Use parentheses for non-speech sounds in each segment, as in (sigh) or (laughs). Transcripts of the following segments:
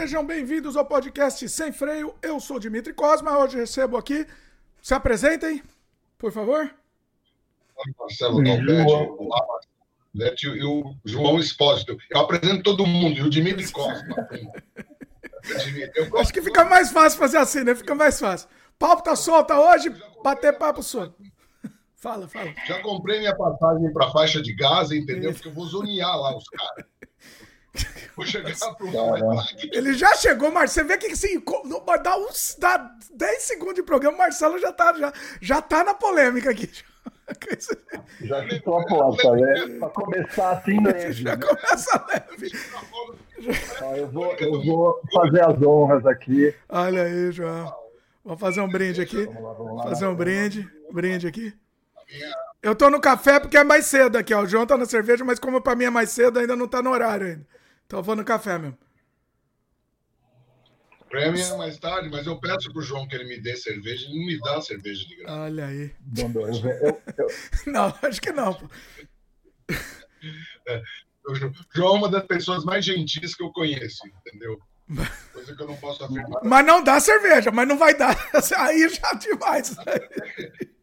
Sejam bem-vindos ao podcast Sem Freio. Eu sou Dimitri Cosma. Hoje recebo aqui. Se apresentem, por favor. Marcelo Dalberti, o e o João Espósito. Eu apresento todo mundo, e o Dimitri Cosma. Acho que fica mais fácil fazer assim, né? Fica mais fácil. Papo tá solta hoje, bater papo solto. (laughs) Fala, fala. Já comprei minha passagem para faixa de Gaza, entendeu? Porque eu vou zonear lá os caras. Vou chegar pro Ele já chegou, Marcelo. Você vê que assim, dá, uns, dá 10 segundos de programa, o Marcelo já tá, já, já tá na polêmica aqui. (laughs) Já ficou a porta, né? Pra começar assim leve. Já né? começa leve. eu, vou, eu vou fazer as honras aqui. Olha aí, João. Vamos fazer um brinde aqui. Vamos lá, vamos lá, fazer um brinde. Brinde aqui. Eu tô no café porque é mais cedo aqui, ó. O João tá na cerveja, mas como pra mim é mais cedo, ainda não tá no horário ainda. Então eu vou no café mesmo. Prêmio é mais tarde, mas eu peço pro João que ele me dê cerveja, ele não me dá cerveja de graça. Olha aí. (laughs) Não, acho que não. É, o João é uma das pessoas mais gentis que eu conheço, entendeu? Coisa que eu não posso afirmar. Mas não dá cerveja, mas não vai dar. (laughs) Aí já demais.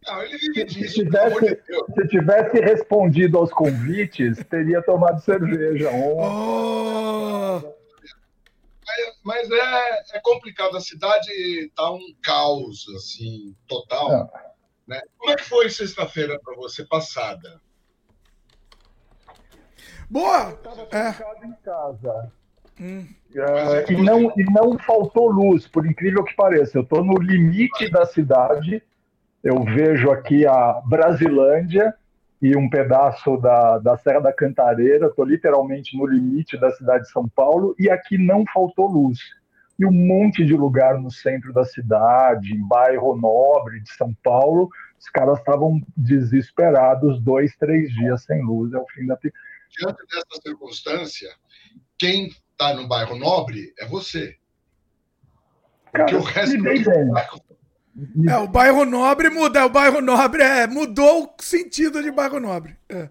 Não, ele vive disso. Se tivesse, se tivesse respondido aos convites, teria tomado cerveja. Oh. Mas, mas é, é, complicado. A cidade está um caos, assim, total. É. Né? Como é que foi sexta-feira para você passada? Boa! é. em casa. Hum. E, não, e não faltou luz, por incrível que pareça. Eu estou no limite da cidade eu vejo aqui a Brasilândia e um pedaço da, da Serra da Cantareira, estou literalmente no limite da cidade de São Paulo, e aqui não faltou luz. E um monte de lugar no centro da cidade, em bairro nobre de São Paulo, os caras estavam desesperados, dois, três dias sem luz, é o fim da... Diante dessa circunstância, quem está no bairro nobre é você. Porque Cara, o resto do bairro é, o bairro nobre muda. O bairro nobre é, mudou o sentido de bairro nobre. É.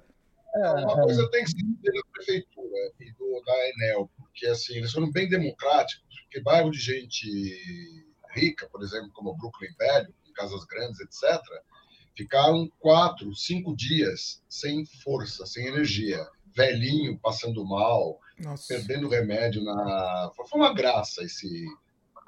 É, uma coisa tem que ser da prefeitura e do, da Enel, porque assim, eles foram bem democráticos, porque bairro de gente rica, por exemplo, como Brooklyn Velho, em casas grandes, etc., ficaram quatro, cinco dias sem força, sem energia, velhinho, passando mal, Nossa. perdendo remédio na. Foi uma graça esse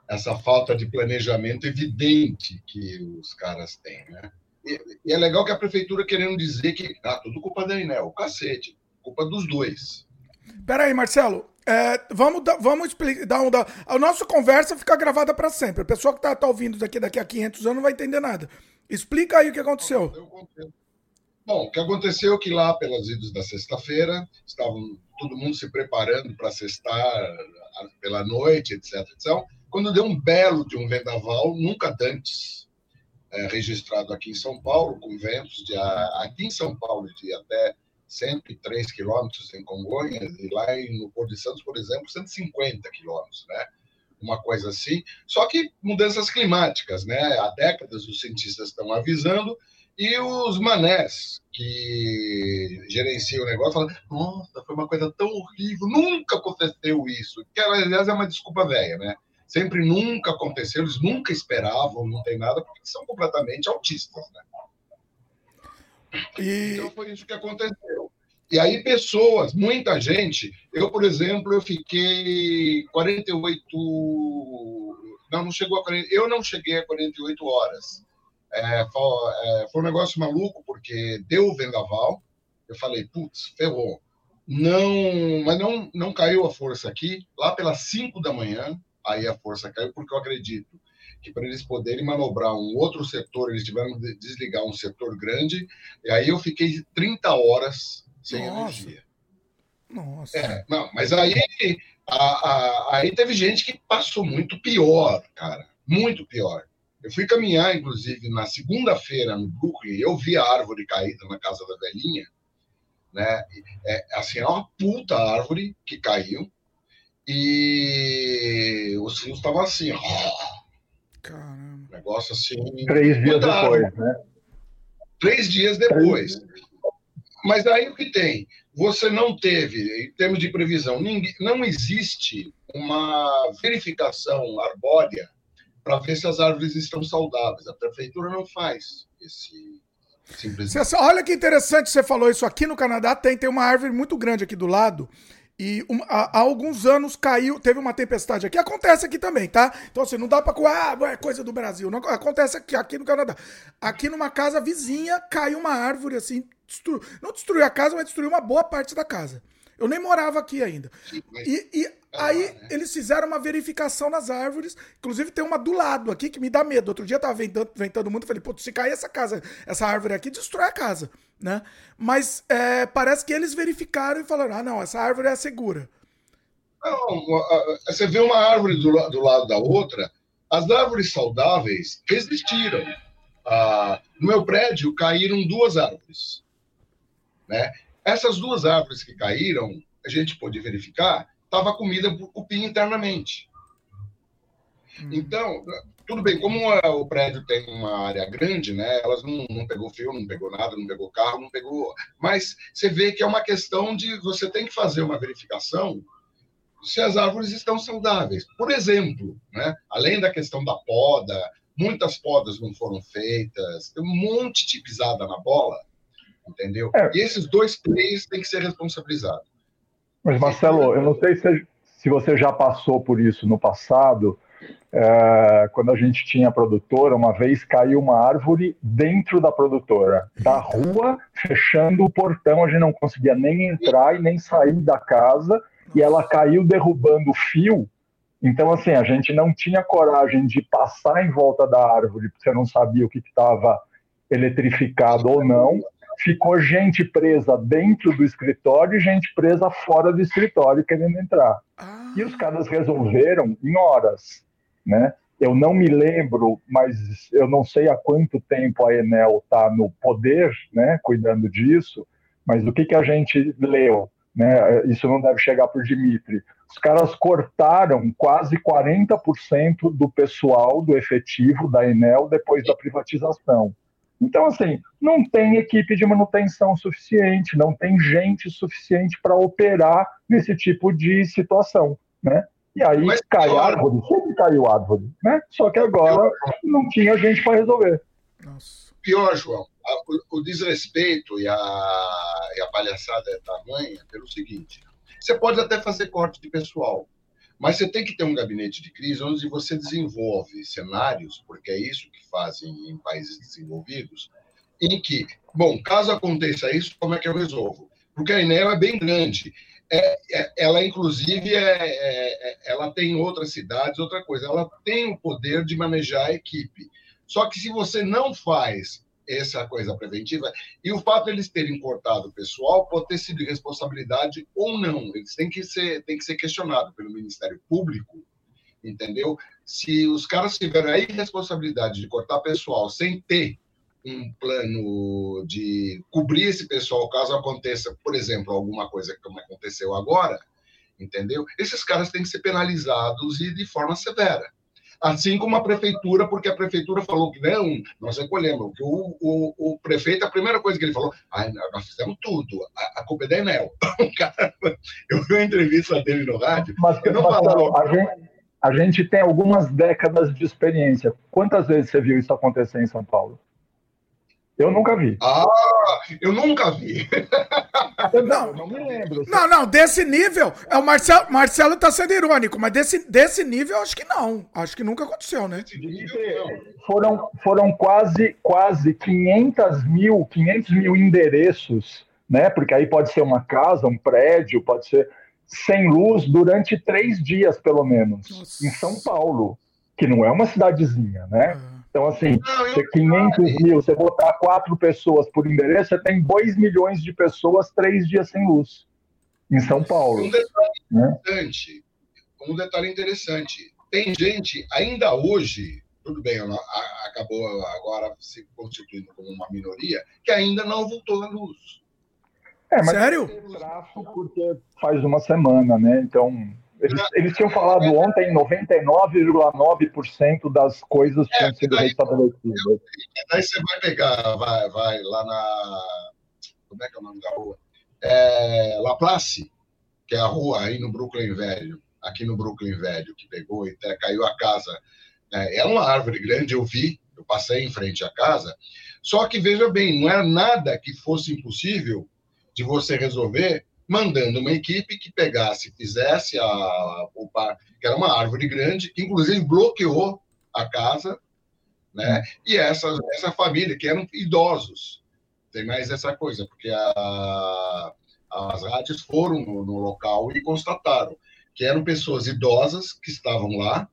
essa falta de planejamento evidente que os caras têm, né? E, e, é legal que a prefeitura querendo dizer que ah, tudo culpa da Enel, cacete, culpa dos dois. Peraí, Marcelo, é, vamos, vamos explicar, dar um, a nossa conversa fica gravada para sempre. A pessoa que está tá ouvindo daqui, daqui a 500 anos não vai entender nada. Explica aí o que aconteceu. Bom, o que aconteceu é que lá pelas idas da sexta-feira, estavam todo mundo se preparando para sextar pela noite, etc, etc quando deu um belo de um vendaval, nunca antes é, registrado aqui em São Paulo, com ventos de aqui em São Paulo de até 103 quilômetros em Congonhas, e lá no Porto de Santos, por exemplo, 150 quilômetros, né? Uma coisa assim. Só que mudanças climáticas, né? Há décadas os cientistas estão avisando e os manés que gerenciam o negócio falam: nossa, foi uma coisa tão horrível, nunca aconteceu isso. Que, aliás, é uma desculpa velha, né? sempre nunca aconteceu, eles nunca esperavam, não tem nada, porque são completamente autistas, né? E... Então foi isso que aconteceu. E aí pessoas, muita gente, eu, por exemplo, eu fiquei 48, não, não chegou a 40, eu não cheguei a 48 horas. É, foi, é, foi um negócio maluco, porque deu o vendaval, eu falei, putz, ferrou. Não, mas não, não caiu a força aqui. Lá pelas 5 da manhã, aí a força caiu, porque eu acredito que para eles poderem manobrar um outro setor, eles tiveram que desligar um setor grande, e aí eu fiquei 30 horas sem Nossa. energia. Nossa. É, não, mas aí, a, a, aí teve gente que passou muito pior, cara, muito pior. Eu fui caminhar, inclusive, na segunda-feira no Brooklyn, eu vi a árvore caída na casa da velhinha, né? É, assim, é uma puta árvore que caiu, e os fios estavam assim, ó. Caramba. Negócio assim. Três dias depois, né? Três dias depois. Três. Mas aí o que tem? Você não teve, em termos de previsão, ninguém, não existe uma verificação arbórea para ver se as árvores estão saudáveis. A prefeitura não faz esse. Simplesmente. Olha que interessante você falou isso. Aqui no Canadá tem, tem uma árvore muito grande aqui do lado. E um, há, há, alguns anos caiu, teve uma tempestade aqui. Acontece aqui também, tá? Então, assim, não dá pra. Ah, é coisa do Brasil. Não, acontece aqui, aqui no Canadá. Aqui numa casa vizinha caiu uma árvore, assim. Destru... Não destruiu a casa, mas destruiu uma boa parte da casa. Eu nem morava aqui ainda. E, e aí né? eles fizeram uma verificação nas árvores. Inclusive tem uma do lado aqui que me dá medo. Outro dia tava ventando, ventando muito. Falei, pô, se cair essa casa, essa árvore aqui, destrói a casa né? Mas é, parece que eles verificaram e falaram: ah, não, essa árvore é segura. Não, você vê uma árvore do, do lado da outra, as árvores saudáveis existiram. Ah, no meu prédio caíram duas árvores. Né? Essas duas árvores que caíram, a gente pôde verificar, estava comida por cupim internamente. Hum. Então, tudo bem, como o prédio tem uma área grande, né? Elas não, não pegou fio, não pegou nada, não pegou carro, não pegou. Mas você vê que é uma questão de você tem que fazer uma verificação se as árvores estão saudáveis. Por exemplo, né? Além da questão da poda, muitas podas não foram feitas, tem um monte de pisada na bola, entendeu? É. E esses dois players têm que ser responsabilizados. Mas Marcelo, eu não sei se, se você já passou por isso no passado é, quando a gente tinha produtora, uma vez caiu uma árvore dentro da produtora, da rua, fechando o portão, a gente não conseguia nem entrar e nem sair da casa, e ela caiu derrubando o fio. Então, assim, a gente não tinha coragem de passar em volta da árvore, porque você não sabia o que estava eletrificado ou não. Ficou gente presa dentro do escritório e gente presa fora do escritório querendo entrar. E os caras resolveram em horas né? Eu não me lembro, mas eu não sei há quanto tempo a Enel está no poder, né, cuidando disso, mas o que, que a gente leu? Né? Isso não deve chegar por Dimitri. Os caras cortaram quase 40% do pessoal, do efetivo da Enel depois da privatização. Então, assim, não tem equipe de manutenção suficiente, não tem gente suficiente para operar nesse tipo de situação, né? E aí Mas cai pior... árvore, sempre caiu árvore, né? Só que agora não tinha gente para resolver. Nossa. Pior, João, a, o, o, desrespeito e a, e a palhaçada é tamanha pelo seguinte: você pode até fazer corte de pessoal, mas você tem que ter um gabinete de crise onde você desenvolve cenários, porque é isso que fazem em países desenvolvidos, em que, bom, caso aconteça isso, como é que eu resolvo? Porque a Enel é bem grande é, é, ela inclusive é, é, é, ela tem outras cidades, outra coisa. Ela tem o poder de manejar a equipe. Só que se você não faz essa coisa preventiva, e o fato de eles terem cortado o pessoal pode ter sido responsabilidade ou não. Eles têm que ser, têm que ser questionados pelo Ministério Público, entendeu? Se os caras tiveram a irresponsabilidade de cortar pessoal sem ter um plano de cobrir esse pessoal caso aconteça, por exemplo, alguma coisa como aconteceu agora, entendeu? Esses caras têm que ser penalizados e de forma severa. Assim como a prefeitura, porque a prefeitura falou que não, nós recolhemos. Que o, o, o prefeito, a primeira coisa que ele falou, ah, nós fizemos tudo, a, a culpa é da Enel. (laughs) eu vi uma entrevista dele no rádio. Mas, eu não Marcelo, a, gente, a gente tem algumas décadas de experiência. Quantas vezes você viu isso acontecer em São Paulo? Eu nunca vi. Ah, eu nunca vi. não, não me lembro. Não, não, desse nível, é o Marcelo, Marcelo tá sendo irônico, mas desse, desse nível acho que não. Acho que nunca aconteceu, né? Foram, foram quase, quase 500 mil, 500 mil endereços, né? Porque aí pode ser uma casa, um prédio, pode ser sem luz durante três dias, pelo menos, Nossa. em São Paulo, que não é uma cidadezinha, né? Ah. Então, assim, não, você 500 mil, você botar quatro pessoas por endereço, você tem 2 milhões de pessoas três dias sem luz em São Paulo. Um detalhe né? interessante, um detalhe interessante, tem gente ainda hoje, tudo bem, acabou agora se constituindo como uma minoria, que ainda não voltou à luz. É, mas Sério? Porque faz uma semana, né? Então eles, eles tinham falado ontem 99,9% das coisas é, tinham sido restabelecidas. Daí você vai pegar, vai, vai lá na. Como é que é o nome da rua? É, Laplace, que é a rua aí no Brooklyn Velho. aqui no Brooklyn Velho, que pegou e até caiu a casa. É, é uma árvore grande, eu vi, eu passei em frente à casa. Só que, veja bem, não era nada que fosse impossível de você resolver mandando uma equipe que pegasse, fizesse a, o que era uma árvore grande, que inclusive bloqueou a casa, né? E essa, essa família, que eram idosos, tem mais essa coisa, porque a, as rádios foram no, no local e constataram que eram pessoas idosas que estavam lá,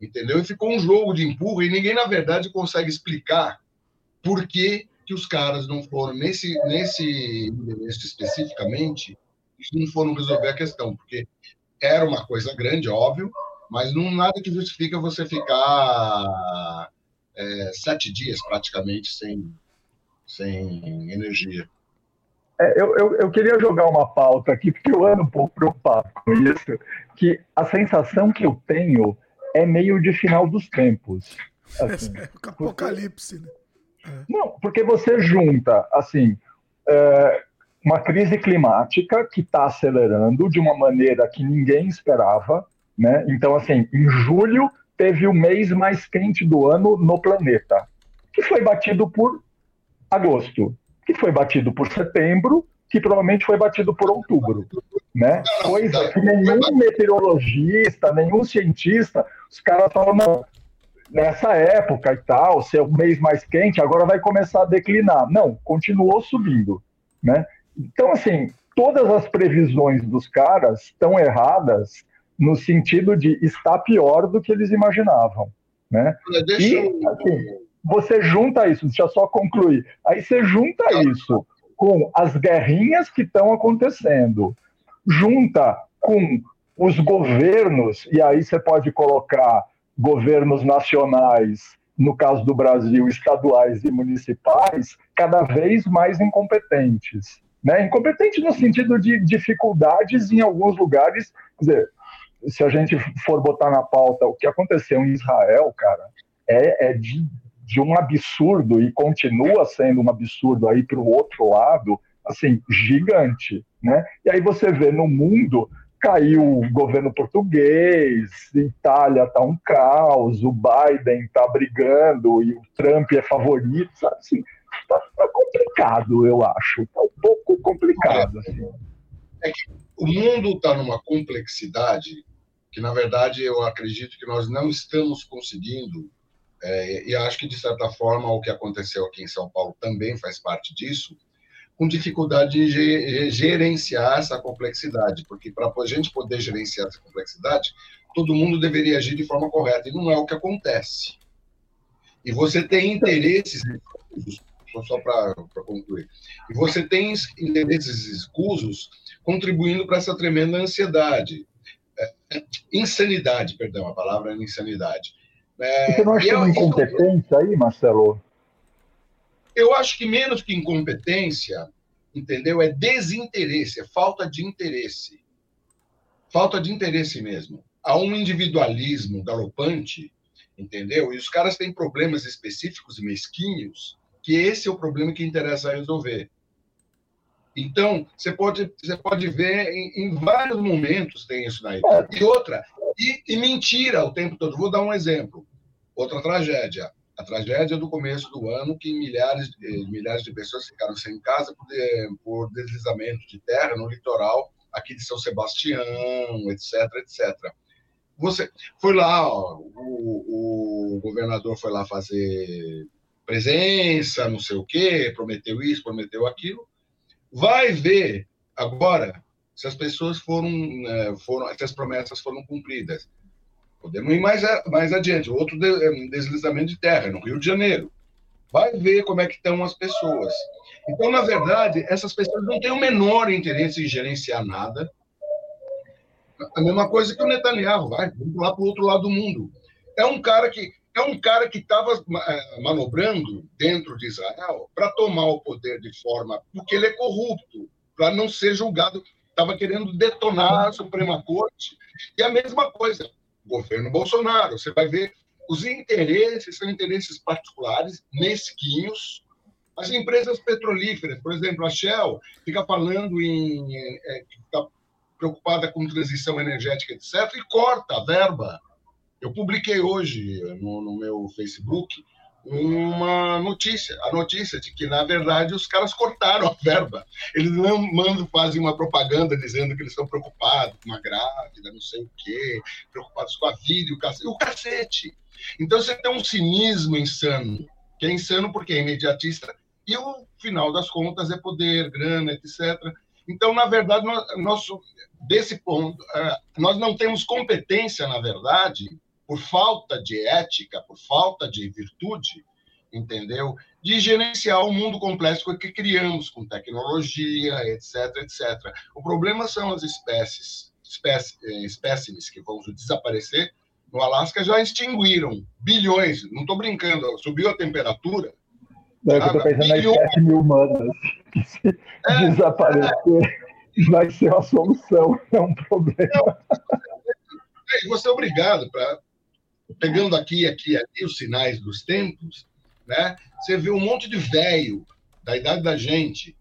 entendeu? E ficou um jogo de empurra e ninguém, na verdade, consegue explicar por que, que os caras não foram nesse, nesse endereço especificamente, não foram resolver a questão, porque era uma coisa grande, óbvio, mas não nada que justifica você ficar é, sete dias praticamente sem, sem energia. É, eu, eu, eu, queria jogar uma pauta aqui, porque eu ando um pouco preocupado com isso, que a sensação que eu tenho é meio de final dos tempos. Assim, (laughs) é apocalipse, né? É. Não, porque você junta, assim, é, uma crise climática que está acelerando de uma maneira que ninguém esperava, né? Então, assim, em julho teve o mês mais quente do ano no planeta, que foi batido por agosto, que foi batido por setembro, que provavelmente foi batido por outubro, né? Coisa que nenhum meteorologista, nenhum cientista, os caras falam, não, nessa época e tal, se é o mês mais quente, agora vai começar a declinar. Não, continuou subindo, né? Então, assim, todas as previsões dos caras estão erradas no sentido de estar pior do que eles imaginavam, né? E, assim, você junta isso, deixa eu só concluir, aí você junta isso com as guerrinhas que estão acontecendo, junta com os governos, e aí você pode colocar governos nacionais, no caso do Brasil, estaduais e municipais, cada vez mais incompetentes. Né? Incompetente no sentido de dificuldades em alguns lugares. Quer dizer, se a gente for botar na pauta o que aconteceu em Israel, cara, é, é de, de um absurdo e continua sendo um absurdo aí para o outro lado, assim, gigante. Né? E aí você vê no mundo caiu o governo português, Itália está um caos, o Biden está brigando e o Trump é favorito, sabe? Assim, tá, tá complicado, eu acho. Tá um pouco complicado. Assim. É que o mundo está numa complexidade que, na verdade, eu acredito que nós não estamos conseguindo, é, e acho que, de certa forma, o que aconteceu aqui em São Paulo também faz parte disso, com dificuldade de gerenciar essa complexidade, porque para a gente poder gerenciar essa complexidade, todo mundo deveria agir de forma correta, e não é o que acontece. E você tem interesses, só para concluir, e você tem interesses escusos contribuindo para essa tremenda ansiedade. É, é, insanidade, perdão, a palavra é insanidade. É, você não acha uma incompetência aí, Marcelo? Eu acho que menos que incompetência, entendeu? É desinteresse, é falta de interesse. Falta de interesse mesmo. Há um individualismo galopante, entendeu? E os caras têm problemas específicos e mesquinhos, que esse é o problema que interessa resolver. Então, você pode, você pode ver em, em vários momentos tem isso daí. E outra, e, e mentira o tempo todo. Vou dar um exemplo. Outra tragédia a tragédia do começo do ano, que milhares, milhares de pessoas ficaram sem casa por, por deslizamento de terra no litoral aqui de São Sebastião, etc, etc. Você foi lá, ó, o, o governador foi lá fazer presença, não sei o quê, prometeu isso, prometeu aquilo. Vai ver agora se as pessoas foram, é, foram se as promessas foram cumpridas. Podemos ir mais, mais adiante. Outro é, deslizamento de terra, no Rio de Janeiro. Vai ver como é que estão as pessoas. Então, na verdade, essas pessoas não têm o menor interesse em gerenciar nada. A mesma coisa que o Netanyahu, vai, vamos lá para o outro lado do mundo. É um cara que é um cara que estava é, manobrando dentro de Israel para tomar o poder de forma porque ele é corrupto, para não ser julgado. Estava querendo detonar a Suprema Corte. E a mesma coisa, governo Bolsonaro. Você vai ver os interesses são interesses particulares, mesquinhos. As empresas petrolíferas, por exemplo, a Shell, fica falando em é, fica preocupada com transição energética, etc., e corta a verba. Eu publiquei hoje no, no meu Facebook uma notícia, a notícia de que, na verdade, os caras cortaram a verba. Eles não mandam, fazem uma propaganda dizendo que eles estão preocupados com uma grávida, não sei o quê, preocupados com a vida e o cacete. Então você tem um cinismo insano, que é insano porque é imediatista, e o final das contas é poder, grana, etc. Então, na verdade, nós, nós desse ponto, é, nós não temos competência, na verdade, por falta de ética, por falta de virtude, entendeu? De gerenciar o mundo complexo que criamos com tecnologia, etc, etc. O problema são as espécies, espécies eh, espécimes que vão desaparecer. No Alasca já extinguiram bilhões, não estou brincando, subiu a temperatura. Não, eu estou pensando bilhões. na espécie humanas, que se é, desaparecer é. vai ser uma solução, é um problema. É, você é obrigado para pegando aqui, aqui, aqui os sinais dos tempos, né? Você vê um monte de velho da idade da gente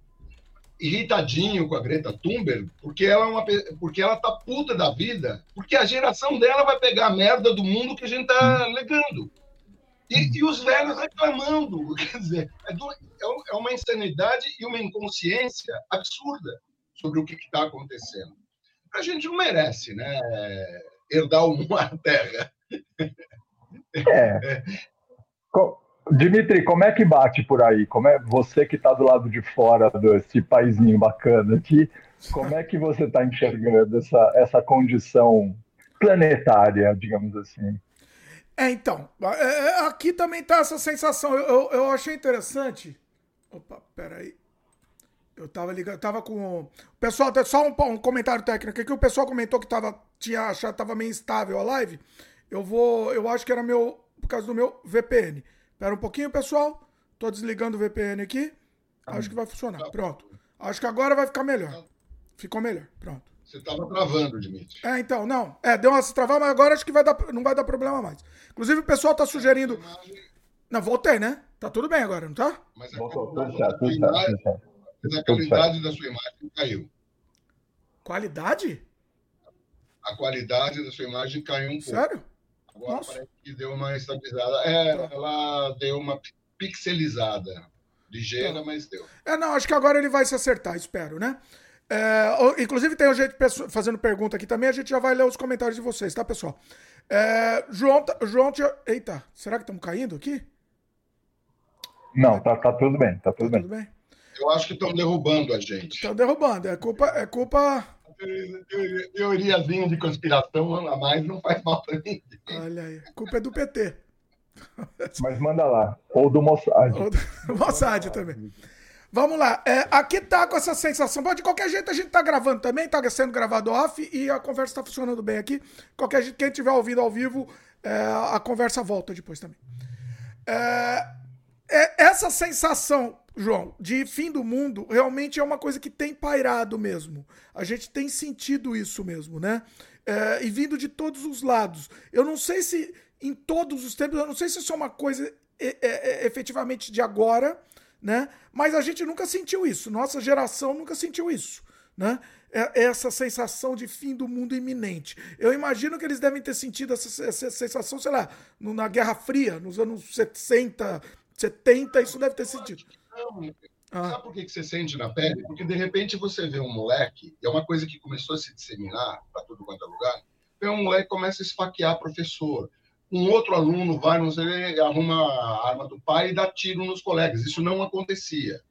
irritadinho com a Greta Thunberg, porque ela é uma porque ela tá puta da vida, porque a geração dela vai pegar a merda do mundo que a gente tá legando. E, e os velhos reclamando, (laughs) quer dizer, é, do, é, é uma insanidade e uma inconsciência absurda sobre o que está acontecendo. A gente não merece, né? Herdar a terra. É. Dimitri, como é que bate por aí? Como é você que está do lado de fora desse paizinho bacana aqui? Como é que você está enxergando essa, essa condição planetária, digamos assim? É, então, é, é, aqui também tá essa sensação. Eu, eu, eu achei interessante. Opa, peraí. Eu tava ligando, tava com. O pessoal, só um, um comentário técnico aqui, o pessoal comentou que tava, tinha achado tava meio instável a live. Eu vou. Eu acho que era meu. Por causa do meu VPN. Espera um pouquinho, pessoal. Tô desligando o VPN aqui. Acho que vai funcionar. Pronto. Acho que agora vai ficar melhor. Ficou melhor. Pronto. Você estava travando, Dimitri. É, então, não. É, deu uma se travar, mas agora acho que vai dar, não vai dar problema mais. Inclusive, o pessoal tá sugerindo. Não, voltei, né? Tá tudo bem agora, não tá? Mas a, Voltou, tudo certo, tudo certo, mas a qualidade da sua imagem caiu. Qualidade? A qualidade da sua imagem caiu um pouco. Sério? Agora Nossa. parece que deu uma estabilizada. É, tá. ela deu uma pixelizada. Ligeira, tá. mas deu. É, não, acho que agora ele vai se acertar, espero, né? É, inclusive tem um jeito fazendo pergunta aqui também, a gente já vai ler os comentários de vocês, tá, pessoal? É, João, João, eita, será que estamos caindo aqui? Não, tá, tá tudo bem, tá tudo tá bem. Tudo bem? Eu acho que estão derrubando a gente. Estão derrubando, é culpa, é culpa teoriazinha de conspiração a mais não faz mal para ninguém. Olha aí, a culpa é do PT. Mas manda lá. Ou do Mossad. Ou do Mossad também. Vamos lá. É, aqui tá com essa sensação. Bom, de qualquer jeito, a gente tá gravando também, tá sendo gravado off e a conversa tá funcionando bem aqui. Qualquer jeito, quem estiver ouvindo ao vivo, é, a conversa volta depois também. É, é, essa sensação João, de fim do mundo, realmente é uma coisa que tem pairado mesmo. A gente tem sentido isso mesmo, né? É, e vindo de todos os lados. Eu não sei se em todos os tempos, eu não sei se isso é uma coisa é, é, efetivamente de agora, né? Mas a gente nunca sentiu isso. Nossa geração nunca sentiu isso, né? É, essa sensação de fim do mundo iminente. Eu imagino que eles devem ter sentido essa, essa sensação, sei lá, na Guerra Fria, nos anos 60, 70, isso deve ter sentido. Não, ah. Sabe por que, que você sente na pele? Porque de repente você vê um moleque, e é uma coisa que começou a se disseminar para tudo quanto é lugar, vê um moleque começa a esfaquear professor. Um outro aluno vai, não sei, arruma a arma do pai e dá tiro nos colegas. Isso não acontecia.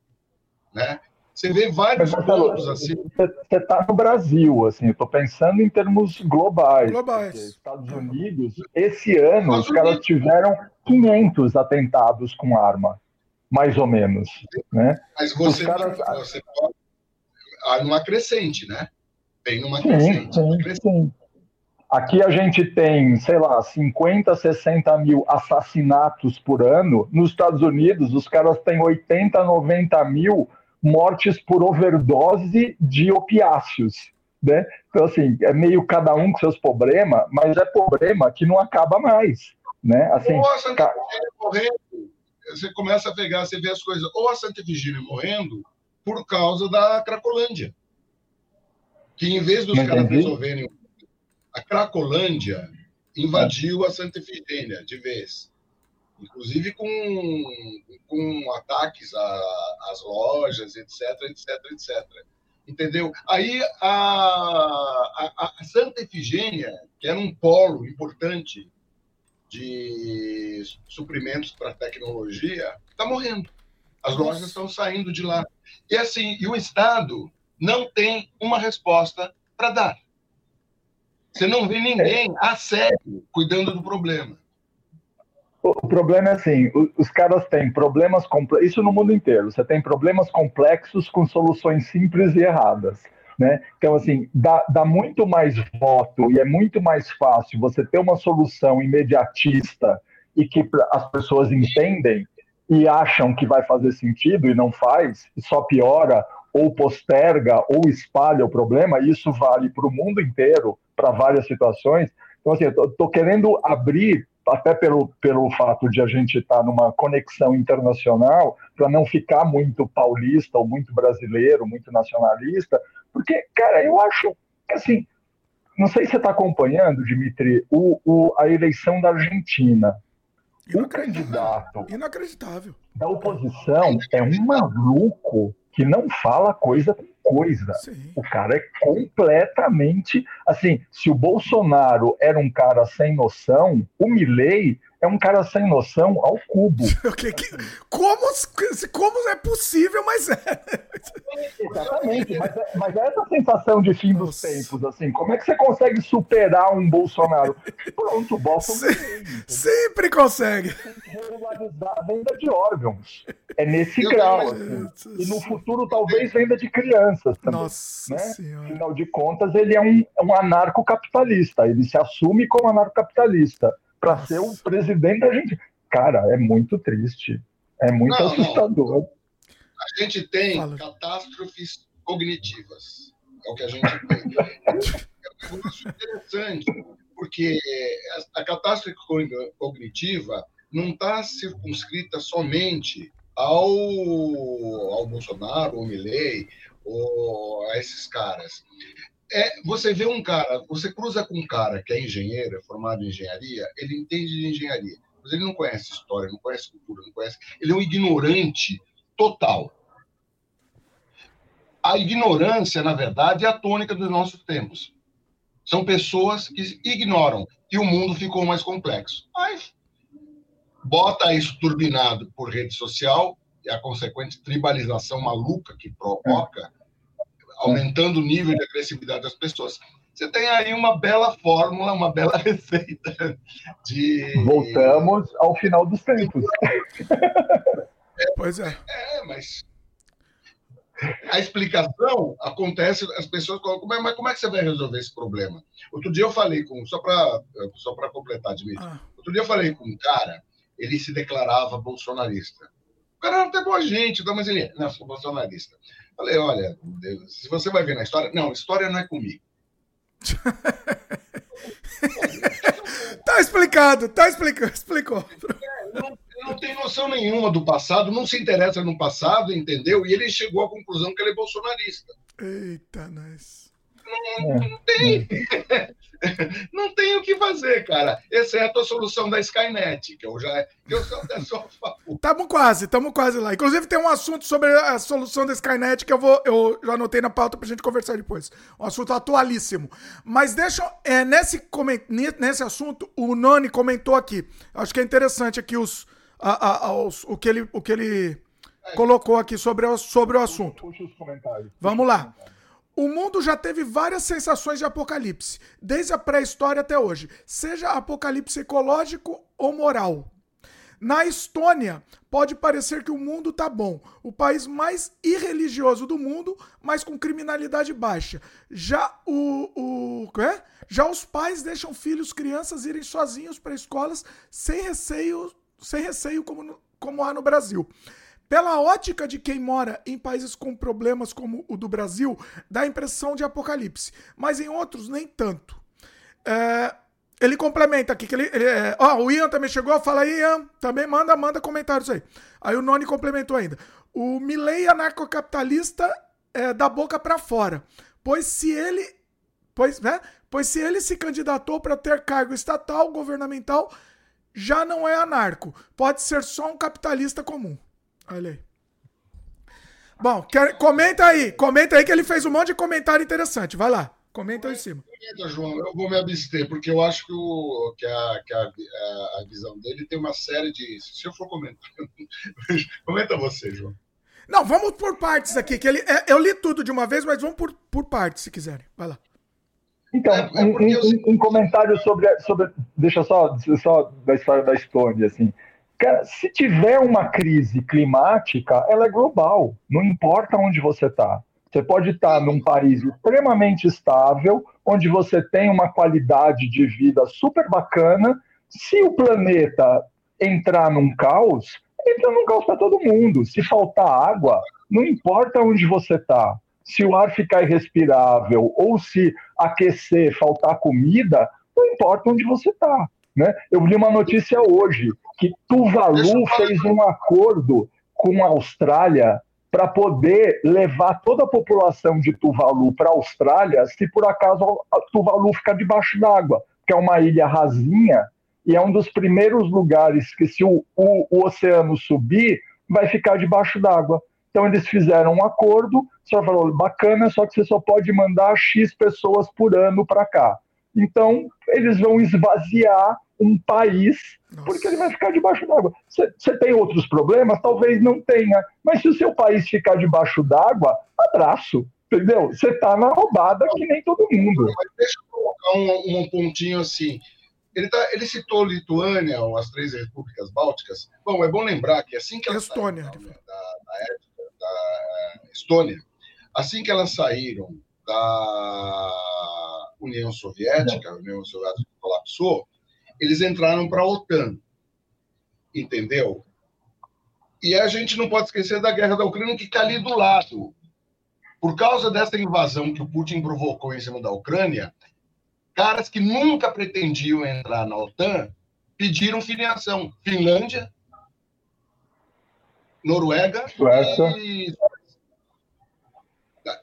Né? Você vê vários Mas, pontos assim. Você está no Brasil, assim, eu estou pensando em termos globais. Globais. Estados Unidos, esse ano, Estados os caras tiveram 500 atentados com arma mais ou menos. Né? Mas você, caras... você pode. Há numa crescente, né? Tem numa crescente. Sim, crescente. sim. Aqui a gente tem, sei lá, 50, 60 mil assassinatos por ano. Nos Estados Unidos, os caras têm 80, 90 mil mortes por overdose de opiáceos. Né? Então, assim, é meio cada um com seus problemas, mas é problema que não acaba mais. Né? Assim, Nossa, ca... morrendo você começa a pegar, você vê as coisas, ou a Santa Virgínia morrendo por causa da Cracolândia. Que em vez dos caras resolverem. A Cracolândia invadiu a Santa Efigênia de vez. Inclusive com, com ataques às lojas, etc, etc, etc. Entendeu? Aí a, a, a Santa Efigênia, que era um polo importante de suprimentos para tecnologia, está morrendo. As lojas estão saindo de lá. E assim, e o Estado não tem uma resposta para dar. Você não vê ninguém a sério cuidando do problema. O problema é assim, os caras têm problemas complexos, isso no mundo inteiro, você tem problemas complexos com soluções simples e erradas. Né? Então, assim, dá, dá muito mais voto e é muito mais fácil você ter uma solução imediatista e que as pessoas entendem e acham que vai fazer sentido e não faz, e só piora ou posterga ou espalha o problema, isso vale para o mundo inteiro, para várias situações. Então, assim, eu estou querendo abrir, até pelo, pelo fato de a gente estar tá numa conexão internacional, para não ficar muito paulista ou muito brasileiro, muito nacionalista, porque, cara, eu acho que, assim, não sei se você está acompanhando, Dimitri, o, o, a eleição da Argentina. O candidato inacreditável da oposição é um maluco que não fala coisa com coisa. Sim. O cara é completamente assim. Se o Bolsonaro era um cara sem noção, o Milley é um cara sem noção ao cubo. (laughs) como, como é possível, mas é. Exatamente, mas é, mas é essa sensação de fim Nossa. dos tempos, assim, como é que você consegue superar um Bolsonaro? Pronto, bota um Se, Sempre consegue. Regularizar a venda de órgãos. É nesse Eu grau. Assim. E no futuro, talvez, venda de crianças também. Nossa né? Senhora. Afinal de contas, ele é um, um anarcocapitalista. Ele se assume como anarcocapitalista para ser o presidente da gente. Cara, é muito triste. É muito não, assustador. Não. A gente tem Fala. catástrofes cognitivas. É o que a gente tem. (laughs) é muito interessante, porque a catástrofe cognitiva não está circunscrita somente ao, ao Bolsonaro, ao Milley, ou a esses caras é, você vê um cara, você cruza com um cara que é engenheiro, é formado em engenharia, ele entende de engenharia, mas ele não conhece história, não conhece cultura, não conhece. Ele é um ignorante total. A ignorância, na verdade, é a tônica dos nossos tempos. São pessoas que ignoram e o mundo ficou mais complexo. Mas bota isso turbinado por rede social e a consequente tribalização maluca que provoca aumentando o nível de agressividade das pessoas. Você tem aí uma bela fórmula, uma bela (laughs) receita de. Voltamos ao final dos tempos. É, pois é. É, mas a explicação acontece, as pessoas colocam, mas como é que você vai resolver esse problema? Outro dia eu falei com, só para só completar, Dimitri, ah. outro dia eu falei com um cara, ele se declarava bolsonarista. O cara era até boa gente, então, mas ele, não, sou bolsonarista. Falei, olha, se você vai ver na história, não, história não é comigo. (laughs) tá explicado, tá explicado, explicou. não, não tem noção nenhuma do passado, não se interessa no passado, entendeu? E ele chegou à conclusão que ele é bolsonarista. Eita, nós. Não, não tem. (laughs) (laughs) não tem o que fazer, cara. Exceto a solução da Skynet, que eu já eu sou, (laughs) eu sou Tamo quase, tamo quase lá. Inclusive, tem um assunto sobre a solução da Skynet que eu vou. Eu já anotei na pauta pra gente conversar depois. Um assunto atualíssimo. Mas deixa. É, nesse, nesse assunto, o Nani comentou aqui. Acho que é interessante aqui os, a, a, os, o que ele, o que ele é. colocou aqui sobre, o, sobre o assunto. Puxa os comentários. Vamos lá. O mundo já teve várias sensações de apocalipse, desde a pré-história até hoje, seja apocalipse ecológico ou moral. Na Estônia, pode parecer que o mundo tá bom, o país mais irreligioso do mundo, mas com criminalidade baixa. Já o, o é? Já os pais deixam filhos, crianças irem sozinhos para escolas sem receio, sem receio como, como há no Brasil. Pela ótica de quem mora em países com problemas como o do Brasil, dá a impressão de apocalipse, mas em outros nem tanto. É, ele complementa aqui que ele. ele é, ó, o Ian também chegou, fala aí, Ian, também manda, manda comentários aí. Aí o Noni complementou ainda. O Milley anarcocapitalista é da boca para fora. pois se ele, pois, né, pois se ele se candidatou para ter cargo estatal, governamental, já não é anarco, pode ser só um capitalista comum. Olha aí. Bom, quer, comenta aí, comenta aí que ele fez um monte de comentário interessante. Vai lá, comenta aí em cima. Comenta, João, eu vou me abster, porque eu acho que, o, que, a, que a, a, visão dele tem uma série de. Se eu for comentar. (laughs) comenta você, João. Não, vamos por partes aqui, que ele, é, eu li tudo de uma vez, mas vamos por, por partes, se quiserem. Vai lá. Então, é, é um, um, um, comentário sobre, sobre. Deixa só, só da história da Estônia, assim. Cara, se tiver uma crise climática, ela é global. Não importa onde você está. Você pode estar num país extremamente estável, onde você tem uma qualidade de vida super bacana. Se o planeta entrar num caos, entra num caos para todo mundo. Se faltar água, não importa onde você está. Se o ar ficar irrespirável ou se aquecer, faltar comida, não importa onde você está. Né? Eu li uma notícia hoje que Tuvalu fez um acordo com a Austrália para poder levar toda a população de Tuvalu para a Austrália se por acaso Tuvalu ficar debaixo d'água, que é uma ilha rasinha e é um dos primeiros lugares que se o, o, o oceano subir, vai ficar debaixo d'água. Então eles fizeram um acordo, só falou, bacana, só que você só pode mandar X pessoas por ano para cá. Então, eles vão esvaziar um país, Nossa. porque ele vai ficar debaixo d'água. Você tem outros problemas? Talvez não tenha. Mas se o seu país ficar debaixo d'água, abraço. Entendeu? Você está na roubada que nem todo mundo. Mas deixa eu colocar um, um pontinho assim. Ele, tá, ele, citou Lituânia, as três repúblicas bálticas. Bom, é bom lembrar que assim que elas Estônia. da, da, da, Estônia, assim que elas saíram da União Soviética, a União Soviética colapsou, eles entraram para a OTAN. Entendeu? E a gente não pode esquecer da guerra da Ucrânia, que está ali do lado. Por causa dessa invasão que o Putin provocou em cima da Ucrânia, caras que nunca pretendiam entrar na OTAN pediram filiação. Finlândia, Noruega Suécia. e.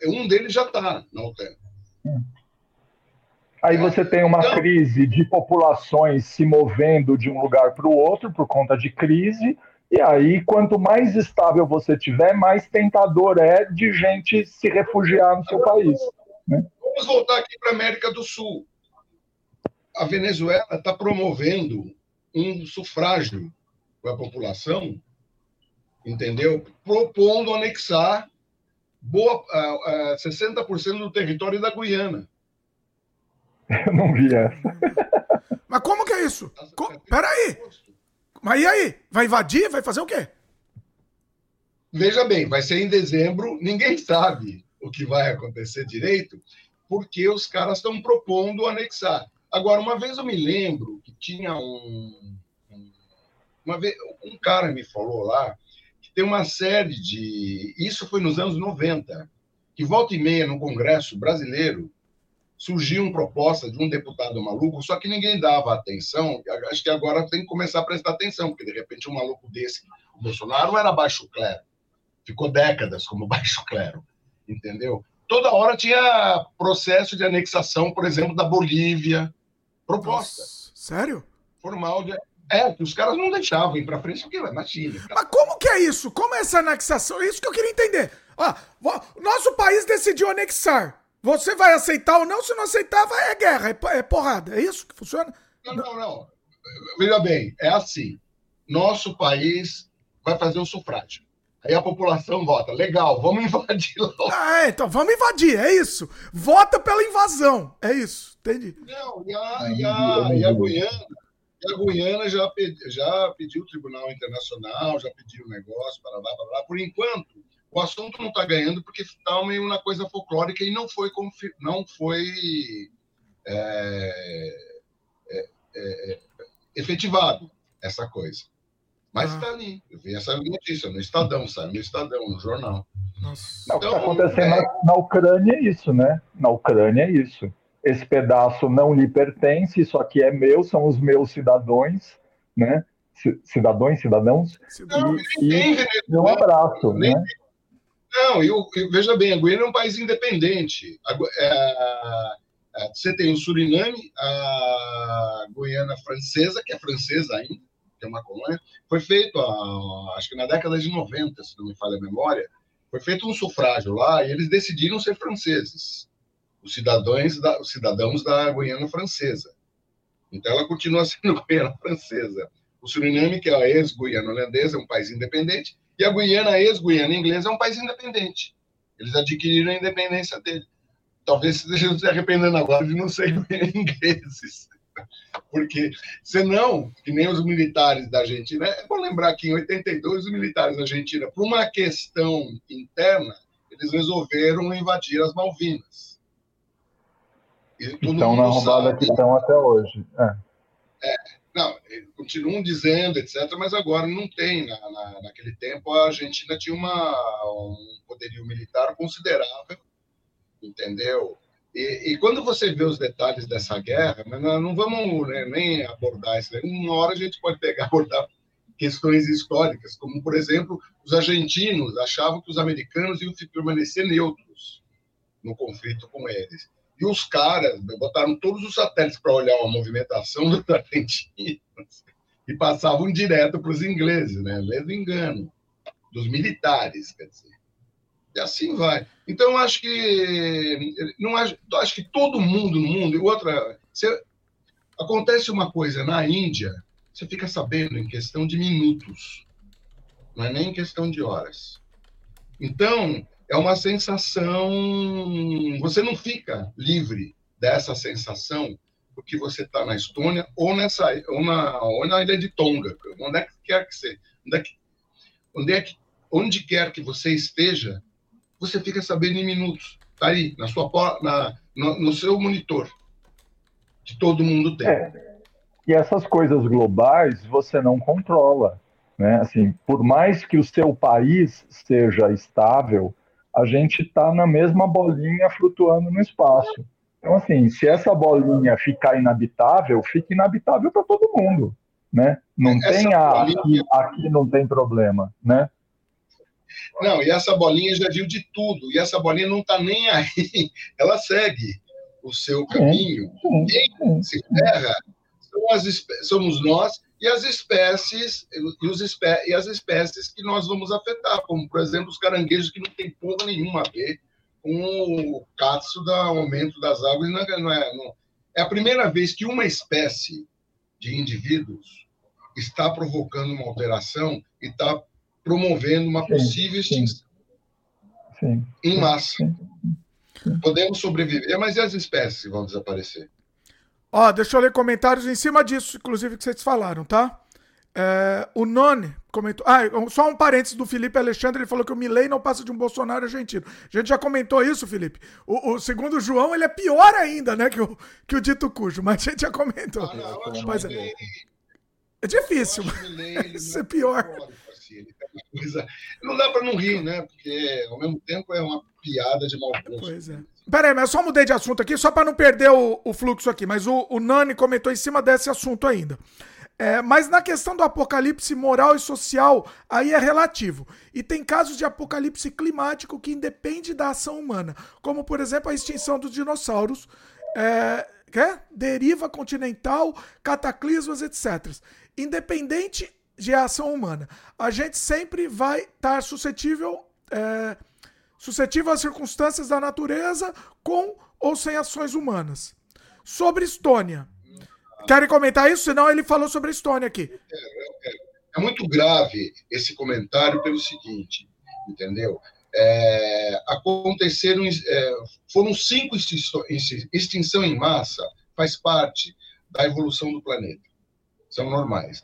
Um deles já está na OTAN. Hum. Aí você tem uma então, crise de populações se movendo de um lugar para o outro por conta de crise, e aí quanto mais estável você tiver, mais tentador é de gente se refugiar no seu país. Né? Vamos voltar aqui para a América do Sul. A Venezuela está promovendo um sufrágio para a população, entendeu? Propondo anexar boa, uh, uh, 60% do território da Guiana. Eu não vi essa. Mas como que é isso? Co Peraí. Mas e aí? Vai invadir? Vai fazer o quê? Veja bem, vai ser em dezembro, ninguém sabe o que vai acontecer direito, porque os caras estão propondo anexar. Agora, uma vez eu me lembro que tinha um. Uma vez, um cara me falou lá que tem uma série de. Isso foi nos anos 90, que volta e meia no Congresso brasileiro surgiu uma proposta de um deputado maluco, só que ninguém dava atenção. Acho que agora tem que começar a prestar atenção, porque de repente um maluco desse, o Bolsonaro era baixo clero, ficou décadas como (laughs) baixo clero, entendeu? Toda hora tinha processo de anexação, por exemplo, da Bolívia, proposta. Nossa, sério? Formal de. É, que os caras não deixavam ir para frente, porque imagina. Mas como que é isso? Como é essa anexação? É isso que eu queria entender. Ah, nosso país decidiu anexar. Você vai aceitar ou não? Se não aceitar, vai, é guerra, é, é porrada. É isso que funciona? Não, não, não. Veja bem, é assim. Nosso país vai fazer um sufrágio. Aí a população vota. Legal, vamos (laughs) invadir lá. Ah, é, então vamos invadir, é isso. Vota pela invasão. É isso, entendi. Não, e a, e a, e a Guiana, e a Guiana já, pedi, já pediu o Tribunal Internacional, já pediu o negócio, para lá, para lá. Por enquanto, o assunto não está ganhando porque está meio uma coisa folclórica e não foi, não foi é, é, é, é, efetivado essa coisa. Mas está ah. ali. Eu vi essa notícia no Estadão, sabe? No Estadão, no jornal. Nossa. Então, o que está então, acontecendo é na, na Ucrânia é isso, né? Na Ucrânia é isso. Esse pedaço não lhe pertence, isso aqui é meu, são os meus cidadãos, né? Cidadãos, cidadãos. Não, e, e um abraço, nem, né? Não, eu, eu, veja bem, a Guiana é um país independente. A, é, é, você tem o Suriname, a Guiana Francesa, que é francesa ainda, que é uma colônia. Foi feito, acho que na década de 90, se não me falha a memória, foi feito um sufrágio lá e eles decidiram ser franceses, os cidadãos da, os cidadãos da Guiana Francesa. Então ela continua (laughs) sendo Guiana Francesa. O Suriname, que é a ex-Guiana holandesa, é um país independente, e a Guiana, ex-Guiana inglesa, é um país independente. Eles adquiriram a independência dele. Talvez (laughs) estejam se arrependendo agora de não serem (laughs) ingleses. Porque, senão, que nem os militares da Argentina, é bom lembrar que em 82 os militares da Argentina, por uma questão interna, eles resolveram invadir as Malvinas. Estão na roubada que estão até hoje. É. é. Não, continuam dizendo, etc., mas agora não tem. Na, na, naquele tempo, a Argentina tinha uma, um poderio militar considerável, entendeu? E, e quando você vê os detalhes dessa guerra, mas não vamos né, nem abordar isso, uma hora a gente pode pegar (laughs) abordar questões históricas, como, por exemplo, os argentinos achavam que os americanos iam permanecer neutros no conflito com eles. E os caras botaram todos os satélites para olhar a movimentação (laughs) dos argentinos e passavam direto para os ingleses, né? Lendo engano dos militares, quer dizer. E assim vai. Então, acho que não acho, acho que todo mundo no mundo e outra, acontece uma coisa na Índia, você fica sabendo em questão de minutos, não é nem em questão de horas. Então, é uma sensação. Você não fica livre dessa sensação porque você está na Estônia ou nessa ou na, ou na ilha de Tonga, onde é que quer que seja, onde é que, onde, é que, onde quer que você esteja, você fica sabendo em minutos. Está aí na sua na, no, no, seu monitor que todo mundo tem. É. E essas coisas globais você não controla, né? Assim, por mais que o seu país seja estável, a gente está na mesma bolinha flutuando no espaço. Então, assim, se essa bolinha ficar inabitável, fica inabitável para todo mundo, né? Não essa tem a, bolinha... aqui, não tem problema, né? Não, e essa bolinha já viu de tudo, e essa bolinha não está nem aí, (laughs) ela segue o seu caminho. Quem se ferra somos nós e as espécies e, os espé e as espécies que nós vamos afetar, como por exemplo os caranguejos que não tem porra nenhuma a ver com o catso do aumento das águas. Não é, não é, não, é a primeira vez que uma espécie de indivíduos está provocando uma alteração e está promovendo uma possível extinção sim, sim, em massa. Podemos sobreviver, mas e as espécies que vão desaparecer? Ó, deixa eu ler comentários em cima disso, inclusive, que vocês falaram, tá? É, o None comentou. Ah, só um parênteses do Felipe Alexandre, ele falou que o Milley não passa de um Bolsonaro argentino. A gente já comentou isso, Felipe. O, o segundo João, ele é pior ainda, né, que o, que o dito cujo, mas a gente já comentou. Ah, não, mas é, é difícil. Isso (laughs) é pior. Não dá para não rir, né? Porque ao mesmo tempo é uma piada de mau gosto. Pois é. Peraí, mas eu só mudei de assunto aqui, só para não perder o, o, fluxo aqui. Mas o, o, Nani comentou em cima desse assunto ainda. É, mas na questão do apocalipse moral e social, aí é relativo. E tem casos de apocalipse climático que independe da ação humana, como por exemplo a extinção dos dinossauros, é, é? deriva continental, cataclismas, etc. Independente de ação humana, a gente sempre vai estar suscetível é, suscetível às circunstâncias da natureza, com ou sem ações humanas. Sobre Estônia. Querem comentar isso? Senão ele falou sobre a Estônia aqui. É, muito grave esse comentário pelo seguinte, entendeu? É, aconteceram, é, foram cinco extinções, extinção em massa, faz parte da evolução do planeta. São normais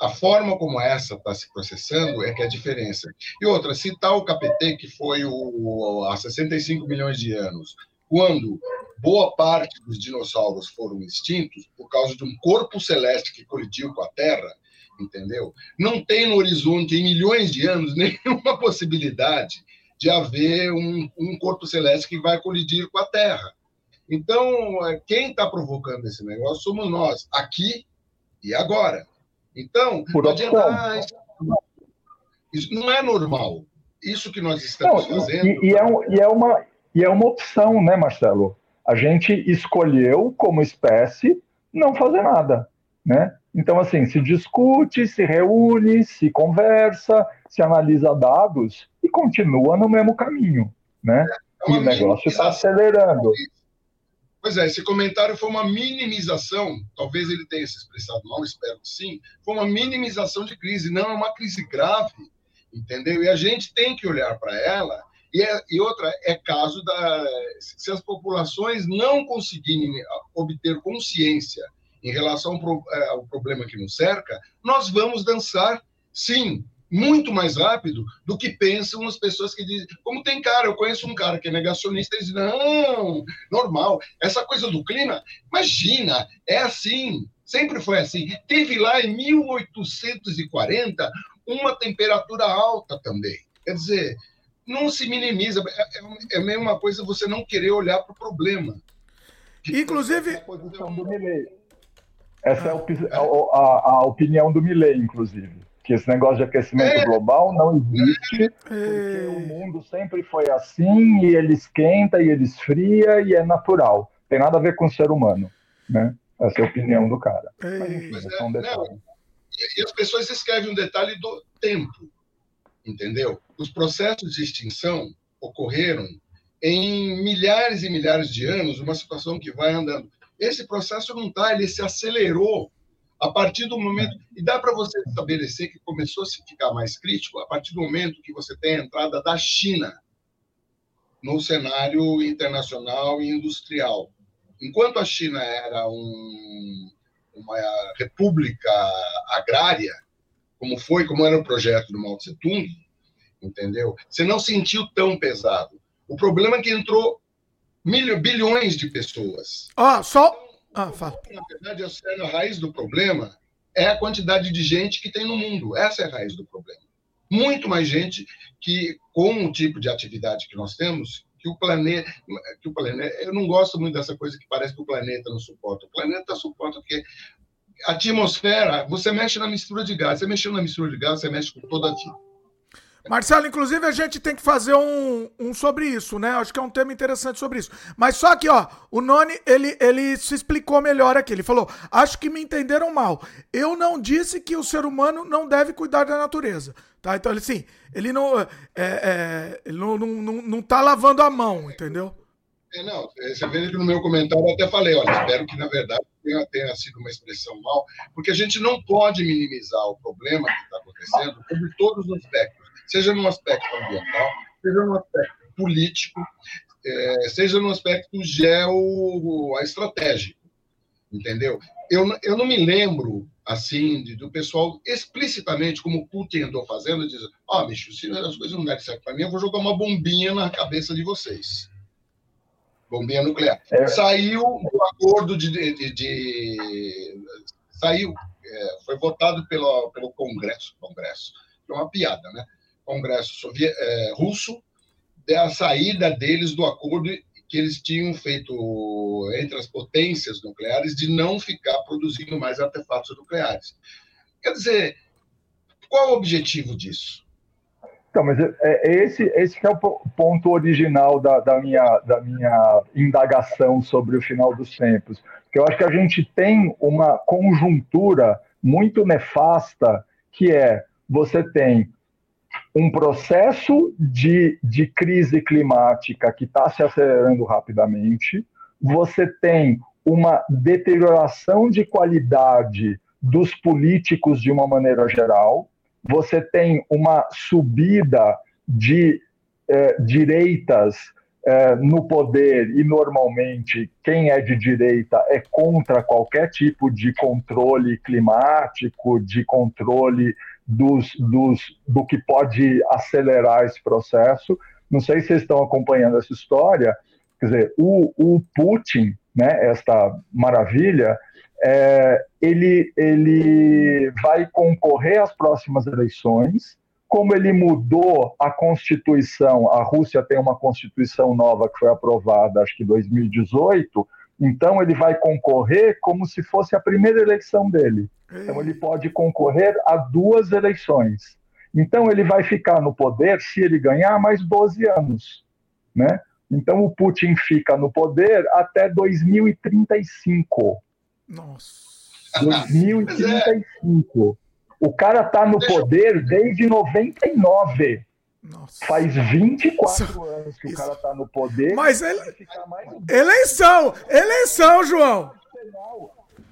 a, forma como essa está se processando é que é a diferença. E outra, se tal o KPT, que foi o, há 65 milhões de anos, quando boa parte dos dinossauros foram extintos por causa de um corpo celeste que colidiu com a Terra, entendeu? Não tem no horizonte, em milhões de anos, (laughs) nenhuma possibilidade de haver um, um corpo celeste que vai colidir com a Terra. Então, é, quem está provocando esse negócio somos nós, aqui e agora. Então, Por não adianta, ah, isso não é normal. isso que nós estamos Não, fazendo. E, e, é um, e, é uma, e é uma opção, né, Marcelo? A gente escolheu, como espécie, não fazer nada, né? Então, assim, se discute, se reúne, se conversa, se analisa dados e continua no mesmo caminho, né? É e o negócio está acelerando. Pois é, esse comentário foi uma minimização, talvez ele tenha se expressado mal, espero que sim, foi uma minimização de crise, não é uma crise grave, entendeu? E a gente tem que olhar para ela, e, é, e outra, é caso da. Se as populações não conseguirem obter consciência em relação pro, é, ao problema que nos cerca, nós vamos dançar, sim, muito mais rápido do que pensam as pessoas que dizem. Como tem cara, eu conheço um cara que é negacionista e diz: não, normal, essa coisa do clima, imagina, é assim, sempre foi assim. Teve lá em 1840 uma temperatura alta também. Quer dizer, não se minimiza, é, é, é a mesma coisa você não querer olhar para o problema. Inclusive. A posição do Milley. Essa é a, a, a opinião do Milley, inclusive que esse negócio de aquecimento é. global não existe, porque é. o mundo sempre foi assim, e ele esquenta, e ele esfria, e é natural. Tem nada a ver com o ser humano, né? Essa é a opinião do cara. É. Mas, enfim, é, um não, e as pessoas escrevem um detalhe do tempo, entendeu? Os processos de extinção ocorreram em milhares e milhares de anos, uma situação que vai andando. Esse processo não está, ele se acelerou a partir do momento. E dá para você estabelecer que começou a se ficar mais crítico a partir do momento que você tem a entrada da China no cenário internacional e industrial. Enquanto a China era um, uma república agrária, como foi, como era o projeto do Mao Tse Tung, entendeu? Você não sentiu tão pesado. O problema é que entrou milho, bilhões de pessoas. Ah, só ah, fala. Na verdade, a raiz do problema é a quantidade de gente que tem no mundo. Essa é a raiz do problema. Muito mais gente que, com o tipo de atividade que nós temos, que o planeta. Que o planeta eu não gosto muito dessa coisa que parece que o planeta não suporta. O planeta suporta porque a atmosfera, você mexe na mistura de gás. Você mexeu na mistura de gás, você mexe com toda a Marcelo, inclusive a gente tem que fazer um, um sobre isso, né? Acho que é um tema interessante sobre isso. Mas só que, ó, o Noni, ele, ele se explicou melhor aqui. Ele falou: acho que me entenderam mal. Eu não disse que o ser humano não deve cuidar da natureza. Tá? Então, ele sim, ele não, é, é, ele não, não, não, não tá lavando a mão, entendeu? É, não, você vê que no meu comentário eu até falei, olha, espero que na verdade tenha, tenha sido uma expressão mal, porque a gente não pode minimizar o problema que está acontecendo sobre todos os aspectos seja no aspecto ambiental, seja no aspecto político, é, seja no aspecto geoestratégico, entendeu? Eu, eu não me lembro, assim, de, do pessoal explicitamente, como o Putin andou fazendo, dizer, ó, oh, bicho, se as coisas não derem certo para mim, eu vou jogar uma bombinha na cabeça de vocês. Bombinha nuclear. É. Saiu o acordo de, de, de saiu, é, foi votado pelo, pelo Congresso, Congresso, é uma piada, né? Congresso é, russo da saída deles do acordo que eles tinham feito entre as potências nucleares de não ficar produzindo mais artefatos nucleares. Quer dizer, qual o objetivo disso? Então, mas é, é esse, esse é o ponto original da, da, minha, da minha indagação sobre o final dos tempos. Porque eu acho que a gente tem uma conjuntura muito nefasta, que é você tem um processo de, de crise climática que está se acelerando rapidamente, você tem uma deterioração de qualidade dos políticos de uma maneira geral, você tem uma subida de eh, direitas eh, no poder e normalmente quem é de direita é contra qualquer tipo de controle climático, de controle dos, dos, do que pode acelerar esse processo. Não sei se vocês estão acompanhando essa história. Quer dizer, o, o Putin, né, esta maravilha, é, ele, ele vai concorrer às próximas eleições. Como ele mudou a Constituição, a Rússia tem uma Constituição nova que foi aprovada, acho que em 2018, então ele vai concorrer como se fosse a primeira eleição dele. Então ele pode concorrer a duas eleições. Então ele vai ficar no poder, se ele ganhar, mais 12 anos. Né? Então o Putin fica no poder até 2035. Nossa. 2035. O cara está no poder desde 99. Nossa. Faz 24 Isso. anos que Isso. o cara está no poder. Mas ele... eleição! Eleição, João!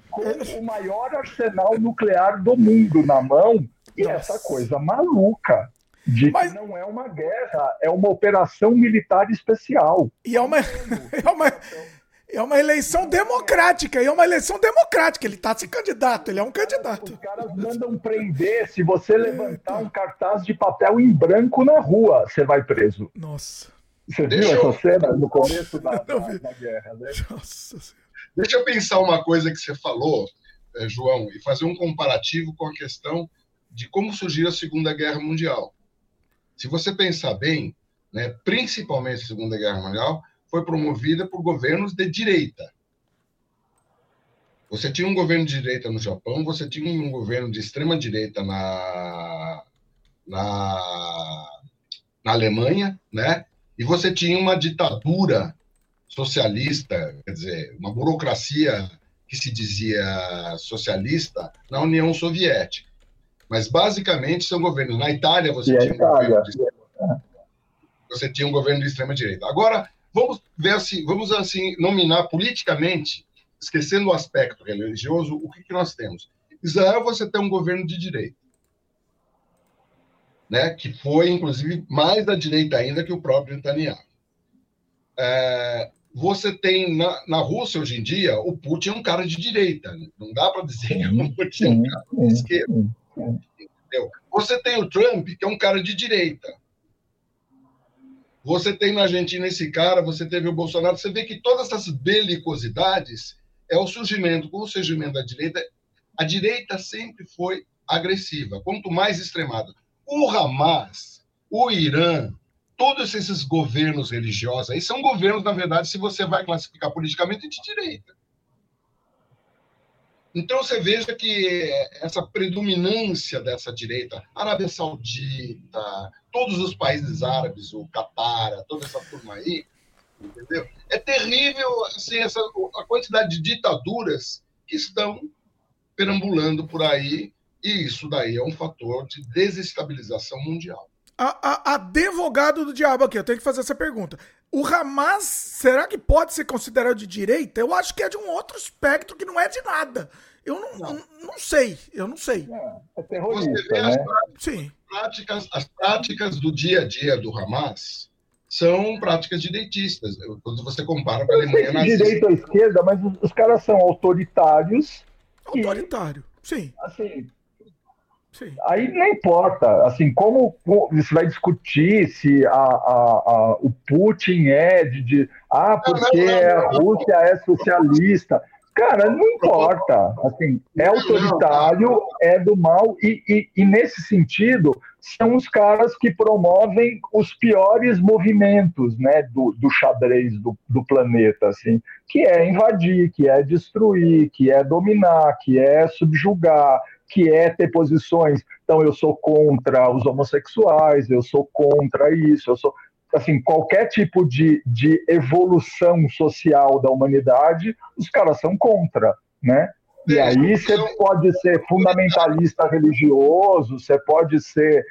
Com o maior arsenal nuclear do mundo na mão. E Nossa. essa coisa maluca de Mas... que não é uma guerra, é uma operação militar especial. E é uma, (laughs) é uma, é uma eleição democrática, e é uma eleição democrática. Ele está se candidato, ele é um candidato. Os caras mandam prender. Se você levantar um cartaz de papel em branco na rua, você vai preso. Nossa. Você Deixa viu eu... essa cena no começo da, da, da guerra, né? Nossa Deixa eu pensar uma coisa que você falou, eh, João, e fazer um comparativo com a questão de como surgiu a Segunda Guerra Mundial. Se você pensar bem, né, principalmente a Segunda Guerra Mundial, foi promovida por governos de direita. Você tinha um governo de direita no Japão, você tinha um governo de extrema direita na, na, na Alemanha, né? E você tinha uma ditadura socialista, quer dizer, uma burocracia que se dizia socialista na União Soviética. Mas basicamente são governos. Na Itália você tinha um governo de... você tinha um governo de extrema direita. Agora Vamos ver assim, vamos assim nominar politicamente, esquecendo o aspecto religioso, o que, que nós temos? Israel você tem um governo de direita, né? Que foi inclusive mais da direita ainda que o próprio Netanyahu. É, você tem na, na Rússia hoje em dia o Putin é um cara de direita, não dá para dizer que o Putin é um cara de esquerda. Entendeu? Você tem o Trump que é um cara de direita. Você tem na Argentina esse cara, você teve o Bolsonaro, você vê que todas essas belicosidades é o surgimento, com o surgimento da direita, a direita sempre foi agressiva, quanto mais extremada. O Hamas, o Irã, todos esses governos religiosos aí são governos, na verdade, se você vai classificar politicamente, de direita. Então você veja que essa predominância dessa direita, Arábia Saudita, todos os países árabes, o Catar, toda essa turma aí, entendeu? É terrível assim, essa, a quantidade de ditaduras que estão perambulando por aí, e isso daí é um fator de desestabilização mundial. A, a, advogado do diabo aqui, eu tenho que fazer essa pergunta. O Hamas, será que pode ser considerado de direita? Eu acho que é de um outro espectro que não é de nada. Eu não, não. não, não sei, eu não sei. É, é terrorista, Você vê né? as, Sim. Práticas, as práticas do dia a dia do Hamas são práticas direitistas. Quando você compara com a Alemanha nazista. Direita ou esquerda, mas os, caras são autoritários. Autoritário, e, sim. Assim, Sim. Aí não importa, assim, como você vai discutir se a, a, a, o Putin é de, de ah, porque a Rússia é socialista. Cara, não importa. Assim, é autoritário, é do mal, e, e, e, nesse sentido, são os caras que promovem os piores movimentos né, do, do xadrez do, do planeta, assim, que é invadir, que é destruir, que é dominar, que é subjugar, que é ter posições. Então, eu sou contra os homossexuais, eu sou contra isso, eu sou assim, qualquer tipo de, de evolução social da humanidade, os caras são contra, né? E aí você pode ser fundamentalista religioso, você pode ser.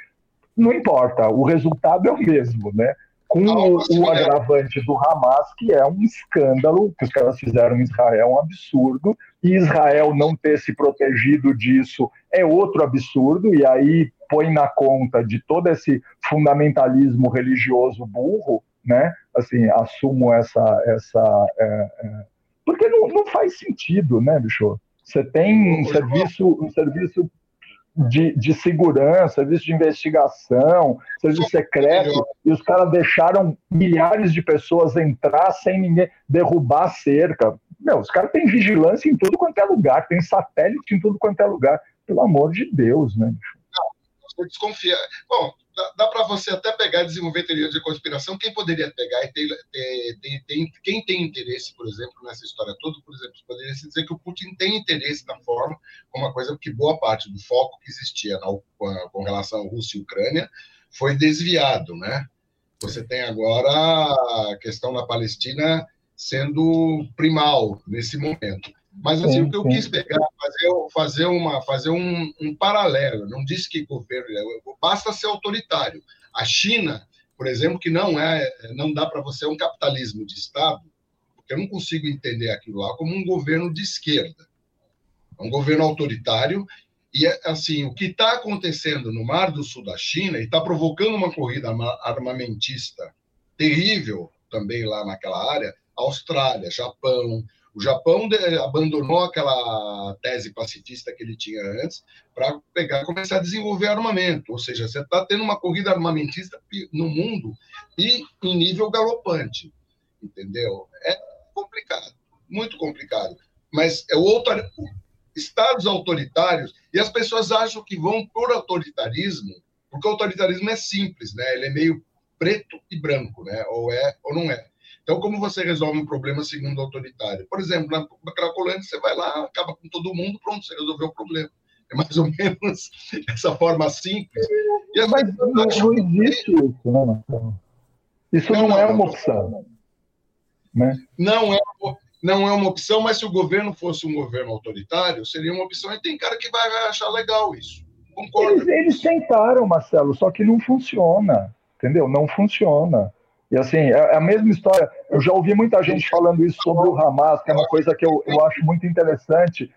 Não importa, o resultado é o mesmo, né? Com o, o agravante do Hamas, que é um escândalo, que os caras fizeram em Israel, um absurdo, e Israel não ter se protegido disso é outro absurdo, e aí põe na conta de todo esse fundamentalismo religioso burro, né? Assim, assumo essa. essa é, é... Porque não, não faz sentido, né, bicho? Você tem um serviço, um serviço de, de segurança, serviço de investigação, serviço secreto, e os caras deixaram milhares de pessoas entrar sem ninguém derrubar a cerca. Meu, os caras têm vigilância em tudo quanto é lugar, tem satélite em tudo quanto é lugar. Pelo amor de Deus, né? Não, você desconfia. Bom, dá, dá para você até pegar desenvolver teorias de conspiração. Quem poderia pegar e ter, ter, ter, ter, quem tem interesse, por exemplo, nessa história toda, por exemplo, poderia se dizer que o Putin tem interesse na forma, uma coisa que boa parte do foco que existia na, com relação à Rússia e Ucrânia foi desviado, né? Você tem agora a questão da Palestina sendo primal nesse momento. Mas assim, sim, o que eu quis pegar, fazer, fazer, uma, fazer um, um paralelo, não disse que governo, basta ser autoritário. A China, por exemplo, que não é, não dá para você um capitalismo de Estado, porque eu não consigo entender aquilo lá como um governo de esquerda. É um governo autoritário e assim, o que está acontecendo no Mar do Sul da China e está provocando uma corrida armamentista terrível também lá naquela área, Austrália, Japão, o Japão abandonou aquela tese pacifista que ele tinha antes para pegar começar a desenvolver armamento. Ou seja, você está tendo uma corrida armamentista no mundo e em nível galopante. Entendeu? É complicado, muito complicado. Mas é outro, estados autoritários, e as pessoas acham que vão por autoritarismo, porque o autoritarismo é simples, né? ele é meio preto e branco, né? ou é ou não é. Então, como você resolve um problema segundo o autoritário? Por exemplo, na Cracolândia, você vai lá, acaba com todo mundo, pronto, você resolveu o problema. É mais ou menos (laughs) essa forma simples. E Mas não, não existe isso, né, Isso não, não, é uma opção. Né? Não, é, não é uma opção, mas se o governo fosse um governo autoritário, seria uma opção. E tem cara que vai achar legal isso. Concordo. Eles, eles tentaram, Marcelo, só que não funciona. Entendeu? Não funciona. E assim, é, é a mesma história. Eu já ouvi muita gente falando isso sobre o Hamas, que é uma coisa que eu, eu acho muito interessante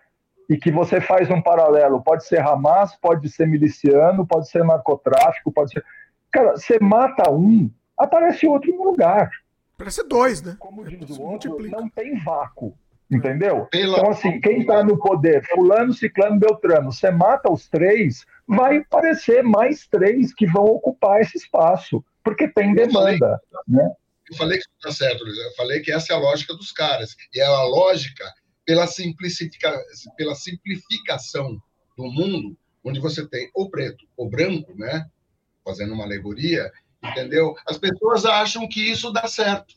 e que você faz um paralelo. Pode ser Hamas, pode ser miliciano, pode ser narcotráfico, pode ser. Cara, você mata um, aparece outro no lugar. Aparece dois, né? Como diz o outro, não tem vácuo. Entendeu? Então, assim, quem está no poder, fulano, ciclano, beltrano, você mata os três, vai aparecer mais três que vão ocupar esse espaço porque tem demanda. Eu falei, né? eu falei que está certo, Luiz. Eu falei que essa é a lógica dos caras. E é a lógica pela, simplifica, pela simplificação do mundo, onde você tem o preto, o branco, né? Fazendo uma alegoria, entendeu? As pessoas acham que isso dá certo.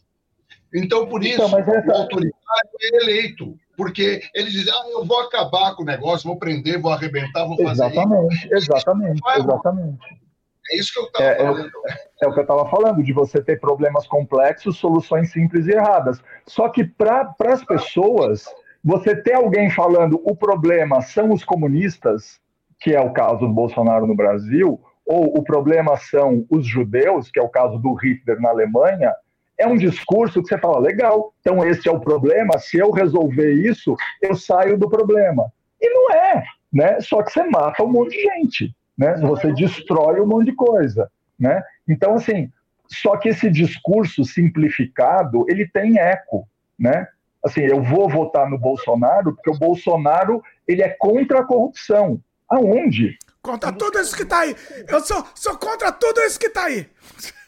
Então, por então, isso, então, essa... o autoritário é eleito. Porque ele diz, ah, eu vou acabar com o negócio, vou prender, vou arrebentar, vou fazer exatamente, isso. Exatamente, exatamente, exatamente. É isso que eu estava é, falando. É, é, o que eu estava falando, de você ter problemas complexos, soluções simples e erradas. Só que para as pessoas, você ter alguém falando o problema são os comunistas, que é o caso do Bolsonaro no Brasil, ou o problema são os judeus, que é o caso do Hitler na Alemanha, é um discurso que você fala, legal, então esse é o problema, se eu resolver isso, eu saio do problema. E não é, né? Só que você mata um monte de gente né? Você destrói um monte de coisa, né? Então, assim, só que esse discurso simplificado, ele tem eco, né? Assim, eu vou votar no Bolsonaro porque o Bolsonaro, ele é contra a corrupção. Aonde? Contra tudo isso que tá aí. Eu sou, sou contra tudo isso que tá aí.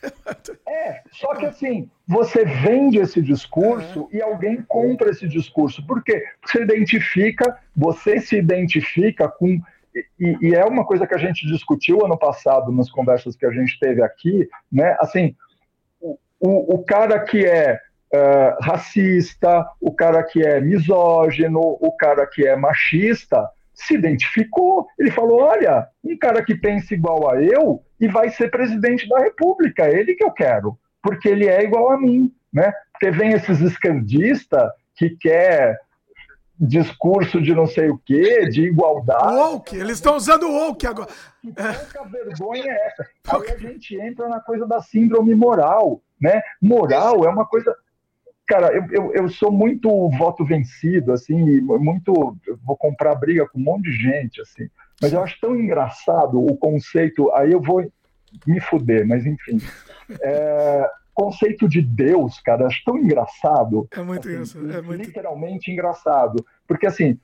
(laughs) É, só que assim, você vende esse discurso e alguém compra esse discurso. Por quê? Porque você identifica, você se identifica com e, e, é uma coisa que a gente discutiu ano passado nas conversas que a gente teve aqui, né? Assim, o, o, cara que é uh, racista, o cara que é misógino, o cara que é machista, se identificou. Ele falou: olha, um cara que pensa igual a eu e vai ser presidente da República, é ele que eu quero, porque ele é igual a mim, né? Porque vem esses esquerdistas que quer discurso de não sei o quê, de igualdade. Woke, eles estão usando o woke agora. Que pouca vergonha é essa? (laughs) Aí a gente entra na coisa da síndrome moral, né? Moral é uma coisa. Cara, eu, eu, eu sou muito voto vencido, assim, muito. vou comprar briga com um monte de gente, assim. Mas eu acho tão engraçado o conceito. Aí eu vou me fuder, mas enfim. É, conceito de Deus, cara, acho tão engraçado. É muito assim, engraçado. É muito... Literalmente engraçado. Porque, assim,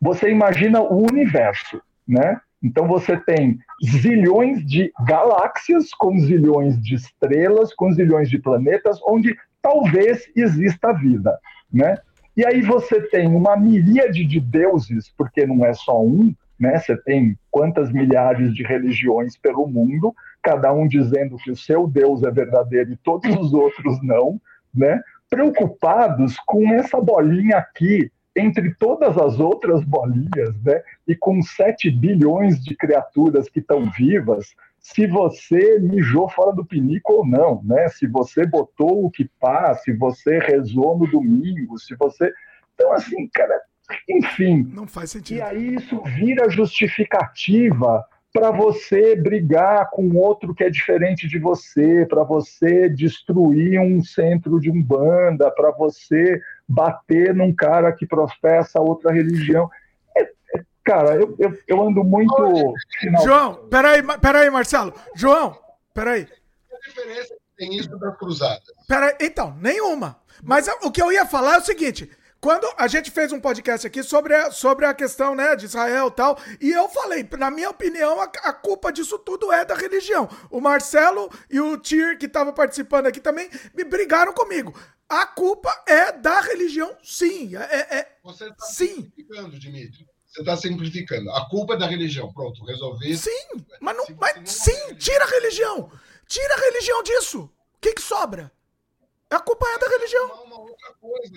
você imagina o universo, né? Então você tem zilhões de galáxias com zilhões de estrelas, com zilhões de planetas, onde talvez exista vida, né? E aí você tem uma miríade de deuses, porque não é só um, né? Você tem quantas milhares de religiões pelo mundo, cada um dizendo que o seu Deus é verdadeiro e todos os outros não, né? Preocupados com essa bolinha aqui entre todas as outras bolinhas, né? E com 7 bilhões de criaturas que estão vivas, se você mijou fora do pinico ou não, né? Se você botou o que passa, se você rezou no domingo, se você. Então, assim, cara, enfim. Não faz sentido. E aí isso vira justificativa para você brigar com outro que é diferente de você, para você destruir um centro de umbanda, para você bater num cara que professa outra religião. É, é, cara, eu, eu, eu, ando muito. João, peraí, peraí, Marcelo. João, peraí. Que diferença tem isso da cruzada? Peraí, então, nenhuma. Mas o que eu ia falar é o seguinte: quando a gente fez um podcast aqui sobre a, sobre a questão né, de Israel e tal, e eu falei, na minha opinião, a, a culpa disso tudo é da religião. O Marcelo e o Tir, que estavam participando aqui também, me brigaram comigo. A culpa é da religião, sim. É, é, Você está sim. simplificando, Dimitri. Você está simplificando. A culpa é da religião. Pronto, resolvi. Sim, mas, não, mas sim, tira a religião. Tira a religião disso. O que, que sobra? A culpa é da religião. Uma outra coisa.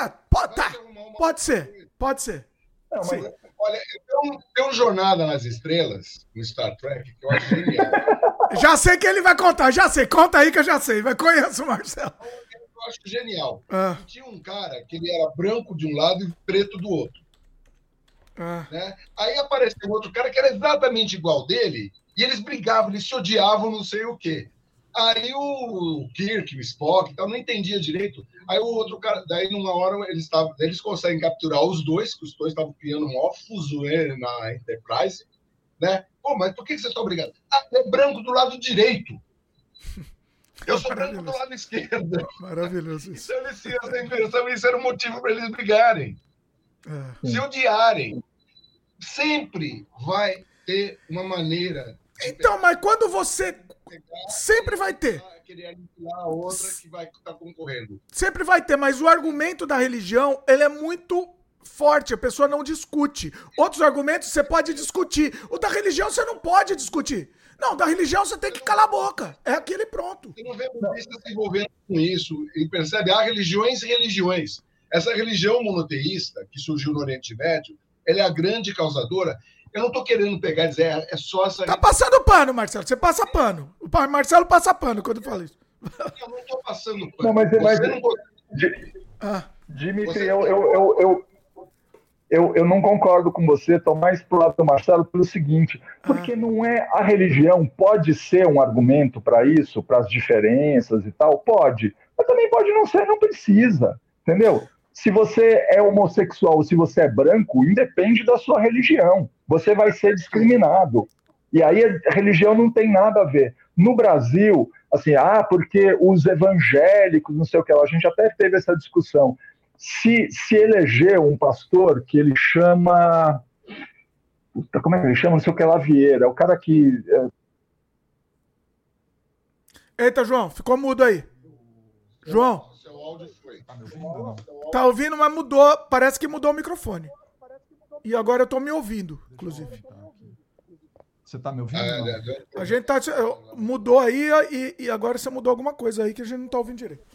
É, pode, tá. pode ser, pode ser. Não, mas, olha, tem um, tem um Jornada nas Estrelas, no Star Trek, que eu acho genial. (laughs) já sei que ele vai contar, já sei. Conta aí que eu já sei. Vai, conheço o Marcelo. Eu acho genial. Ah. Tinha um cara que ele era branco de um lado e preto do outro. Ah. Né? Aí apareceu outro cara que era exatamente igual dele, e eles brigavam, eles se odiavam, não sei o quê. Aí o Kirk, o Spock, então não entendia direito. Aí o outro cara, daí numa hora eles estavam, eles conseguem capturar os dois, que os dois estavam criando um fuzuê na Enterprise, né? Pô, mas por que vocês estão brigando? Ah, é branco do lado direito. (laughs) Eu sou branco do lado esquerdo. Maravilhoso isso. Então eles tinham essa impressão, isso era o motivo para eles brigarem. É. Se odiarem, sempre vai ter uma maneira. Então, mas quando você Sempre vai ter. a outra que vai estar tá concorrendo. Sempre vai ter, mas o argumento da religião, ele é muito forte, a pessoa não discute. Outros argumentos você pode discutir. O da religião você não pode discutir. Não, da religião você tem que calar a boca. É aquele pronto. Você não vê se envolvendo com isso e percebe, há religiões e religiões. Essa religião monoteísta que surgiu no Oriente Médio, ela é a grande causadora eu não estou querendo pegar e dizer, é, é só essa. Tá passando pano, Marcelo. Você passa pano. O Marcelo passa pano quando fala isso. (laughs) Eu não estou passando pano. Não, mas, mas, não... ah. Dimitri, eu, eu, eu, eu, eu, eu não concordo com você, estou mais pro lado do Marcelo pelo seguinte, porque ah. não é a religião pode ser um argumento para isso, para as diferenças e tal, pode, mas também pode não ser, não precisa, entendeu? Se você é homossexual se você é branco, independe da sua religião você vai ser discriminado. E aí a religião não tem nada a ver. No Brasil, assim, ah, porque os evangélicos, não sei o que a gente até teve essa discussão. Se, se elegeu um pastor que ele chama. Puta, como é que ele chama? Não sei o que lá, Vieira. É o cara que. É... Eita, João, ficou mudo aí. João. Tá ouvindo, mas mudou. Parece que mudou o microfone. E agora eu tô me ouvindo, inclusive. Você tá me ouvindo? Ah, é, é, a gente tá. Mudou aí e, e, agora você mudou alguma coisa aí que a gente não tá ouvindo direito.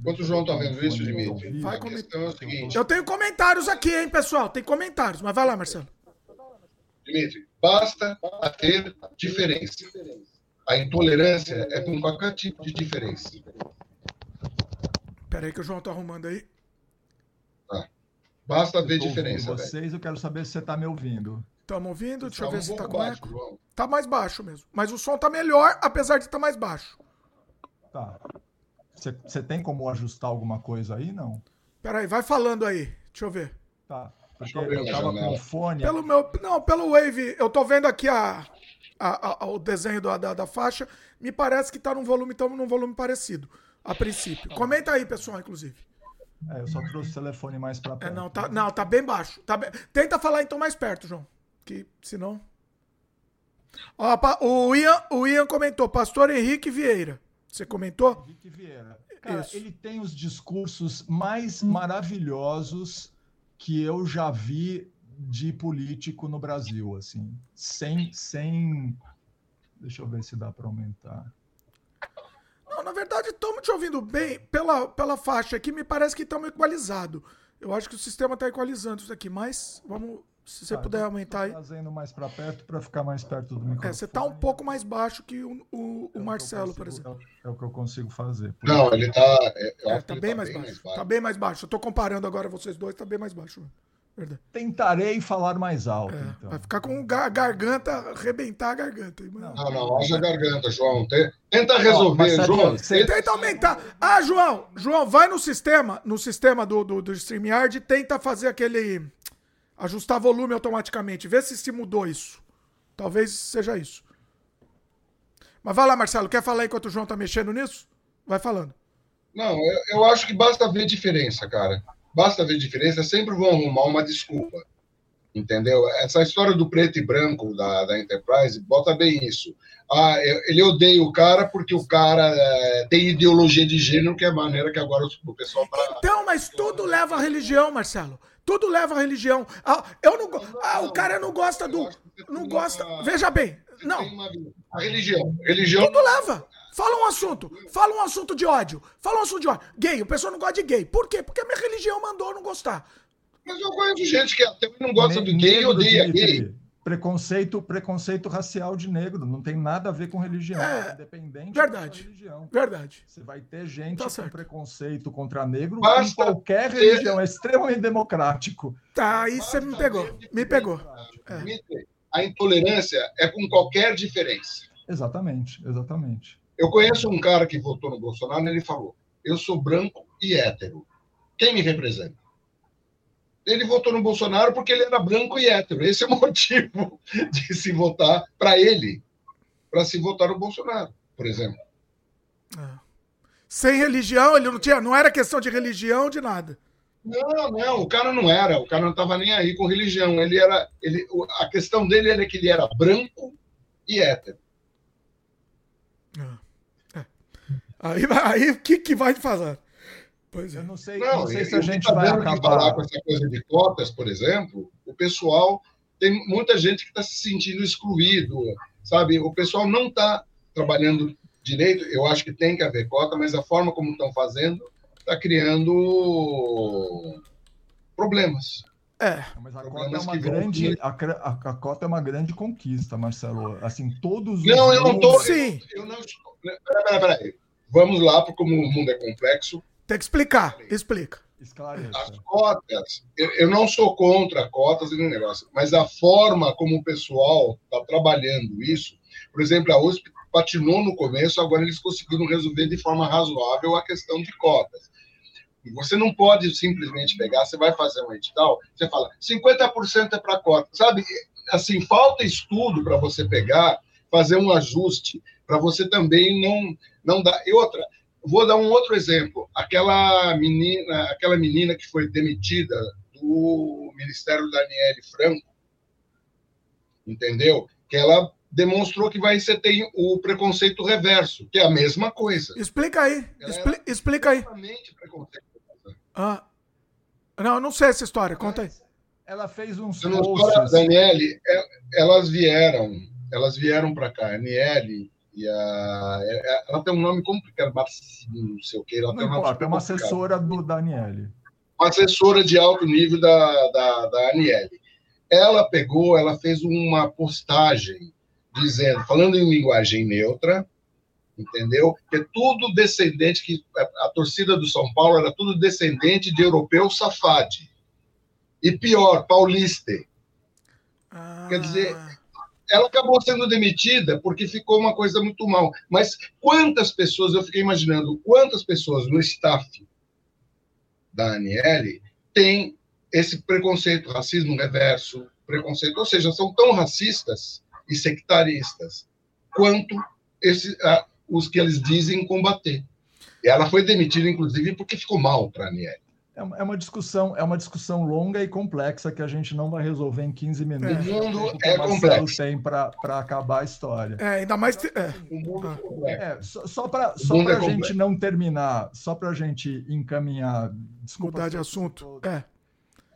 Enquanto o João tá vendo isso, Dimitri, vai a é o seguinte. Eu tenho comentários aqui, hein, pessoal? Tem comentários, mas vai lá, Marcelo. Dimitri, basta ter diferença. A intolerância é com qualquer tipo de diferença. Peraí que o João tá arrumando aí. Basta ver diferença. Vocês, véio. eu quero saber se você está me ouvindo. Estamos ouvindo? Deixa eu ver se está com eco. Tá mais baixo mesmo. Mas o som tá melhor, apesar de estar tá mais baixo. Tá. Você tem como ajustar alguma coisa aí, não? Peraí, vai falando aí. Deixa eu ver. Tá. Porque eu, eu tava com o fone. Pelo meu, não, pelo Wave, eu tô vendo aqui a, a, a o desenho da, da, da, faixa. Me parece que tá num volume, tão num volume parecido, a princípio. Comenta aí, pessoal, inclusive. É, eu só trouxe o telefone mais para perto. É, não, tá, não, tá bem baixo. Tá bem... Tenta falar então mais perto, João. Que senão. Ó, o, Ian, o Ian comentou, Pastor Henrique Vieira. Você comentou? Henrique Vieira. Cara, Isso. ele tem os discursos mais maravilhosos que eu já vi de político no Brasil, assim, sem, sem Deixa eu ver se dá para aumentar. Não, na verdade, estamos te ouvindo bem. Pela, pela faixa aqui, me parece que estamos equalizado. Eu acho que o sistema está equalizando isso aqui, mas vamos. Se você ah, puder aumentar aí. Trazendo mais para perto para ficar mais perto do microfone. É, você está um pouco mais baixo que o, o, o é Marcelo, consigo, por exemplo. É o que eu consigo fazer. Não, ele está. É, é, tá bem, tá mais, bem baixo. mais baixo. Tá bem mais baixo. Eu estou comparando agora vocês dois, está bem mais baixo. Verdade. Tentarei falar mais alto. É, então. Vai ficar com a garganta, arrebentar a garganta. Não, não, não haja garganta, João. Tenta resolver, não, João. Você... Tenta aumentar. Ah, João, João, vai no sistema, no sistema do, do, do StreamYard e tenta fazer aquele. Ajustar volume automaticamente. Vê se se mudou isso. Talvez seja isso. Mas vai lá, Marcelo. Quer falar enquanto o João tá mexendo nisso? Vai falando. Não, eu, eu acho que basta ver diferença, cara basta ver diferença, sempre vão arrumar uma desculpa. Entendeu? Essa história do preto e branco da, da Enterprise bota bem isso. Ah, ele odeia o cara porque o cara é, tem ideologia de gênero, que é a maneira que agora o pessoal tá. Então, mas tudo leva à religião, Marcelo. Tudo leva à religião. Ah, eu não, ah, o cara não gosta do. Não gosta. Veja bem. Não. A religião. religião. Tudo leva. Fala um assunto. Fala um assunto de ódio. Fala um assunto de ódio. Gay, o pessoal não gosta de gay. Por quê? Porque a minha religião mandou não gostar. Mas eu conheço gente que até não gosta do gay e odeia gay. Preconceito, preconceito racial de negro, não tem nada a ver com religião, é, independente verdade, da religião. Verdade. Você vai ter gente tá com preconceito contra negro Basta em qualquer religião, é extremamente democrático. Tá, aí você me pegou, me pegou. É. A intolerância é com qualquer diferença. Exatamente, exatamente. Eu conheço um cara que votou no Bolsonaro e ele falou: Eu sou branco e hétero. Quem me representa? Ele votou no Bolsonaro porque ele era branco e hétero. Esse é o (laughs) motivo de se votar para ele, para se votar no Bolsonaro, por exemplo. É. Sem religião, ele não tinha, não era questão de religião, de nada. Não, não, o cara não era, o cara não estava nem aí com religião. Ele era, ele, a questão dele era que ele era branco e hétero. É. Aí, aí o que, que vai fazer? Pois é. Eu não sei, não, não sei se a gente tá vai acabar. falar com essa coisa de cotas, por exemplo, o pessoal tem muita gente que está se sentindo excluído, sabe? O pessoal não está trabalhando direito. Eu acho que tem que haver cota, mas a forma como estão fazendo está criando problemas. É. Mas a cota é uma grande, a, a, a, cota é uma grande conquista, Marcelo. Assim, todos os. Não, eu não estou. Sim. Eu, eu não estou. Peraí, peraí. Vamos lá, porque como o mundo é complexo. Tem que explicar. Explica. As cotas, eu, eu não sou contra cotas e negócio, mas a forma como o pessoal está trabalhando isso, por exemplo, a USP patinou no começo, agora eles conseguiram resolver de forma razoável a questão de cotas. Você não pode simplesmente pegar, você vai fazer um edital, você fala 50% é para cota, sabe? Assim, falta estudo para você pegar, fazer um ajuste, para você também não não dá. E outra, vou dar um outro exemplo. Aquela menina, aquela menina que foi demitida do Ministério Daniele Franco, entendeu? Que ela demonstrou que vai ser tem o preconceito reverso, que é a mesma coisa. Explica aí. Expli explica aí. Ah. Não, eu não sei essa história. Conta aí. Ela fez uns posts. Daniele, é, elas vieram, elas vieram para cá, Aniele e a, é, é, ela tem um nome complicado, não sei o que. Ela não tem importa, é uma assessora do Daniele. Uma assessora de alto nível da, da, da Aniele. Ela pegou, ela fez uma postagem dizendo, falando em linguagem neutra, entendeu? Que é tudo descendente, que a, a torcida do São Paulo era tudo descendente de europeu safade. E pior, pauliste. Ah. Quer dizer, ela acabou sendo demitida porque ficou uma coisa muito mal. Mas quantas pessoas, eu fiquei imaginando, quantas pessoas no staff da Aniele têm esse preconceito, racismo reverso, preconceito, ou seja, são tão racistas e sectaristas quanto esse, os que eles dizem combater. E ela foi demitida, inclusive, porque ficou mal para a Aniele. É, é uma discussão, é uma discussão longa e complexa que a gente não vai resolver em 15 minutos. O mundo é complexo. tem para acabar a história. É, ainda mais. É. O mundo é, é só, só para só a é gente não terminar, só para a gente encaminhar. Desculpa, Mudar de assunto. É.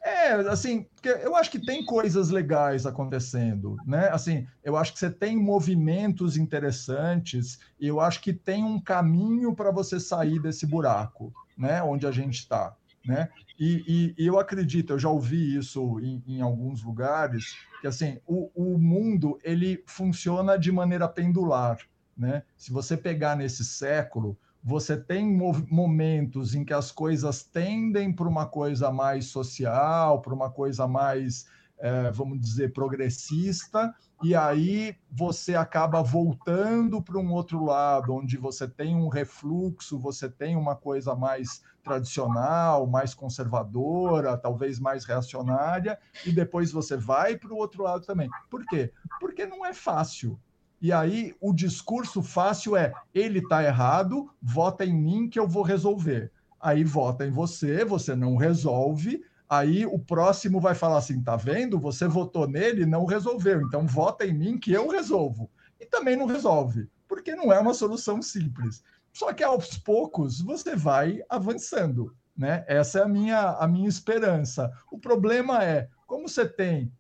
É, É, assim, eu acho que tem coisas legais acontecendo, né? Assim, eu acho que você tem movimentos interessantes e eu acho que tem um caminho para você sair desse buraco, né? Onde a gente está, né? E, e, e, eu acredito, eu já ouvi isso em, em alguns lugares, que assim, o, o mundo ele funciona de maneira pendular, né? Se você pegar nesse século, você tem momentos em que as coisas tendem para uma coisa mais social, para uma coisa mais, é, vamos dizer, progressista, e aí você acaba voltando para um outro lado, onde você tem um refluxo, você tem uma coisa mais tradicional, mais conservadora, talvez mais reacionária, e depois você vai para o outro lado também. Por quê? Porque não é fácil. E aí o discurso fácil é: ele está errado, vota em mim que eu vou resolver. Aí vota em você, você não resolve. Aí o próximo vai falar assim: tá vendo? Você votou nele e não resolveu. Então vota em mim que eu resolvo. E também não resolve, porque não é uma solução simples. Só que aos poucos você vai avançando. Né? Essa é a minha, a minha esperança. O problema é, como você tem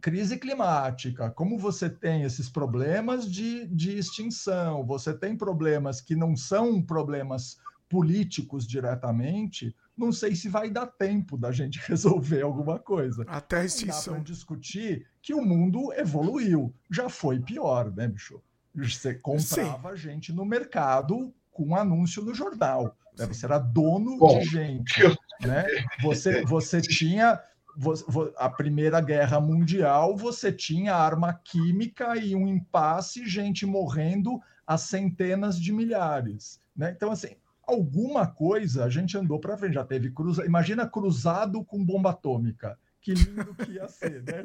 crise climática, como você tem esses problemas de, de extinção, você tem problemas que não são problemas políticos diretamente, não sei se vai dar tempo da gente (laughs) resolver alguma coisa. Até a extinção. Dá discutir que o mundo evoluiu. Já foi pior, né, bicho? Você comprava Sim. gente no mercado com um anúncio no jornal. Né? Você era dono Bom, de gente. Né? Você, você (laughs) tinha a Primeira Guerra Mundial, você tinha arma química e um impasse, gente morrendo a centenas de milhares. Né? Então, assim, alguma coisa a gente andou para frente. Já teve cruza... Imagina cruzado com bomba atômica. Que lindo que ia ser, né?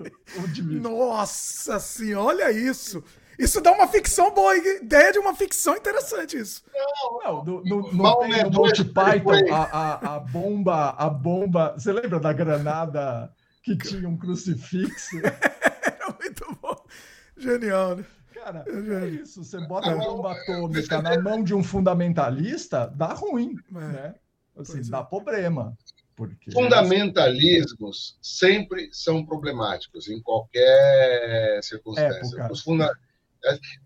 Nossa senhora, olha isso! Isso dá uma ficção boa, ideia de uma ficção interessante isso. Não, não, no, no, no, tem no Monty Python a, a, a, bomba, a bomba. Você lembra da granada que (laughs) tinha um crucifixo? (laughs) Era muito bom. Genial, né? Cara, é isso. Você bota a bomba atômica na mão de um fundamentalista, dá ruim, é. né? Assim, dá problema. Porque... Fundamentalismos sempre são problemáticos em qualquer circunstância. Os funda...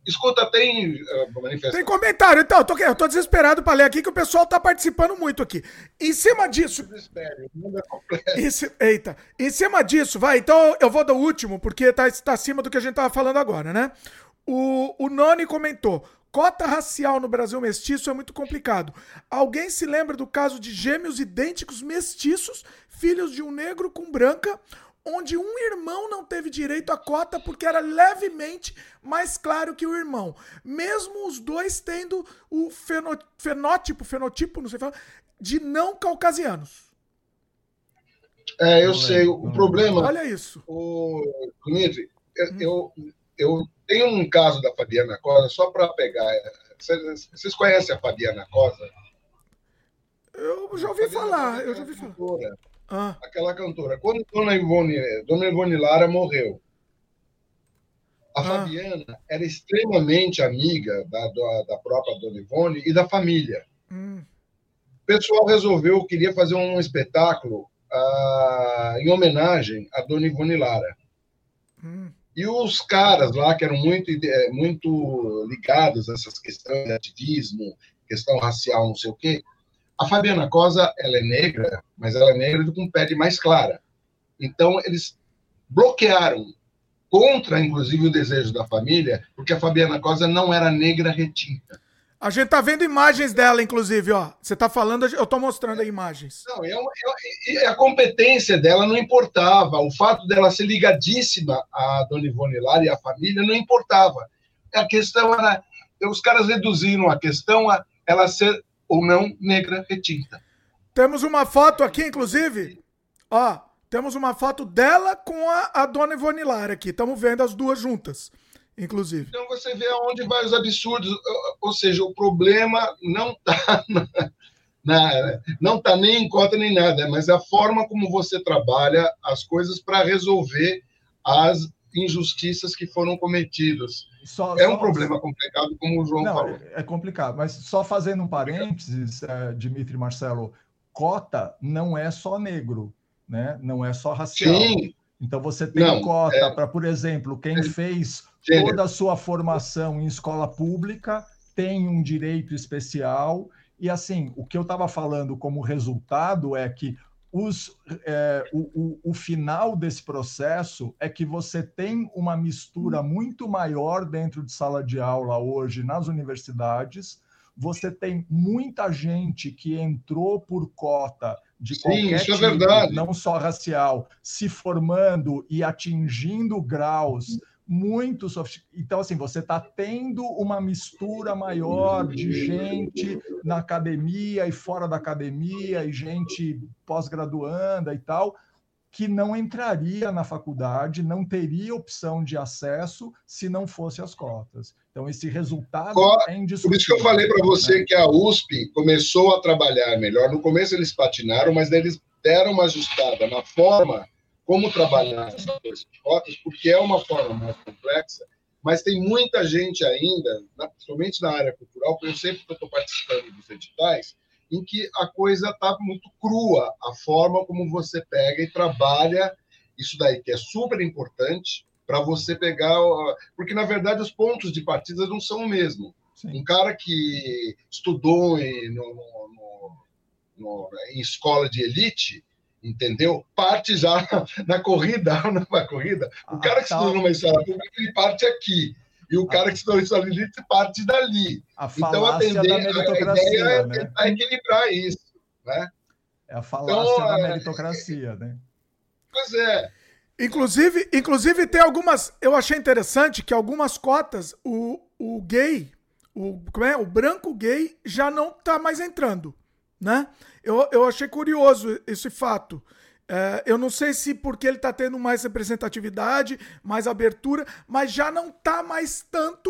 Escuta, tem uh, manifestação. Tem comentário, então. Eu tô, eu tô desesperado para ler aqui que o pessoal tá participando muito aqui. Em cima disso. É em, eita. Em cima disso, vai. Então eu vou do último, porque tá, tá acima do que a gente tava falando agora, né? O, o Noni comentou. Cota racial no Brasil mestiço é muito complicado. Alguém se lembra do caso de gêmeos idênticos mestiços, filhos de um negro com branca, onde um irmão não teve direito à cota porque era levemente mais claro que o irmão, mesmo os dois tendo o fenótipo, fenotipo, não sei falar, de não caucasianos. É, eu sei. O problema. Olha isso. O Dimitri, hum. eu, eu tenho um caso da Fabiana Cosa, só para pegar. Vocês, vocês conhecem a Fabiana Cosa? Eu já ouvi falar, eu já ouvi falar. Ah. Aquela cantora. Quando Dona Ivone, Dona Ivone Lara morreu, a ah. Fabiana era extremamente amiga da, da, da, própria Dona Ivone e da família. Hum. O pessoal resolveu, queria fazer um espetáculo ah, em homenagem a Dona Ivone Lara. Hum. E os caras lá, que eram muito, eh, muito ligados a essas questões de ativismo, questão racial, não sei o quê, a Fabiana Cosa, ela é negra, mas ela é negra com pele mais clara. Então, eles bloquearam, contra, inclusive, o desejo da família, porque a Fabiana Cosa não era negra retinta. A gente tá vendo imagens dela, inclusive, ó. Você tá falando, eu tô mostrando aí imagens. Não, eu, eu, a competência dela não importava. O fato dela ser ligadíssima à Dona Ivone Lara e à família não importava. A questão era. Os caras reduziram a questão a ela ser ou não negra retinta. Temos uma foto aqui, inclusive. Ó, temos uma foto dela com a, a dona Ivone Lara aqui. Estamos vendo as duas juntas, inclusive. Então você vê aonde vai os absurdos. Ou seja, o problema não (laughs) está na, não está nem em cota nem nada, mas a forma como você trabalha as coisas para resolver as injustiças que foram cometidas. Só, é um problema complicado, como o João não, falou. É complicado, mas só fazendo um parênteses, é, Dimitri Marcelo, cota não é só negro. né? Não é só racial. Sim. Então você tem Não, cota é... para, por exemplo, quem fez toda a sua formação em escola pública tem um direito especial. E assim, o que eu estava falando como resultado é que os, é, o, o, o, final desse processo é que você tem uma mistura muito maior dentro de sala de aula hoje nas universidades. Você tem muita gente que entrou por cota de Sim, qualquer tipo, é não só racial, se formando e atingindo graus muito sofisticados. Então, assim, você está tendo uma mistura maior de gente na academia e fora da academia, e gente pós-graduanda e tal, que não entraria na faculdade, não teria opção de acesso se não fosse as cotas. Então, esse resultado é indiscutível. Por isso que eu falei para você né? que a USP começou a trabalhar melhor. No começo eles patinaram, mas eles deram uma ajustada na forma como trabalhar essas cotas, porque é uma forma mais complexa, mas tem muita gente ainda, principalmente na área cultural, por exemplo, que eu estou participando dos editais, em que a coisa está muito crua, a forma como você pega e trabalha isso daí, que é super importante para você pegar. Porque, na verdade, os pontos de partida não são o mesmo. Sim. Um cara que estudou em, no, no, no, em escola de elite, entendeu? Parte já (laughs) na corrida, (laughs) na corrida. O ah, cara que estudou numa escola pública, ele parte aqui. E o cara que escola de elite parte dali. A então, a, tendência, a ideia é né? tentar equilibrar isso. Né? É a falácia então, da é, meritocracia, é, né? Pois é. Inclusive, inclusive, tem algumas. Eu achei interessante que algumas cotas, o, o gay, o, como é? o branco gay, já não tá mais entrando. Né? Eu, eu achei curioso esse fato. É, eu não sei se porque ele está tendo mais representatividade, mais abertura, mas já não tá mais tanto.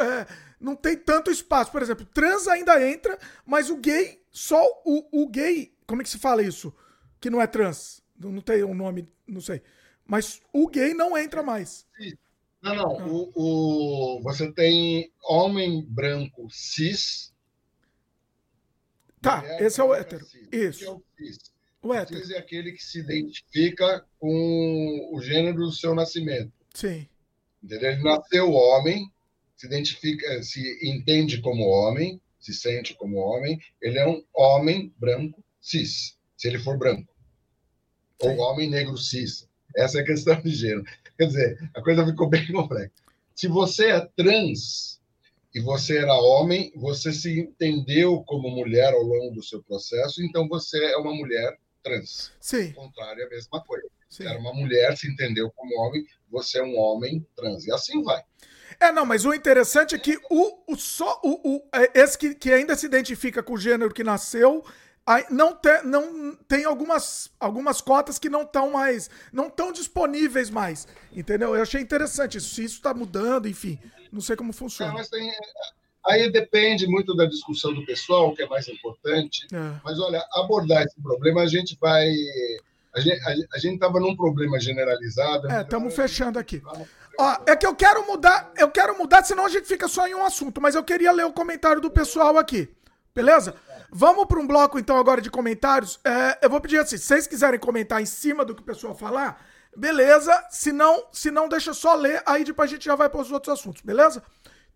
É, não tem tanto espaço. Por exemplo, trans ainda entra, mas o gay, só o, o gay. Como é que se fala isso? Que não é trans. Não, tem um nome, não sei. Mas o gay não entra mais. Não, não. Ah. O, o, você tem homem branco cis Tá, esse é o hétero. Isso. É o cis. O cis é aquele que se identifica com o gênero do seu nascimento. Sim. Entendeu? Ele nasceu homem, se identifica, se entende como homem, se sente como homem. Ele é um homem branco cis, se ele for branco. Sim. Ou homem negro cis. Essa é a questão de gênero. Quer dizer, a coisa ficou bem (laughs) complexa. Se você é trans, e você era homem, você se entendeu como mulher ao longo do seu processo, então você é uma mulher trans. Sim. O contrário é a mesma coisa. Sim. Era uma mulher, se entendeu como homem, você é um homem trans. E assim vai. É, não, mas o interessante é que o, o só o, o é, esse que, que ainda se identifica com o gênero que nasceu não, te, não tem algumas, algumas cotas que não estão mais, não estão disponíveis mais, entendeu? Eu achei interessante isso, se isso está mudando, enfim, não sei como funciona. É, mas tem, aí depende muito da discussão do pessoal, que é mais importante. É. Mas olha, abordar esse problema a gente vai, a gente estava num problema generalizado. É, estamos fechando aqui. Ó, é que eu quero mudar, eu quero mudar, senão a gente fica só em um assunto, mas eu queria ler o comentário do pessoal aqui. Beleza? Vamos para um bloco então agora de comentários. É, eu vou pedir assim, se vocês quiserem comentar em cima do que o pessoal falar, beleza. Se não, se não deixa só ler, aí depois a gente já vai para os outros assuntos, beleza?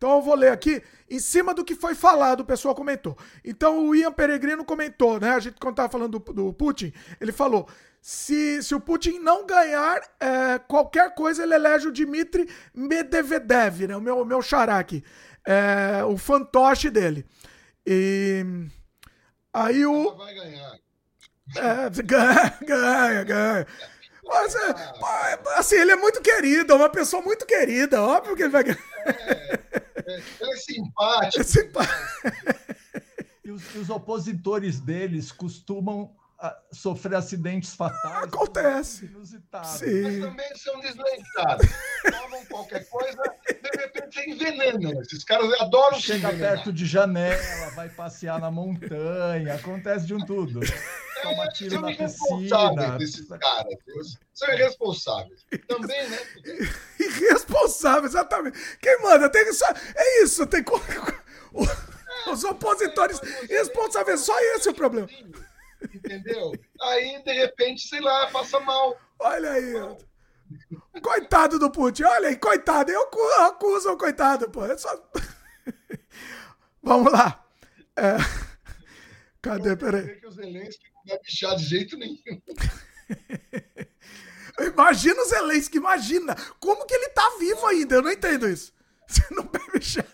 Então eu vou ler aqui em cima do que foi falado, o pessoal comentou. Então o Ian Peregrino comentou, né? A gente quando tava falando do, do Putin, ele falou: se, se o Putin não ganhar é, qualquer coisa, ele elege o Dmitry Medvedev, né? O meu, meu xará aqui. É, o fantoche dele. E aí o. Vai ganhar. É, (laughs) ganha, ganha, ganha. Mas, é, assim, ele é muito querido, é uma pessoa muito querida, óbvio que ele vai ganhar. É, é, é simpático. É simpático. (laughs) E os, os opositores deles costumam sofrer acidentes fatais. Acontece. Inusitados. Sim. Mas também são desleitados. Tomam qualquer coisa, de repente se envenenam. Esses caras adoram Chega perto de janela, vai passear na montanha, acontece de um tudo. Toma tiro são na piscina. desses caras. São irresponsáveis. Também, né? Irresponsável, exatamente. Quem manda tem que. É isso, tem. Os opositores responsáveis, só esse é o problema. Entendeu? Aí, de repente, sei lá, passa mal. Olha aí. Coitado do Putin. Olha aí, coitado. Eu acuso o coitado, pô. É só... (laughs) Vamos lá. É... Cadê? Peraí. que o Zelensky não vai bichar de jeito nenhum. (laughs) Imagina o Zelensky, imagina. Como que ele tá vivo ainda? Eu não entendo isso. (laughs) Você não bebe chá.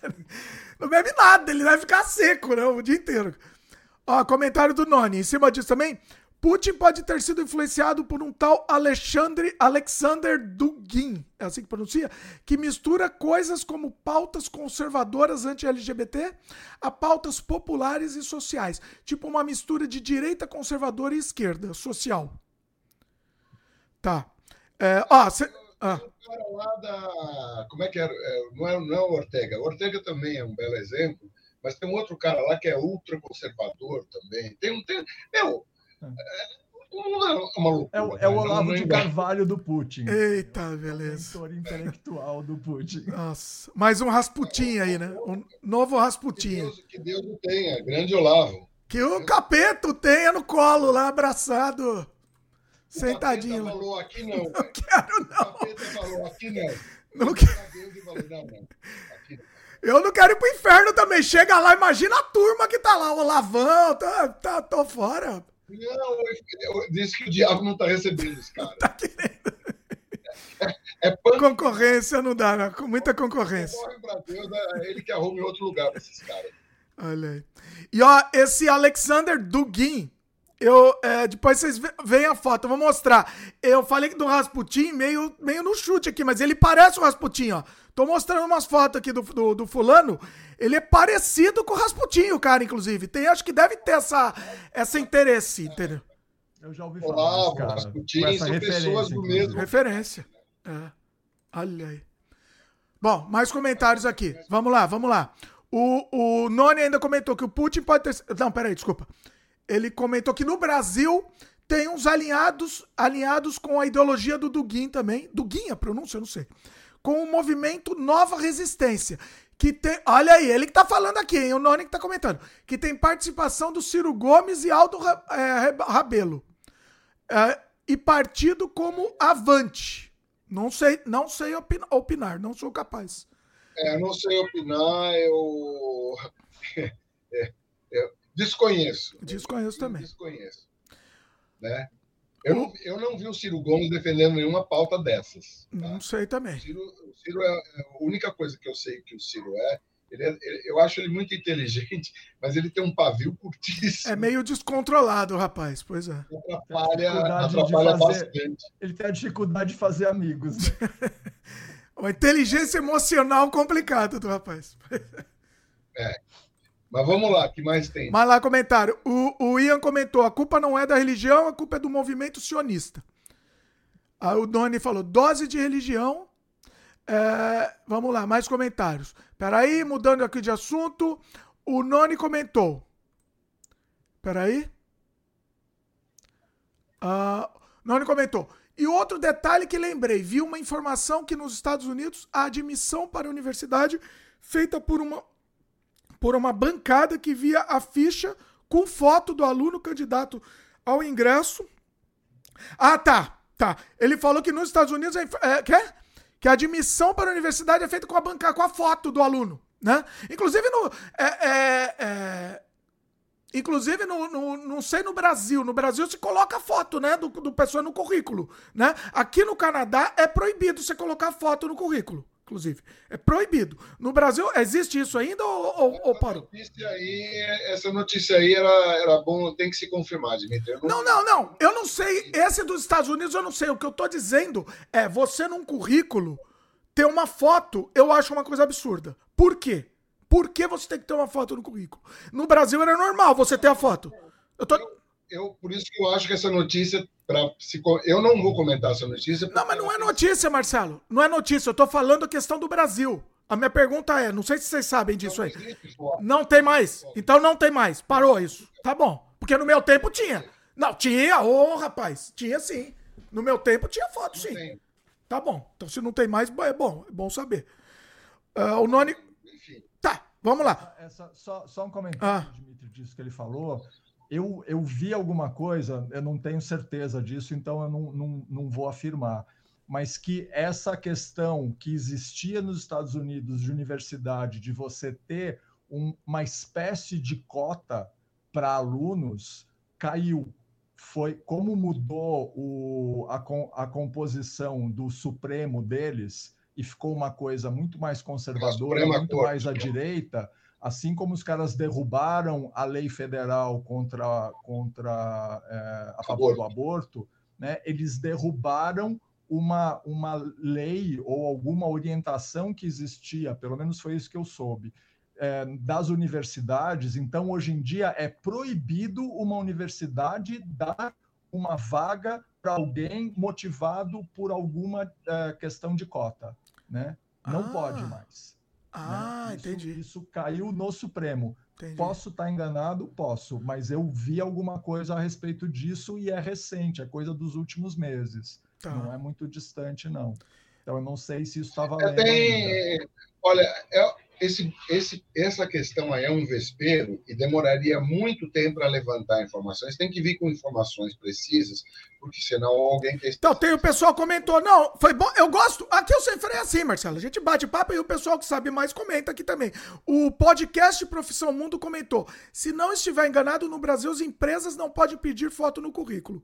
Não bebe nada, ele vai ficar seco, né? O dia inteiro. Ó, comentário do Noni. Em cima disso também, Putin pode ter sido influenciado por um tal Alexandre, Alexander Dugin, é assim que pronuncia, que mistura coisas como pautas conservadoras anti-LGBT a pautas populares e sociais. Tipo uma mistura de direita conservadora e esquerda social. Tá. É, ó, cê, ah. O cara lá da. Como é que era? É, não é, não é o Ortega. O Ortega também é um belo exemplo, mas tem um outro cara lá que é ultraconservador também. Tem um. Tem, meu, é, o, é o Olavo de Carvalho do Putin. Eita, beleza. É o intelectual do Putin. Nossa, mais um Rasputin aí, né? Um novo Rasputin. Que Deus, o tenha, grande Olavo. Que o capeta tenha no colo lá, abraçado. Sentadinho. (laughs) O falou aqui não. Não quero, não. O capeta falou aqui não. Não quero. Eu não quero ir pro inferno também. Chega lá, imagina a turma que tá lá, o Lavão, tá, tá, tô fora. Não, disse que o diabo não está recebendo os caras. (laughs) Tá querendo. É, é concorrência não dá, né? Com muita concorrência. Deus, é ele que arruma em outro lugar para esses caras. Olha aí. E ó, esse Alexander Dugin, eu, é, depois vocês veem a foto, eu vou mostrar. Eu falei do Rasputin meio, meio no chute aqui, mas ele parece o Rasputin, ó. Tô mostrando umas fotos aqui do, do, do, fulano. Ele é parecido com o Rasputin, o cara, inclusive. Tem, acho que deve ter essa, essa interesse, entendeu? Eu já ouvi falar Olá, cara. Rasputin são pessoas do mesmo. Referência. É. Olha aí. Bom, mais comentários aqui. Vamos lá, vamos lá. O, o Noni ainda comentou que o Putin pode ter. Não, peraí, desculpa. Ele comentou que no Brasil tem uns alinhados, alinhados com a ideologia do Dugin também. Dugin, a pronúncia, eu não sei com o movimento Nova Resistência. Que tem. Olha aí, ele que tá falando aqui, hein? O Noni que tá comentando. Que tem participação do Ciro Gomes e Aldo é, Rabelo. É, e partido como Avante. Não sei, não sei opinar, opinar não sou capaz. É, não sei opinar, eu. (laughs) É, desconheço. Desconheço também. Desconheço. Né? Eu não, eu não vi o Ciro Gomes defendendo nenhuma pauta dessas. Tá? Não sei também. O Ciro, o Ciro é, é, a única coisa que eu sei que o Ciro é, ele é ele, eu acho ele muito inteligente, (laughs) mas ele tem um pavio curtíssimo. É meio descontrolado, rapaz, pois é. Atrapalha, atrapalha fazer, bastante. Ele tem a dificuldade de fazer amigos. (laughs) Uma inteligência emocional complicada do rapaz. É. Mas vamos lá, que mais tem? Mas lá, comentário. O, o Ian comentou: a culpa não é da religião, a culpa é do movimento sionista. Aí o Doni falou: dose de religião. É, vamos lá, mais comentários. Peraí, mudando aqui de assunto. O Noni comentou. Peraí. Uh, Noni comentou. E outro detalhe que lembrei: vi uma informação que nos Estados Unidos a admissão para a universidade feita por uma por uma bancada que via a ficha com foto do aluno candidato ao ingresso. Ah, tá. Tá. Ele falou que nos Estados Unidos é, é, que, que a admissão para a universidade é feita com a bancada, com a foto do aluno. Né? Inclusive no. É, é, é inclusive, no, no, não sei no Brasil. No Brasil se coloca foto, né? Do, do pessoa no currículo. Né? Aqui no Canadá é proibido você colocar foto no currículo inclusive. É proibido. No Brasil, existe isso ainda ou, ou, ou parou? Notícia aí, essa notícia aí era, era bom, tem que se confirmar, Dimitri. Não... não, não, não. Eu não sei. Esse dos Estados Unidos eu não sei. O que eu tô dizendo é, você num currículo ter uma foto, eu acho uma coisa absurda. Por quê? Por que você tem que ter uma foto no currículo? No Brasil era normal você ter a foto. Eu tô... Eu, por isso que eu acho que essa notícia se, eu não vou comentar essa notícia. Não, mas não é notícia, Marcelo. Não é notícia. Eu tô falando a questão do Brasil. A minha pergunta é, não sei se vocês sabem disso aí. Não tem mais. Então não tem mais. Parou isso. Tá bom. Porque no meu tempo tinha. Não, tinha, ô oh, rapaz. Tinha sim. No meu tempo tinha foto, sim. Tá bom. Então se não tem mais, é bom. É bom saber. Uh, o Noni. Tá, vamos lá. Essa, só, só um comentário, ah. Dimitri, disso que ele falou. Eu, eu vi alguma coisa, eu não tenho certeza disso, então eu não, não, não vou afirmar, mas que essa questão que existia nos Estados Unidos de universidade, de você ter um, uma espécie de cota para alunos, caiu. Foi como mudou o, a, a composição do Supremo deles e ficou uma coisa muito mais conservadora, muito mais à direita assim como os caras derrubaram a lei federal contra, contra é, a favor do aborto, né, eles derrubaram uma, uma lei ou alguma orientação que existia, pelo menos foi isso que eu soube, é, das universidades. Então, hoje em dia, é proibido uma universidade dar uma vaga para alguém motivado por alguma é, questão de cota. Né? Não ah. pode mais. Né? Ah, né? isso, entendi. Isso caiu no Supremo. Entendi. Posso estar tá enganado? Posso, mas eu vi alguma coisa a respeito disso e é recente, é coisa dos últimos meses. Tá. Não é muito distante, não. Então eu não sei se isso está valendo. Tem... Olha, é, esse, esse, essa questão aí é um vespeiro e demoraria muito tempo para levantar informações. Tem que vir com informações precisas, porque senão alguém quer. Então, tem o pessoal comentou, não, foi bom, eu gosto. Aqui eu sempre é assim, Marcelo. A gente bate papo e o pessoal que sabe mais comenta aqui também. O podcast Profissão Mundo comentou: se não estiver enganado, no Brasil as empresas não podem pedir foto no currículo.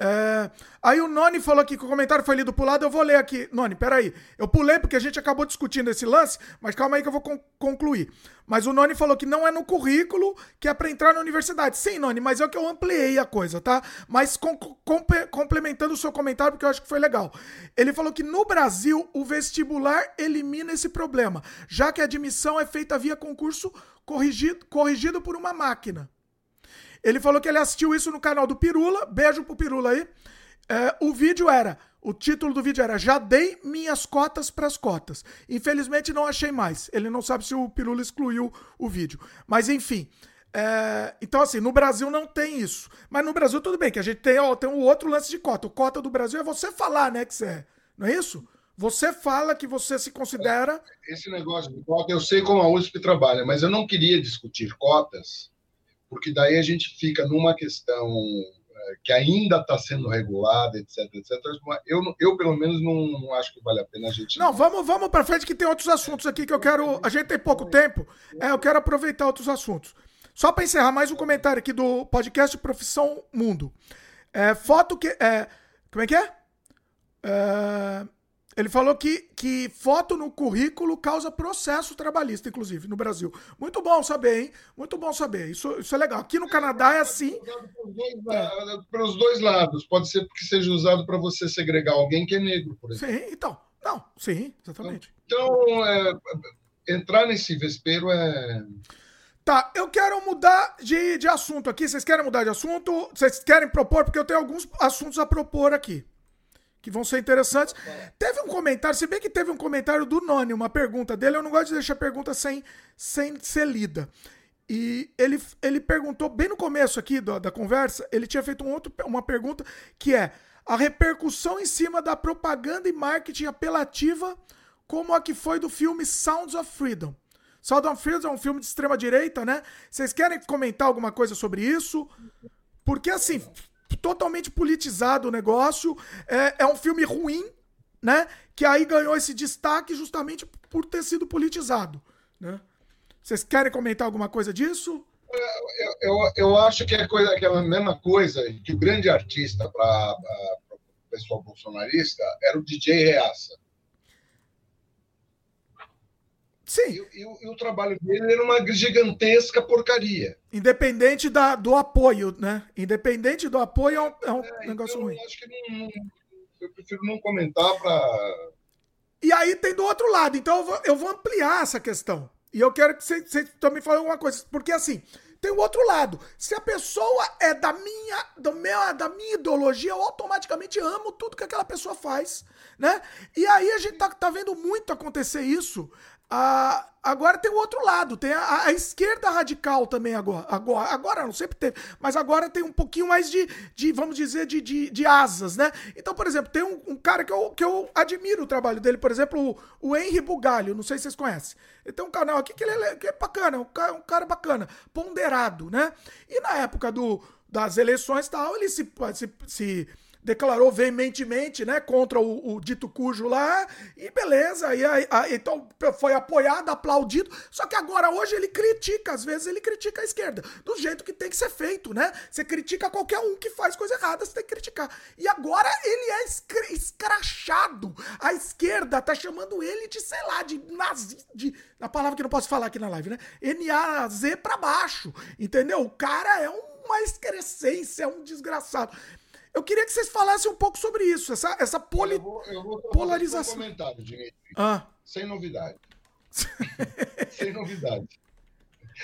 É... Aí o Noni falou aqui que o comentário foi lido pro lado, eu vou ler aqui. Noni, peraí. Eu pulei porque a gente acabou discutindo esse lance, mas calma aí que eu vou con concluir. Mas o Noni falou que não é no currículo que é para entrar na universidade. Sim, Noni, mas é que eu ampliei a coisa, tá? Mas com com complementando o seu comentário, porque eu acho que foi legal. Ele falou que no Brasil o vestibular elimina esse problema, já que a admissão é feita via concurso corrigido, corrigido por uma máquina. Ele falou que ele assistiu isso no canal do Pirula. Beijo pro Pirula aí. É, o vídeo era. O título do vídeo era Já dei minhas cotas pras cotas. Infelizmente não achei mais. Ele não sabe se o Pirula excluiu o vídeo. Mas enfim. É, então, assim, no Brasil não tem isso. Mas no Brasil, tudo bem, que a gente tem, ó, tem um outro lance de cota. O cota do Brasil é você falar, né, que você é. Não é isso? Você fala que você se considera. Esse negócio de cota, eu sei como a USP trabalha, mas eu não queria discutir cotas porque daí a gente fica numa questão é, que ainda está sendo regulada, etc, etc. Eu, eu pelo menos, não, não, acho que vale a pena a gente. Não, vamos, vamos para frente que tem outros assuntos aqui que eu quero. A gente tem pouco tempo, é, eu quero aproveitar outros assuntos. Só para encerrar mais um comentário aqui do podcast Profissão Mundo. É, foto que. É, como é que é? é ele falou que, que foto no currículo causa processo trabalhista, inclusive, no Brasil. Muito bom saber, hein? Muito bom saber. Isso, isso é legal. Aqui no Canadá é assim. Para os dois lados. Pode ser que seja usado para você segregar alguém que é negro, por exemplo. Sim, então. Não, sim, exatamente. Então, é, entrar nesse vespeiro é. Tá, eu quero mudar de, de assunto aqui. Vocês querem mudar de assunto? Vocês querem propor? Porque eu tenho alguns assuntos a propor aqui que vão ser interessantes. Teve um comentário, se bem que teve um comentário do Noni, uma pergunta dele, eu não gosto de deixar pergunta sem, sem ser lida. E ele, ele perguntou bem no começo aqui da, da conversa, ele tinha feito um outro, uma pergunta que é a repercussão em cima da propaganda e marketing apelativa como a que foi do filme Sounds of Freedom. Sounds of Freedom é um filme de extrema direita, né? Vocês querem comentar alguma coisa sobre isso? Porque assim, totalmente politizado o negócio. É, é um filme ruim, né? Que aí ganhou esse destaque justamente por ter sido politizado, né? Vocês querem comentar alguma coisa disso? Eu, eu, eu acho que é, coisa, que é a mesma coisa que o grande artista para o pessoal bolsonarista era o DJ Reaça. Sim. E, e, e, o trabalho dele era uma gigantesca porcaria. Independente da, do apoio, né? Independente do apoio é um, é um é, negócio então, ruim. Eu acho que não, eu prefiro não comentar para. E aí tem do outro lado. Então eu vou, eu vou ampliar essa questão. E eu quero que você, você também fale alguma coisa. Porque assim, tem o outro lado. Se a pessoa é da minha, do meu, da minha ideologia, eu automaticamente amo tudo que aquela pessoa faz, né? E aí a gente tá, tá vendo muito acontecer isso a, agora tem o outro lado, tem a, a, esquerda radical também agora. Agora, agora não sempre teve, mas agora tem um pouquinho mais de, de vamos dizer, de, de, de, asas, né? Então, por exemplo, tem um, um, cara que eu, que eu admiro o trabalho dele, por exemplo, o, o Henry Bugalho, não sei se vocês conhecem. Ele tem um canal aqui que ele é, que é bacana, um cara, um cara bacana, ponderado, né? E na época do, das eleições tal, ele se, se, se declarou veementemente, né, contra o, o, dito cujo lá, e beleza, e aí, aí, então foi apoiado, aplaudido, só que agora hoje ele critica, às vezes ele critica a esquerda, do jeito que tem que ser feito, né? Você critica qualquer um que faz coisa errada, você tem que criticar. E agora ele é escrachado. A esquerda tá chamando ele de, sei lá, de nazi, de, a palavra que não posso falar aqui na live, né? N-A-Z pra baixo, entendeu? O cara é uma excrescência, é um desgraçado. Eu queria que vocês falassem um pouco sobre isso, essa, essa poli... eu vou, eu vou polarização. Um comentário. Ah. Sem novidade. (laughs) Sem novidade.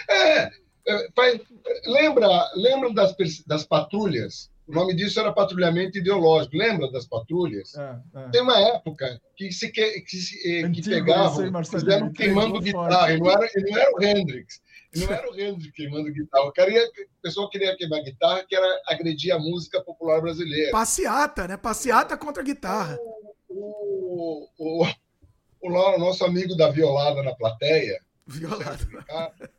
É, é, lembra, lembra das, das patrulhas? O nome disso era patrulhamento ideológico. Lembra das patrulhas? É, é. Tem uma época que se que, que, se, eh, que pegavam, fizeram queimando guitarra. E não, era, e não era o Hendrix. Não era o Hendrix queimando guitarra. O cara ia, a pessoa queria queimar guitarra, que era agredir a música popular brasileira. Passeata, né? Passeata contra a guitarra. O, o, o, o nosso amigo da violada na plateia. Violada. (laughs)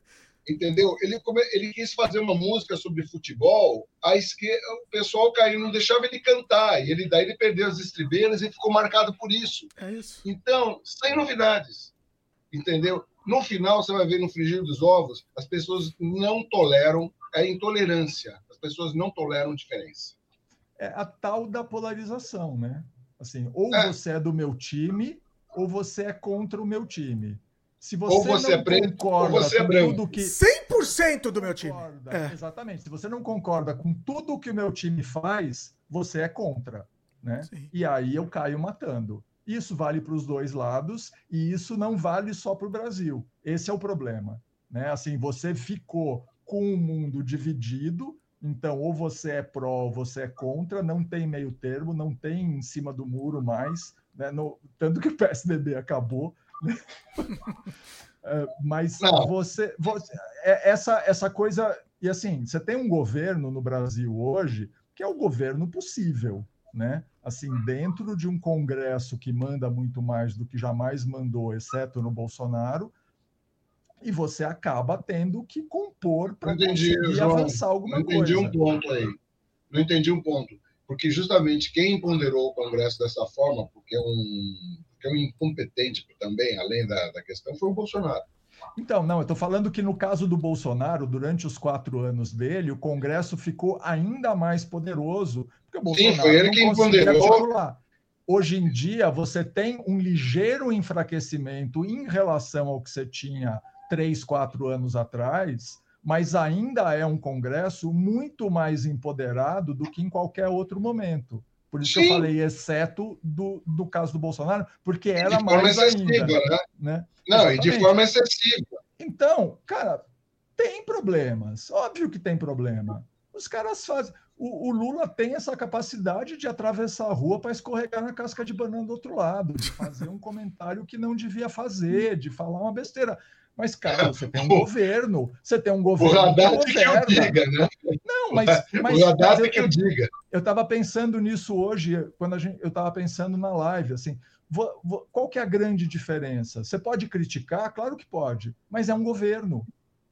Entendeu? Ele, ele quis fazer uma música sobre futebol, a esquerda, o pessoal caiu, não deixava ele cantar. E ele, daí ele perdeu as estribeiras e ficou marcado por isso. É isso. Então, sem novidades. Entendeu? No final, você vai ver no frigir dos ovos, as pessoas não toleram a intolerância. As pessoas não toleram diferença. É a tal da polarização, né? Assim, ou é. você é do meu time, ou você é contra o meu time. Se você, ou você não é preto, concorda ou você é branco. tudo que 100% do meu time. É. Exatamente. Se você não concorda com tudo que o meu time faz, você é contra, né? Sim. E aí eu caio matando. Isso vale para os dois lados e isso não vale só para o Brasil. Esse é o problema. Né? Assim, você ficou com o mundo dividido, então ou você é pró ou você é contra, não tem meio termo, não tem em cima do muro mais, né? no, tanto que o PSDB acabou. Né? (laughs) é, mas você, você é, essa, essa coisa. E assim, você tem um governo no Brasil hoje que é o governo possível né? Assim, dentro de um Congresso que manda muito mais do que jamais mandou, exceto no Bolsonaro, e você acaba tendo que compor para conseguir João, avançar alguma não entendi coisa. um ponto aí. Não entendi um ponto. Porque justamente quem ponderou o Congresso dessa forma, porque é um, porque é um incompetente também, além da, da questão, foi o Bolsonaro. Então, não, eu estou falando que no caso do Bolsonaro, durante os quatro anos dele, o Congresso ficou ainda mais poderoso, porque o Bolsonaro Sim, foi ele conseguia articular. Hoje em dia, você tem um ligeiro enfraquecimento em relação ao que você tinha três, quatro anos atrás, mas ainda é um Congresso muito mais empoderado do que em qualquer outro momento. Por isso Sim. que eu falei, exceto do, do caso do Bolsonaro, porque era mais ainda. Né? né? Não, Exatamente. e de forma excessiva. Então, cara, tem problemas. Óbvio que tem problema. Os caras fazem. O, o Lula tem essa capacidade de atravessar a rua para escorregar na casca de banana do outro lado, de fazer um comentário que não devia fazer, de falar uma besteira. Mas, cara, você tem um (laughs) governo, você tem um governo. O Haddad que, que eu diga, né? Não, mas. mas o Haddad que eu diga. Eu estava pensando nisso hoje, quando gente, eu estava pensando na live, assim. Vou, vou, qual que é a grande diferença? Você pode criticar? Claro que pode, mas é um governo.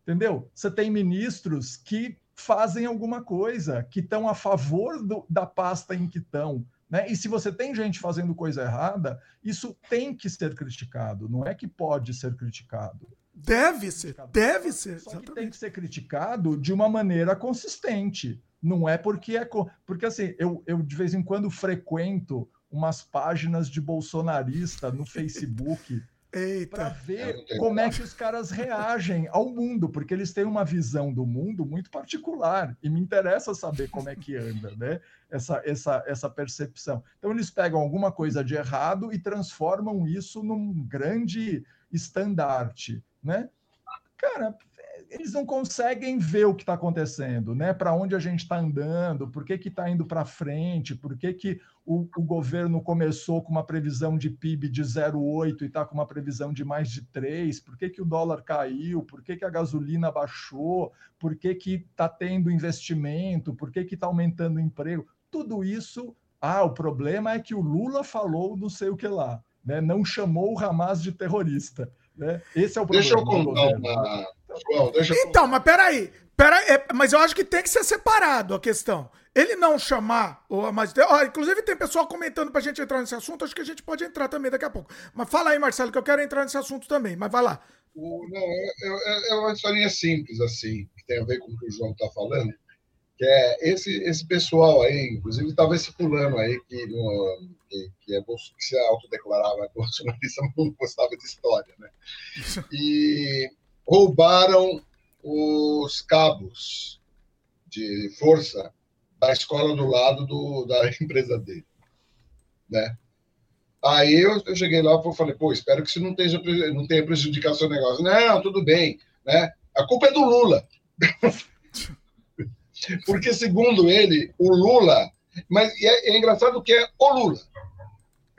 Entendeu? Você tem ministros que fazem alguma coisa, que estão a favor do, da pasta em que estão. Né? E se você tem gente fazendo coisa errada, isso tem que ser criticado, não é que pode ser criticado. Deve ser, deve ser. Só que tem que ser criticado de uma maneira consistente. Não é porque é. Porque assim, eu, eu de vez em quando frequento umas páginas de bolsonarista no (laughs) Facebook para ver como é que os caras reagem ao mundo, porque eles têm uma visão do mundo muito particular e me interessa saber como é que anda, né? Essa, essa, essa percepção. Então eles pegam alguma coisa de errado e transformam isso num grande estandarte, né? Cara, eles não conseguem ver o que está acontecendo, né? Para onde a gente está andando, por que está indo para frente, por que, que o, o, governo começou com uma previsão de PIB de 0,8 e está com uma previsão de mais de 3, por que, que o dólar caiu, por que, que a gasolina baixou, por que está tendo investimento, por que está aumentando o emprego. Tudo isso, ah, o problema é que o Lula falou não sei o que lá, né? não chamou o Hamas de terrorista. Né? Esse é o problema. Deixa eu contar uma João, deixa eu... Então, mas peraí. peraí é, mas eu acho que tem que ser separado a questão. Ele não chamar, ou mas, ó, inclusive tem pessoal comentando pra gente entrar nesse assunto, acho que a gente pode entrar também daqui a pouco. Mas fala aí, Marcelo, que eu quero entrar nesse assunto também, mas vai lá. O, não, é, é, é uma historinha simples, assim, que tem a ver com o que o João tá falando, que é esse, esse pessoal aí, inclusive estava esse fulano aí que, no, que, que, é, que se autodeclarava (laughs) bolsonarista, mas não gostava de história, né? (laughs) E roubaram os cabos de força da escola do lado do, da (laughs) empresa dele, né? Aí eu, eu cheguei lá e falei, pô, espero que isso não, não tenha prejudicado seu negócio. Não, tudo bem, né? A culpa é do Lula. (laughs) Porque, segundo ele, o Lula... Mas é, é engraçado que é o Lula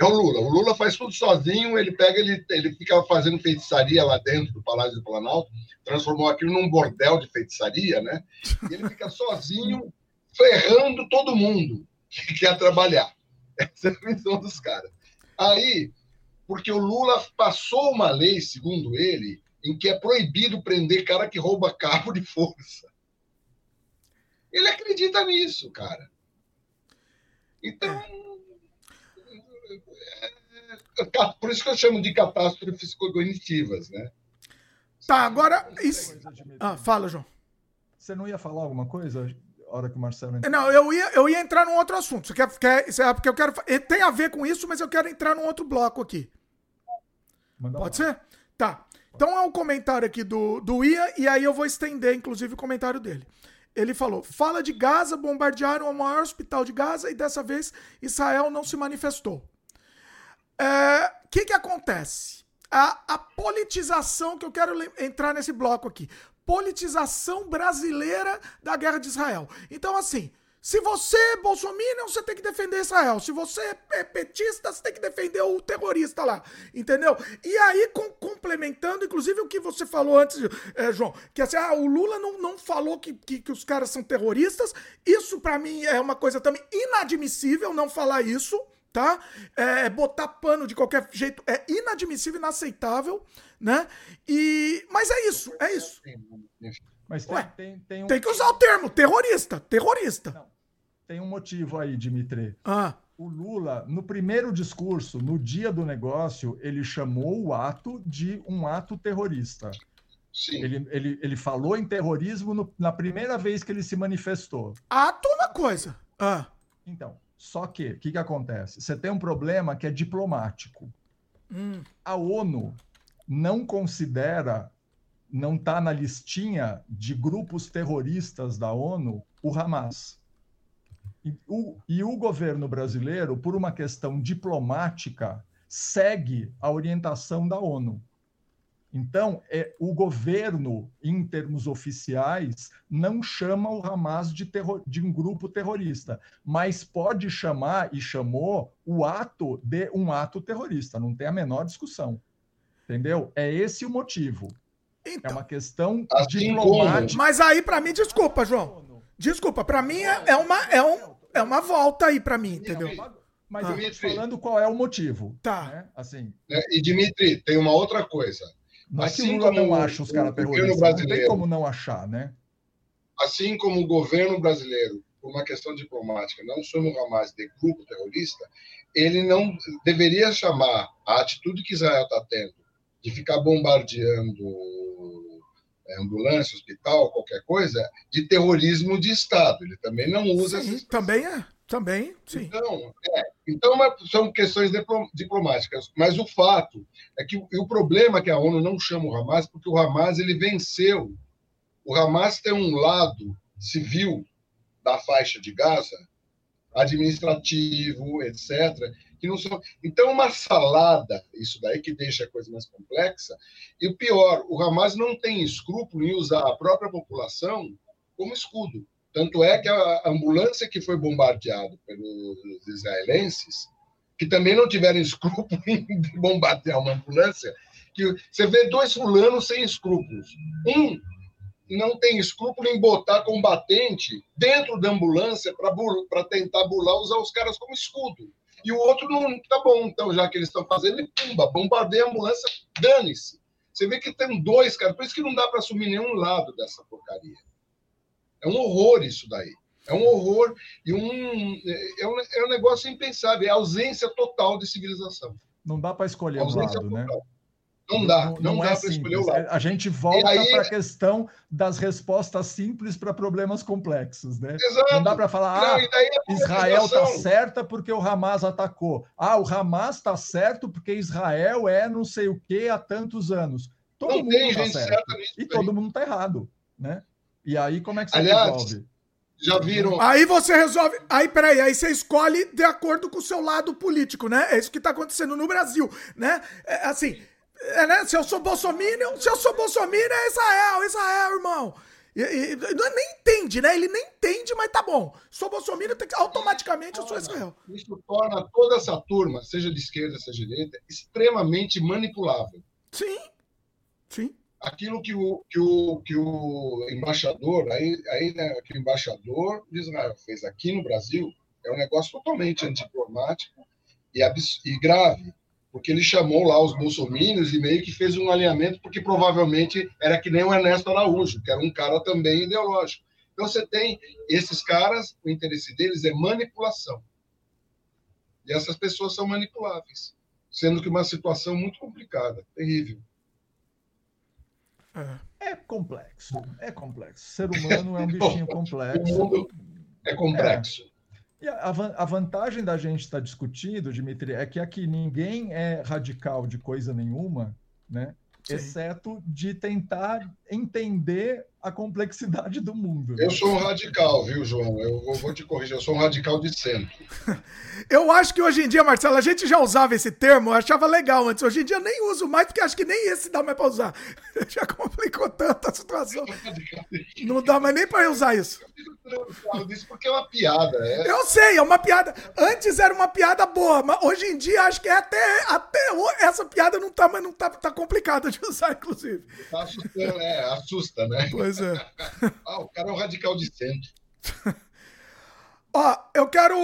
é o Lula. O Lula faz tudo sozinho, ele pega, ele, ele fica fazendo feitiçaria lá dentro do Palácio do Planalto, transformou aquilo num bordel de feitiçaria, né? E ele fica sozinho, ferrando todo mundo que quer trabalhar. (laughs) Essa é a visão dos caras. Aí, porque o Lula passou uma lei, segundo ele, em que é proibido prender cara que rouba cabo de força. Ele acredita nisso, cara. Então, por isso que eu chamo de catástrofes cognitivas, né? Tá, agora. Isso... Ah, fala, João. Você não ia falar alguma coisa? hora que o Marcelo entrou. Não, eu ia, eu ia entrar num outro assunto. Você quer, quer, é porque eu quero. Tem a ver com isso, mas eu quero entrar num outro bloco aqui. Manda Pode lá. ser? Tá. Então é um comentário aqui do, do Ia, e aí eu vou estender, inclusive, o comentário dele. Ele falou: fala de Gaza, bombardearam o maior hospital de Gaza e dessa vez Israel não se manifestou. O é, que, que acontece? A, a politização que eu quero entrar nesse bloco aqui. Politização brasileira da guerra de Israel. Então, assim, se você é bolsominion, você tem que defender Israel. Se você é petista, você tem que defender o terrorista lá. Entendeu? E aí, com, complementando, inclusive o que você falou antes, é, João, que assim, ah, o Lula não, não falou que, que, que os caras são terroristas. Isso, para mim, é uma coisa também inadmissível não falar isso tá? É, botar pano de qualquer jeito é inadmissível, inaceitável, né? E mas é isso, é isso. Mas tem, Ué, tem, tem, um... tem que usar o termo terrorista, terrorista. Não, tem um motivo aí, Dimitri. Ah. O Lula, no primeiro discurso, no dia do negócio, ele chamou o ato de um ato terrorista. Sim. Ele, ele, ele falou em terrorismo no, na primeira vez que ele se manifestou. Ato é uma coisa. Ah. Então, só que, o que, que acontece? Você tem um problema que é diplomático. Hum. A ONU não considera, não está na listinha de grupos terroristas da ONU o Hamas. E o, e o governo brasileiro, por uma questão diplomática, segue a orientação da ONU. Então, é, o governo, em termos oficiais, não chama o Hamas de, terror, de um grupo terrorista, mas pode chamar, e chamou, o ato de um ato terrorista, não tem a menor discussão. Entendeu? É esse o motivo. É então, é uma questão assim diplomática. Mas aí, para mim, desculpa, João. Desculpa, para mim é, é, uma, é, um, é uma volta aí para mim, entendeu? Mas ah. falando qual é o motivo. Tá. Né? Assim. É, e Dimitri, tem uma outra coisa. Não assim é que o Lula não acha os caras terroristas, não tem como não achar, né? Assim como o governo brasileiro, por uma questão diplomática, não chama o Hamas de grupo terrorista, ele não deveria chamar a atitude que Israel está tendo de ficar bombardeando é, ambulância, hospital, qualquer coisa, de terrorismo de Estado. Ele também não usa Sim, Também é. Também, sim. Então, é, então é, são questões diplomáticas. Mas o fato é que o problema é que a ONU não chama o Hamas, porque o Hamas ele venceu. O Hamas tem um lado civil da faixa de Gaza administrativo, etc. Que não são... Então, uma salada, isso daí que deixa a coisa mais complexa. E o pior, o Hamas não tem escrúpulo em usar a própria população como escudo. Tanto é que a ambulância que foi bombardeada pelos israelenses, que também não tiveram escrúpulo (laughs) em bombardear uma ambulância, que você vê dois fulanos sem escrúpulos. Um não tem escrúpulo em botar combatente dentro da ambulância para tentar burlar, usar os caras como escudo. E o outro não tá bom, então, já que eles estão fazendo, ele pumba, bombardeia a ambulância, dane-se. Você vê que tem dois, cara, por isso que não dá para assumir nenhum lado dessa porcaria. É um horror isso daí. É um horror e um é, um, é um negócio impensável. É ausência total de civilização. Não dá para escolher o lado, total. né? Não dá, não, não, não dá é para escolher o lado. A gente volta para a questão das respostas simples para problemas complexos, né? Exato. Não dá para falar, ah, não, Israel está certa porque o Hamas atacou. Ah, o Hamas está certo porque Israel é não sei o que há tantos anos. Todo não mundo está certo. e todo mundo está errado, né? E aí, como é que você Aliás, resolve? Já viram. Aí você resolve. Aí, peraí, aí você escolhe de acordo com o seu lado político, né? É isso que está acontecendo no Brasil, né? É, assim, é, né? se eu sou bolsominion, se eu sou bolsominion, é Israel, Israel, irmão. E, e, e, nem entende, né? Ele nem entende, mas tá bom. Sou bolsominion, tem que, automaticamente eu sou Israel. Isso torna toda essa turma, seja de esquerda, seja de direita, extremamente manipulável. Sim, sim aquilo que o, que o, que o embaixador, aí, aí né, que o embaixador de Israel fez aqui no Brasil, é um negócio totalmente antidiplomático e, e grave, porque ele chamou lá os bolsomínios e meio que fez um alinhamento, porque provavelmente era que nem o Ernesto Araújo, que era um cara também ideológico. Então você tem esses caras, o interesse deles é manipulação. E essas pessoas são manipuláveis, sendo que uma situação muito complicada, terrível. É. é complexo, é complexo. O ser humano é um (laughs) bichinho complexo. O mundo é complexo. É. E a, a, vantagem da gente estar tá discutindo, Dimitri, é que aqui ninguém é radical de coisa nenhuma, né? Sim. Exceto de tentar entender a complexidade do mundo. Eu sou um radical, viu, João? Eu vou te corrigir, eu sou um radical de centro. (laughs) eu acho que hoje em dia, Marcelo, a gente já usava esse termo, eu achava legal antes. Hoje em dia eu nem uso mais, porque acho que nem esse dá mais para usar. (laughs) Já complicou tanto a situação. (laughs) Não dá mais nem para usar isso. Isso porque é uma piada. É... Eu sei, é uma piada. Antes era uma piada boa, mas hoje em dia acho que é até, até essa piada não tá, mas não tá, tá complicada de usar, inclusive. Tá assustando, é, assusta, né? Pois é. (laughs) ah, o cara é um radical de centro. (laughs) Ó, eu quero.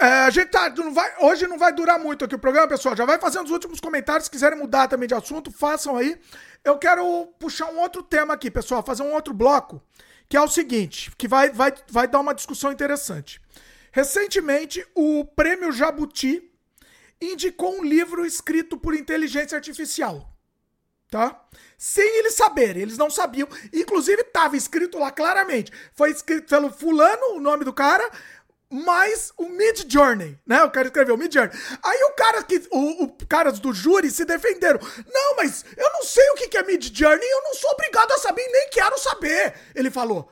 É, a gente tá. Não vai, hoje não vai durar muito aqui o programa, pessoal. Já vai fazendo os últimos comentários. Se quiserem mudar também de assunto, façam aí. Eu quero puxar um outro tema aqui, pessoal. Fazer um outro bloco. Que é o seguinte: que vai, vai, vai dar uma discussão interessante. Recentemente, o prêmio Jabuti indicou um livro escrito por inteligência artificial. Tá? sem eles saberem. Eles não sabiam. Inclusive, estava escrito lá claramente. Foi escrito pelo fulano, o nome do cara, mais o Mid Journey, né? O cara escreveu Mid Journey. Aí o cara que o, o caras do júri se defenderam. Não, mas eu não sei o que é Mid Journey, eu não sou obrigado a saber, nem quero saber. Ele falou.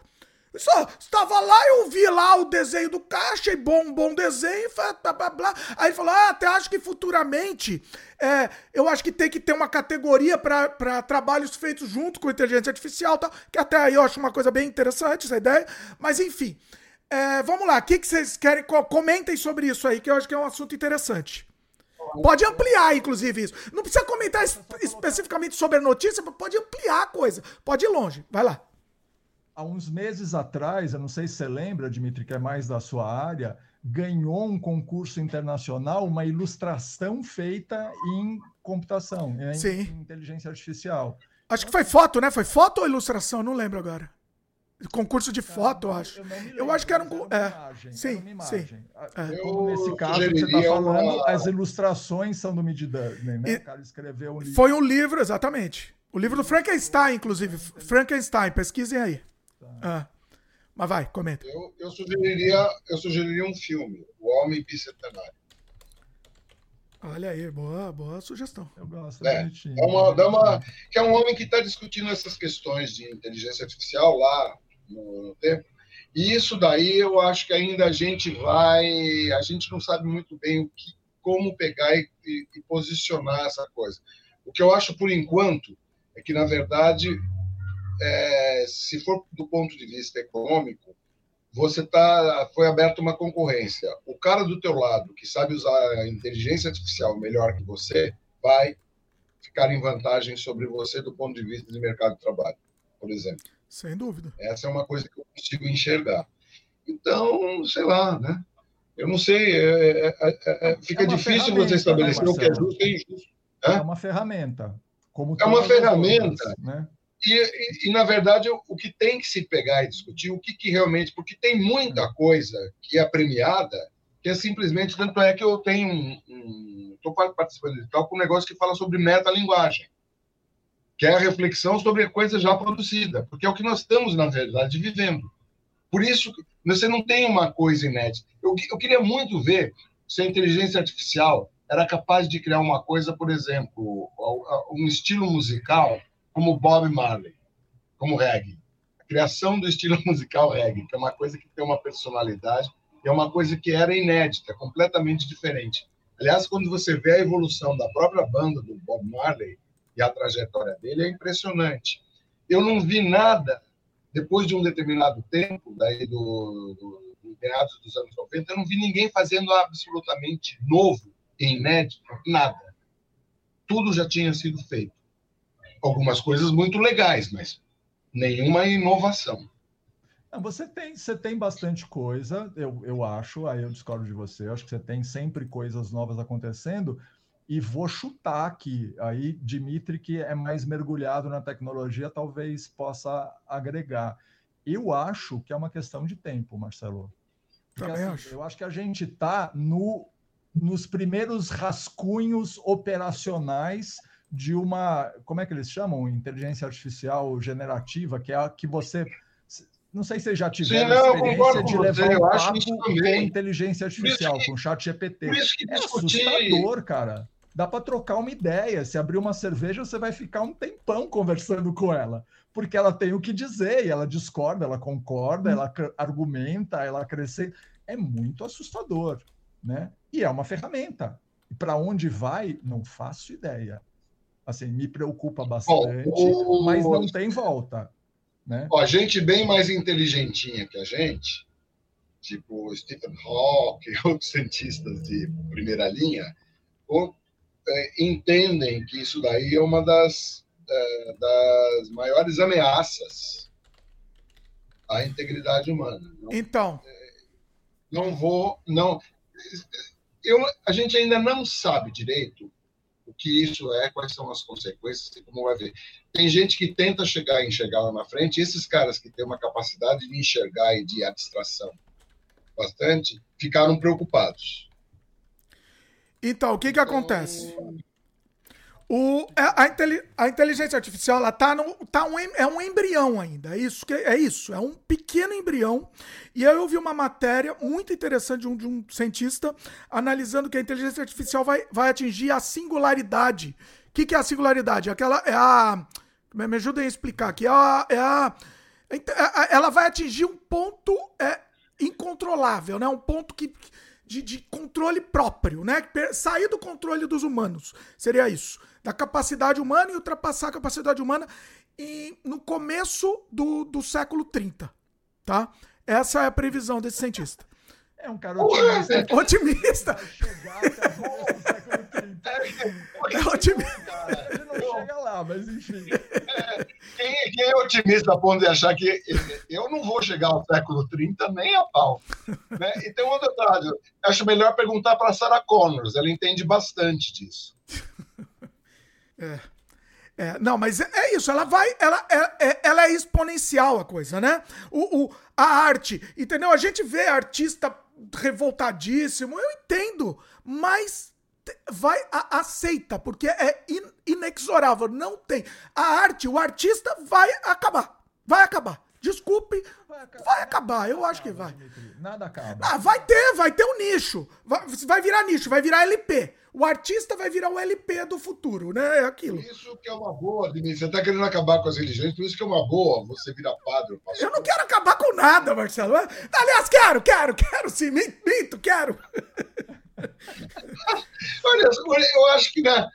Só estava lá, eu vi lá o desenho do cara, achei bom, bom desenho, blá, blá, blá. Aí ele falou: ah, até acho que futuramente é, eu acho que tem que ter uma categoria para trabalhos feitos junto com inteligência artificial, tá? que até aí eu acho uma coisa bem interessante essa ideia. Mas enfim, é, vamos lá, o que, que vocês querem? Comentem sobre isso aí, que eu acho que é um assunto interessante. Pode ampliar, inclusive, isso. Não precisa comentar especificamente sobre a notícia, pode ampliar a coisa. Pode ir longe. Vai lá há uns meses atrás, eu não sei se você lembra, Dimitri, que é mais da sua área, ganhou um concurso internacional, uma ilustração feita em computação, em Sim. inteligência artificial. Acho que foi foto, né? Foi foto ou ilustração? Não lembro agora. Concurso de foto, eu acho. Eu, eu acho que era um. Era é, imagem, sim, sim. É. Eu, nesse caso que você está falando, uma... as ilustrações são do Midjourney, né? E... O cara escreveu um livro. Foi um livro, exatamente. O livro do Frankenstein, inclusive. Frankenstein, pesquisem aí. Ah. Mas vai, comenta. Eu, eu, sugeriria, eu sugeriria um filme, O Homem Bicentenário. Olha aí, boa, boa sugestão. Eu gosto. É, dá uma, dá uma, que é um homem que está discutindo essas questões de inteligência artificial lá no, no tempo. E isso daí eu acho que ainda a gente vai, a gente não sabe muito bem o que, como pegar e, e, e posicionar essa coisa. O que eu acho por enquanto é que na verdade, é, se for do ponto de vista econômico, você tá, foi aberta uma concorrência. O cara do teu lado que sabe usar a inteligência artificial melhor que você vai ficar em vantagem sobre você do ponto de vista de mercado de trabalho, por exemplo. Sem dúvida. Essa é uma coisa que eu consigo enxergar. Então, sei lá, né? Eu não sei, é, é, é, é fica é difícil você né, estabelecer né, o que é justo e injusto. É uma ferramenta. Como é uma ferramenta. né? E, e, na verdade, o, o, que tem que se pegar e discutir, o que, que realmente. Porque tem muita coisa que é premiada, que é simplesmente. Tanto é que eu tenho um. Estou um, participando de tal com um negócio que fala sobre metalinguagem que é a reflexão sobre a coisa já produzida, porque é o que nós estamos, na verdade, vivendo. Por isso, você não tem uma coisa inédita. Eu, eu queria muito ver se a inteligência artificial era capaz de criar uma coisa, por exemplo, um estilo musical como Bob Marley, como reggae. A criação do estilo (laughs) musical reggae, que é uma coisa que tem uma personalidade, é uma coisa que era inédita, completamente diferente. Aliás, quando você vê a evolução da própria banda do Bob Marley, e a trajetória dele é impressionante. Eu não vi nada, depois de um determinado tempo, daí do, do, do meados dos anos 90, eu não vi ninguém fazendo absolutamente novo e inédito, nada. Tudo já tinha sido feito. Algumas coisas muito legais, mas nenhuma inovação. Você tem, você tem bastante coisa, eu, eu acho, aí eu discordo de você, eu acho que você tem sempre coisas novas acontecendo, e vou chutar aqui. Aí, Dimitri, que é mais mergulhado na tecnologia, talvez possa agregar. Eu acho que é uma questão de tempo, Marcelo. Porque, assim, acho. Eu acho que a gente está no, nos primeiros rascunhos operacionais de uma, como é que eles chamam? Inteligência artificial generativa, que é a que você não sei se vocês já tiveram Sim, experiência de levar um papo com inteligência artificial, que, com chat GPT. É assustador, cara dá para trocar uma ideia. Se abrir uma cerveja, você vai ficar um tempão conversando com ela, porque ela tem o que dizer, e ela discorda, ela concorda, ela argumenta, ela cresce. É muito assustador, né? E é uma ferramenta. E para onde vai, não faço ideia. Assim, me preocupa bastante, Bom, o... mas não tem volta. Né? Ó, gente bem mais inteligentinha que a gente, tipo Stephen Hawking (laughs) outros cientistas de primeira linha, é, entendem que isso daí é uma das, é, das maiores ameaças à integridade humana. Não, então. É, não vou. não eu, A gente ainda não sabe direito que isso é, quais são as consequências e como vai ver. Tem gente que tenta chegar e enxergar lá na frente, esses caras que têm uma capacidade de enxergar e de abstração bastante, ficaram preocupados. Então, o que que acontece? O, é, a, a, inteligência artificial ela tá no, tá um, é um embrião ainda. É isso, é isso, é um pequeno embrião. E eu vi uma matéria muito interessante de um, de um cientista analisando que a inteligência artificial vai, vai atingir a singularidade. O que, que é a singularidade? Aquela é a. Me ajudem a explicar aqui. É a, é a, é ela vai atingir um ponto é, incontrolável, né? Um ponto que de, de controle próprio, né? Sair do controle dos humanos. Seria isso. Da capacidade humana e ultrapassar a capacidade humana e no começo do, do século 30. Tá? Essa é a previsão desse cientista. É um cara otimista. Otimista. Chegar até o século 30. É otimista. Ele não chega lá, mas enfim. Quem, quem, é otimista a ponto de achar que eu não vou chegar ao século 30 nem a pau? Né? E tem um outro detalhe. Acho melhor perguntar para Sarah Connors. Ela entende bastante disso. É. É, não, mas é isso, ela vai, ela é, é, ela é exponencial a coisa, né? O, o, a arte, entendeu? A gente vê artista revoltadíssimo, eu entendo, mas vai a, aceita, porque é in, inexorável, não tem. A arte, o artista vai acabar. Vai acabar. Desculpe, vai acabar, vai acabar eu acho que vai. Nada acaba. Ah, vai ter, vai ter um nicho. Vai, vai virar nicho, vai virar LP. O artista vai virar o LP do futuro, né? É aquilo. Por isso que é uma boa, Denise. Você está querendo acabar com as religiões, por isso que é uma boa você virar padre. Eu não quero acabar com nada, Marcelo. Aliás, quero, quero, quero sim. Minto, quero. (laughs) Olha, eu acho que né,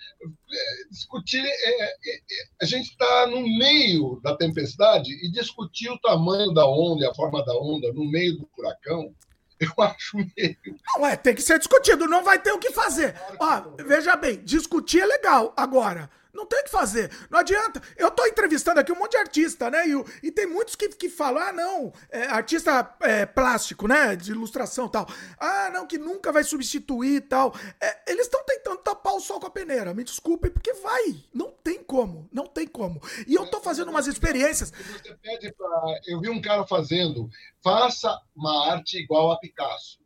discutir. É, é, é, a gente está no meio da tempestade e discutir o tamanho da onda a forma da onda no meio do furacão. (laughs) Eu acho meio. Não, é, tem que ser discutido, não vai ter o que fazer. Ó, veja bem, discutir é legal. Agora, não tem o que fazer. Não adianta. Eu tô entrevistando aqui um monte de artista, né? E, e tem muitos que, que falam, ah, não, é, artista é, plástico, né? De ilustração e tal. Ah, não, que nunca vai substituir e tal. É, eles estão tentando tapar o sol com a peneira. Me desculpem, porque vai. Não tem como. Não tem como. E eu tô fazendo umas experiências. Você pede pra... Eu vi um cara fazendo, faça uma arte igual a Picasso.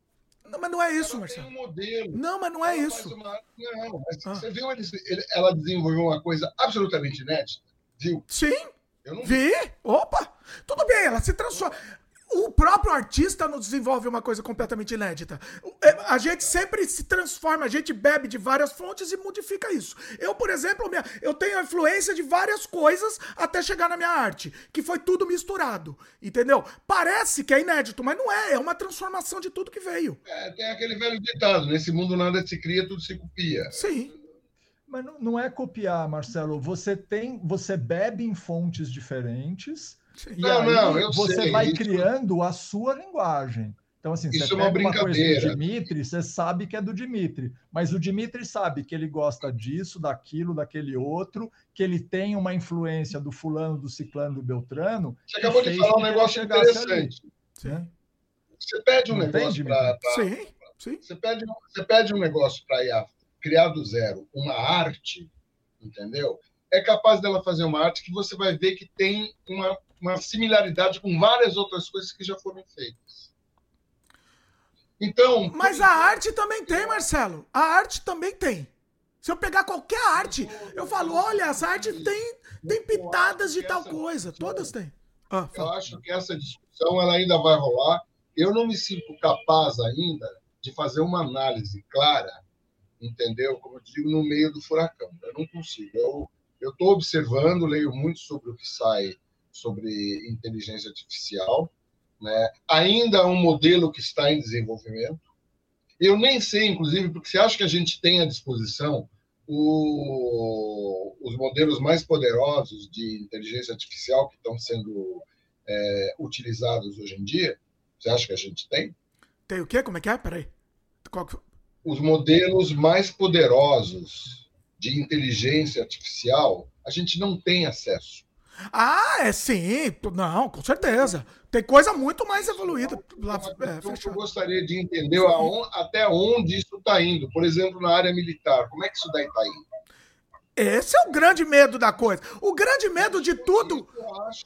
Não, mas não é isso, Marcelo. Um modelo. Não, mas não é isso. Uma... Não, mas ah. você viu ele, ela desenvolveu uma coisa absolutamente inédita? Viu? Sim. Eu não vi. Opa! Tudo bem, ela se transforma o próprio artista nos desenvolve uma coisa completamente inédita. É, a gente sempre se transforma, a gente bebe de várias fontes e modifica isso. Eu, por exemplo, eu tenho a influência de várias coisas até chegar na minha arte, que foi tudo misturado, entendeu? Parece que é inédito, mas não é, é uma transformação de tudo que veio. É, tem aquele velho ditado, nesse mundo nada se cria, tudo se copia. Sim. Mas não é copiar, Marcelo. Você tem, você bebe em fontes diferentes e não, aí não, você sei, vai isso... criando a sua linguagem. Então, assim, isso você é uma pega uma coisa do Dimitri, você sabe que é do Dimitri, mas o Dimitri sabe que ele gosta disso, daquilo, daquele outro, que ele tem uma influência do fulano, do ciclano, do beltrano. Você acabou de falar um negócio interessante. Você pede um Não negócio para. Sim, sim. Você pede, você pede um negócio para criar do zero uma arte, entendeu? É capaz dela fazer uma arte que você vai ver que tem uma uma similaridade com várias outras coisas que já foram feitas. Então. Mas a arte também tem, Marcelo. A arte também tem. Se eu pegar qualquer arte, eu falo, olha, essa arte tem, tem pitadas de tal coisa. Todas têm. Ah, eu acho que essa discussão ela ainda vai rolar. Eu não me sinto capaz ainda de fazer uma análise clara, entendeu? Como eu digo, no meio do furacão. Eu não consigo. Eu estou observando, leio muito sobre o que sai sobre inteligência artificial. Né? Ainda é um modelo que está em desenvolvimento. Eu nem sei, inclusive, porque você acha que a gente tem à disposição o, os modelos mais poderosos de inteligência artificial que estão sendo é, utilizados hoje em dia? Você acha que a gente tem? Tem o quê? Como é que é? Peraí. Qual... Os modelos mais poderosos de inteligência artificial, a gente não tem acesso. Ah, é sim. Não, com certeza. Tem coisa muito mais evoluída lá é, Eu gostaria de entender até onde isso está indo. Por exemplo, na área militar. Como é que isso daí está indo? Esse é o grande medo da coisa. O grande medo de tudo. Eu acho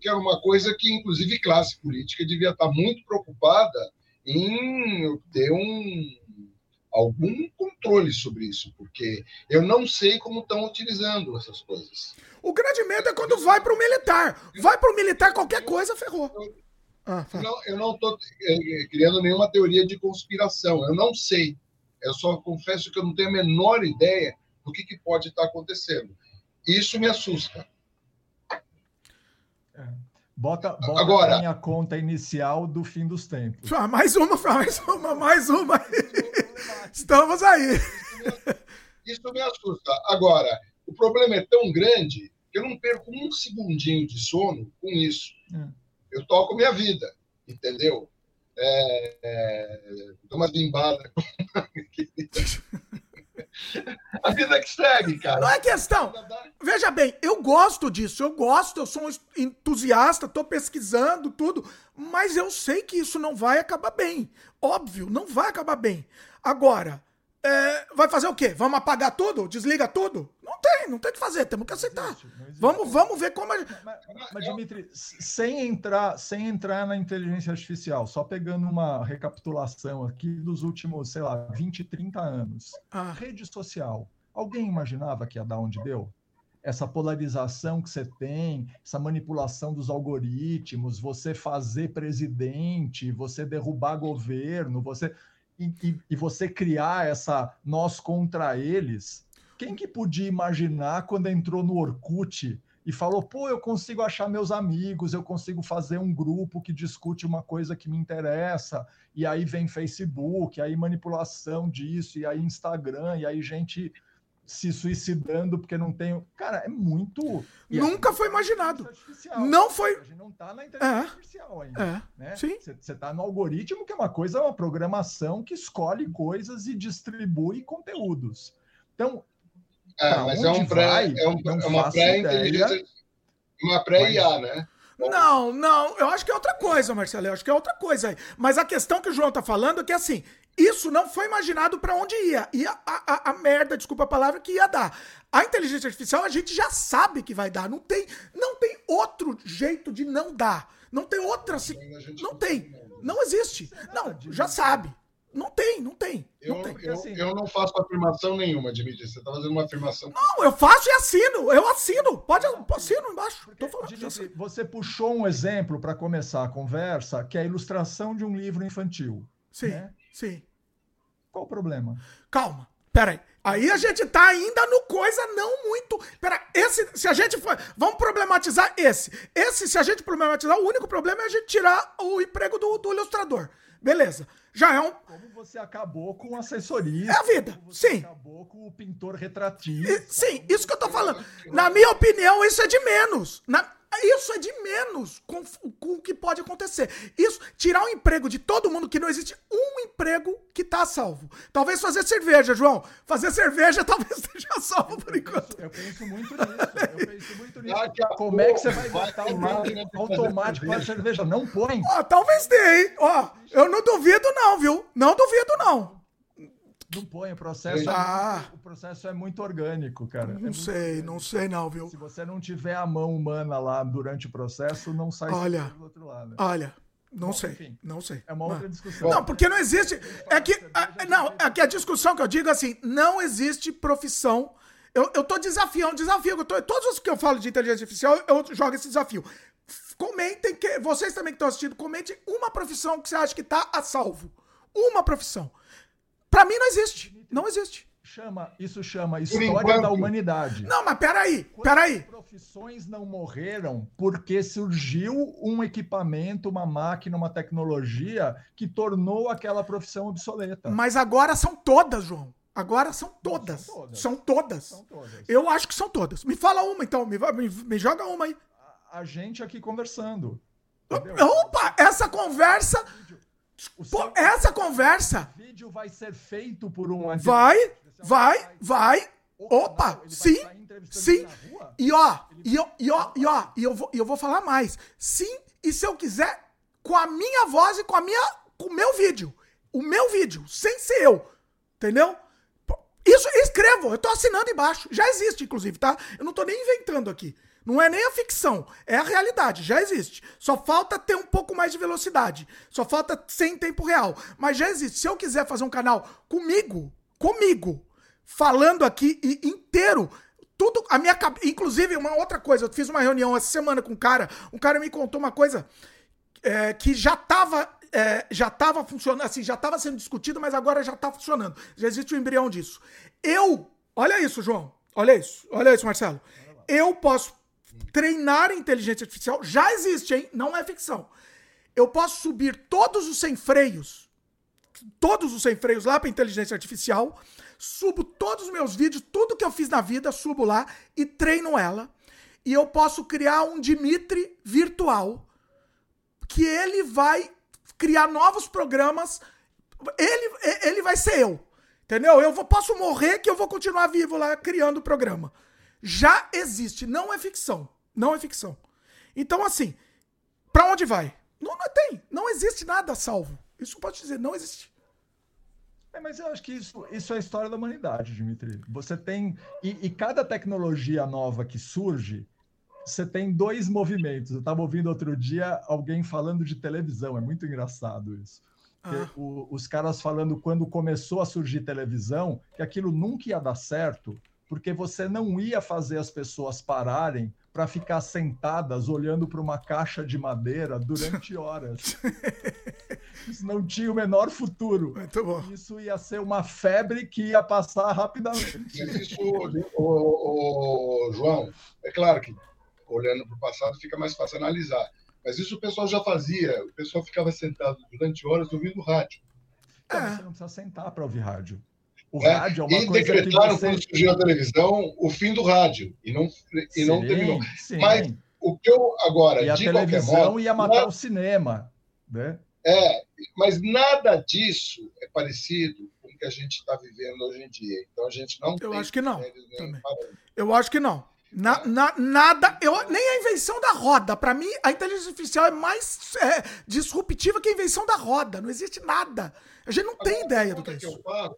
que é uma coisa que, inclusive, classe política devia estar muito preocupada em ter um, algum controle sobre isso, porque eu não sei como estão utilizando essas coisas. O grande medo é quando vai para o militar. Vai para o militar, qualquer coisa ferrou. Ah, não, eu não estou eh, criando nenhuma teoria de conspiração. Eu não sei. Eu só confesso que eu não tenho a menor ideia do que, que pode estar acontecendo. Isso me assusta. Bota, bota Agora, a minha conta inicial do fim dos tempos. Mais uma, mais uma, mais uma. Estamos aí. Isso me assusta. Agora, o problema é tão grande que eu não perco um segundinho de sono com isso. É. Eu toco minha vida, entendeu? É, é, dou uma bimbada. (laughs) A vida que segue, cara. Não é questão. Veja bem, eu gosto disso, eu gosto, eu sou um entusiasta, tô pesquisando tudo, mas eu sei que isso não vai acabar bem. Óbvio, não vai acabar bem. Agora, é, vai fazer o quê? Vamos apagar tudo? Desliga tudo? Não tem, não tem o que fazer, temos que aceitar. Existe, vamos, vamos ver como. A... Mas, mas, Dimitri, sem entrar, sem entrar na inteligência artificial, só pegando uma recapitulação aqui dos últimos, sei lá, 20, 30 anos. A rede social, alguém imaginava que ia dar onde deu? Essa polarização que você tem, essa manipulação dos algoritmos, você fazer presidente, você derrubar governo, você e, e, você criar essa nós contra eles, quem que podia imaginar quando entrou no Orkut e falou, pô, eu consigo achar meus amigos, eu consigo fazer um grupo que discute uma coisa que me interessa, e aí vem Facebook, aí manipulação disso, e aí Instagram, e aí gente se suicidando porque não tem. Cara, é muito. Nunca foi imaginado. Não foi. A gente não está na inteligência é. artificial ainda. É. Né? Sim. Você está no algoritmo, que é uma coisa, uma programação que escolhe coisas e distribui conteúdos. Então, é, mas é um pré, é, um, é uma pré-inteligência, uma pré-IA, né? Não, não, eu acho que é outra coisa, Marcelo. Eu acho que é outra coisa aí. Mas a questão que o João tá falando é que assim, isso não foi imaginado para onde ia. E a, a, a, merda, desculpa a palavra, que ia dar. A inteligência artificial a gente já sabe que vai dar. Não tem, não tem outro jeito de não dar. Não tem outra. Não tem. Não existe. Não, já sabe. Não tem, não tem. Eu não, tem. Eu, assim, eu não faço afirmação nenhuma, Dimitri. Você está fazendo uma afirmação. Não, eu faço e assino. Eu assino. Pode, assino embaixo. Tô falando, Dimitri, você puxou um exemplo para começar a conversa, que é a ilustração de um livro infantil. Sim, né? sim. Qual o problema? Calma. Peraí. Aí a gente tá ainda no coisa não muito. Pera, esse, se a gente for. Vamos problematizar esse. Esse, se a gente problematizar, o único problema é a gente tirar o emprego do, do ilustrador. Beleza. Já é um. Como você acabou com o assessoria. É a vida. Sim. acabou com o pintor retratista. E, sim, isso que eu tô falando. Na minha opinião, isso é de menos. Na, isso é de menos com, com, o que pode acontecer. Isso, tirar o emprego de todo mundo, que não existe um emprego que tá salvo. Talvez fazer cerveja, João. Fazer cerveja (laughs) talvez esteja salvo por enquanto. Eu penso muito nisso. Eu penso muito nisso. Como é que você vai botar o automático para cerveja? Não põe. Ó, talvez tenha, hein? Ó, eu não duvido não, viu? Não duvido não. Não põe o processo. Ah. É, o processo é muito orgânico, cara. Não é sei, não sei não, viu? Se você não tiver a mão humana lá durante o processo, não sai olha, do outro lado. Olha, não Bom, sei, enfim, não sei. É uma outra discussão. Não, porque não existe. É que, a, não, é que a discussão que eu digo assim, não existe profissão. Eu, eu tô desafiando, desafio. Eu tô, todos os que eu falo de inteligência artificial, eu jogo esse desafio. Comentem, que, vocês também que estão assistindo, comentem uma profissão que você acha que tá a salvo. Uma profissão. Para mim não existe. Não existe. Chama, isso chama história da humanidade. Não, mas peraí, peraí. profissões não morreram porque surgiu um equipamento, uma máquina, uma tecnologia que tornou aquela profissão obsoleta. Mas agora são todas, João. Agora são todas. São todas. São todas. São todas. Eu acho que são todas. Me fala uma então, me, me, me joga uma aí. A, a gente aqui conversando. Entendeu? Opa, essa conversa Pô, essa conversa. O vídeo vai ser feito por um. Vai, vai, vai. Opa, sim, sim. E ó, e ó, e ó, e ó, e eu vou, eu vou falar mais. Sim, e se eu quiser, com a minha voz e com a minha, com o meu vídeo, o meu vídeo, sem ser eu, entendeu? Isso, escrevo, eu tô assinando embaixo. Já existe, inclusive, tá? Eu não tô nem inventando aqui. Não é nem a ficção, é a realidade, já existe. Só falta ter um pouco mais de velocidade. Só falta ser em tempo real. Mas já existe. Se eu quiser fazer um canal comigo, comigo, falando aqui e inteiro, tudo a minha inclusive uma outra coisa, eu fiz uma reunião essa semana com um cara, um cara me contou uma coisa é, que já estava é, já estava funcionando, assim, já estava sendo discutido, mas agora já está funcionando. Já existe um embrião disso. Eu, olha isso, João, olha isso, olha isso, Marcelo. Eu posso treinar inteligência artificial já existe, hein? Não é ficção. Eu posso subir todos os sem freios, todos os sem freios lá para inteligência artificial, subo todos os meus vídeos, tudo que eu fiz na vida, subo lá e treino ela. E eu posso criar um Dimitri virtual que ele vai criar novos programas. Ele, ele vai ser eu. Entendeu? Eu vou, posso morrer que eu vou continuar vivo lá criando o programa já existe, não é ficção. Não é ficção. Então, assim, para onde vai? Não, não tem. Não existe nada salvo. Isso pode dizer, não existe. É, mas eu acho que isso, isso é a história da humanidade, Dimitri. Você tem. E, e cada tecnologia nova que surge, você tem dois movimentos. Eu estava ouvindo outro dia alguém falando de televisão, é muito engraçado isso. Ah. O, os caras falando quando começou a surgir televisão, que aquilo nunca ia dar certo, porque você não ia fazer as pessoas pararem para ficar sentadas olhando para uma caixa de madeira durante (laughs) horas. Isso não tinha o menor futuro. Muito bom. Isso ia ser uma febre que ia passar rapidamente. Mas isso, o, o, João, é claro que olhando para o passado fica mais fácil analisar. Mas isso o pessoal já fazia. O pessoal ficava sentado durante horas ouvindo rádio. Então, é. Você não precisa sentar para ouvir rádio. O é, rádio é uma e coisa decretaram, que você... quando surgiu a televisão, o fim do rádio. E não, e sim, não terminou. Sim. Mas o que eu agora, e a televisão modo, ia matar nada, o cinema. Né? É, mas nada disso é parecido com o que a gente está vivendo hoje em dia. Então a gente não Eu acho que não. Eu acho que não. Na, na, nada, eu, nem a invenção da roda. Para mim, a inteligência artificial é mais é, disruptiva que a invenção da roda. Não existe nada. A gente não tem ideia do que é isso. Faço,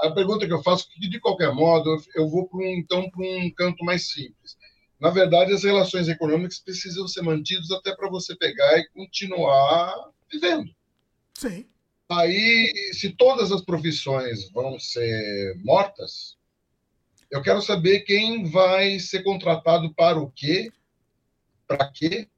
a pergunta que eu faço, que de qualquer modo, eu vou para um, então para um canto mais simples. Na verdade, as relações econômicas precisam ser mantidas até para você pegar e continuar vivendo. Sim. Aí, se todas as profissões vão ser mortas, eu quero saber quem vai ser contratado para o quê, para quê,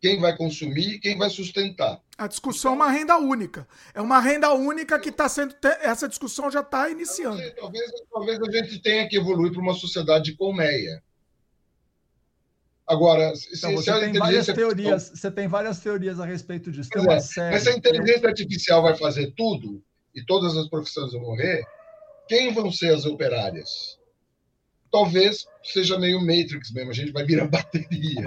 quem vai consumir, quem vai sustentar. A discussão é uma renda única. É uma renda única que está sendo. Essa discussão já está iniciando. Sei, talvez, talvez a gente tenha que evoluir para uma sociedade de colmeia. Agora, se, então, você, se tem várias teorias, você tem várias teorias a respeito disso. Tem é, série, se a inteligência artificial vai fazer tudo e todas as profissões vão morrer, quem vão ser as operárias? talvez seja meio Matrix mesmo, a gente vai virar (laughs) bateria.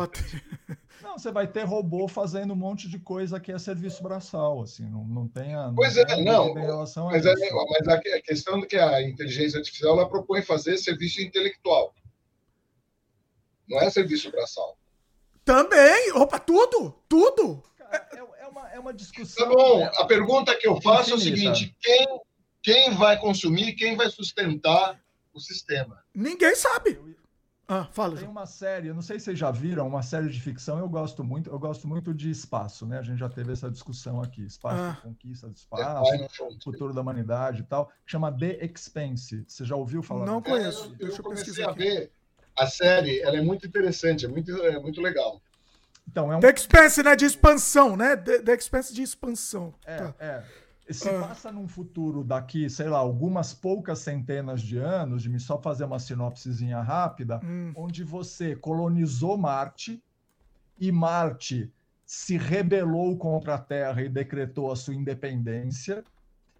Não, você vai ter robô fazendo um monte de coisa que é serviço braçal, assim, não, não tem a. Pois é, não. Mas, é, mas a questão é que a inteligência artificial ela propõe fazer serviço intelectual. Não é serviço braçal. Também! Opa, tudo! Tudo! Cara, é, é, uma, é uma discussão. Tá bom, a pergunta que eu faço infinita. é o seguinte: quem, quem vai consumir, quem vai sustentar o sistema. Ninguém sabe. Ah, fala. Tem uma série, não sei se vocês já viram, uma série de ficção, eu gosto muito, eu gosto muito de espaço, né? A gente já teve essa discussão aqui, espaço, ah. conquista do espaço, é, futuro da humanidade e tal, que chama The Expense. Você já ouviu falar? Não conheço. É, eu, eu comecei a ver a série, ela é muito interessante, é muito, é muito legal. Então, é um... The Expense, né? De expansão, né? The, The Expense de expansão. É, tá. é se ah. passa num futuro daqui, sei lá, algumas poucas centenas de anos, de me só fazer uma sinopsezinha rápida, hum. onde você colonizou Marte e Marte se rebelou contra a Terra e decretou a sua independência,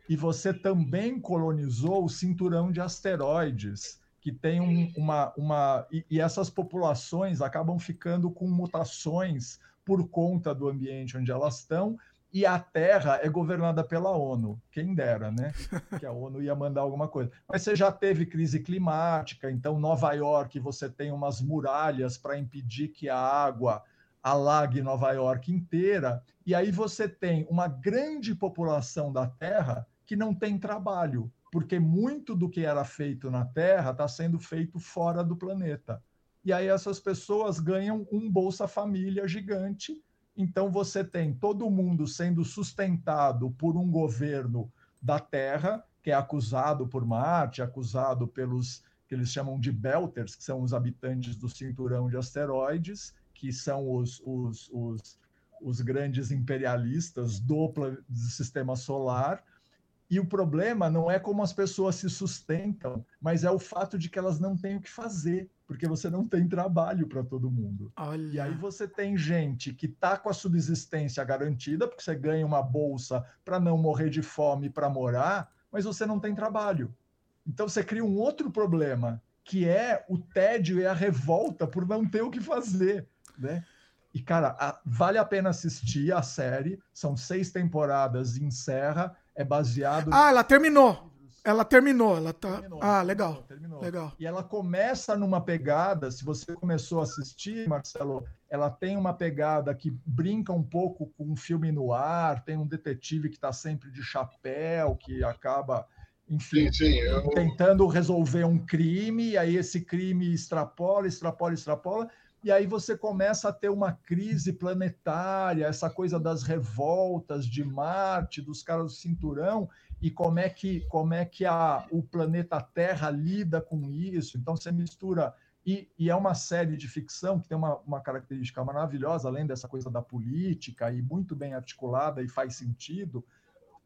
e você também colonizou o cinturão de asteroides, que tem um, uma. uma e, e essas populações acabam ficando com mutações por conta do ambiente onde elas estão, e a Terra é governada pela ONU. Quem dera, né? (laughs) Que a ONU ia mandar alguma coisa. Mas você já teve crise climática, então Nova York você tem umas muralhas para impedir que a água alague Nova York inteira, e aí você tem uma grande população da Terra que não tem trabalho, porque muito do que era feito na Terra está sendo feito fora do planeta. E aí essas pessoas ganham um Bolsa Família gigante então você tem todo mundo sendo sustentado por um governo da Terra, que é acusado por Marte, acusado pelos que eles chamam de Belters, que são os habitantes do cinturão de asteroides, que são os, os, os, os grandes imperialistas do, do sistema solar. E o problema não é como as pessoas se sustentam, mas é o fato de que elas não têm o que fazer porque você não tem trabalho para todo mundo. Olha. E aí você tem gente que está com a subsistência garantida, porque você ganha uma bolsa para não morrer de fome para morar, mas você não tem trabalho. Então você cria um outro problema, que é o tédio e a revolta por não ter o que fazer, né? E, cara, a, vale a pena assistir a série. São seis temporadas encerra. É baseado. Ah, ela terminou. Ela terminou, ela tá. Terminou, ah, legal. Terminou. Legal. E ela começa numa pegada, se você começou a assistir, Marcelo, ela tem uma pegada que brinca um pouco com um filme no ar, tem um detetive que está sempre de chapéu, que acaba, enfim, sim, sim, eu... tentando resolver um crime, e aí esse crime extrapola, extrapola, extrapola, e aí você começa a ter uma crise planetária, essa coisa das revoltas de Marte, dos caras do cinturão, e como é que como é que a, o planeta Terra lida com isso. Então você mistura E, e, é uma série de ficção que tem uma, uma, característica maravilhosa, além dessa coisa da política e muito bem articulada e faz sentido,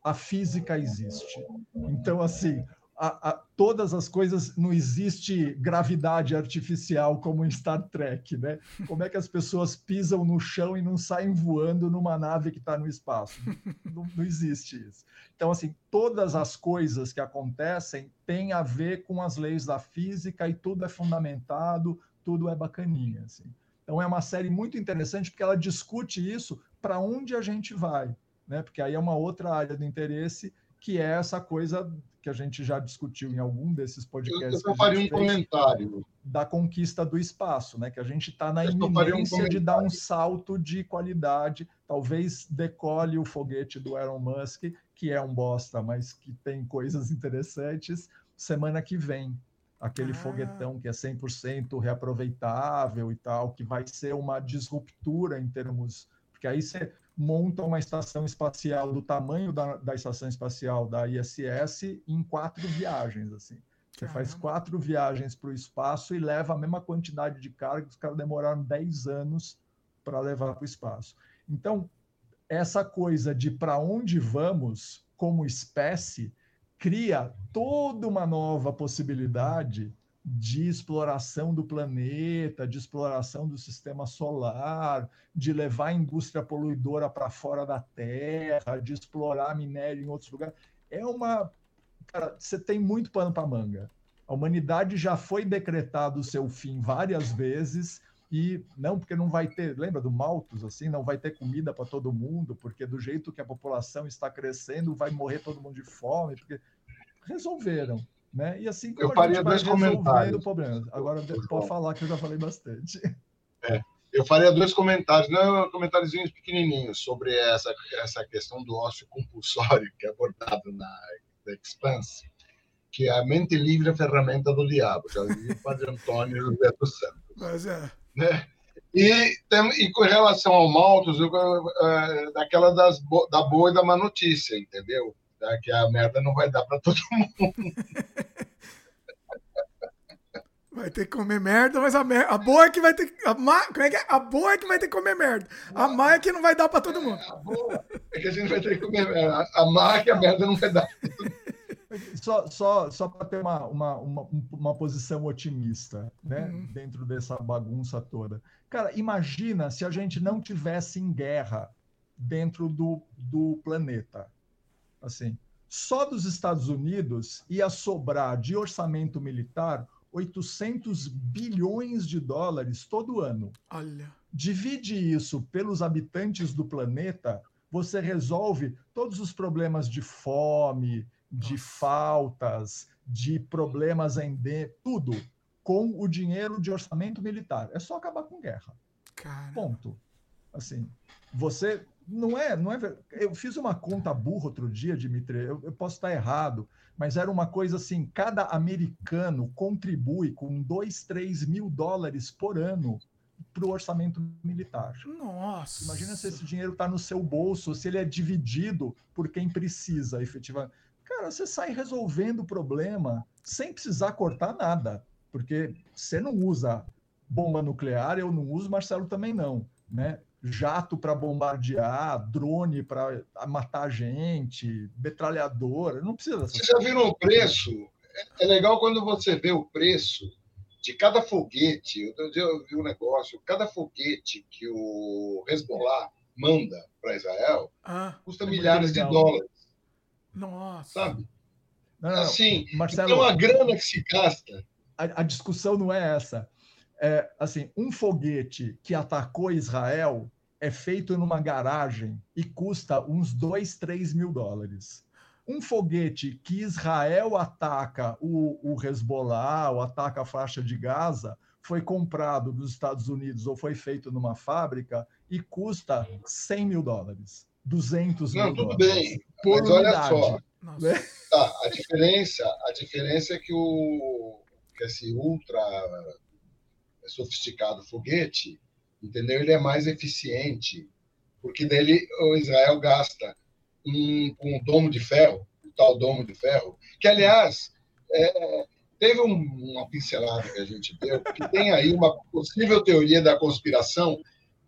a física existe. Então, assim, a, a, todas as coisas, não existe gravidade artificial como em Star Trek, né? Como é que as pessoas pisam no chão e não saem voando numa nave que está no espaço? Não, não, existe isso. Então, assim, todas as coisas que acontecem têm a ver com as leis da física e tudo é fundamentado, tudo é bacaninha, assim. Então, é uma série muito interessante porque ela discute isso para onde a gente vai, né? Porque aí é uma outra área de interesse que é essa coisa que a gente já discutiu em algum desses podcasts. Eu, eu faria um comentário. Da conquista do espaço, né? Que a gente está na iminência um de dar um salto de qualidade. Talvez decole o foguete do Elon Musk, que é um bosta, mas que tem coisas interessantes, semana que vem. Aquele ah. foguetão que é 100% reaproveitável e tal, que vai ser uma disruptura em termos. Porque aí você monta uma estação espacial do tamanho da, da estação espacial da ISS em quatro viagens, assim. Você faz quatro viagens para o espaço e leva a mesma quantidade de carga, os caras demoraram 10 anos para levar para o espaço. Então, essa coisa de para onde vamos como espécie cria toda uma nova possibilidade de exploração do planeta, de exploração do sistema solar, de levar a indústria poluidora para fora da Terra, de explorar minério em outros lugares. É uma. Cara, você tem muito pano para manga. A humanidade já foi decretado o seu fim várias vezes e não porque não vai ter, lembra do Malthus assim, não vai ter comida para todo mundo, porque do jeito que a população está crescendo vai morrer todo mundo de fome, porque resolveram né? E assim como eu faria dois comentários. Problemas. Agora pode falar que eu já falei bastante. É, eu faria dois comentários, não comentários pequenininhos sobre essa, essa questão do ócio compulsório que é abordado na, na Expanse, que é a mente livre é a ferramenta do diabo. Já vi o Padre Antônio José dos Santos. Mas é. Né? E, tem, e com relação ao Malthus, eu, uh, daquela das, da boa e da má notícia, entendeu? Tá? que a merda não vai dar para todo (laughs) mundo. Vai ter que comer merda, mas a, mer... a boa é que vai ter que. A, má... Como é que é? a boa é que vai ter que comer merda. A má é que não vai dar para todo mundo. É, a boa é que a gente vai ter que comer merda. A má é que a merda não vai dar. Só, só, só para ter uma, uma, uma, uma, posição otimista né? Uhum. dentro dessa bagunça toda. Cara, imagina se a gente não tivesse em guerra dentro do, do planeta assim, só dos Estados Unidos ia sobrar de orçamento militar 800 bilhões de dólares todo ano. Olha. Divide isso pelos habitantes do planeta, você resolve todos os problemas de fome, de Nossa. faltas, de problemas em tudo com o dinheiro de orçamento militar. É só acabar com guerra. Cara. Ponto. Assim, você não é, não é. Eu fiz uma conta burra outro dia, Dimitri. Eu, eu, posso estar errado, mas era uma coisa assim: cada americano contribui com 2, 3 mil dólares por ano para o orçamento militar. Nossa! Imagina se esse dinheiro está no seu bolso, se ele é dividido por quem precisa, efetivamente. Cara, você sai resolvendo o problema sem precisar cortar nada, porque você não usa bomba nuclear, eu não uso, Marcelo também não, né? Jato para bombardear, drone para matar gente, metralhadora. Não precisa Você já viram o preço? É, é legal quando você vê o preço de cada foguete. Eu vi um negócio: cada foguete que o Hezbollah manda para Israel ah, custa é milhares de dólares. Nossa. Sabe? Não, não, assim, Marcelo, então a grana que se gasta. A, a discussão não é essa. É, assim, um foguete que atacou Israel é feito numa garagem e custa uns 2, 3 mil dólares. Um foguete que Israel ataca o, o Hezbollah, ou ataca a faixa de Gaza, foi comprado dos Estados Unidos ou foi feito numa fábrica e custa 100 mil dólares, 200 Não, mil tudo dólares. bem, por mas unidade, olha só. Né? Tá, a diferença, a diferença é que o que esse ultra sofisticado foguete entendeu? Ele é mais eficiente, porque dele o Israel gasta um, um domo de ferro, o tal domo de ferro, que aliás é, teve um, uma pincelada que a gente deu, que tem aí uma possível teoria da conspiração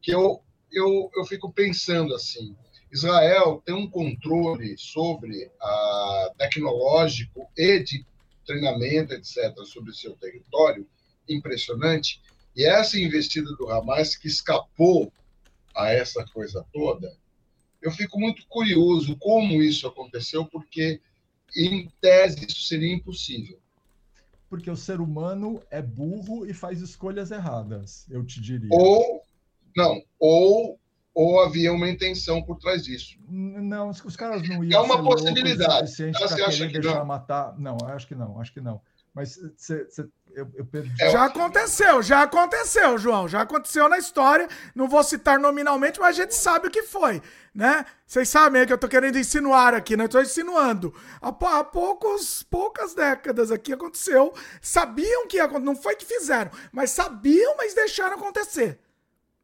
que eu, eu, eu fico pensando assim. Israel tem um controle sobre a tecnológico e de treinamento, etc., sobre o seu território impressionante. E essa investida do Hamas que escapou a essa coisa toda, eu fico muito curioso como isso aconteceu, porque em tese isso seria impossível. Porque o ser humano é burro e faz escolhas erradas, eu te diria. Ou não, ou ou havia uma intenção por trás disso. Não, os caras não iam. É uma possibilidade. Você acha que deixar não? matar? Não, acho que não, acho que não. Mas cê, cê, eu, eu perdi. É, já aconteceu, já aconteceu, João. Já aconteceu na história. Não vou citar nominalmente, mas a gente sabe o que foi, né? Vocês sabem que eu tô querendo insinuar aqui, né? Eu tô insinuando. Há, há poucos, poucas décadas aqui aconteceu. Sabiam que ia acontecer. Não foi que fizeram, mas sabiam, mas deixaram acontecer.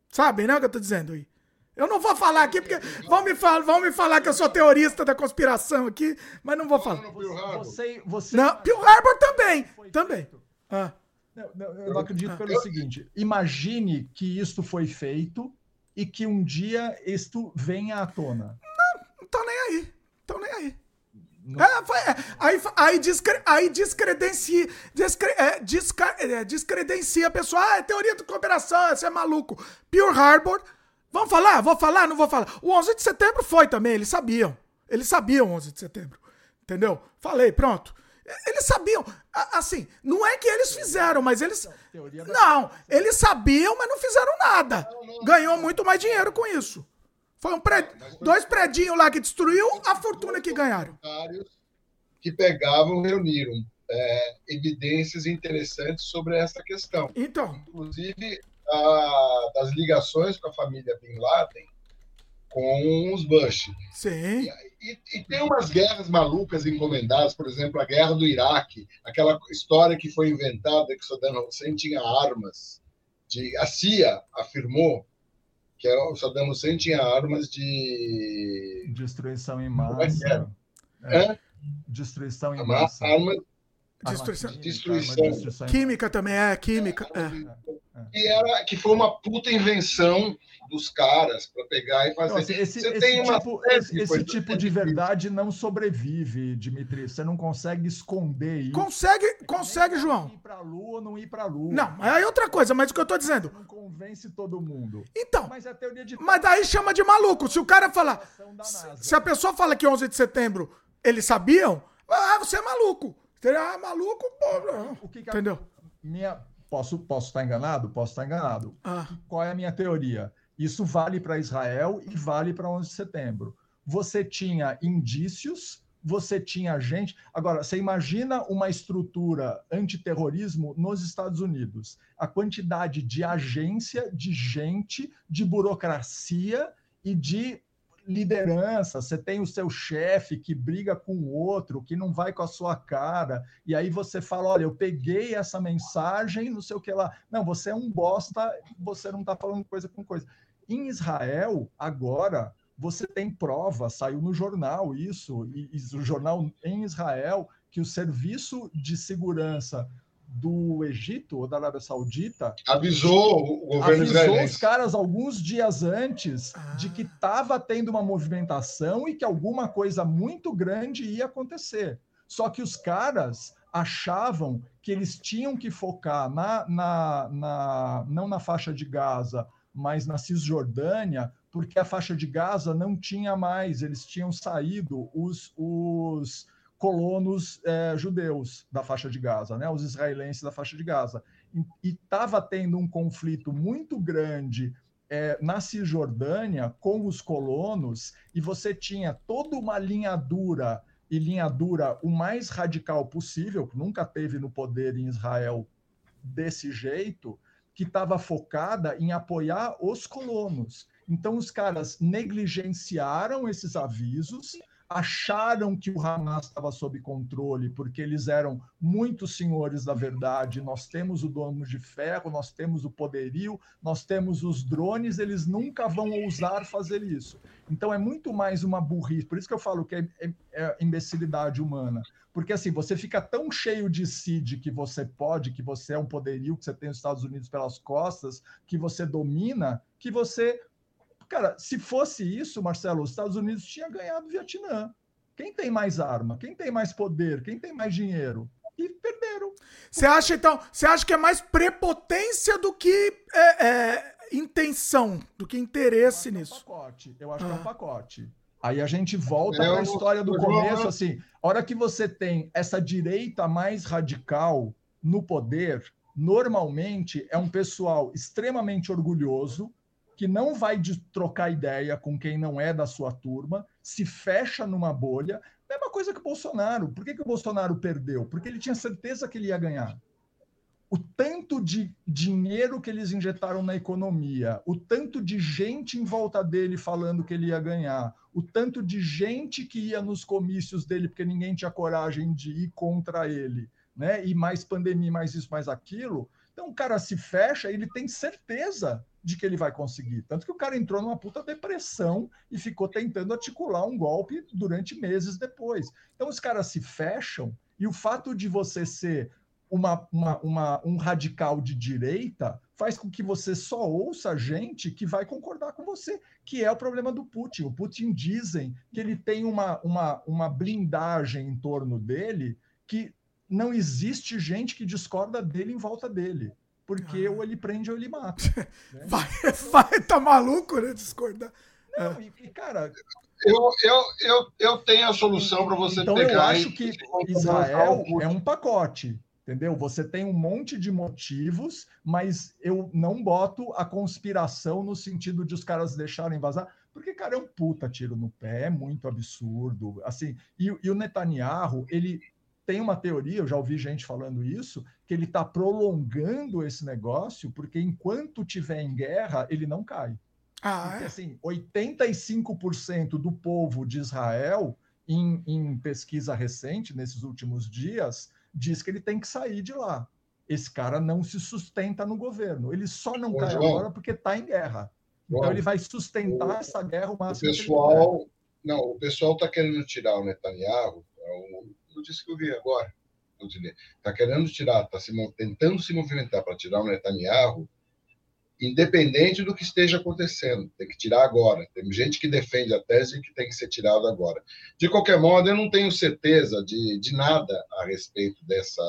Sabem, né? O que eu tô dizendo aí? Eu não vou falar aqui, porque vão me, falar, vão me falar que eu sou teorista da conspiração aqui, mas não vou falar. Você, você... Não, Pearl Harbor também. Também. Ah. Não, não, eu não acredito pelo seguinte: imagine que isto foi feito e que um dia isto venha à tona. Não, não tô nem aí. Tô nem aí. É, foi, é, aí, aí, discre, aí descredencia, discre, é, disca, é, descredencia a pessoa. Ah, é teoria da cooperação, você é maluco. Pearl Harbor Vamos falar? Vou falar? Não vou falar. O 11 de setembro foi também, eles sabiam. Eles sabiam o 11 de setembro. Entendeu? Falei, pronto. Eles sabiam. Assim, não é que eles fizeram, mas eles. Não, eles sabiam, mas não fizeram nada. Ganhou muito mais dinheiro com isso. Foi um prédio, dois predinhos lá que destruiu a fortuna que ganharam. Que pegavam, reuniram é, evidências interessantes sobre essa questão. Então. Inclusive, a, das ligações com a família Bin Laden com os Bush. Sim. E, e, tem umas guerras malucas encomendadas, por exemplo, a guerra do Iraque, aquela história que foi inventada que Saddam Hussein tinha armas. De, a CIA afirmou que o Saddam Hussein tinha armas de. Destruição em é massa. É é? Destruição em massa. Armas Destruição. Destruição. Destruição. Química também é, química. É. Que, era, que foi uma puta invenção dos caras para pegar e fazer. Assim, esse, Você esse tem uma tipo, esse, esse tipo de verdade não sobrevive, Dimitri. Você não consegue esconder isso. Consegue, consegue, João. Ir para Lua, não ir para Lua. Não, aí é outra coisa, mas o que eu tô dizendo. Não convence todo mundo. Então. Mas, é teoria de... mas daí chama de maluco. Se o cara falar. Se a pessoa fala que 11 de setembro eles sabiam, ah, você é maluco. Ah, maluco, pô. O que que Entendeu? Minha, posso, posso estar enganado? Posso estar enganado. Ah. Qual é a minha teoria? Isso vale para Israel e vale para 11 de setembro. Você tinha indícios, você tinha gente. Agora, você imagina uma estrutura antiterrorismo nos Estados Unidos. A quantidade de agência, de gente, de burocracia e de liderança, você tem o seu chefe que briga com o outro, que não vai com a sua cara, e aí você fala: olha, eu peguei essa mensagem, não sei o que lá. Não, você é um bosta, você não está falando coisa com coisa. Em Israel, agora, você tem prova, saiu no jornal isso, e, e o jornal em Israel, que o serviço de segurança do Egito ou da Arábia Saudita avisou o governo avisou israelense. os caras alguns dias antes ah. de que estava tendo uma movimentação e que alguma coisa muito grande ia acontecer. Só que os caras achavam que eles tinham que focar na, na, na não na faixa de Gaza, mas na Cisjordânia, porque a faixa de Gaza não tinha mais, eles tinham saído os, os colonos é, judeus da faixa de Gaza, né, os israelenses da faixa de Gaza. E estava tendo um conflito muito grande é, na Cisjordânia com os colonos, e você tinha toda uma linha dura, e linha dura o mais radical possível, que nunca teve no poder em Israel desse jeito, que estava focada em apoiar os colonos. Então, os caras negligenciaram esses avisos acharam que o Hamas estava sob controle, porque eles eram muitos senhores da verdade. Nós temos o dono de ferro, nós temos o poderio, nós temos os drones, eles nunca vão ousar fazer isso. Então é muito mais uma burrice. Por isso que eu falo que é, é, é imbecilidade humana. Porque assim, você fica tão cheio de si de que você pode, que você é um poderio, que você tem os Estados Unidos pelas costas, que você domina, que você Cara, se fosse isso, Marcelo, os Estados Unidos tinha ganhado o Vietnã. Quem tem mais arma? Quem tem mais poder? Quem tem mais dinheiro? E perderam. Você acha, então, você acha que é mais prepotência do que é, é, intenção, do que interesse eu nisso? É um pacote. Eu acho ah. que é um ah. pacote. Aí a gente volta para a história do começo, assim, a hora que você tem essa direita mais radical no poder, normalmente é um pessoal extremamente orgulhoso, que não vai de trocar ideia com quem não é da sua turma, se fecha numa bolha. Mesma coisa que o Bolsonaro. Por que, que o Bolsonaro perdeu? Porque ele tinha certeza que ele ia ganhar. O tanto de dinheiro que eles injetaram na economia, o tanto de gente em volta dele falando que ele ia ganhar, o tanto de gente que ia nos comícios dele porque ninguém tinha coragem de ir contra ele, né? E mais pandemia, mais isso, mais aquilo. Então o cara se fecha, ele tem certeza de que ele vai conseguir. Tanto que o cara entrou numa puta depressão e ficou tentando articular um golpe durante meses depois. Então os caras se fecham e o fato de você ser uma, uma, uma, um radical de direita faz com que você só ouça gente que vai concordar com você, que é o problema do Putin. O Putin dizem que ele tem uma, uma, uma blindagem em torno dele que não existe gente que discorda dele em volta dele porque ah. ou ele prende ou ele mata. (laughs) Né? Vai, vai, tá maluco, né? Discordar. Não, é. e, cara. Eu, eu, eu, eu tenho a solução para você então pegar. Eu acho que Israel é um pacote. Entendeu? Você tem um monte de motivos, mas eu não boto a conspiração no sentido de os caras deixarem vazar, porque, cara, é um puta tiro no pé, é muito absurdo. Assim, e, e o Netanyahu, ele tem uma teoria, eu já ouvi gente falando isso, que ele está prolongando esse negócio, porque enquanto tiver em guerra, ele não cai. Ah, porque, é? assim, 85% do povo de Israel, em, em pesquisa recente, nesses últimos dias, diz que ele tem que sair de lá. Esse cara não se sustenta no governo. Ele só não cai agora porque está em guerra. Então ele vai sustentar o, essa guerra o máximo. O pessoal, não, o pessoal está querendo tirar o Netanyahu. É eu disse que eu vi agora. Está querendo tirar, está se, tentando se movimentar para tirar o Netanyahu, independente do que esteja acontecendo. Tem que tirar agora. Tem gente que defende a tese que tem que ser tirado agora. De qualquer modo, eu não tenho certeza de, de nada a respeito dessa.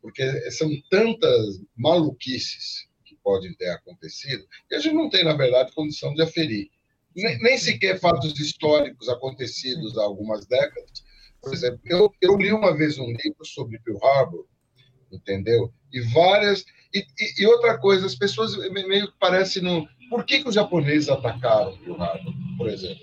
Porque são tantas maluquices que podem ter acontecido que a gente não tem, na verdade, condição de aferir. Nem, nem sequer fatos históricos acontecidos há algumas décadas por exemplo, eu, eu li uma vez um livro sobre Pearl Harbor, entendeu? E várias. E, e, e outra coisa, as pessoas meio que parecem no. Por que, que os japoneses atacaram Pearl Harbor, por exemplo?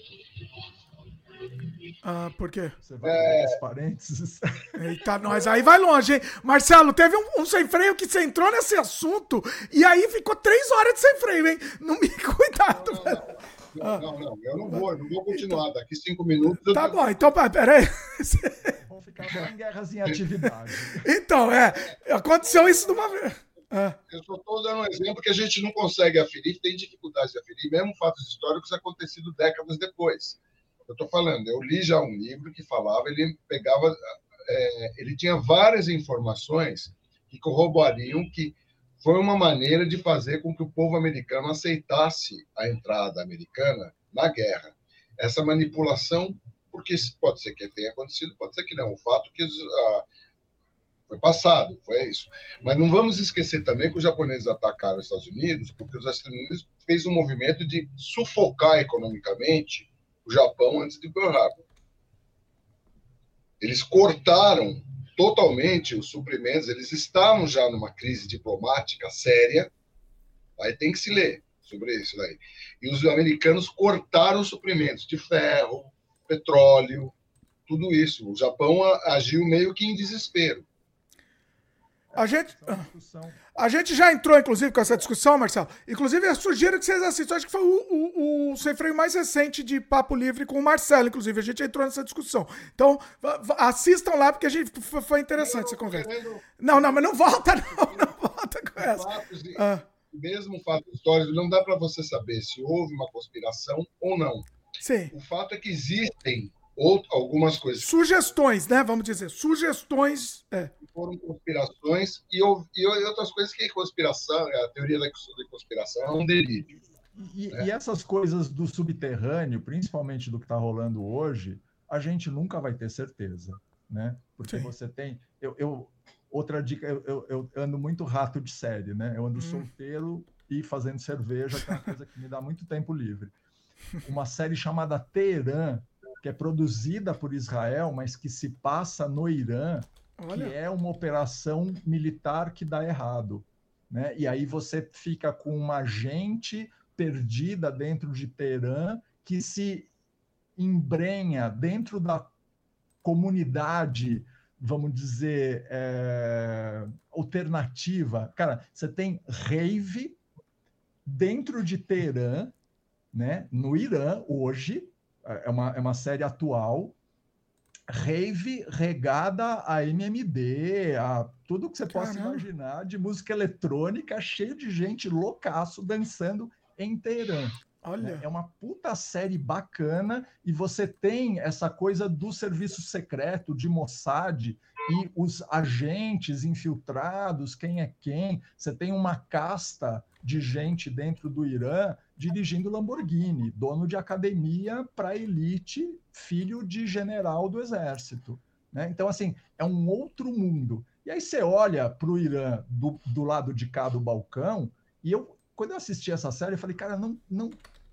Ah, por quê? Você vai é... parênteses. (laughs) Eita, nós aí vai longe, hein? Marcelo, teve um, um, sem freio que você entrou nesse assunto e aí ficou três horas de sem freio, hein? Não me (laughs) cuidado, não, não, não. Não, não, não, eu não vou, eu não vou continuar. Daqui cinco minutos. Tá bom, então peraí. (laughs) Vamos ficar em guerras em atividade. Então, é. Aconteceu isso de uma vez. É. Eu só estou dando um exemplo que a gente não consegue aferir, tem dificuldade de aferir, mesmo fatos históricos acontecidos décadas depois. Eu estou falando, eu li já um livro que falava, ele pegava, é, ele tinha várias informações que corroboriam que foi uma maneira de fazer com que o povo americano aceitasse a entrada americana na guerra. Essa manipulação, porque pode ser que tenha acontecido, pode ser que não. O fato que ah, foi passado, foi isso. Mas não vamos esquecer também que os japoneses atacaram os Estados Unidos porque os Estados Unidos fez um movimento de sufocar economicamente o Japão antes de Pearl Harbor. Eles cortaram totalmente os suprimentos, eles estavam já numa crise diplomática séria, aí tem que se ler sobre isso daí. E os americanos cortaram os suprimentos de ferro, petróleo, tudo isso. O Japão agiu meio que em desespero. A gente, a gente já entrou, inclusive, com essa discussão, Marcelo. Inclusive, eu sugiro que vocês assistam. Acho que foi o, o, o sem freio mais recente de Papo Livre com o Marcelo, inclusive. A gente entrou nessa discussão. Então, assistam lá, porque a gente foi interessante essa conversa. Não, não, mas não volta, (laughs) não. Não volta com essa. Ah. Mesmo fato histórico, não dá para você saber se houve uma conspiração ou não. Sim. O fato é que existem ou algumas coisas. Sugestões, né? Vamos dizer, sugestões. É. Foram conspirações e, e, outras coisas que conspiração, a teoria da conspiração é um delírio. E, né? e essas coisas do subterrâneo, principalmente do que está rolando hoje, a gente nunca vai ter certeza, né? Porque Sim. você tem. Eu, eu outra dica, eu, eu, eu, ando muito rato de série, né? Eu ando hum. solteiro e fazendo cerveja, que é uma coisa que me dá muito tempo livre. Uma série chamada Teherã, que é produzida por Israel, mas que se passa no Irã, Olha. que é uma operação militar que dá errado. Né? E aí você fica com uma gente perdida dentro de Teherã que se embrenha dentro da comunidade, vamos dizer, é, alternativa. Cara, você tem rave dentro de Teherã, né, no Irã, hoje, é uma, é uma série atual, rave regada a MMD, a tudo que você Caramba. possa imaginar de música eletrônica, cheio de gente loucaço dançando em Teherã. Olha. É uma puta série bacana e você tem essa coisa do serviço secreto de Mossad e os agentes infiltrados, quem é quem. Você tem uma casta de gente dentro do Irã dirigindo Lamborghini, dono de academia para elite, filho de general do exército. Né? Então, assim, é um outro mundo. E aí você olha para o Irã do, do lado de cá do balcão, e eu, quando eu assisti essa série, eu falei, cara, não, não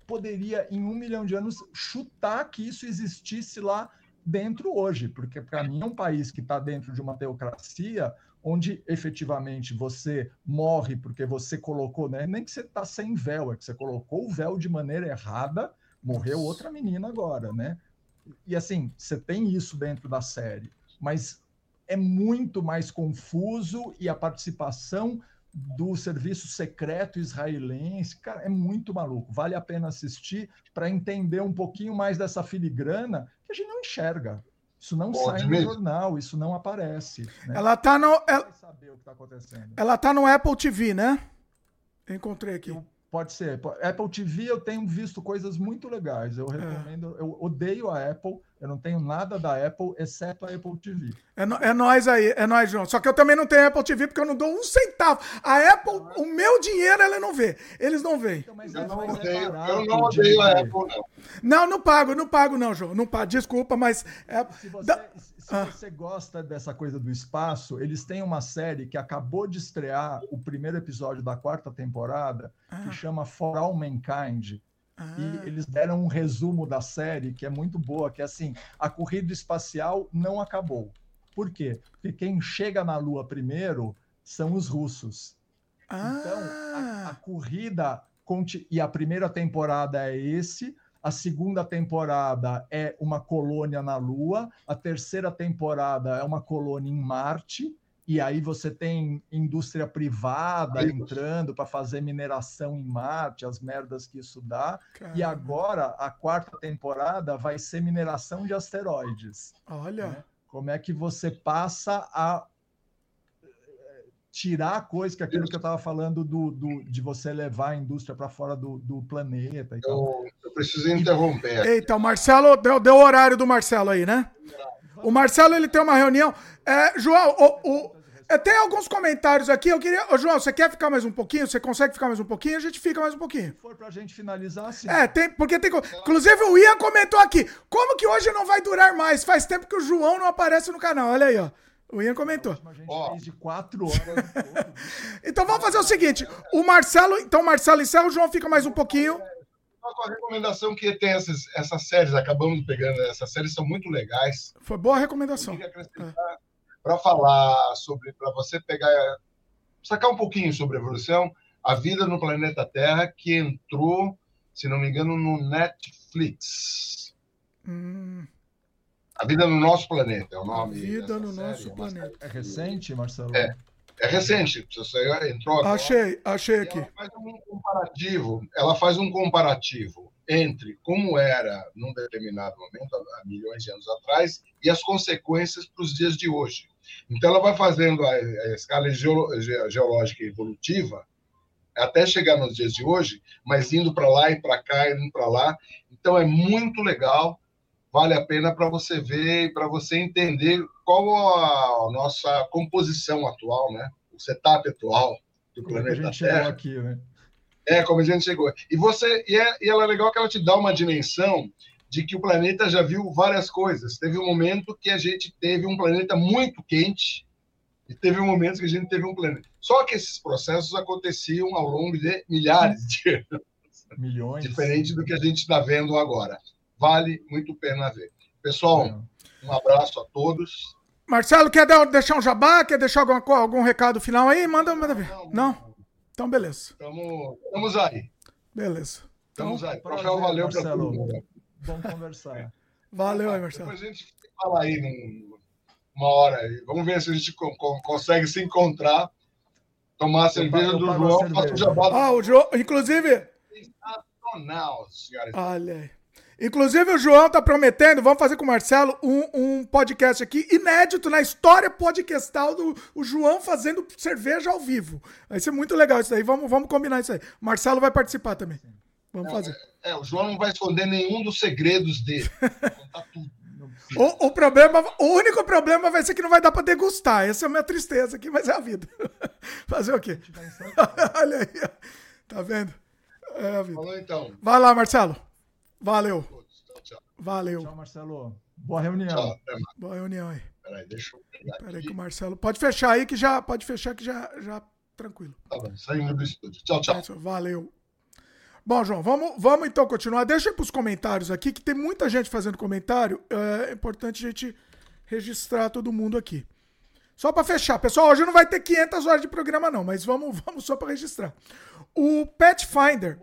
poderia, em um milhão de anos, chutar que isso existisse lá dentro hoje, porque para mim é um país que está dentro de uma teocracia onde efetivamente você morre porque você colocou, né? nem que você está sem véu, é que você colocou o véu de maneira errada, morreu outra menina agora, né? E assim, você tem isso dentro da série, mas é muito mais confuso e a participação do serviço secreto israelense, cara, é muito maluco. Vale a pena assistir para entender um pouquinho mais dessa filigrana que a gente não enxerga. Isso não Pode sai mesmo. no jornal, isso não aparece. Né? Ela tá no. Ela, tá ela tá no Apple TV, né? Eu encontrei aqui. Eu Pode ser. Apple TV eu tenho visto coisas muito legais. Eu é. recomendo. É. Eu odeio a Apple. Eu não tenho nada da Apple, exceto a Apple TV. É, no, é nós aí, é nós, João. Só que eu também não tenho Apple TV porque eu não dou um centavo. A Apple, o meu dinheiro, ela não vê. Eles não veem. Então, eu, é não odeio, eu não odeio a Apple, não. Não, não pago, não pago, não, João. Não pago. Desculpa, mas. É, se você, da... se ah. você gosta dessa coisa do espaço, eles têm uma série que acabou de estrear o primeiro episódio da quarta temporada, ah. que chama For All Mankind. Ah. E eles deram um resumo da série que é muito boa, que é assim, a corrida espacial não acabou. Por quê? Porque quem chega na Lua primeiro são os russos. Ah. Então, a, a corrida e a primeira temporada é esse, a segunda temporada é uma colônia na Lua, a terceira temporada é uma colônia em Marte, e aí você tem indústria privada entrando para fazer mineração em Marte, as merdas que isso dá. Caramba. E agora a quarta temporada vai ser mineração de asteroides. Olha. Né? Como é que você passa a tirar a coisa, que é aquilo que eu estava falando do, do, de você levar a indústria para fora do, do planeta. Eu, eu, preciso interromper. Eita, o Marcelo, deu, deu o horário do Marcelo aí, né? O Marcelo, ele tem uma reunião. É, João, o, o, é, tem alguns comentários aqui. Eu queria. Ô, João, você quer ficar mais um pouquinho? Você consegue ficar mais um pouquinho? A gente fica mais um pouquinho. Se for pra gente finalizar, sim. É, tem, porque tem. Inclusive, o Ian comentou aqui. Como que hoje não vai durar mais? Faz tempo que o João não aparece no canal. Olha aí, ó. O Ian comentou. Oh. de quatro horas. (laughs) então vamos fazer o seguinte: o Marcelo, então o Marcelo encerra, o João fica mais um pouquinho. Uma recomendação que tem essas, essas séries, acabamos pegando, essas séries são muito legais. Foi boa recomendação. É. Para falar sobre, para você pegar, sacar um pouquinho sobre a evolução, a vida no planeta Terra, que entrou, se não me engano, no Netflix. Hum. A Vida no Nosso Planeta é o nome. A Vida no série, Nosso é Planeta. É recente, Marcelo? É. É recente, você entrou agora. Achei, achei aqui. Ela faz um comparativo, ela faz um comparativo entre como era num determinado momento, há milhões de anos atrás, e as consequências para os dias de hoje. Então, ela vai fazendo a, a escala geológica evolutiva até chegar nos dias de hoje, mas indo para lá e para cá, indo para lá. Então, é muito legal, vale a pena para você ver e para você entender qual a nossa composição atual, né? o setup atual do como planeta a gente Terra. Chegou aqui, né? É, como a gente chegou. E, você, e, é, e ela é legal que ela te dá uma dimensão de que o planeta já viu várias coisas. Teve um momento que a gente teve um planeta muito quente e teve um momento que a gente teve um planeta. Só que esses processos aconteciam ao longo de milhares de anos. Milhões. Diferente do que a gente está vendo agora. Vale muito a pena ver. Pessoal, é. um abraço a todos. Marcelo, quer deixar um jabá? Quer deixar algum, algum recado final aí? Manda, manda ver. Não? não? Então, beleza. Estamos aí. Beleza. Estamos então, aí. Professor, valeu para todo mundo. Vamos conversar. (laughs) Valeu aí, Marcelo. Depois a gente fala aí uma hora. Vamos ver se a gente consegue se encontrar, tomar a cerveja do João. Cerveja. Ah, o João, inclusive. Sensacional, senhora. Olha aí. Inclusive, o João tá prometendo, vamos fazer com o Marcelo um, um podcast aqui inédito na história podcastal do o João fazendo cerveja ao vivo. Vai ser muito legal isso aí. Vamos, vamos combinar isso aí. O Marcelo vai participar também. Vamos não, fazer. É, é, o João não vai esconder nenhum dos segredos dele. (laughs) Contar tudo. O, o, problema, o único problema vai ser que não vai dar para degustar. Essa é a minha tristeza aqui, mas é a vida. (laughs) Fazer o quê? (laughs) Olha aí. Tá vendo? É a vida. Falou então. Vai lá, Marcelo. Valeu. Valeu. Tchau, Marcelo. Boa reunião. Tchau, Boa reunião aí. Peraí, deixa eu pegar Peraí que o Marcelo. Pode fechar aí que já. Pode fechar que já. já tranquilo. Tá bom, saindo do estúdio. Tchau, tchau. Valeu. Bom, João, vamos, vamos então continuar. Deixa para os comentários aqui, que tem muita gente fazendo comentário. É importante a gente registrar todo mundo aqui. Só para fechar. Pessoal, hoje não vai ter 500 horas de programa, não, mas vamos, (laughs) vamos só para registrar. O Pathfinder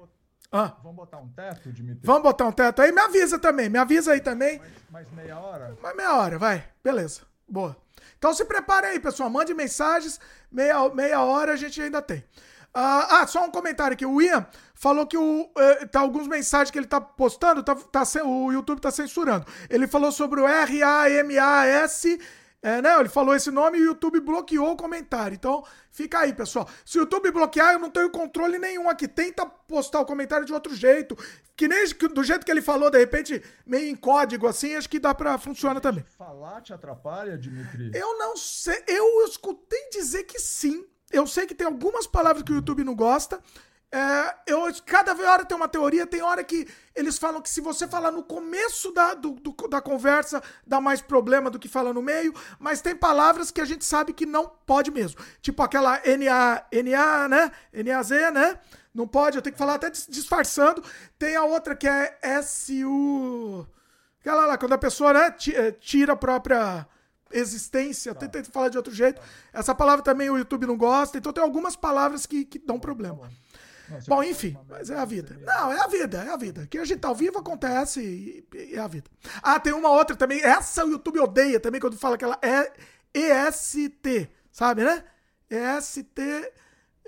ah. Vamos botar um teto, Dimitri? Vamos botar um teto aí? Me avisa também, me avisa aí também. Mais, mais meia hora? Mais meia hora, vai. Beleza. Boa. Então se prepare aí, pessoal. Mande mensagens. Meia, meia hora a gente ainda tem. Uh, ah, só um comentário aqui. O Ian falou que o, uh, tá alguns mensagens que ele tá postando, tá, tá, o YouTube tá censurando. Ele falou sobre o R-A-M-A-S é, né? Ele falou esse nome e o YouTube bloqueou o comentário. Então, fica aí, pessoal. Se o YouTube bloquear, eu não tenho controle nenhum aqui. Tenta postar o comentário de outro jeito. Que nem do jeito que ele falou, de repente, meio em código assim, acho que dá pra funcionar também. Falar te atrapalha, Dimitri? Eu não sei. Eu escutei dizer que sim. Eu sei que tem algumas palavras que o YouTube não gosta. É, eu, cada hora tem uma teoria, tem hora que eles falam que se você falar no começo da, do, do, da conversa, dá mais problema do que falar no meio, mas tem palavras que a gente sabe que não pode mesmo. Tipo aquela NA, NA, né? NAZ, né? Não pode, eu tenho que falar até disfarçando. Tem a outra que é SU. Aquela lá, quando a pessoa né, eh, tira a própria existência, tá. tenta falar de outro jeito. Essa palavra também o YouTube não gosta, então tem algumas palavras que, que dão problema. Tá Bom, enfim, mas é a vida. Não, é a vida, é a vida. Que a gente tá ao vivo acontece e, e é a vida. Ah, tem uma outra também. Essa o YouTube odeia também quando fala que ela é EST, sabe, né? EST.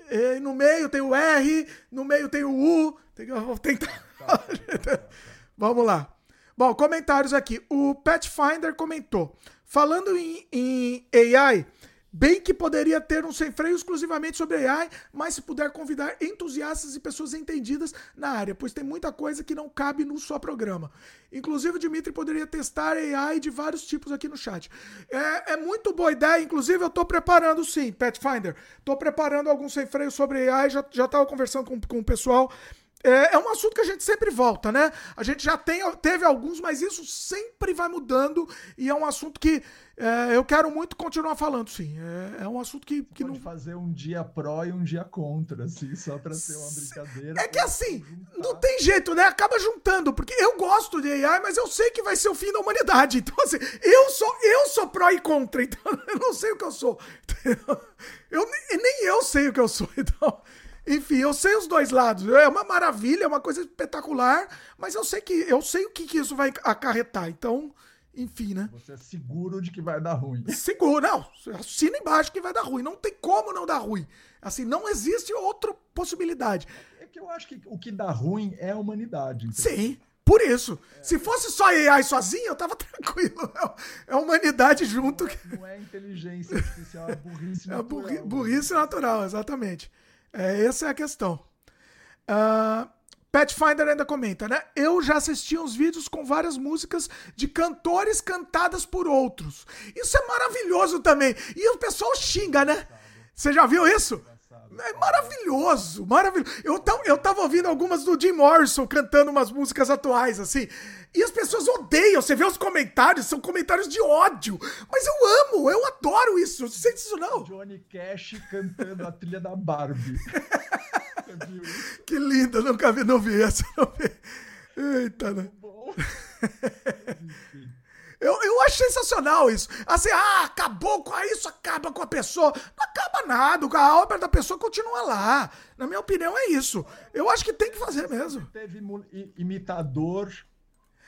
E no meio tem o R, no meio tem o U. Tem que, vou tentar. (laughs) Vamos lá. Bom, comentários aqui. O Pathfinder comentou. Falando em, em AI, Bem que poderia ter um sem freio exclusivamente sobre AI, mas se puder convidar entusiastas e pessoas entendidas na área, pois tem muita coisa que não cabe no só programa. Inclusive, o Dimitri poderia testar AI de vários tipos aqui no chat. É, é muito boa ideia, inclusive eu estou preparando sim, Pathfinder. Estou preparando algum sem freio sobre AI, já estava conversando com, com o pessoal. É, é, um assunto que a gente sempre volta, né? A gente já tem, teve alguns, mas isso sempre vai mudando e é um assunto que é, eu quero muito continuar falando, sim. É, é um assunto que, que Pode não. fazer um dia pró e um dia contra, assim, só para ser uma brincadeira. É que assim, não tem jeito, né? Acaba juntando, porque eu gosto de AI, mas eu sei que vai ser o fim da humanidade. (laughs) Então, assim, eu sou, eu sou pró e contra, então (laughs) eu não sei o que eu sou. Eu, nem eu sei o que eu sou, (laughs) então. Enfim, eu sei os dois lados. É uma maravilha, é uma coisa espetacular, mas eu sei que eu sei o que, que isso vai acarretar. Então, Enfim, né? Você é seguro de que vai dar ruim. (laughs) Seguro, não. Assina embaixo que vai dar ruim. Não tem como não dar ruim. Assim, não existe outra possibilidade. É que eu acho que o que dá ruim é a humanidade. Entendeu? Sim. Por isso. É. Se fosse só AI sozinho, eu tava (laughs) tranquilo. É a humanidade junto. Não é, não é inteligência artificial, é burrice natural. (laughs) É burri, burrice natural, exatamente. É, essa é a questão. Uh, Pathfinder ainda comenta, né? Eu já assisti uns vídeos com várias músicas de cantores cantadas por outros. Isso é maravilhoso também. E o pessoal xinga, né? Você já viu isso? É maravilhoso, maravilhoso. Eu, eu tava ouvindo algumas do Jim Morrison cantando umas músicas atuais, assim. E as pessoas odeiam. Você vê os comentários, são comentários de ódio. Mas eu amo, eu adoro isso. Você sente isso não? Johnny Cash cantando a trilha da Barbie. (laughs) que lindo, nunca vi, não vi essa, não vi. Eita, né? (laughs) Eu, eu acho sensacional isso. Assim, ah, acabou com isso, acaba com a pessoa. Não acaba nada, a obra da pessoa continua lá. Na minha opinião, é isso. Eu acho que tem que fazer mesmo. Teve imitador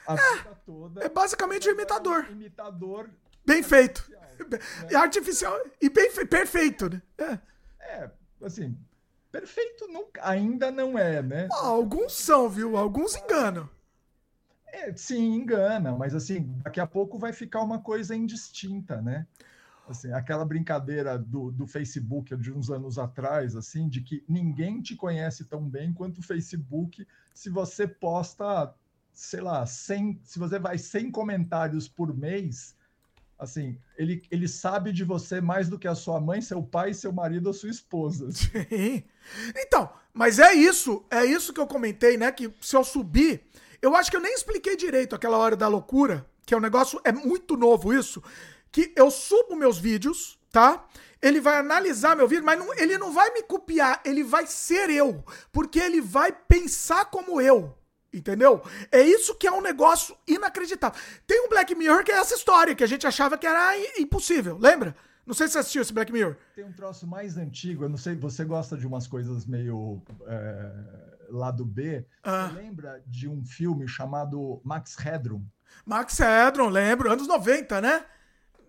a é, vida toda. É basicamente um imitador. Imitador. Bem feito. Né? Artificial e bem perfeito, né? É. é, assim, Perfeito ainda não é, né? Ah, alguns são, viu? Alguns enganam. É, sim, engana, mas assim, daqui a pouco vai ficar uma coisa indistinta, né? Assim, aquela brincadeira do, do Facebook de uns anos atrás, assim, de que ninguém te conhece tão bem quanto o Facebook se você posta, sei lá, 100, se você vai 100 comentários por mês, assim, ele, ele sabe de você mais do que a sua mãe, seu pai, seu marido ou sua esposa. (laughs) Sim. Então, mas é isso, é isso que eu comentei, né? Que se eu subir, eu acho que eu nem expliquei direito aquela hora da loucura, que é um negócio, é muito novo isso, que eu subo meus vídeos, tá? Ele vai analisar meu vídeo, mas não, ele não vai me copiar, ele vai ser eu, porque ele vai pensar como eu. Entendeu? É isso que é um negócio inacreditável. Tem um Black Mirror que é essa história, que a gente achava que era impossível, lembra? Não sei se você assistiu esse Black Mirror. Tem um troço mais antigo, eu não sei, você gosta de umas coisas meio é, lado B. Ah. Você lembra de um filme chamado Max Headroom? Max Headroom, lembro, anos 90, né?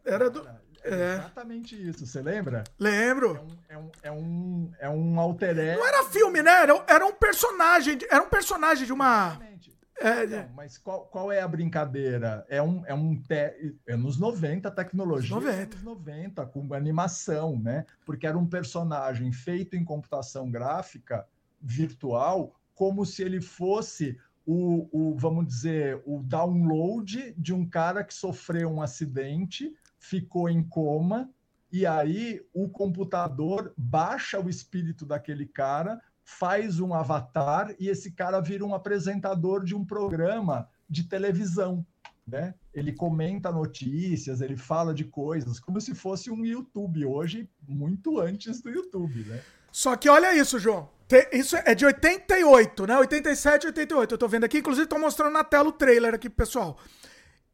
Era do. É, é exatamente isso, você lembra? Lembro. É um, é um, é um, é um alter ego. Não era filme, né? Era, era um personagem. Era um personagem de uma. Exatamente. É, Não, mas qual, qual é a brincadeira? É um, é um te... é nos 90, tecnologia 90. nos 90, com animação, né? Porque era um personagem feito em computação gráfica virtual, como se ele fosse o, o vamos dizer, o download de um cara que sofreu um acidente ficou em coma, e aí o computador baixa o espírito daquele cara, faz um avatar e esse cara vira um apresentador de um programa de televisão. Né? Ele comenta notícias, ele fala de coisas, como se fosse um YouTube hoje, muito antes do YouTube, né? Só que olha isso, João. Isso é de 88, né? 87, 88. Eu tô vendo aqui, inclusive tô mostrando na tela o trailer aqui pro pessoal.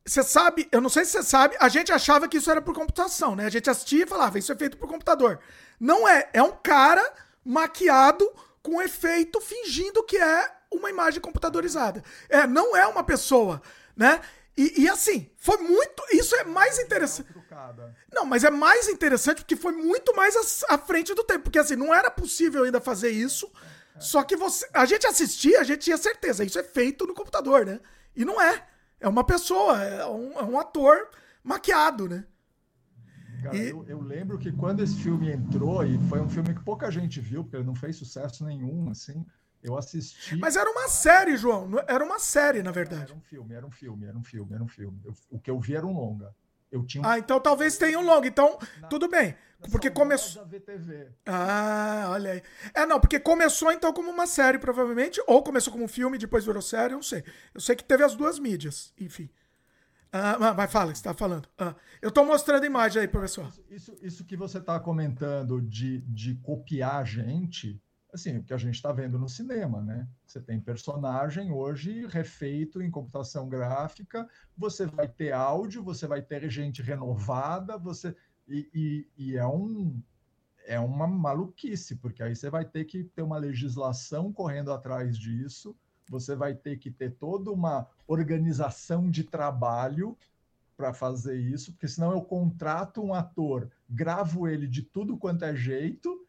Você sabe, eu não sei se você sabe, a gente achava que isso era por computação, né? A gente assistia e falava, isso é feito por computador. Não é, é um cara maquiado com efeito fingindo que é uma imagem computadorizada. É, não é uma pessoa, né? E, e, assim, foi muito. Isso é mais interessante. Não, mas é mais interessante porque foi muito mais à, frente do tempo. Porque assim, não era possível ainda fazer isso. Só que você. A gente assistia, a gente tinha certeza. Isso é feito no computador, né? E não é. É uma pessoa, é um, é um ator maquiado, né? Cara, e... eu, eu, lembro que quando esse filme entrou, e foi um filme que pouca gente viu, porque ele não fez sucesso nenhum, assim, eu assisti. Mas era uma série, João. Era uma série, na verdade. Era um filme, era um filme, era um filme, era um filme. Eu, o que eu vi era um longa. Eu tinha um... Ah, então talvez tenha um longa. Então, na, tudo bem. Porque começou. Ah, olha aí. É, não, porque começou então como uma série, provavelmente. Ou começou como um filme, depois virou série, eu não sei. Eu sei que teve as duas mídias, enfim. Ah, mas fala, você está falando. Ah, eu estou mostrando a imagem aí, professor. Isso, isso, isso que você está comentando de, de copiar a gente, assim, o que a gente está vendo no cinema, né? Você tem personagem hoje refeito em computação gráfica, você vai ter áudio, você vai ter gente renovada, você e, e, e é um é uma maluquice, porque aí você vai ter que ter uma legislação correndo atrás disso, você vai ter que ter toda uma organização de trabalho para fazer isso, porque senão eu contrato um ator, gravo ele de tudo quanto é jeito,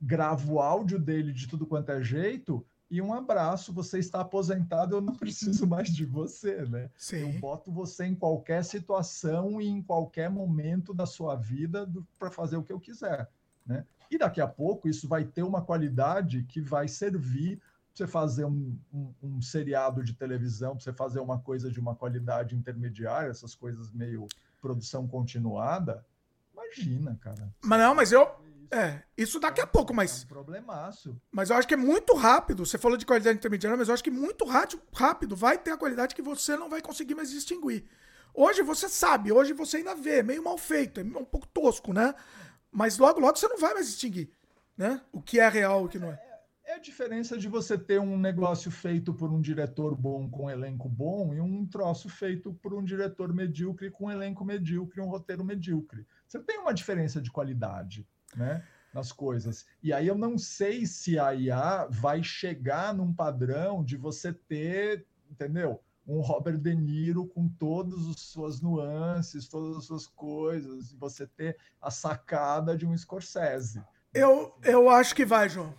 gravo o áudio dele de tudo quanto é jeito, e um abraço, você está aposentado, eu não (laughs) preciso mais de você, né? Sim. Eu boto você em qualquer situação e em qualquer momento da sua vida para fazer o que eu quiser, né? E daqui a pouco isso vai ter uma qualidade que vai servir para você fazer um, um, um, seriado de televisão, para você fazer uma coisa de uma qualidade intermediária, essas coisas meio produção continuada. Imagina, cara. Mas não, mas eu, é, isso daqui a pouco, mas. É um problemaço. Mas eu acho que é muito rápido. Você falou de qualidade intermediária, mas eu acho que muito rápido vai ter a qualidade que você não vai conseguir mais distinguir. Hoje você sabe, hoje você ainda vê, meio mal feito, é um pouco tosco, né? Mas logo, logo você não vai mais distinguir, né? O que é real e o que não é. É, é a diferença de você ter um negócio feito por um diretor bom com um elenco bom e um troço feito por um diretor medíocre com um elenco medíocre e um roteiro medíocre. Você tem uma diferença de qualidade né, nas coisas. E aí eu não sei se a IA vai chegar num padrão de você ter, entendeu? Um Robert De Niro com todas as suas nuances, todas as suas coisas, e você ter a sacada de um Scorsese. Eu, eu acho que vai, João.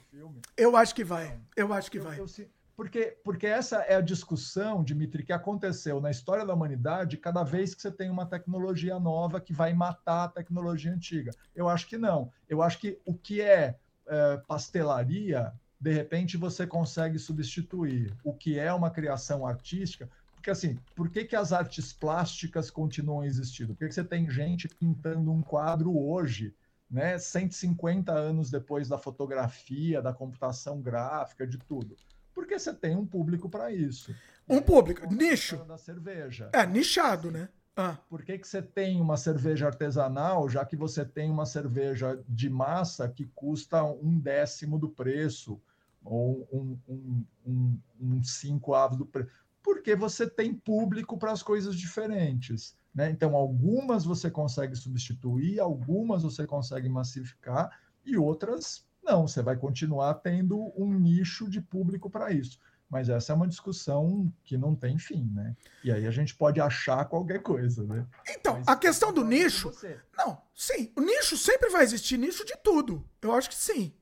Eu acho que vai. Eu acho que vai. Eu, eu, porque, porque essa é a discussão, Dimitri, que aconteceu na história da humanidade cada vez que você tem uma tecnologia nova que vai matar a tecnologia antiga. Eu acho que não. Eu acho que o que é, é pastelaria, de repente você consegue substituir. O que é uma criação artística, porque assim, por que, que as artes plásticas continuam existindo? Por que, que você tem gente pintando um quadro hoje, né, 150 anos depois da fotografia, da computação gráfica, de tudo? Porque você tem um público para isso. Um público, nicho. Da cerveja. É, nichado, né? Ah. Por que, que você tem uma cerveja artesanal, já que você tem uma cerveja de massa que custa um décimo do preço, ou um, um, um, um cinco avos do preço? Porque você tem público para as coisas diferentes. Né? Então, algumas você consegue substituir, algumas você consegue massificar, e outras não, você vai continuar tendo um nicho de público para isso. Mas essa é uma discussão que não tem fim, né? E aí a gente pode achar qualquer coisa, né? Então, Mas, a questão do nicho. Não, sim, o nicho sempre vai existir nicho de tudo. Eu acho que sim.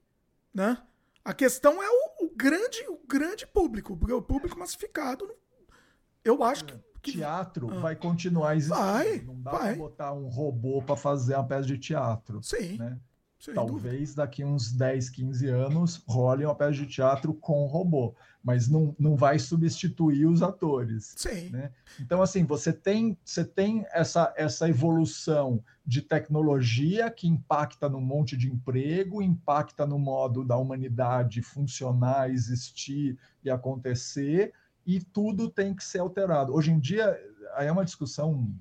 Né? A questão é o, o grande, o grande público, porque o público massificado. Eu acho que. que... Teatro ah. vai continuar existindo. Vai, não dá vai. pra botar um robô para fazer uma peça de teatro. Sim. Né? Sem Talvez dúvida. daqui uns 10, 15 anos role uma peça de teatro com robô, mas não, não vai substituir os atores. Sim. Né? Então, assim, você tem, você tem essa, essa evolução de tecnologia que impacta num monte de emprego, impacta no modo da humanidade funcionar, existir e acontecer, e tudo tem que ser alterado. Hoje em dia, aí é uma discussão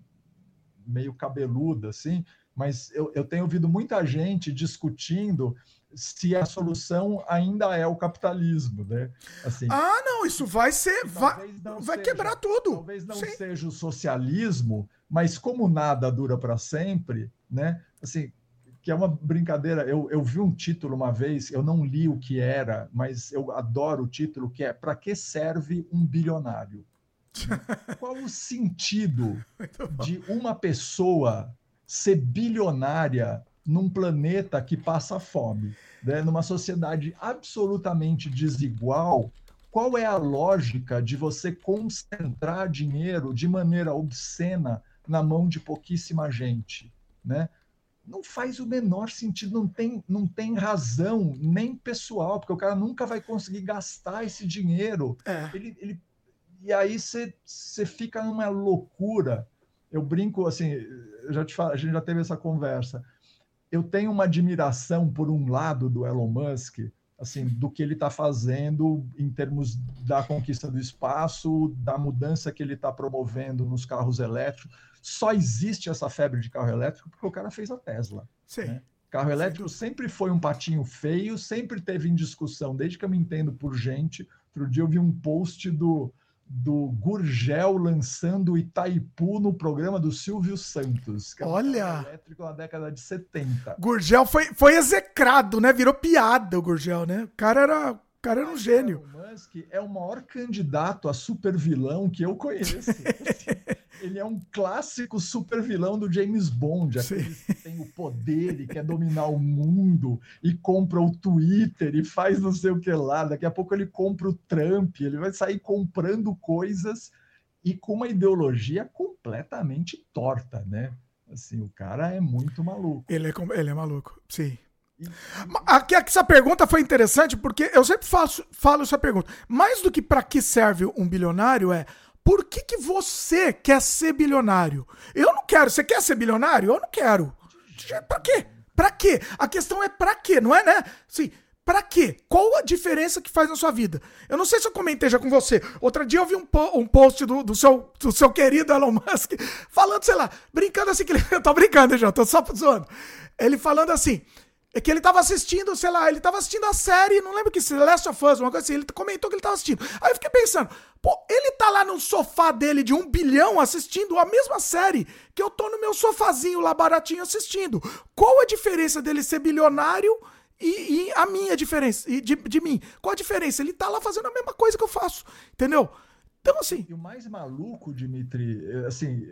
meio cabeluda, assim, mas eu, eu tenho ouvido muita gente discutindo se a solução ainda é o capitalismo, né? Assim, ah, não, isso vai ser, vai, vai seja, quebrar tudo. Talvez não Sim. seja o socialismo, mas como nada dura para sempre, né? Assim, que é uma brincadeira. Eu, eu vi um título uma vez, eu não li o que era, mas eu adoro o título que é Para que serve um bilionário? (laughs) Qual o sentido de uma pessoa ser bilionária num planeta que passa fome, né? numa sociedade absolutamente desigual, qual é a lógica de você concentrar dinheiro de maneira obscena na mão de pouquíssima gente, né? Não faz o menor sentido, não tem, não tem razão nem pessoal, porque o cara nunca vai conseguir gastar esse dinheiro. É. Ele, ele, e aí você fica numa loucura eu brinco assim, já te falo, a gente já teve essa conversa. Eu tenho uma admiração por um lado do Elon Musk, assim, do que ele está fazendo em termos da conquista do espaço, da mudança que ele está promovendo nos carros elétricos. Só existe essa febre de carro elétrico porque o cara fez a Tesla. Sim. Né? Carro elétrico sempre foi um patinho feio, sempre teve em discussão, desde que eu me entendo por gente. Outro dia eu vi um post do, do Gurgel lançando Itaipu no programa do Silvio Santos. Que Olha! Elétrico na década de 70. Gurgel foi, foi execrado, né? Virou piada o Gurgel, né? O cara era, o cara era um gênio. Musk é o maior candidato a super vilão que eu conheço. (laughs) ele é um clássico super vilão do James Bond, aquele que tem o poder e quer dominar o mundo e compra o Twitter e faz não sei o que lá. Daqui a pouco ele compra o Trump, ele vai sair comprando coisas e com uma ideologia completamente torta, né? Assim, o cara é muito maluco. Ele é, ele é maluco, sim. Aqui, essa pergunta foi interessante porque eu sempre faço, falo essa pergunta. Mais do que para que serve um bilionário é por que, que você quer ser bilionário? Eu não quero. Você quer ser bilionário? Eu não quero. Pra quê? Pra quê? A questão é pra quê, não é, né? Sim. Pra quê? Qual a diferença que faz na sua vida? Eu não sei se eu comentei já com você. Outro dia eu vi um, po um post do, do, seu, do seu querido Elon Musk falando, sei lá, brincando assim que ele. (laughs) Eu tô brincando, já, tô só zoando. Ele falando assim. É que ele tava assistindo, sei lá, ele tava assistindo a série, não lembro que se Last of Us, uma coisa assim, ele comentou que ele tava assistindo. Aí eu fiquei pensando, pô, ele tá lá no sofá dele de um bilhão assistindo a mesma série que eu tô no meu sofazinho lá baratinho assistindo. Qual a diferença dele ser bilionário e, e a minha diferença, e de, de mim? Qual a diferença? Ele tá lá fazendo a mesma coisa que eu faço, entendeu? Então, assim. E o mais maluco, Dimitri, é, assim,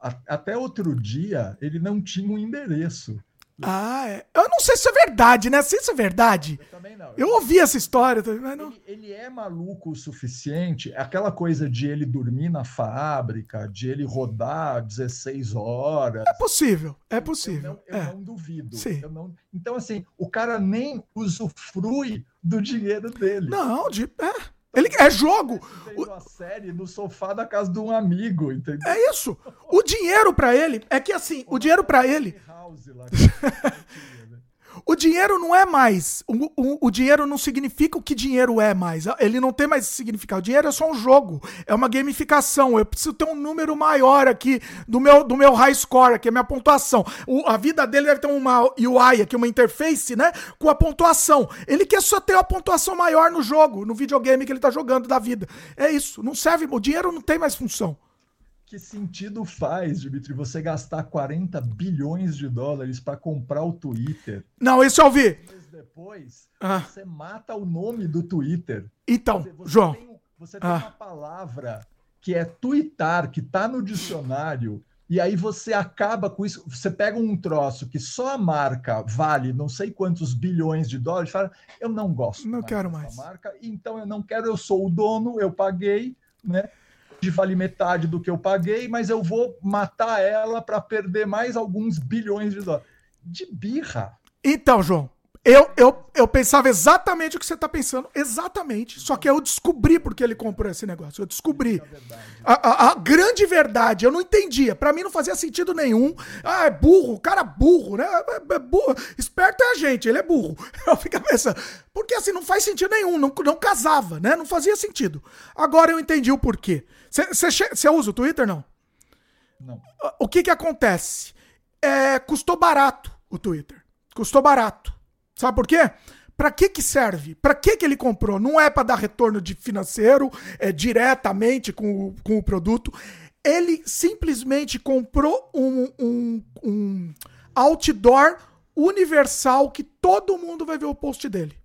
a, até outro dia ele não tinha um endereço. Ah, é. Eu não sei se é verdade, né? Se isso é verdade. Eu também não. Eu ouvi essa história, mas não. Ele, ele, é maluco o suficiente. Aquela coisa de ele dormir na fábrica, de ele rodar 16 horas. É possível, é possível. Eu não, eu é. não duvido. Sim. Não... Então, assim, o cara nem usufrui do dinheiro dele. Não, de. É. Ele é jogo. Vendo a série no sofá da casa de um amigo, entendeu? É isso. O dinheiro para ele é que assim, o dinheiro para ele. (laughs) O dinheiro não é mais. O, o, o, dinheiro não significa o que dinheiro é mais. Ele não tem mais significado. O dinheiro é só um jogo. É uma gamificação. Eu preciso ter um número maior aqui do meu, do meu high score, aqui, a minha pontuação. O, a vida dele deve ter uma UI aqui, uma interface, né? Com a pontuação. Ele quer só ter uma pontuação maior no jogo, no videogame que ele tá jogando da vida. É isso. Não serve. O dinheiro não tem mais função que sentido faz, Dimitri, você gastar 40 bilhões de dólares para comprar o Twitter? Não, isso eu. Mas depois, ah. você mata o nome do Twitter. Então, você João. Tem, você tem ah. uma palavra que é twittar, que está no dicionário, e aí você acaba com isso. Você pega um troço que só a marca vale não sei quantos bilhões de dólares, fala, eu não gosto. Não mais quero mais. marca, então eu não quero, eu sou o dono, eu paguei, né? Vale metade do que eu paguei, mas eu vou matar ela para perder mais alguns bilhões de dólares. De birra. Então, João, eu, eu, eu pensava exatamente o que você está pensando, exatamente. Só que eu descobri porque ele comprou esse negócio. Eu descobri. A, a, a grande verdade, eu não entendia. Para mim não fazia sentido nenhum. Ah, é burro, cara burro, né? É, é burro. Esperto é a gente, ele é burro. (laughs) Eu ficava pensando. Porque assim, não faz sentido nenhum, não, não casava, né? Não fazia sentido. Agora eu entendi o porquê. Você usa o Twitter, não? Não. O que que acontece? É, custou barato o Twitter. Custou barato. Sabe por quê? Para que que serve? Para que que ele comprou? Não é para dar retorno de financeiro é, diretamente com o, com o produto. Ele simplesmente comprou um, um, um outdoor universal que todo mundo vai ver o post dele.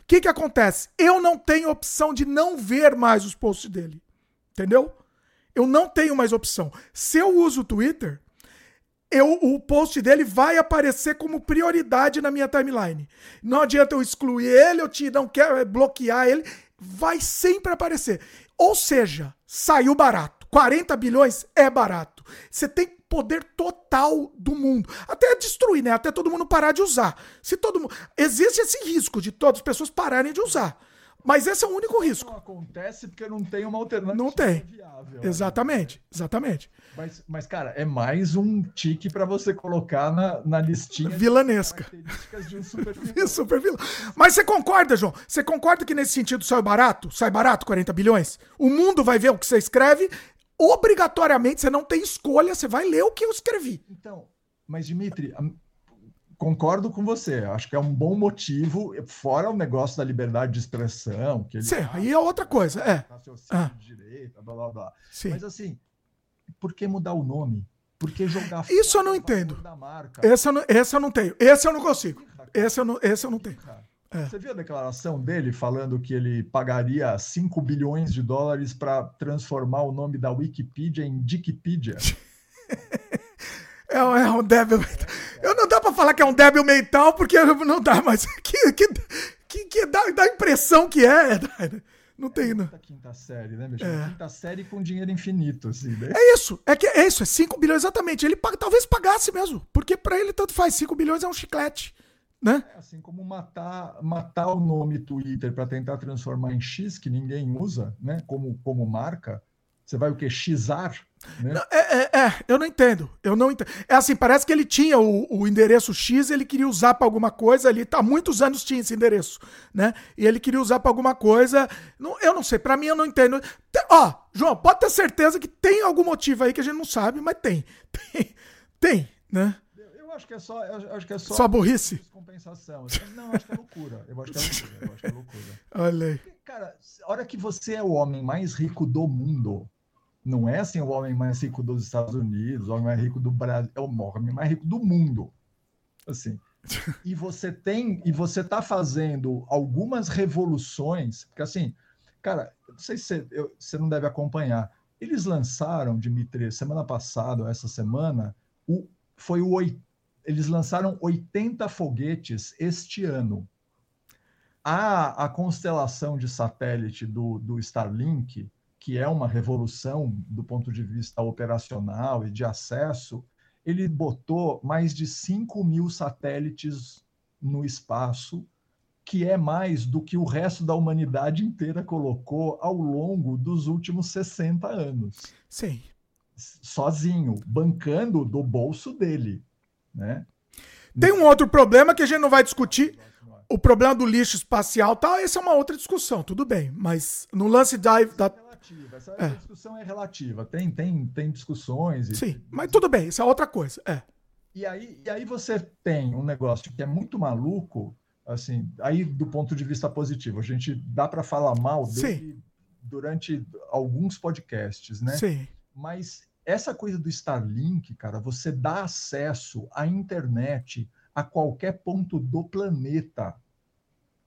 O que que acontece? Eu não tenho opção de não ver mais os posts dele. Entendeu? Eu não tenho mais opção. Se eu uso o Twitter, eu, o post dele vai aparecer como prioridade na minha timeline. Não adianta eu excluir ele, eu te não quero é, bloquear ele, vai sempre aparecer. Ou seja, saiu barato. 40 bilhões é barato. Você tem poder total do mundo. Até destruir, né? Até todo mundo parar de usar. Se todo mundo... Existe esse risco de todas as pessoas pararem de usar. Mas esse é o único risco. Não acontece porque não tem uma alternativa não tem. viável. Né? Exatamente, exatamente. Mas, mas, cara, é mais um tique para você colocar na, na listinha vilanesca. De um super vilão. (laughs) super vilão. Mas você concorda, João? Você concorda que nesse sentido sai barato? Sai barato 40 bilhões? O mundo vai ver o que você escreve, obrigatoriamente, você não tem escolha, você vai ler o que eu escrevi. Então, mas Dimitri, concordo com você. Acho que é um bom motivo, fora o negócio da liberdade de expressão. Que ele Sim, aí é outra coisa. É. Ah. De direita, blá, blá, blá. Sim. Mas assim, por que mudar o nome? Por que jogar Isso eu não entendo. Esse eu não, esse eu não tenho. Esse eu não consigo. Esse eu não, esse eu não tenho. É. Você viu a declaração dele falando que ele pagaria 5 bilhões de dólares para transformar o nome da Wikipedia em Dickpedia? é, (laughs) é, um débil. Eu não dá para falar que é um débil mental, porque não dá, mas (laughs) que, que, que, que dá, dá a impressão que é. (laughs) Não tem, né? Quinta série, né, bicho? É. Quinta série com dinheiro infinito, assim, né? É isso, é que é isso, é 5 bilhões, exatamente. Ele talvez pagasse mesmo, porque para ele tanto faz, 5 bilhões é um chiclete. Né? É assim como matar, matar o nome Twitter para tentar transformar em X, que ninguém usa, né? Como, como marca. Você vai o quê? Xar? Né? Não, é, é, é, eu não entendo. Eu não entendo. É assim, parece que ele tinha o, o endereço X, ele queria usar para alguma coisa ali. Tá, há muitos anos tinha esse endereço, né? E ele queria usar para alguma coisa. Não, eu não sei, para mim eu não entendo. Tem, ó, João, pode ter certeza que tem algum motivo aí que a gente não sabe, mas tem. (laughs) Tem, tem né? Eu acho que é só, eu acho que é só, só burrice. Compensação. Não, acho que é loucura. Eu acho que é loucura. Eu acho que é loucura. (laughs) Olha aí. Cara, a hora que você é o homem mais rico do mundo, não é assim o homem mais rico dos Estados Unidos, o homem mais rico do Brasil, é o homem mais rico do mundo. Assim. (laughs) E você tem, e você está fazendo algumas revoluções, porque assim, cara, não sei se você, eu, você não deve acompanhar. Eles lançaram, Dimitri, semana passada, essa semana, o, foi o eles lançaram 80 foguetes este ano. A, a constelação de satélite do, do Starlink, que é uma revolução do ponto de vista operacional e de acesso, ele botou mais de 5 mil satélites no espaço, que é mais do que o resto da humanidade inteira colocou ao longo dos últimos 60 anos. Sim. Sozinho, bancando do bolso dele. Né? Tem um outro problema que a gente não vai discutir o problema do lixo espacial tal, essa é uma outra discussão, tudo bem. Mas no lance da. da relativa. Essa, é. discussão é relativa. Tem, tem, tem discussões. E... Sim, mas tudo bem, isso é outra coisa. É. E aí, e aí você tem um negócio que é muito maluco, assim, aí do ponto de vista positivo. A gente dá para falar mal dele Sim. durante alguns podcasts, né? Sim. Mas essa coisa do Starlink, cara, você dá acesso à internet a qualquer ponto do planeta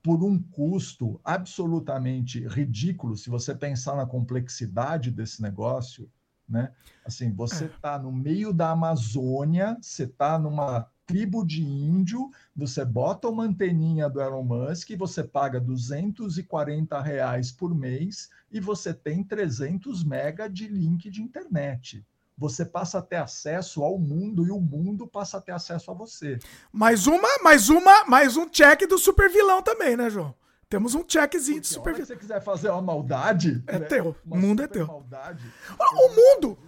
por um custo absolutamente ridículo, se você pensar na complexidade desse negócio, né? Assim, você está é. no meio da Amazônia, você está numa tribo de índio, você bota uma anteninha do Elon Musk, você paga 240 reais por mês e você tem 300 mega de link de internet você passa a ter acesso ao mundo e o mundo passa a ter acesso a você. Mais uma, mais uma, mais um check do super vilão também, né, João? Temos um checkzinho de super vilão. Se você quiser fazer uma maldade, é né? teu. o mundo é teu. Maldade, o mundo,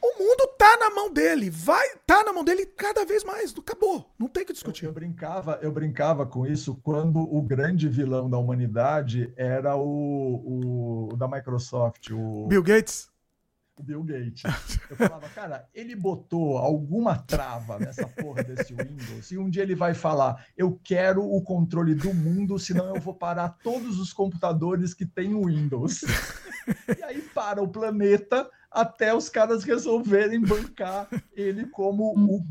o mundo tá na mão dele, vai, tá na mão dele cada vez mais. Acabou, não tem que discutir. Eu, eu brincava, eu brincava com isso quando o grande vilão da humanidade era o, o, o da Microsoft, o Bill Gates o Bill Gates. Eu falava, cara, ele botou alguma trava nessa porra desse Windows e um dia ele vai falar, eu quero o controle do mundo, senão eu vou parar todos os computadores que têm o Windows. E aí para o planeta até os caras resolverem bancar ele como o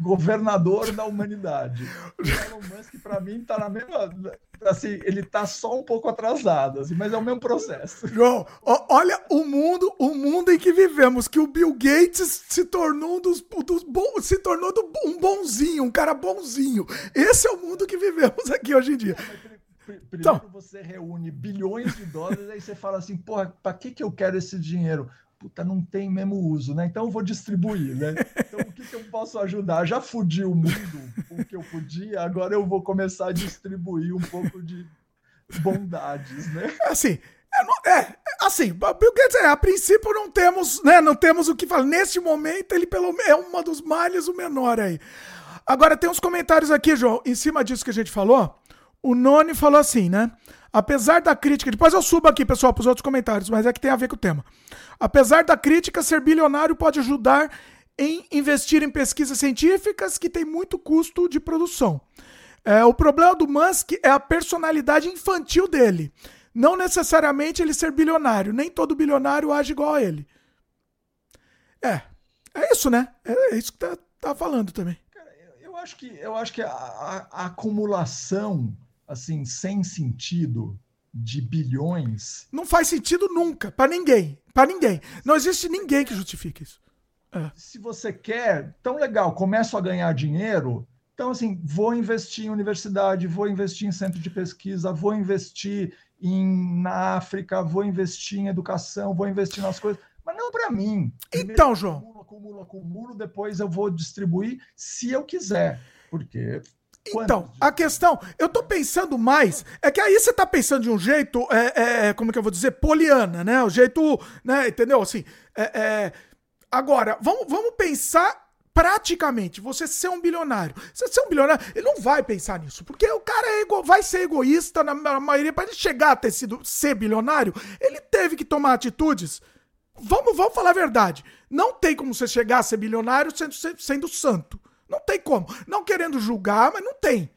governador da humanidade. O Elon Musk, para mim, está na mesma. Assim, ele está só um pouco atrasado, assim, mas é o mesmo processo. João, olha o mundo, o mundo em que vivemos, que o Bill Gates se tornou um dos, dos bons, se tornou do, um bonzinho, um cara bonzinho. Esse é o mundo que vivemos aqui hoje em dia. Primeiro então, você reúne bilhões de dólares, aí você fala assim, porra, para que, que eu quero esse dinheiro? Puta, não tem mesmo uso, né? Então eu vou distribuir, né? Então o que, que eu posso ajudar? Já fudi o mundo o que eu podia, agora eu vou começar a distribuir um pouco de bondades, né? Assim, é, é assim, Bill Gates, é, a princípio não temos, né, não temos o que falar. Neste momento, ele pelo é uma dos males o menor aí. Agora tem uns comentários aqui, João, em cima disso que a gente falou. O Noni falou assim, né? Apesar da crítica, depois eu subo aqui, pessoal, para os outros comentários, mas é que tem a ver com o tema. Apesar da crítica, ser bilionário pode ajudar em investir em pesquisas científicas que tem muito custo de produção. É, o problema do Musk é a personalidade infantil dele. Não necessariamente ele ser bilionário. Nem todo bilionário age igual a ele. É. É isso, né? É, é isso que tá, tá falando também. Cara, eu acho que, eu acho que a, a, a acumulação assim, sem sentido de bilhões. Não faz sentido nunca, para ninguém. Para ninguém. Não existe ninguém que justifique isso. É. Se você quer, tão legal, começo a ganhar dinheiro, então assim, vou investir em universidade, vou investir em centro de pesquisa, vou investir em, na África, vou investir em educação, vou investir nas coisas, mas não para mim. Então, João. Acumulo, acumulo, acumulo, depois eu vou distribuir se eu quiser, porque então, a questão, eu tô pensando mais, é que aí você tá pensando de um jeito, é, é, é como que eu vou dizer, poliana, né? O jeito, né, entendeu? Assim, é, é, agora, vamos, vamos pensar praticamente, você ser um bilionário. Você ser um bilionário, ele não vai pensar nisso, porque o cara é ego, vai ser egoísta na maioria, para ele chegar a ter sido, ser bilionário, ele teve que tomar atitudes. Vamos, vamos falar a verdade. Não tem como você chegar a ser bilionário sendo, sendo santo. Não tem como. Não querendo julgar, mas não tem.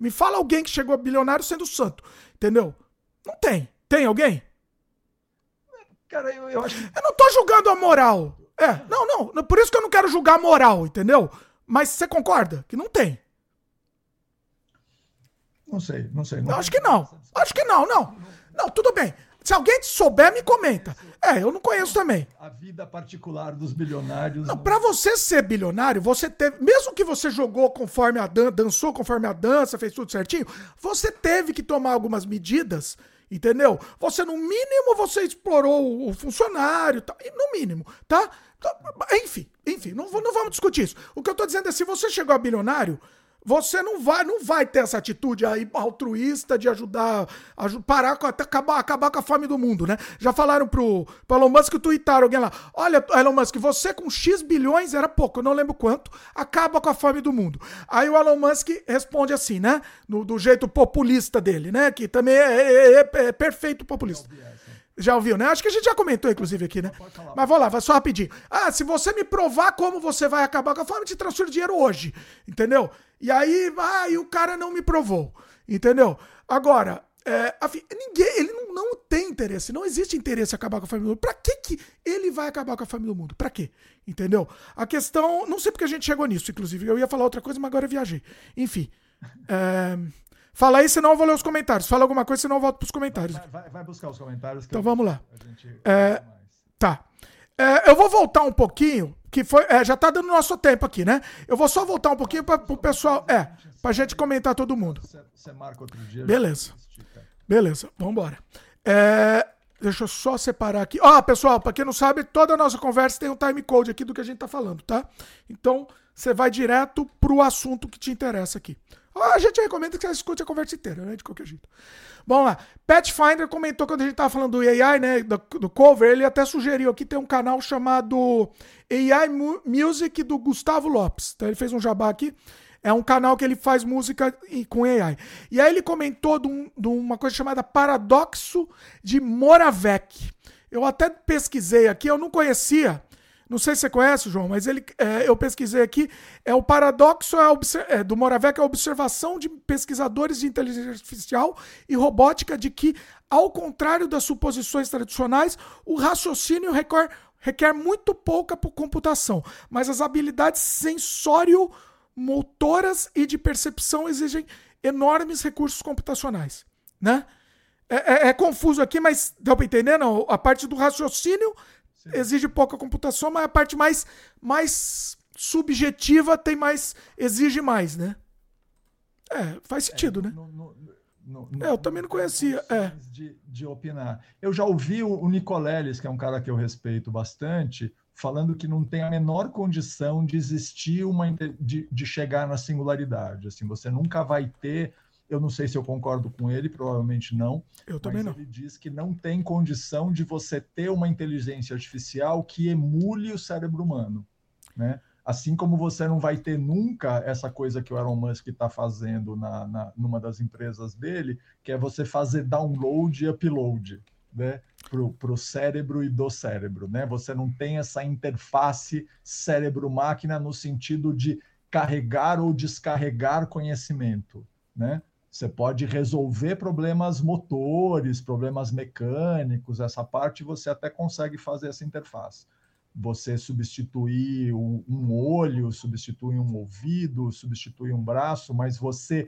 Me fala alguém que chegou a bilionário sendo santo. Entendeu? Não tem. Tem alguém? Cara, eu, eu acho. Eu não tô julgando a moral. É, não, não. Por isso que eu não quero julgar a moral, entendeu? Mas você concorda que não tem? Não sei, não sei. Não acho que não. Acho que não, não. Não, tudo bem. Se alguém souber, me comenta. É, eu não conheço também. A vida particular dos bilionários. Não, para você ser bilionário, você teve, mesmo que você jogou conforme a dan dançou conforme a dança, fez tudo certinho, você teve que tomar algumas medidas, entendeu? Você no mínimo você explorou o funcionário, tá, no mínimo, tá? Então, enfim, enfim, não, não vamos discutir isso. O que eu tô dizendo é se você chegou a bilionário, você não vai, não vai ter essa atitude aí altruísta de ajudar, a parar com até acabar, acabar com a fome do mundo, né? Já falaram pro, pro Elon Musk, tweetaram alguém lá. Olha, Elon Musk, você com X bilhões, era pouco, eu não lembro quanto, acaba com a fome do mundo. Aí o Elon Musk responde assim, né? No, do jeito populista dele, né? Que também é, é, é, é perfeito populista. Já ouviu, né? Acho que a gente já comentou, inclusive, aqui, né? Mas vou lá, vai só rapidinho. Ah, se você me provar como você vai acabar com a fome, te transfiro dinheiro hoje. Entendeu? E aí, ah, e o cara não me provou. Entendeu? Agora, é, ninguém, ele não, não, tem interesse, não existe interesse em acabar com a família do mundo. Pra que, que ele vai acabar com a família do mundo? Pra quê? Entendeu? A questão. Não sei porque a gente chegou nisso, inclusive. Eu ia falar outra coisa, mas agora eu viajei. Enfim. É, Fala aí, senão eu vou ler os comentários. Fala alguma coisa, senão eu volto pros comentários. Vai, vai, vai buscar os comentários. então eu, vamos lá. É, tá. É, eu vou voltar um pouquinho, que foi. É, já tá dando nosso tempo aqui, né? Eu vou só voltar um pouquinho para o pessoal. É, pra gente comentar todo mundo. Você marca outro dia. Beleza. Beleza, vambora. É, deixa eu só separar aqui. Ó, oh, pessoal, para quem não sabe, toda a nossa conversa tem um time code aqui do que a gente tá falando, tá? Então, você vai direto pro assunto que te interessa aqui. A gente recomenda que você escute a conversa inteira, né? De qualquer jeito. Vamos lá. Pathfinder comentou quando a gente tava falando do AI, né? Do, do cover, ele até sugeriu aqui tem um canal chamado AI Music do Gustavo Lopes. Então ele fez um jabá aqui. É um canal que ele faz música com AI. E aí ele comentou de, um, de uma coisa chamada Paradoxo de Moravec. Eu até pesquisei aqui, eu não conhecia. Não sei se você conhece, João, mas ele, é, eu pesquisei aqui. É o paradoxo é, é, do Moravec, é a observação de pesquisadores de inteligência artificial e robótica de que, ao contrário das suposições tradicionais, o raciocínio requer, requer muito pouca computação, mas as habilidades sensório-motoras e de percepção exigem enormes recursos computacionais, né? É, é, é, confuso aqui, mas deu para entender? Não? A parte do raciocínio Sim. exige pouca computação, mas a parte mais, mais subjetiva tem mais. exige mais, né? É, faz sentido, é, né? No, no, no, é, eu também não conhecia. É. De, de opinar. Eu já ouvi o, o Nicoleles, que é um cara que eu respeito bastante, falando que não tem a menor condição de existir uma de, de chegar na singularidade. Assim, você nunca vai ter eu não sei se eu concordo com ele, provavelmente não. Eu também não. Ele diz que não tem condição de você ter uma inteligência artificial que emule o cérebro humano, né? Assim como você não vai ter nunca essa coisa que o Elon Musk está fazendo na, na, numa das empresas dele, que é você fazer download e upload, né? Para o cérebro e do cérebro, né? Você não tem essa interface cérebro-máquina no sentido de carregar ou descarregar conhecimento, né? Você pode resolver problemas motores, problemas mecânicos, essa parte você até consegue fazer essa interface. Você substituir um olho, substituir um ouvido, substituir um braço, mas você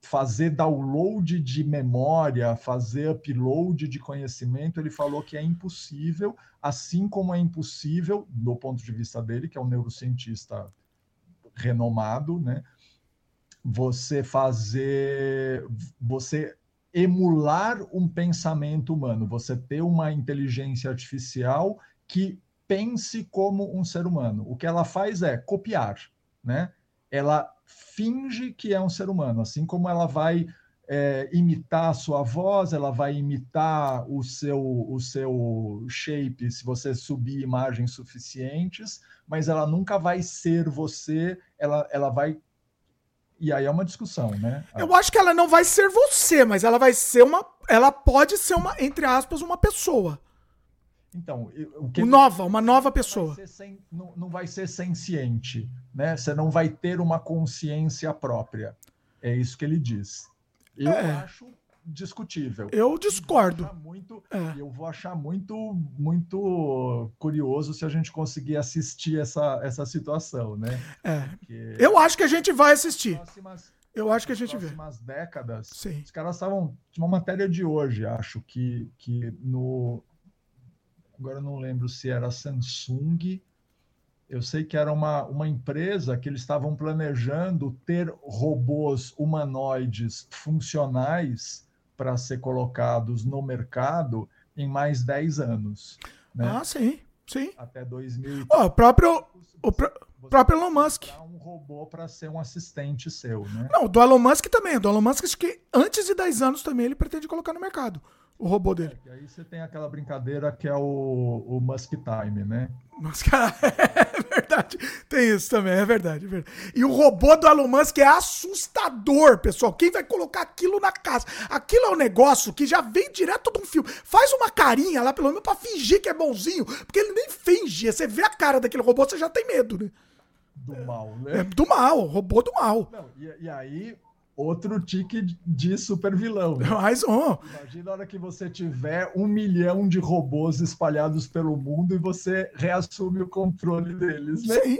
fazer download de memória, fazer upload de conhecimento, ele falou que é impossível, assim como é impossível, do ponto de vista dele, que é um neurocientista renomado, né? Você fazer, você emular um pensamento humano, você ter uma inteligência artificial que pense como um ser humano. O que ela faz é copiar, né? Ela finge que é um ser humano, assim como ela vai é, imitar a sua voz, ela vai imitar o seu, o seu shape se você subir imagens suficientes, mas ela nunca vai ser você, ela, ela vai. E aí é uma discussão, né? Eu acho que ela não vai ser você, mas ela vai ser uma. Ela pode ser uma, entre aspas, uma pessoa. Então, o que nova, uma nova pessoa. Vai sem, não, não, vai ser senciente, né? Você não vai ter uma consciência própria. É isso que ele diz. Eu é. acho discutível. Eu discordo. Eu muito, é. eu vou achar muito, muito curioso se a gente conseguir assistir essa, essa situação, né? É. Porque eu acho que a gente vai assistir. Próximas, eu acho que a gente vê. Nas próximas décadas, Sim. os caras estavam. Uma matéria de hoje, acho, que, que no, agora não lembro se era Samsung, eu sei que era uma, uma empresa que eles estavam planejando ter robôs humanoides funcionais para ser colocados no mercado em mais 10 anos. Né? Ah, sim, sim. Até 2000. Oh, o próprio, o pr próprio Elon Musk. um robô para ser um assistente seu, né? Não, do Elon Musk também. Do Elon Musk, acho que antes de 10 anos também ele pretende colocar no mercado o robô dele. É, e aí você tem aquela brincadeira que é o, o Musk Time, né? Musk, (laughs) é verdade. Tem isso também, é verdade, é verdade. E o robô do Elon Musk é assustador, pessoal. Quem vai colocar aquilo na casa? Aquilo é um negócio que já vem direto de um filme. Faz uma carinha lá, pelo menos, pra fingir que é bonzinho. Porque ele nem finge. Você vê a cara daquele robô, você já tem medo, né? Do mal, né? É do mal, robô do mal. Não, e, e aí outro tique de super vilão. (laughs) Mais um. Imagina a hora que você tiver um milhão de robôs espalhados pelo mundo e você reassume o controle deles, né? Sim.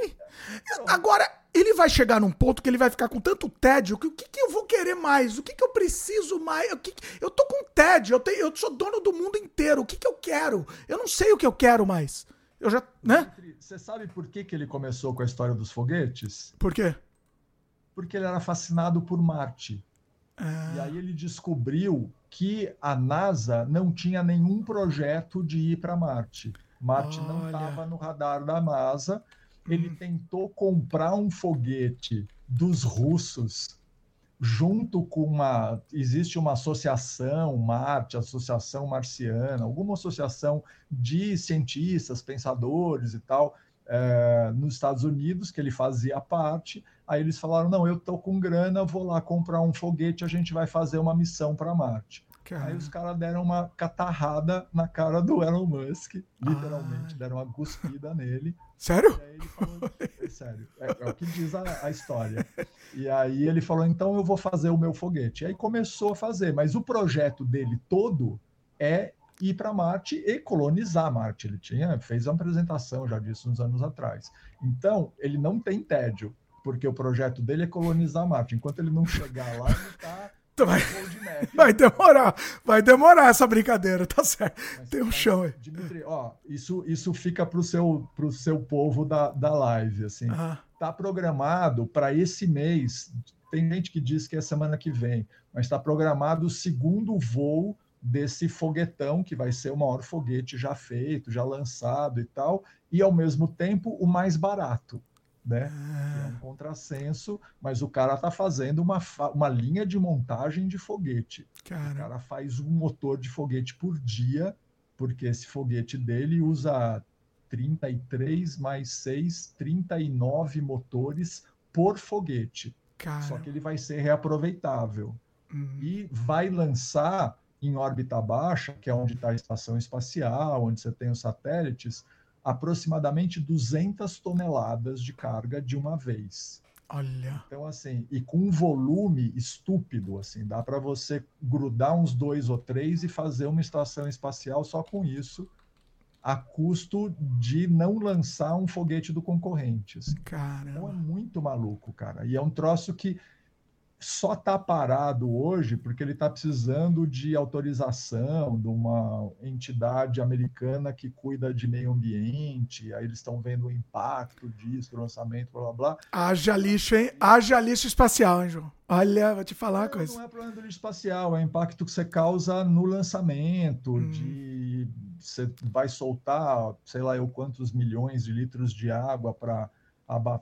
Agora, ele vai chegar num ponto que ele vai ficar com tanto tédio que o que, que eu vou querer mais? O que, que eu preciso mais? O que, que... Eu tô com tédio, eu, tenho, eu sou dono do mundo inteiro. O que, que eu quero? Eu não sei o que eu quero mais. Eu já, né? Você sabe por que, que ele começou com a história dos foguetes? Por quê? Porque ele era fascinado por Marte. Ah. E aí ele descobriu que a NASA não tinha nenhum projeto de ir para Marte. Marte Olha. não estava no radar da NASA. Ele hum. tentou comprar um foguete dos russos junto com uma existe uma associação Marte, Associação Marciana, alguma associação de cientistas, pensadores e tal, é, nos Estados Unidos, que ele fazia parte. Aí eles falaram: não, eu tô com grana, vou lá comprar um foguete, a gente vai fazer uma missão para Marte. Cara. Aí os caras deram uma catarrada na cara do Elon Musk, literalmente, ah. deram uma cuspida nele. Sério? Falou, é sério, é, é, o que diz a, a, história. E aí ele falou: então eu vou fazer o meu foguete. E aí começou a fazer, mas o projeto dele todo é ir para Marte e colonizar Marte. Ele tinha fez uma apresentação já disso uns anos atrás. Então, ele não tem tédio, porque o projeto dele é colonizar Marte. Enquanto ele não chegar lá, ele está (laughs) Vai, vai demorar, vai demorar essa brincadeira, tá certo. Mas, Tem um mas, chão aí. Dimitri, ó, isso, isso fica pro seu, pro seu povo da, da live, assim. Ah. Tá programado para esse mês. Tem gente que diz que é semana que vem, mas está programado o segundo voo desse foguetão, que vai ser o maior foguete já feito, já lançado e tal, e ao mesmo tempo o mais barato. Né? É um contrassenso, mas o cara está fazendo uma, uma linha de montagem de foguete. Cara. O cara faz um motor de foguete por dia, porque esse foguete dele usa 33 mais 6, 39 motores por foguete. Cara. Só que ele vai ser reaproveitável. Uhum. E vai lançar em órbita baixa, que é onde está a estação espacial, onde você tem os satélites, aproximadamente 200 toneladas de carga de uma vez. Olha. Então, assim, e com um volume estúpido, assim, dá para você grudar uns dois ou três e fazer uma estação espacial só com isso, a custo de não lançar um foguete do concorrente. Assim. Caramba. Então é muito maluco, cara. E é um troço que só está parado hoje porque ele está precisando de autorização de uma entidade americana que cuida de meio ambiente, aí eles estão vendo o impacto disso, o lançamento, blá blá blá. Haja lixo, hein? Haja lixo espacial, hein, João? Olha, vou te falar uma coisa. Não é problema do lixo espacial, é o impacto que você causa no lançamento, hum. de você vai soltar, sei lá eu quantos milhões de litros de água para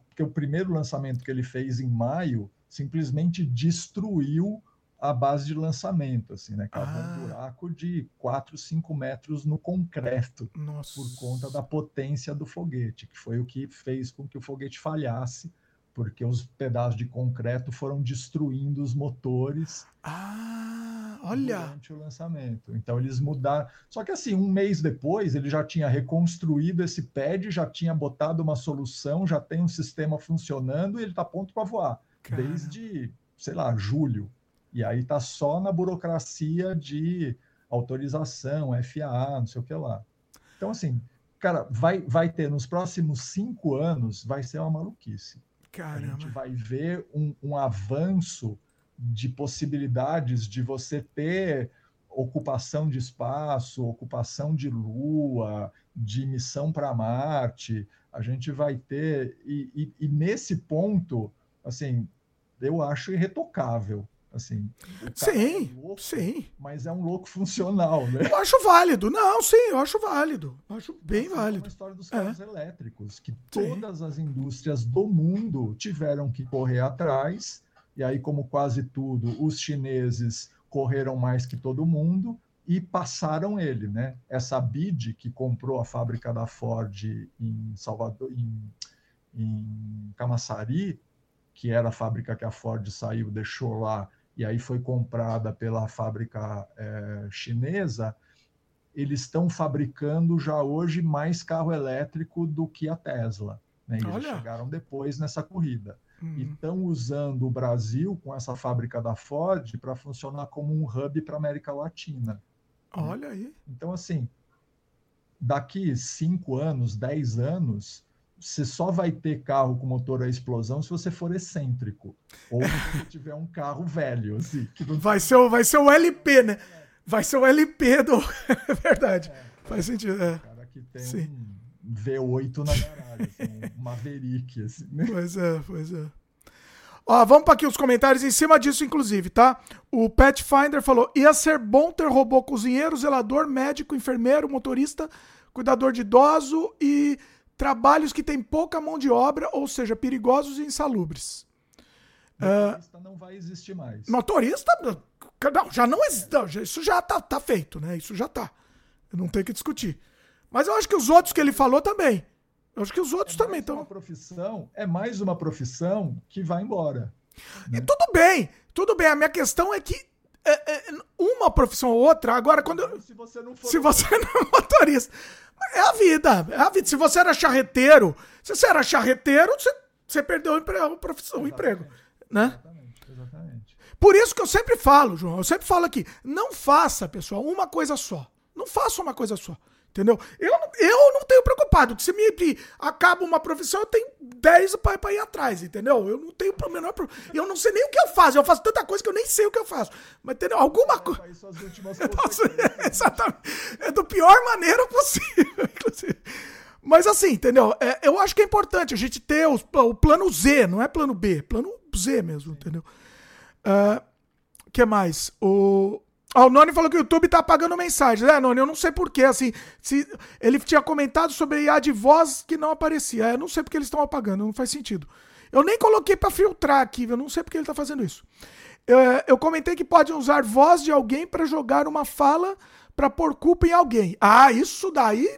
porque o primeiro lançamento que ele fez em maio simplesmente destruiu a base de lançamento, assim, né? Cavou ah. um buraco de 4, 5 metros no concreto Nossa. por conta da potência do foguete, que foi o que fez com que o foguete falhasse, porque os pedaços de concreto foram destruindo os motores. Ah, olha! Durante o lançamento. Então eles mudaram. Só que assim, um mês depois, ele já tinha reconstruído esse pad, já tinha botado uma solução, já tem um sistema funcionando e ele está pronto para voar. Cara. desde, sei lá, julho. E aí tá só na burocracia de autorização, FAA, não sei o que lá. Então, assim, cara, vai, vai ter nos próximos cinco anos, vai ser uma maluquice. Caramba. A gente vai ver um, um avanço de possibilidades de você ter ocupação de espaço, ocupação de Lua, de missão para Marte. A gente vai ter, e, e, e nesse ponto, assim, eu acho irretocável. Assim, sim, é louco, sim. Mas é um louco funcional, né? Eu acho válido. Não, sim, eu acho válido. Eu acho bem assim, válido. É uma história dos carros é. elétricos, que todas sim. as indústrias do mundo tiveram que correr atrás. E aí, como quase tudo, os chineses correram mais que todo mundo e passaram ele, né? Essa BID que comprou a fábrica da Ford em Salvador, em, em Camaçari, que era a fábrica que a Ford saiu, deixou lá, e aí foi comprada pela fábrica é, chinesa, eles estão fabricando já hoje mais carro elétrico do que a Tesla. Né? Eles Olha. chegaram depois nessa corrida. Uhum. E estão usando o Brasil, com essa fábrica da Ford, para funcionar como um hub para a América Latina. Olha aí. Então, assim, daqui cinco anos, dez anos, você só vai ter carro com motor a explosão se você for excêntrico. Ou se (laughs) tiver um carro velho. Assim, não... vai, ser o, vai ser o LP, né? Vai ser o LP do. (laughs) É verdade. É, Faz sentido. É. cara que tem Sim. um V8 na garagem, assim, um Maverick. Assim, né? (laughs) Pois é, pois é. Ó, vamos para aqui os comentários em cima disso, inclusive, tá? O Pathfinder falou: ia ser bom ter robô cozinheiro, zelador, médico, enfermeiro, motorista, cuidador de idoso e trabalhos que têm pouca mão de obra, ou seja, perigosos e insalubres. Motorista uh, não vai existir mais. Motorista, não, já não existe. Isso já tá, tá feito, né? Isso já tá. Eu não tenho que discutir. Mas eu acho que os outros que ele falou também. Eu acho que os outros é também estão. profissão é mais uma profissão que vai embora. Né? E tudo bem, tudo bem. A minha questão é que é, é, uma profissão ou outra, agora quando. Se você não for. Se você (laughs) não é motorista. É a vida, é a vida. Se você era charreteiro, se você era charreteiro, você, você perdeu o emprego, profissão, o emprego, né? Exatamente, exatamente. Por isso que eu sempre falo, João, eu sempre falo aqui, não faça, pessoal, uma coisa só. Não faça uma coisa só. Entendeu? Eu, eu não tenho preocupado. Se me acaba uma profissão, eu tenho 10 para ir atrás, entendeu? Eu não tenho o menor problema. Eu não sei nem o que eu faço. Eu faço tanta coisa que eu nem sei o que eu faço. Mas entendeu? Alguma coisa. (laughs) Exatamente. É do pior maneira possível, (laughs) inclusive. Mas assim, entendeu? É, eu acho que é importante a gente ter os, o plano Z, não é plano B, plano Z mesmo, entendeu? O uh, ah, que mais? O, ah, o Noni falou que o YouTube tá apagando mensagens. É, Noni, eu não sei porquê, assim, se ele tinha comentado sobre IA de voz que não aparecia. É, eu não sei porque eles estão apagando, não faz sentido. Eu nem coloquei para filtrar aqui, eu não sei porque ele tá fazendo isso. Eu, é, eu comentei que pode usar voz de alguém para jogar uma fala para pôr culpa em alguém. Ah, isso daí.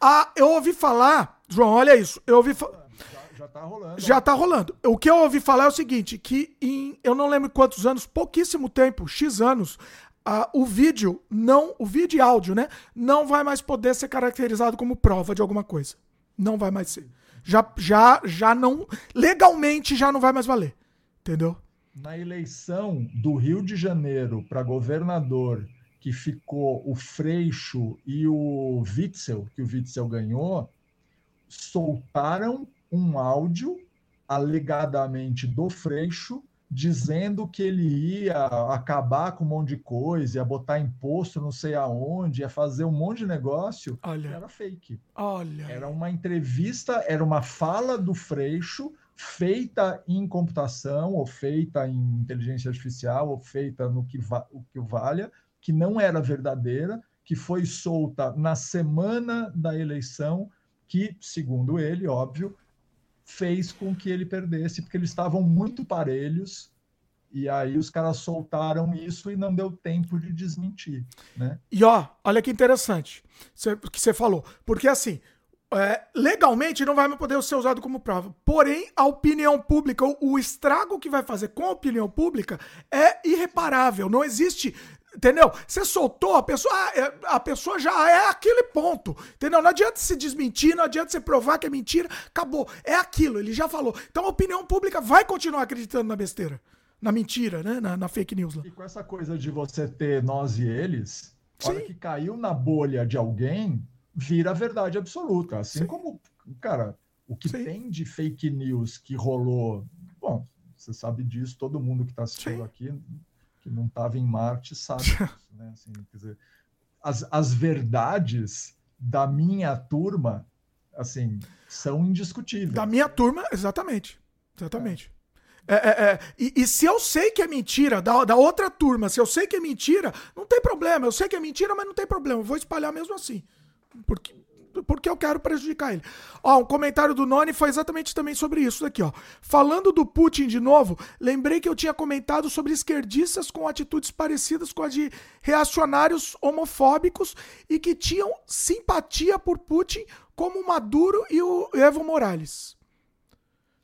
Ah, eu ouvi falar, João, olha isso. Eu ouvi falar. Já, já tá rolando. Já tá rolando. O que eu ouvi falar é o seguinte: que em eu não lembro quantos anos, pouquíssimo tempo, X anos, Uh, o vídeo não, o vídeo e áudio, né, não vai mais poder ser caracterizado como prova de alguma coisa. Não vai mais ser. Já, já, já não, legalmente já não vai mais valer, entendeu? Na eleição do Rio de Janeiro para governador, que ficou o Freixo e o Witzel, que o Witzel ganhou, soltaram um áudio alegadamente do Freixo dizendo que ele ia acabar com um monte de coisa, ia botar imposto não sei aonde, ia fazer um monte de negócio, Olha. era fake. Olha. Era uma entrevista, era uma fala do Freixo feita em computação, ou feita em inteligência artificial, ou feita no que, va o que valha, que não era verdadeira, que foi solta na semana da eleição, que, segundo ele, óbvio, fez com que ele perdesse, porque eles estavam muito parelhos, e aí os caras soltaram isso e não deu tempo de desmentir, né? E ó, olha que interessante que você falou, porque assim, é, legalmente não vai poder ser usado como prova. Porém, a opinião pública, o, o, estrago que vai fazer com a opinião pública é irreparável. Não existe. Entendeu? Você soltou, a pessoa, ah, é, a pessoa já é aquele ponto. Entendeu? Não adianta se desmentir, não adianta você provar que é mentira. Acabou. É aquilo, ele já falou. Então a opinião pública vai continuar acreditando na besteira. Na mentira, né? Na, na fake news. Lá. E com essa coisa de você ter nós e eles, Sim. hora que caiu na bolha de alguém, vira verdade absoluta. Assim Sim. como, cara, o que Sim. tem de fake news que rolou. Bom, você sabe disso, todo mundo que está assistindo aqui, que não estava em Marte, sabe disso, (laughs) né? Assim, quer dizer, as, as verdades da minha turma, assim, são indiscutíveis. Da minha turma, exatamente. Exatamente. É. É, é, e, e, se eu sei que é mentira, da, da outra turma, se eu sei que é mentira, não tem problema. Eu sei que é mentira, mas não tem problema. Eu vou espalhar mesmo assim. Porque, porque eu quero prejudicar ele. Ó, um comentário do Noni foi exatamente também sobre isso daqui, ó. Falando do Putin de novo, lembrei que eu tinha comentado sobre esquerdistas com atitudes parecidas com a de reacionários homofóbicos e que tinham simpatia por Putin como o Maduro e o Evo Morales.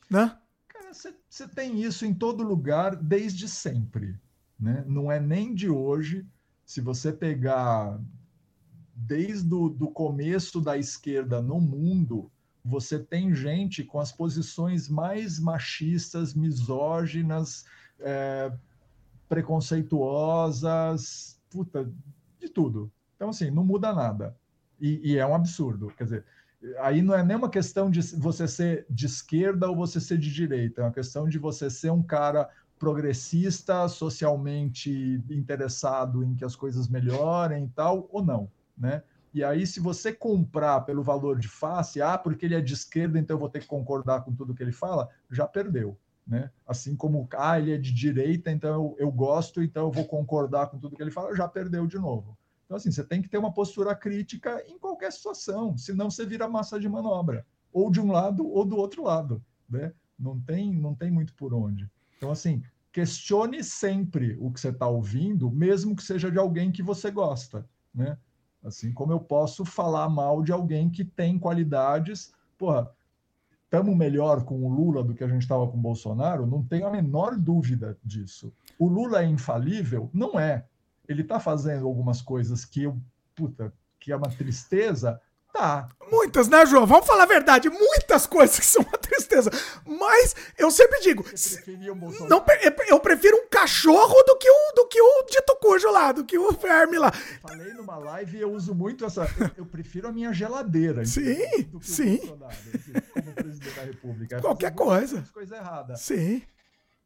Né? Cara, você tem isso em todo lugar desde sempre, né? Não é nem de hoje. Se você pegar desde o do começo da esquerda no mundo, você tem gente com as posições mais machistas, misóginas, é, preconceituosas, puta, de tudo. Então, assim, não muda nada. E, e, é um absurdo. Quer dizer, aí não é nem uma questão de você ser de esquerda ou você ser de direita, é uma questão de você ser um cara progressista, socialmente interessado em que as coisas melhorem e tal, ou não né? E aí, se você comprar pelo valor de face, ah, porque ele é de esquerda, então eu vou ter que concordar com tudo que ele fala, já perdeu. Né? Assim como, ah, ele é de direita, então eu, eu gosto, então eu vou concordar com tudo que ele fala, já perdeu de novo. Então, assim, você tem que ter uma postura crítica em qualquer situação, senão você vira massa de manobra, ou de um lado ou do outro lado. Né? Não, tem, não tem muito por onde. Então, assim, questione sempre o que você está ouvindo, mesmo que seja de alguém que você gosta. Né? Assim como eu posso falar mal de alguém que tem qualidades. Porra, estamos melhor com o Lula do que a gente estava com o Bolsonaro? Não tenho a menor dúvida disso. O Lula é infalível? Não é. Ele está fazendo algumas coisas que eu, puta, que é uma tristeza, Tá. Muitas, né, João? Vamos falar a verdade. Muitas coisas que são uma tristeza. Mas eu sempre digo. não, eu prefiro um cachorro do que o, do que o dito cujo lá, do que o verme lá. Falei numa live e eu uso muito essa. Eu, prefiro a minha geladeira. Sim, sim. Como presidente da República. Qualquer coisa. Coisa errada. Sim.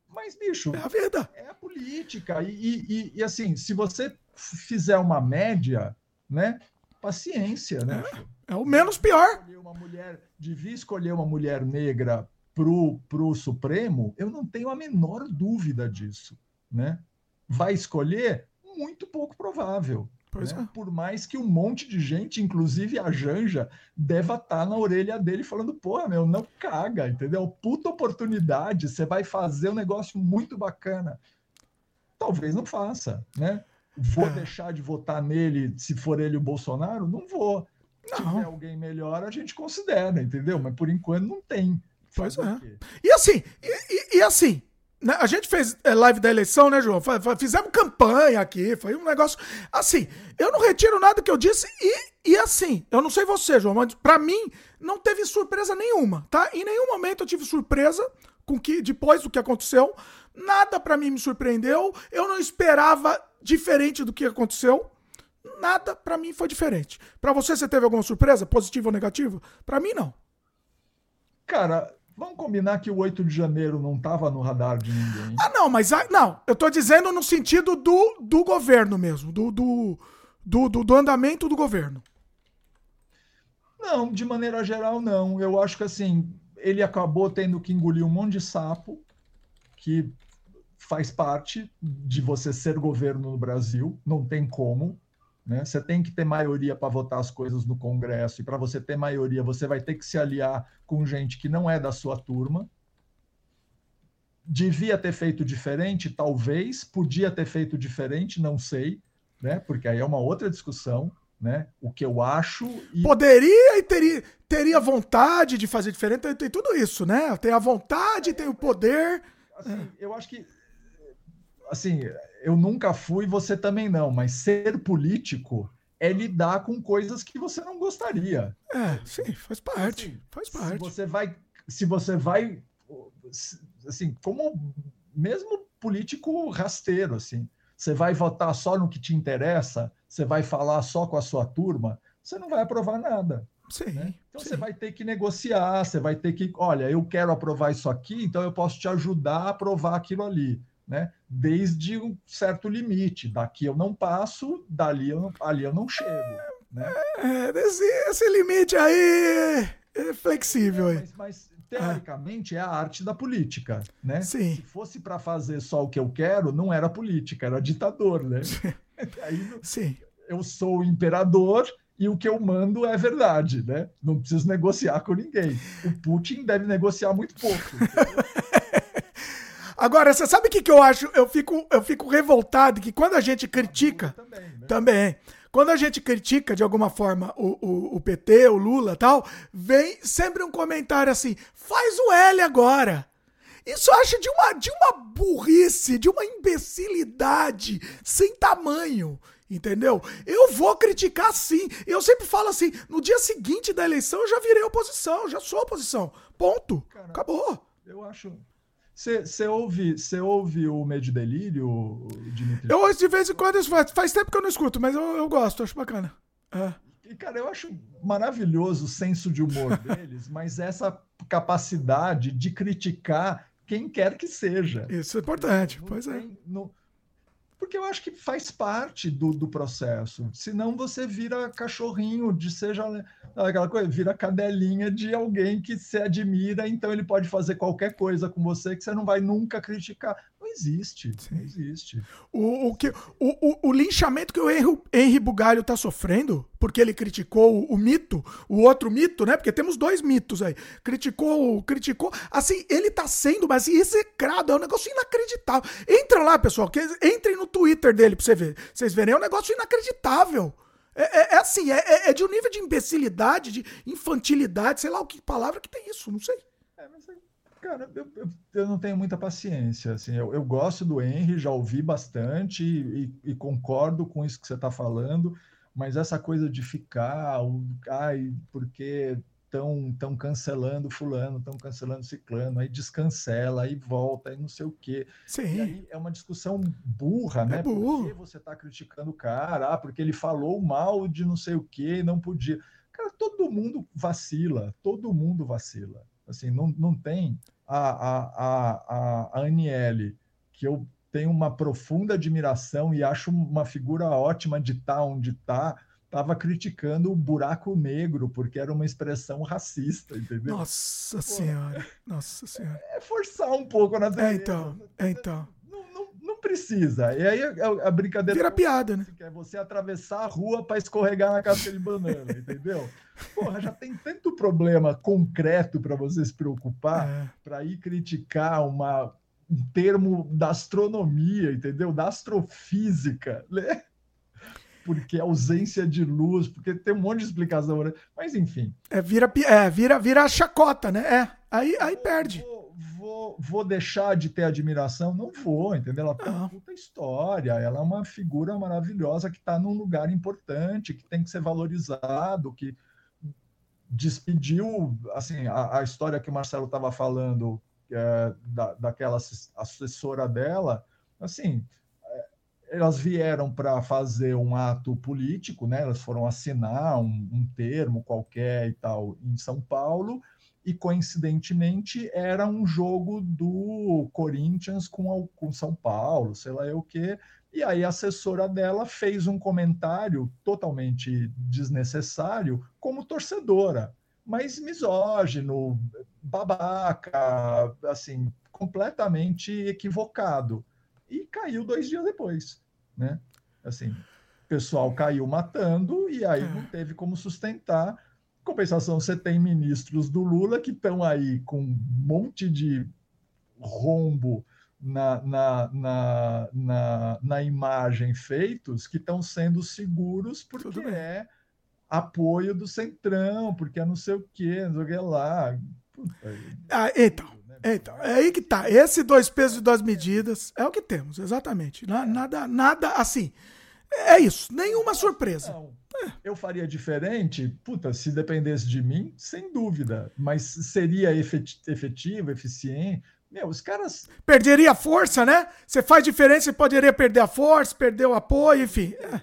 Mas, bicho. É a vida. É a política. E, e, e assim, se você fizer uma média, né? Paciência, né? É. É o menos pior. Uma mulher, devia escolher uma mulher negra pro, pro Supremo, eu não tenho a menor dúvida disso, né? Vai escolher? Muito pouco provável. Né? É. Por mais que um monte de gente, inclusive a Janja, deva estar tá na orelha dele falando, pô, meu, não caga, entendeu? Puta oportunidade, você vai fazer um negócio muito bacana. Talvez não faça, né? Vou é. deixar de votar nele se for ele o Bolsonaro? Não vou. Se tiver alguém melhor, a gente considera, entendeu? Mas por enquanto não tem. Pois é. E assim, e, e, e assim, né? a gente fez é, live da eleição, né, João? Fizemos campanha aqui, foi um negócio. Assim, eu não retiro nada que eu disse e, e assim, eu não sei você, João, mas pra mim não teve surpresa nenhuma, tá? Em nenhum momento eu tive surpresa com que depois do que aconteceu. Nada para mim me surpreendeu. Eu não esperava diferente do que aconteceu nada para mim foi diferente. Para você, você teve alguma surpresa, positiva ou negativa? Para mim, não. Cara, Vamos combinar que o 8 de janeiro não estava no radar de ninguém. Ah, não, mas não, eu estou dizendo no sentido do, do governo mesmo, do, do, do, do, do andamento do governo. Não, de maneira geral, não. Eu acho que assim, ele acabou tendo que engolir um monte de sapo, que faz parte de você ser governo no Brasil, não tem como. Né? Você tem que ter maioria para votar as coisas no Congresso, e para você ter maioria, você vai ter que se aliar com gente que não é da sua turma. Devia ter feito diferente, talvez, podia ter feito diferente, não sei, né? porque aí é uma outra discussão né? O que eu acho. E... Poderia e teria, teria vontade de fazer diferente, tem, tem tudo isso, né? Tem a vontade, tem o poder. Assim. Eu acho que. Assim, eu nunca fui, você também não, mas ser político é lidar com coisas que você não gostaria. É, sim, faz parte. Assim, faz parte. Se você vai. Se você vai. Assim, como mesmo político rasteiro, assim você vai votar só no que te interessa, você vai falar só com a sua turma, você não vai aprovar nada. Sim, né? Então sim. você vai ter que negociar, você vai ter que, olha, eu quero aprovar isso aqui, então eu posso te ajudar a aprovar aquilo ali, né? Desde um certo limite. Daqui eu não passo, dali eu não, ali eu não chego. Né? É, esse, esse limite aí é flexível. É, mas, mas, teoricamente, é a arte da política, né? Sim. Se fosse para fazer só o que eu quero, não era política, era ditador, né? (laughs) Aí, Sim. Eu sou o imperador e o que eu mando é verdade, né? Não preciso negociar com ninguém. O Putin deve negociar muito pouco. (laughs) Agora, você sabe o que, que eu acho? Eu fico, eu fico revoltado que quando a gente critica. Também, né? também quando a gente critica de alguma forma o, o, o PT, o Lula tal, vem sempre um comentário assim: faz o L agora. Isso eu acho de uma, de uma burrice, de uma imbecilidade sem tamanho. Entendeu? Eu vou criticar sim. Eu sempre falo assim: no dia seguinte da eleição eu já virei oposição, já sou oposição. Ponto. Caramba, Acabou. Eu acho. Você ouve, ouve o Meio Delírio, Dimitri? Eu ouço de vez em quando, faz, faz tempo que eu não escuto, mas eu, eu gosto, acho bacana. É. E, cara, eu acho maravilhoso o senso de humor (laughs) deles, mas essa capacidade de criticar quem quer que seja. Isso é importante, não pois é. tem, é. Não, porque eu acho que faz parte do, do processo. Senão você vira cachorrinho de seja aquela coisa, vira cadelinha de alguém que se admira, então ele pode fazer qualquer coisa com você que você não vai nunca criticar. Existe, Sim. não existe. O, o, que, o, o, o linchamento que o Henry, Henry Bugalho está sofrendo, porque ele criticou o, o, mito, o outro mito, né? Porque temos dois mitos aí. Criticou, criticou. Assim, ele está sendo, mas execrado, é um negócio inacreditável. Entra lá, pessoal, que, entrem no Twitter dele pra você ver. Vocês verem, é um negócio inacreditável. É, é, é assim, é, é, é, de um nível de imbecilidade, de infantilidade, sei lá o que palavra que tem isso, não sei. É, mas Cara, eu, eu, eu, não tenho muita paciência. Assim, eu, eu gosto do Henry, já ouvi bastante e, e, e concordo com isso que você está falando, mas essa coisa de ficar, o, ai, porque estão tão cancelando fulano, estão cancelando ciclano, aí descancela, aí volta, aí não sei o quê. Sim. aí é uma discussão burra, né? É burro. Por que você está criticando o cara? Ah, porque ele falou mal de não sei o quê e não podia. Cara, todo mundo vacila, todo mundo vacila. Assim, não, não tem a, a, a, a, Aniele, que eu tenho uma profunda admiração e acho uma figura ótima de estar tá onde está, estava criticando o buraco negro, porque era uma expressão racista, entendeu? Nossa Pô, Senhora, nossa Senhora. É forçar um pouco na É, então, é, então. Precisa. E aí a, a brincadeira... Vira piada, né? É você atravessar a rua para escorregar na casca de banana, entendeu? Porra, já tem tanto problema concreto para você se preocupar, é. para ir criticar uma, um termo da astronomia, entendeu? Da astrofísica, né? Porque ausência de luz, porque tem um monte de explicação, né? Mas enfim. É, vira, é, vira, vira chacota, né? É, aí, aí perde. Vou, vou, deixar de ter admiração? Não vou, entendeu? Ela tem uma puta história, ela é uma figura maravilhosa que está num lugar importante, que tem que ser valorizado, que despediu, assim, a, a história que o Marcelo estava falando, é, da, daquela assessora dela, assim, é, elas vieram para fazer um ato político, né? Elas foram assinar um, um, termo qualquer e tal em São Paulo, e coincidentemente era um jogo do Corinthians com, com São Paulo, sei lá eu o quê. E aí a assessora dela fez um comentário totalmente desnecessário como torcedora, mas misógino, babaca, assim, completamente equivocado. E caiu dois dias depois, né? Assim, o pessoal caiu matando e aí não teve como sustentar compensação, você tem ministros do Lula que estão aí com um monte de rombo na, na, na, na, na imagem feitos que estão sendo seguros porque é apoio do Centrão, porque é não sei o quê, não sei o que lá. Ah, então, né? então, é aí que tá. Esse dois pesos e duas medidas é o que temos, exatamente. Nada, nada assim. É isso, nenhuma surpresa. Não. Eu faria diferente? Puta, se dependesse de mim, sem dúvida. Mas seria efetivo, eficiente? Meu, os caras. Perderia a força, né? Você faz diferença, você poderia perder a força, perder o apoio, enfim. É.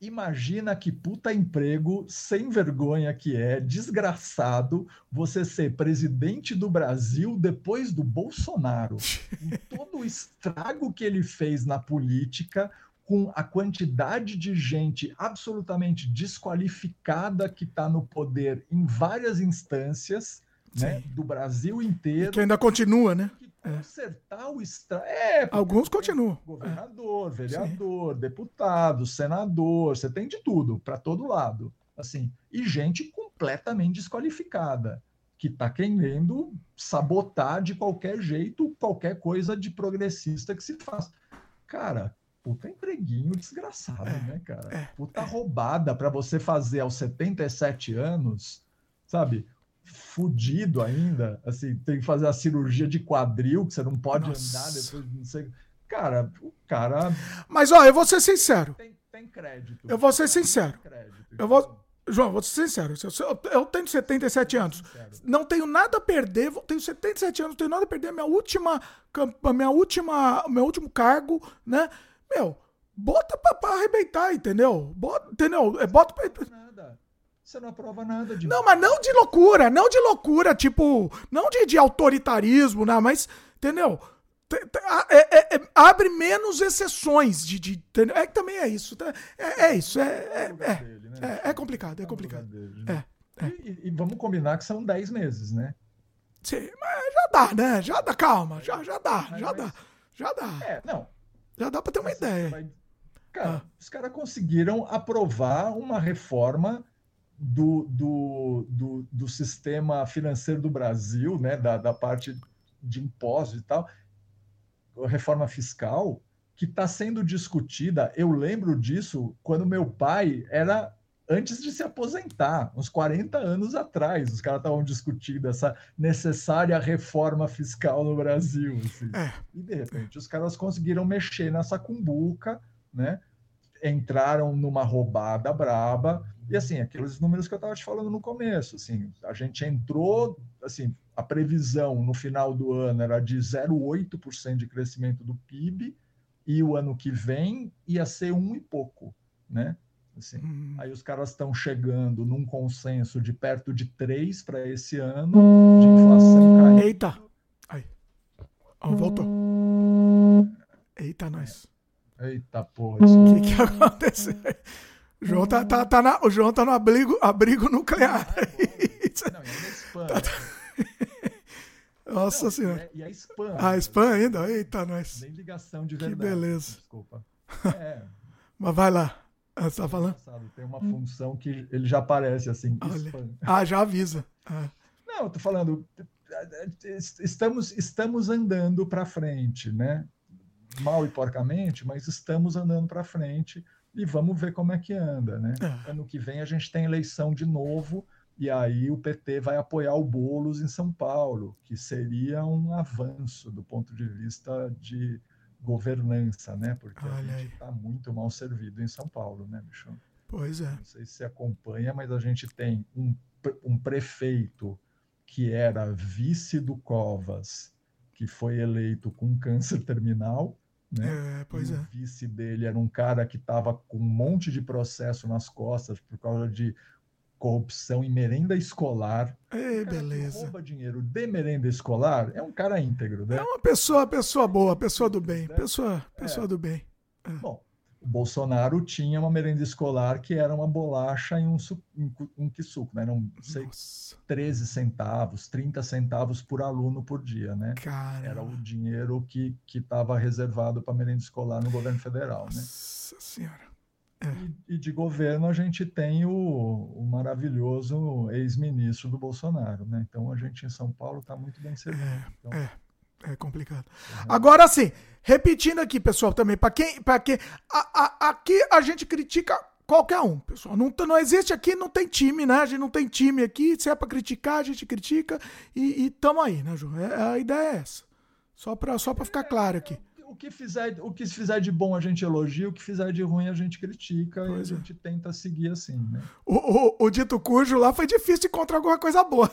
Imagina que puta emprego sem vergonha que é, desgraçado, você ser presidente do Brasil depois do Bolsonaro. (laughs) todo o estrago que ele fez na política, com a quantidade de gente absolutamente desqualificada que está no poder em várias instâncias né, do Brasil inteiro. E que ainda continua, né? Consertar é. o estrago. É, Alguns continuam. Governador, é. vereador, Sim. deputado, senador, você tem de tudo, para todo lado. assim E gente completamente desqualificada, que está querendo sabotar de qualquer jeito qualquer coisa de progressista que se faça. Cara, puta empreguinho desgraçado, é, né, cara? É, puta é. roubada para você fazer aos 77 anos, sabe? Fudido ainda, assim, tem que fazer a cirurgia de quadril, que você não pode Nossa. andar depois de não sei. Cara, o cara. Mas, ó, eu vou ser sincero. Tem, tem crédito. Eu vou ser sincero. Eu vou. João, vou ser sincero. Eu, tenho 77 anos. Não tenho nada a perder. Tenho 77 anos, não tenho nada a perder. Minha última. Minha última. Meu último cargo, né? Meu, bota pra, pra arrebentar, entendeu? Bota, entendeu? É, bota pra. Nada. Você não aprova nada de. Não, mas não de loucura, não de loucura, tipo, não de, de autoritarismo, né? Mas, entendeu? É, é, é, abre menos exceções de, de é que também é isso tá? é, é isso é é, né? é, é, complicado é complicado né? e, e, vamos combinar que são 10 meses né sim mas já dá né já dá calma já já dá já dá já dá é não já dá para ter uma ideia. Vai... Cara, ah. os caras conseguiram aprovar uma reforma do, do, do, do, sistema financeiro do Brasil, né, da, da parte de impostos e tal, reforma fiscal, que está sendo discutida. Eu lembro disso quando meu pai era antes de se aposentar, uns 40 anos atrás, os caras estavam discutindo essa necessária reforma fiscal no Brasil. Assim. É. E de repente os caras conseguiram mexer nessa cumbuca, né? Entraram numa roubada braba. E assim, aqueles números que eu estava te falando no começo, assim, a gente entrou, assim, a previsão no final do ano era de 0,8% de crescimento do PIB, e o ano que vem ia ser um e pouco, né? Assim. Hum. Aí os caras estão chegando num consenso de perto de 3 para esse ano, de inflação caindo. Eita! Aí. Voltou. Eita, nós. Eita, porra. O que, que aconteceu? O João tá, tá, tá, na, o João tá no abrigo, abrigo nuclear. Não, e é spam. Tá, tá. Nossa Não, senhora. E, é, e spam. Ah, spam ainda? Eita, nós. Nem ligação de verdade. Que beleza. Desculpa. (laughs) É. Mas vai lá. Ah, você tá falando? Tem uma função que ele já aparece assim. Ah, já avisa. Ah. Não, eu tô falando. Estamos, estamos andando para frente, né? Mal e porcamente, mas estamos andando para frente e vamos ver como é que anda, né? É. Ano que vem a gente tem eleição de novo e aí o PT vai apoiar o Bolos em São Paulo, que seria um avanço do ponto de vista de governança, né? Porque Olha a gente está muito mal servido em São Paulo, né, bicho? Pois é. Não sei se acompanha, mas a gente tem um, um prefeito que era vice do Covas, que foi eleito com câncer terminal, né? É, pois e é. O vice dele era um cara que estava com um monte de processo nas costas por causa de corrupção em merenda escolar. Ei, beleza. rouba dinheiro de merenda escolar é um cara íntegro, né? É uma pessoa, pessoa boa, pessoa do bem, pessoa, pessoa é. do bem. É. Bom, o Bolsonaro tinha uma merenda escolar que era uma bolacha em um, um, um quisuco, né? Eram sei, 13 centavos, 30 centavos por aluno por dia, né? Cara. Era o dinheiro que estava reservado para merenda escolar no governo federal, né? Nossa né? Senhora. É. E, e, de governo a gente tem o, o maravilhoso ex-ministro do Bolsonaro, né? Então a gente em São Paulo está muito bem servido. É, então, é, é complicado. Uhum. Agora sim, repetindo aqui, pessoal, também, para quem. Para quem a, a, aqui a gente critica qualquer um, pessoal. Não, não existe aqui, não tem time, né? A gente não tem time aqui. Se é para criticar, a gente critica e, e tamo aí, né, Ju? É, a ideia é essa. Só para só ficar claro aqui o que fizer, o que fizer de bom a gente elogia, o que fizer de ruim a gente critica pois e a é. gente tenta seguir assim, né? O, o, o, dito cujo lá foi difícil encontrar alguma coisa boa.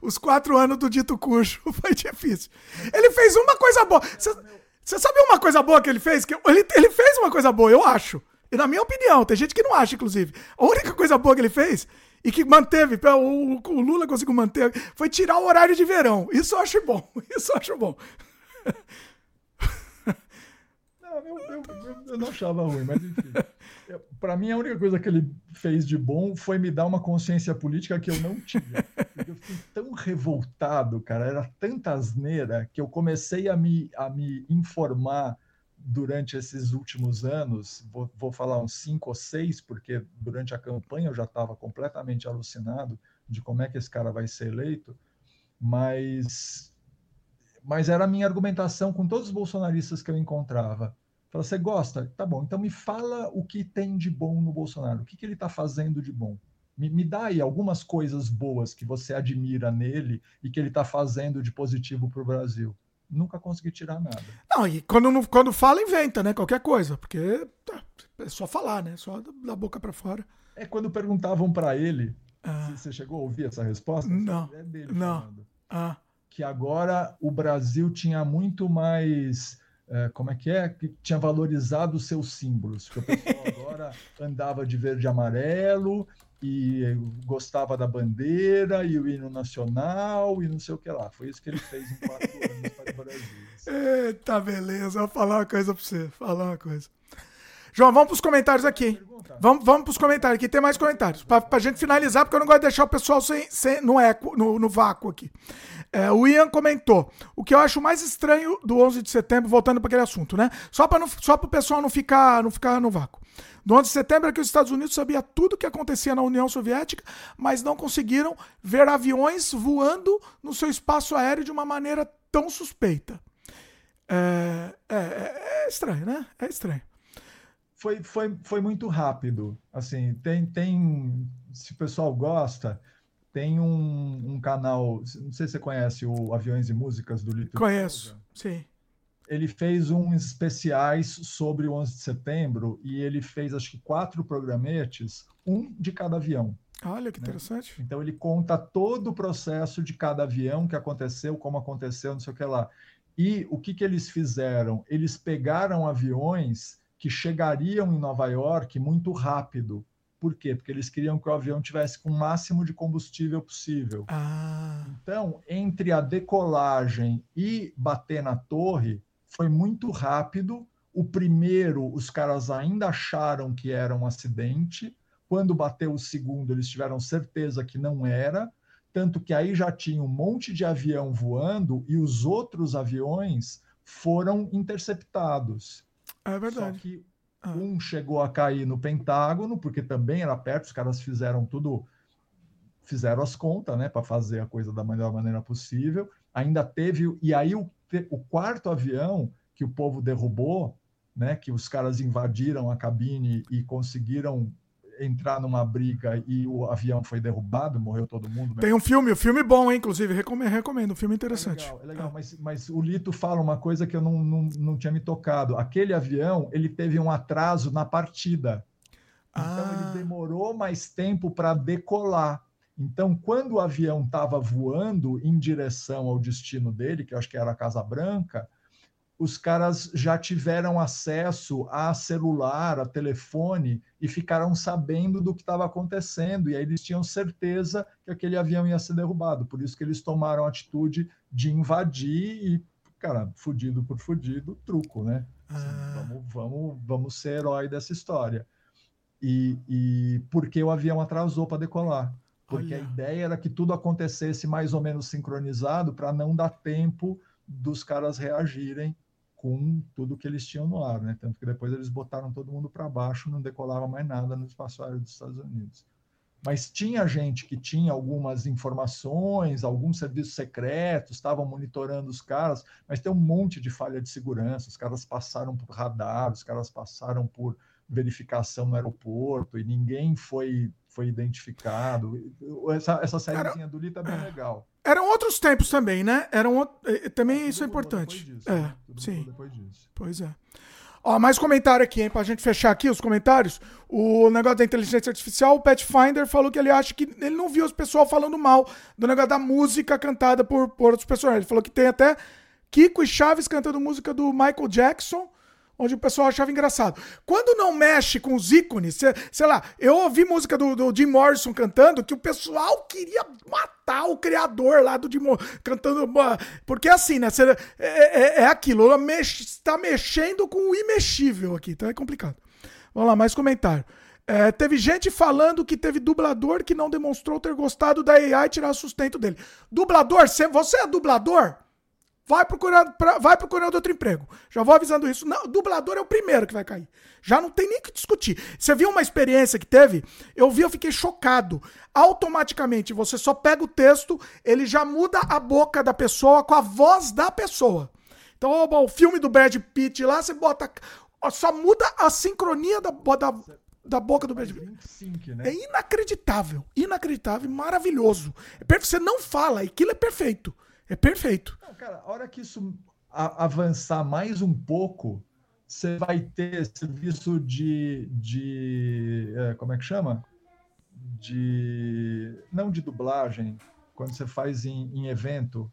Os quatro anos do dito cujo (laughs) foi difícil. Ele fez uma coisa boa. Você sabe uma coisa boa que ele fez? Que ele, ele fez uma coisa boa, eu acho. E na minha opinião, tem gente que não acha, inclusive. A única coisa boa que ele fez e que manteve, o, o Lula conseguiu manter, foi tirar o horário de verão. Isso eu acho bom. (laughs) Isso eu acho bom. Eu, eu, eu, não achava ruim, mas enfim. Para mim, a única coisa que ele fez de bom foi me dar uma consciência política que eu não tinha. Eu fiquei tão revoltado, cara, era tanta asneira que eu comecei a me, a me informar durante esses últimos anos, vou, vou falar uns cinco ou seis, porque durante a campanha eu já estava completamente alucinado de como é que esse cara vai ser eleito, mas mas era a minha argumentação com todos os bolsonaristas que eu encontrava. Fala, você gosta? Tá bom, então me fala o que tem de bom no Bolsonaro, o que, que ele está fazendo de bom. Me, me, dá aí algumas coisas boas que você admira nele e que ele está fazendo de positivo para o Brasil. Nunca consegui tirar nada. Não, e quando, quando fala, inventa, né? Qualquer coisa, porque tá, é só falar, né? Só da boca para fora. É quando perguntavam para ele, ah. você chegou a ouvir essa resposta? Não. É dele não. Ah. Que agora o Brasil tinha muito mais é, como é que é, que tinha valorizado os seus símbolos, que o pessoal (laughs) agora andava de verde e amarelo e gostava da bandeira e o hino nacional e não sei o que lá. Foi isso que ele fez em quatro (laughs) anos para o Brasil. Eita, beleza. Vou falar uma coisa para você. Falar uma coisa. João, vamos para os comentários aqui. Vamos, vamos para os comentários aqui. Tem mais comentários. Para a gente finalizar, porque eu não gosto de deixar o pessoal sem, sem, no, eco, no, no vácuo aqui. É, o Ian comentou. O que eu acho mais estranho do 11 de setembro, voltando para aquele assunto, né? Só para o pessoal não ficar, não ficar no vácuo. Do 11 de setembro é que os Estados Unidos sabia tudo o que acontecia na União Soviética, mas não conseguiram ver aviões voando no seu espaço aéreo de uma maneira tão suspeita. É, é, é, é estranho, né? É estranho foi, foi, foi muito rápido. Assim, tem, tem, se o pessoal gosta, tem um, um canal, não sei se você conhece o Aviões e Músicas do Lito. Conheço, sim. Ele fez uns especiais sobre o 11 de setembro e ele fez acho que quatro programetes, um de cada avião. Olha que né? interessante. Então ele conta todo o processo de cada avião que aconteceu, como aconteceu, não sei o que lá. E o que, que eles fizeram? Eles pegaram aviões que chegariam em Nova York muito rápido. Por quê? Porque eles queriam que o avião tivesse com o máximo de combustível possível. Ah. Então, entre a decolagem e bater na torre, foi muito rápido. O primeiro, os caras ainda acharam que era um acidente. Quando bateu o segundo, eles tiveram certeza que não era. Tanto que aí já tinha um monte de avião voando e os outros aviões foram interceptados. É verdade. Só que. Um chegou a cair no Pentágono, porque também era perto, os caras fizeram tudo, fizeram as contas, né, para fazer a coisa da melhor maneira possível. Ainda teve, e aí o, o quarto avião que o povo derrubou, né, que os caras invadiram a cabine e conseguiram entrar numa briga e o avião foi derrubado, morreu todo mundo. Tem um filme, um filme bom, hein, inclusive, recomendo, recomendo um filme interessante. É legal, é legal. É. Mas, mas o Lito fala uma coisa que eu não, não, não tinha me tocado. Aquele avião, ele teve um atraso na partida. Então ah. ele demorou mais tempo para decolar. Então, quando o avião estava voando em direção ao destino dele, que eu acho que era a Casa Branca, os caras já tiveram acesso a celular, a telefone e ficaram sabendo do que estava acontecendo. E aí eles tinham certeza que aquele avião ia ser derrubado. Por isso que eles tomaram a atitude de invadir e, cara, fudido por fudido, truco, né? Assim, ah. vamos, vamos, vamos ser herói dessa história. E, e porque o avião atrasou para decolar. Porque Olha. a ideia era que tudo acontecesse mais ou menos sincronizado para não dar tempo dos caras reagirem com tudo que eles tinham no ar, né? Tanto que depois eles botaram todo mundo para baixo, não decolava mais nada no espaço aéreo dos Estados Unidos. Mas tinha gente que tinha algumas informações, alguns serviços secretos, estavam monitorando os caras, mas tem um monte de falha de segurança. Os caras passaram por radar, os caras passaram por verificação no aeroporto e ninguém foi foi identificado. Essa, essa sériezinha do Lita é bem legal. Eram outros tempos também, né? Eram eh, também é, isso é importante. Disso, é, né? sim. Pois é. Ó, mais comentário aqui, hein? Pra gente fechar aqui os comentários. O negócio da inteligência artificial, o Pathfinder falou que ele acha que ele não viu os pessoal falando mal do negócio da música cantada por, por outros personagens. Ele falou que tem até Kiko e Chaves cantando música do Michael Jackson onde o pessoal achava engraçado. Quando não mexe com os ícones, sei, sei lá, eu ouvi música do, do, Jim Morrison cantando que o pessoal queria matar o criador lá do Jim Morrison, cantando. Porque assim, né? Você, é, é, é aquilo, ela está mexendo com o imexível aqui, então é complicado. Vamos lá, mais comentário. É, teve gente falando que teve dublador que não demonstrou ter gostado da AI tirar sustento dele. Dublador, você é dublador? Vai procurando, pra, vai procurando outro emprego. Já vou avisando isso. Não, dublador é o primeiro que vai cair. Já não tem nem que discutir. Você viu uma experiência que teve? Eu vi, eu fiquei chocado. Automaticamente, você só pega o texto, ele já muda a boca da pessoa com a voz da pessoa. Então, o filme do Brad Pitt lá, você bota. Só muda a sincronia da, da, da boca do Brad Pitt. Né? É inacreditável. Inacreditável, maravilhoso. É você não fala, aquilo é perfeito. É perfeito. Não, cara, a hora que isso avançar mais um pouco, você vai ter serviço de. de é, como é que chama? De. Não de dublagem, quando você faz em, em evento.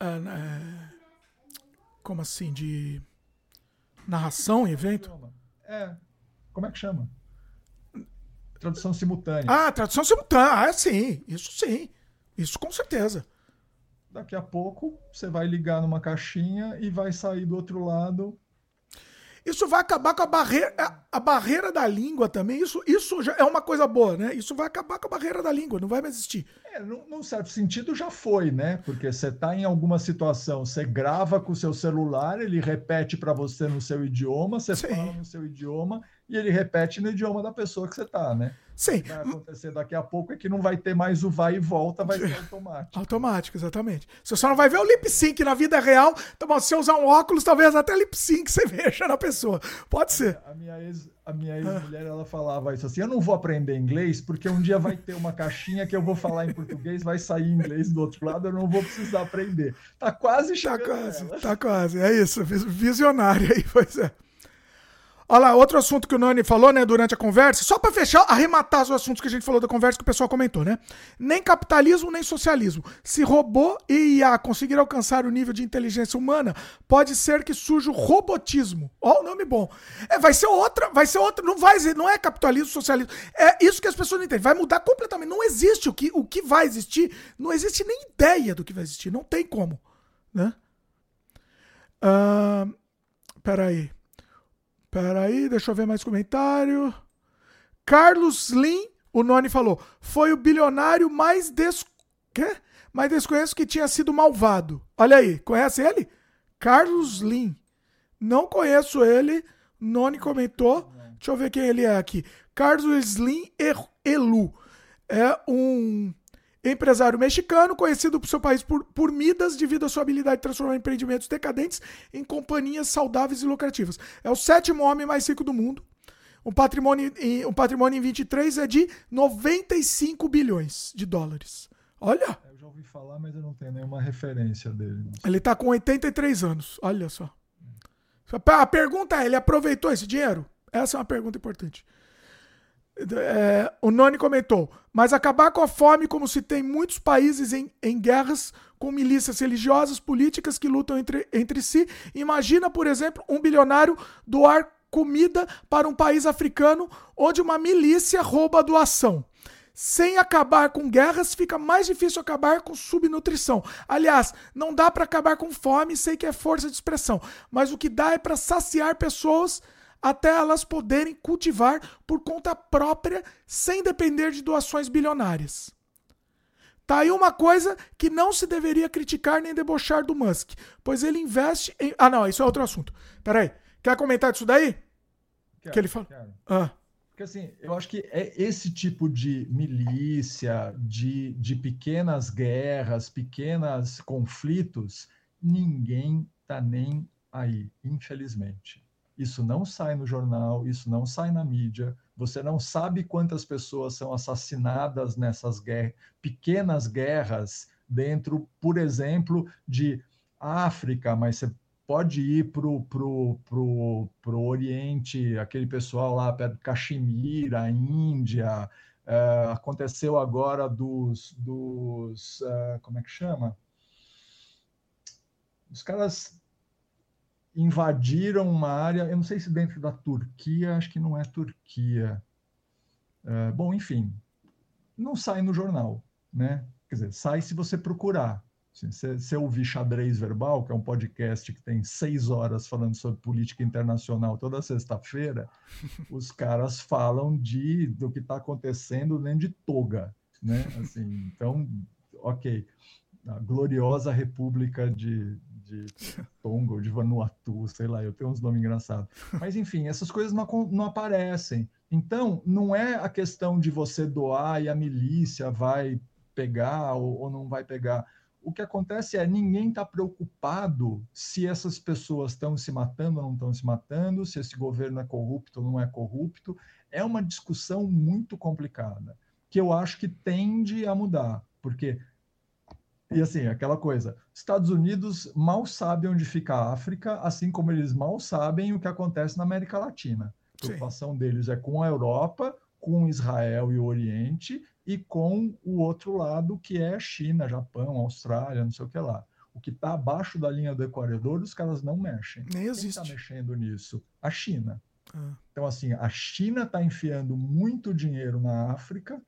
É, como assim? De narração em evento? É. Como é que chama? Tradução simultânea. Ah, tradução simultânea. Ah, sim. Isso sim. Isso com certeza daqui a pouco você vai ligar numa caixinha e vai sair do outro lado. Isso vai acabar com a barreira, a barreira da língua também. Isso, isso já é uma coisa boa, né? Isso vai acabar com a barreira da língua, não vai mais existir. É, num, num certo sentido já foi, né? Porque você está em alguma situação, você grava com o seu celular, ele repete para você no seu idioma, você Sim. fala no seu idioma e ele repete no idioma da pessoa que você está, né? Sim. O que vai acontecer daqui a pouco é que não vai ter mais o vai e volta, vai ser (laughs) automático. Automático, exatamente. Você só não vai ver o lip sync na vida real. Então, se você usar um óculos, talvez até lip sync você (laughs) veja na pessoa. Pode ser. A minha ex, a minha ex-mulher, ela falava isso assim: eu não vou aprender inglês, porque um dia vai ter uma caixinha que eu vou falar em português, vai sair inglês do outro lado, eu não vou precisar aprender. Tá quase tá chegando. Tá quase, tá quase. É isso. Visionário aí, (laughs) pois é. Olha lá, outro assunto que o Nani falou, né, durante a conversa, só para fechar, arrematar os assuntos que a gente falou da conversa que o pessoal comentou, né? Nem capitalismo, nem socialismo. Se robô e IA conseguir alcançar o nível de inteligência humana, pode ser que surja o robotismo. Ó, o nome bom. É, vai ser outra, vai ser outra, não vai, não é capitalismo, socialismo. É isso que as pessoas não entendem. Vai mudar completamente. Não existe o que, o que vai existir, não existe nem ideia do que vai existir, não tem como, né? Uh, peraí. Peraí, deixa eu ver mais comentário. Carlos Lin, o Noni falou, foi o bilionário mais, des... Quê? mais desconheço que tinha sido malvado. Olha aí, conhece ele? Carlos Lin. Não conheço ele. Noni comentou. Deixa eu ver quem ele é aqui. Carlos Lin Elu. É um Empresário mexicano, conhecido por seu país por, por Midas, devido à sua habilidade de transformar empreendimentos decadentes em companhias saudáveis e lucrativas. É o sétimo homem mais rico do mundo. O patrimônio, o patrimônio em 23 é de 95 bilhões de dólares. Olha! Eu já ouvi falar, mas eu não tenho nenhuma referência dele. Ele está com 83 anos. Olha só. A pergunta é: ele aproveitou esse dinheiro? Essa é uma pergunta importante. É, o Noni comentou, mas acabar com a fome como se tem muitos países em, em guerras com milícias religiosas, políticas que lutam entre, entre si. Imagina, por exemplo, um bilionário doar comida para um país africano onde uma milícia rouba a doação. Sem acabar com guerras, fica mais difícil acabar com subnutrição. Aliás, não dá para acabar com fome, sei que é força de expressão, mas o que dá é para saciar pessoas até elas poderem cultivar por conta própria, sem depender de doações bilionárias. Tá aí uma coisa que não se deveria criticar nem debochar do Musk, pois ele investe em. Ah, não, isso é outro assunto. Peraí. Quer comentar disso daí? Quero, que ele fala. Ah. Porque assim, eu acho que é esse tipo de milícia, de, de pequenas guerras, pequenos conflitos, ninguém tá nem aí, infelizmente. Isso não sai no jornal, isso não sai na mídia. Você não sabe quantas pessoas são assassinadas nessas guerras, pequenas guerras dentro, por exemplo, de África, mas você pode ir para o pro, pro, pro Oriente, aquele pessoal lá perto de Caxemir, a Índia. É, aconteceu agora dos, dos uh, como é que chama? Os caras invadiram uma área, eu não sei se dentro da Turquia, acho que não é Turquia. É, bom, enfim, não sai no jornal, né? Quer dizer, sai se você procurar. Se você ouvir Xadrez Verbal, que é um podcast que tem seis horas falando sobre política internacional toda sexta-feira, (laughs) os caras falam de do que está acontecendo dentro de toga, né? Assim, então, ok. A gloriosa República de, de Tonga, de Vanuatu, sei lá, eu tenho uns nomes engraçados. Mas, enfim, essas coisas não, não aparecem. Então, não é a questão de você doar e a milícia vai pegar ou, ou não vai pegar. O que acontece é ninguém está preocupado se essas pessoas estão se matando ou não estão se matando, se esse governo é corrupto ou não é corrupto. É uma discussão muito complicada, que eu acho que tende a mudar, porque e assim, aquela coisa, Estados Unidos mal sabe onde fica a África, assim como eles mal sabem o que acontece na América Latina. A preocupação Sim. deles é com a Europa, com Israel e o Oriente e com o outro lado que é China, Japão, Austrália, não sei o que lá. O que está abaixo da linha do Equador, os caras não mexem. Nem existe. Quem está mexendo nisso? A China. Ah. Então, assim, a China está enfiando muito dinheiro na África,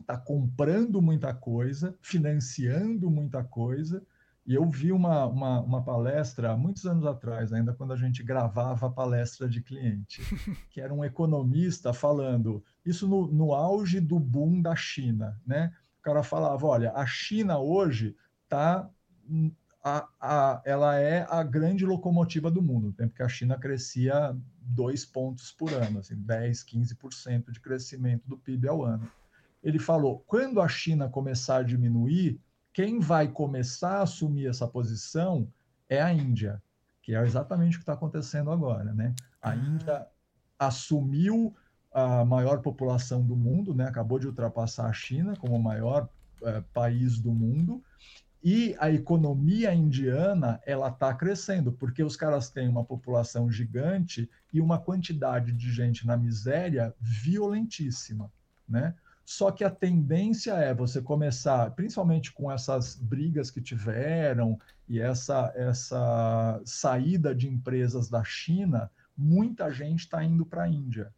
está comprando muita coisa, financiando muita coisa. E eu vi uma, uma, uma, palestra há muitos anos atrás, ainda quando a gente gravava a palestra de cliente, (laughs) que era um economista falando isso no, no auge do boom da China. Né? O cara falava: olha, a China hoje está. A, a, ela é a grande locomotiva do mundo, no tempo que a China crescia dois pontos por ano, assim, 10, 15% de crescimento do PIB ao ano ele falou: quando a China começar a diminuir, quem vai começar a assumir essa posição é a Índia, que é exatamente o que está acontecendo agora. Né? A ah. Índia assumiu a maior população do mundo, né? acabou de ultrapassar a China como o maior é, país do mundo, e a economia indiana ela está crescendo, porque os caras têm uma população gigante e uma quantidade de gente na miséria violentíssima. Né? Só que a tendência é você começar, principalmente com essas brigas que tiveram e essa, essa saída de empresas da China, muita gente está indo para a Índia.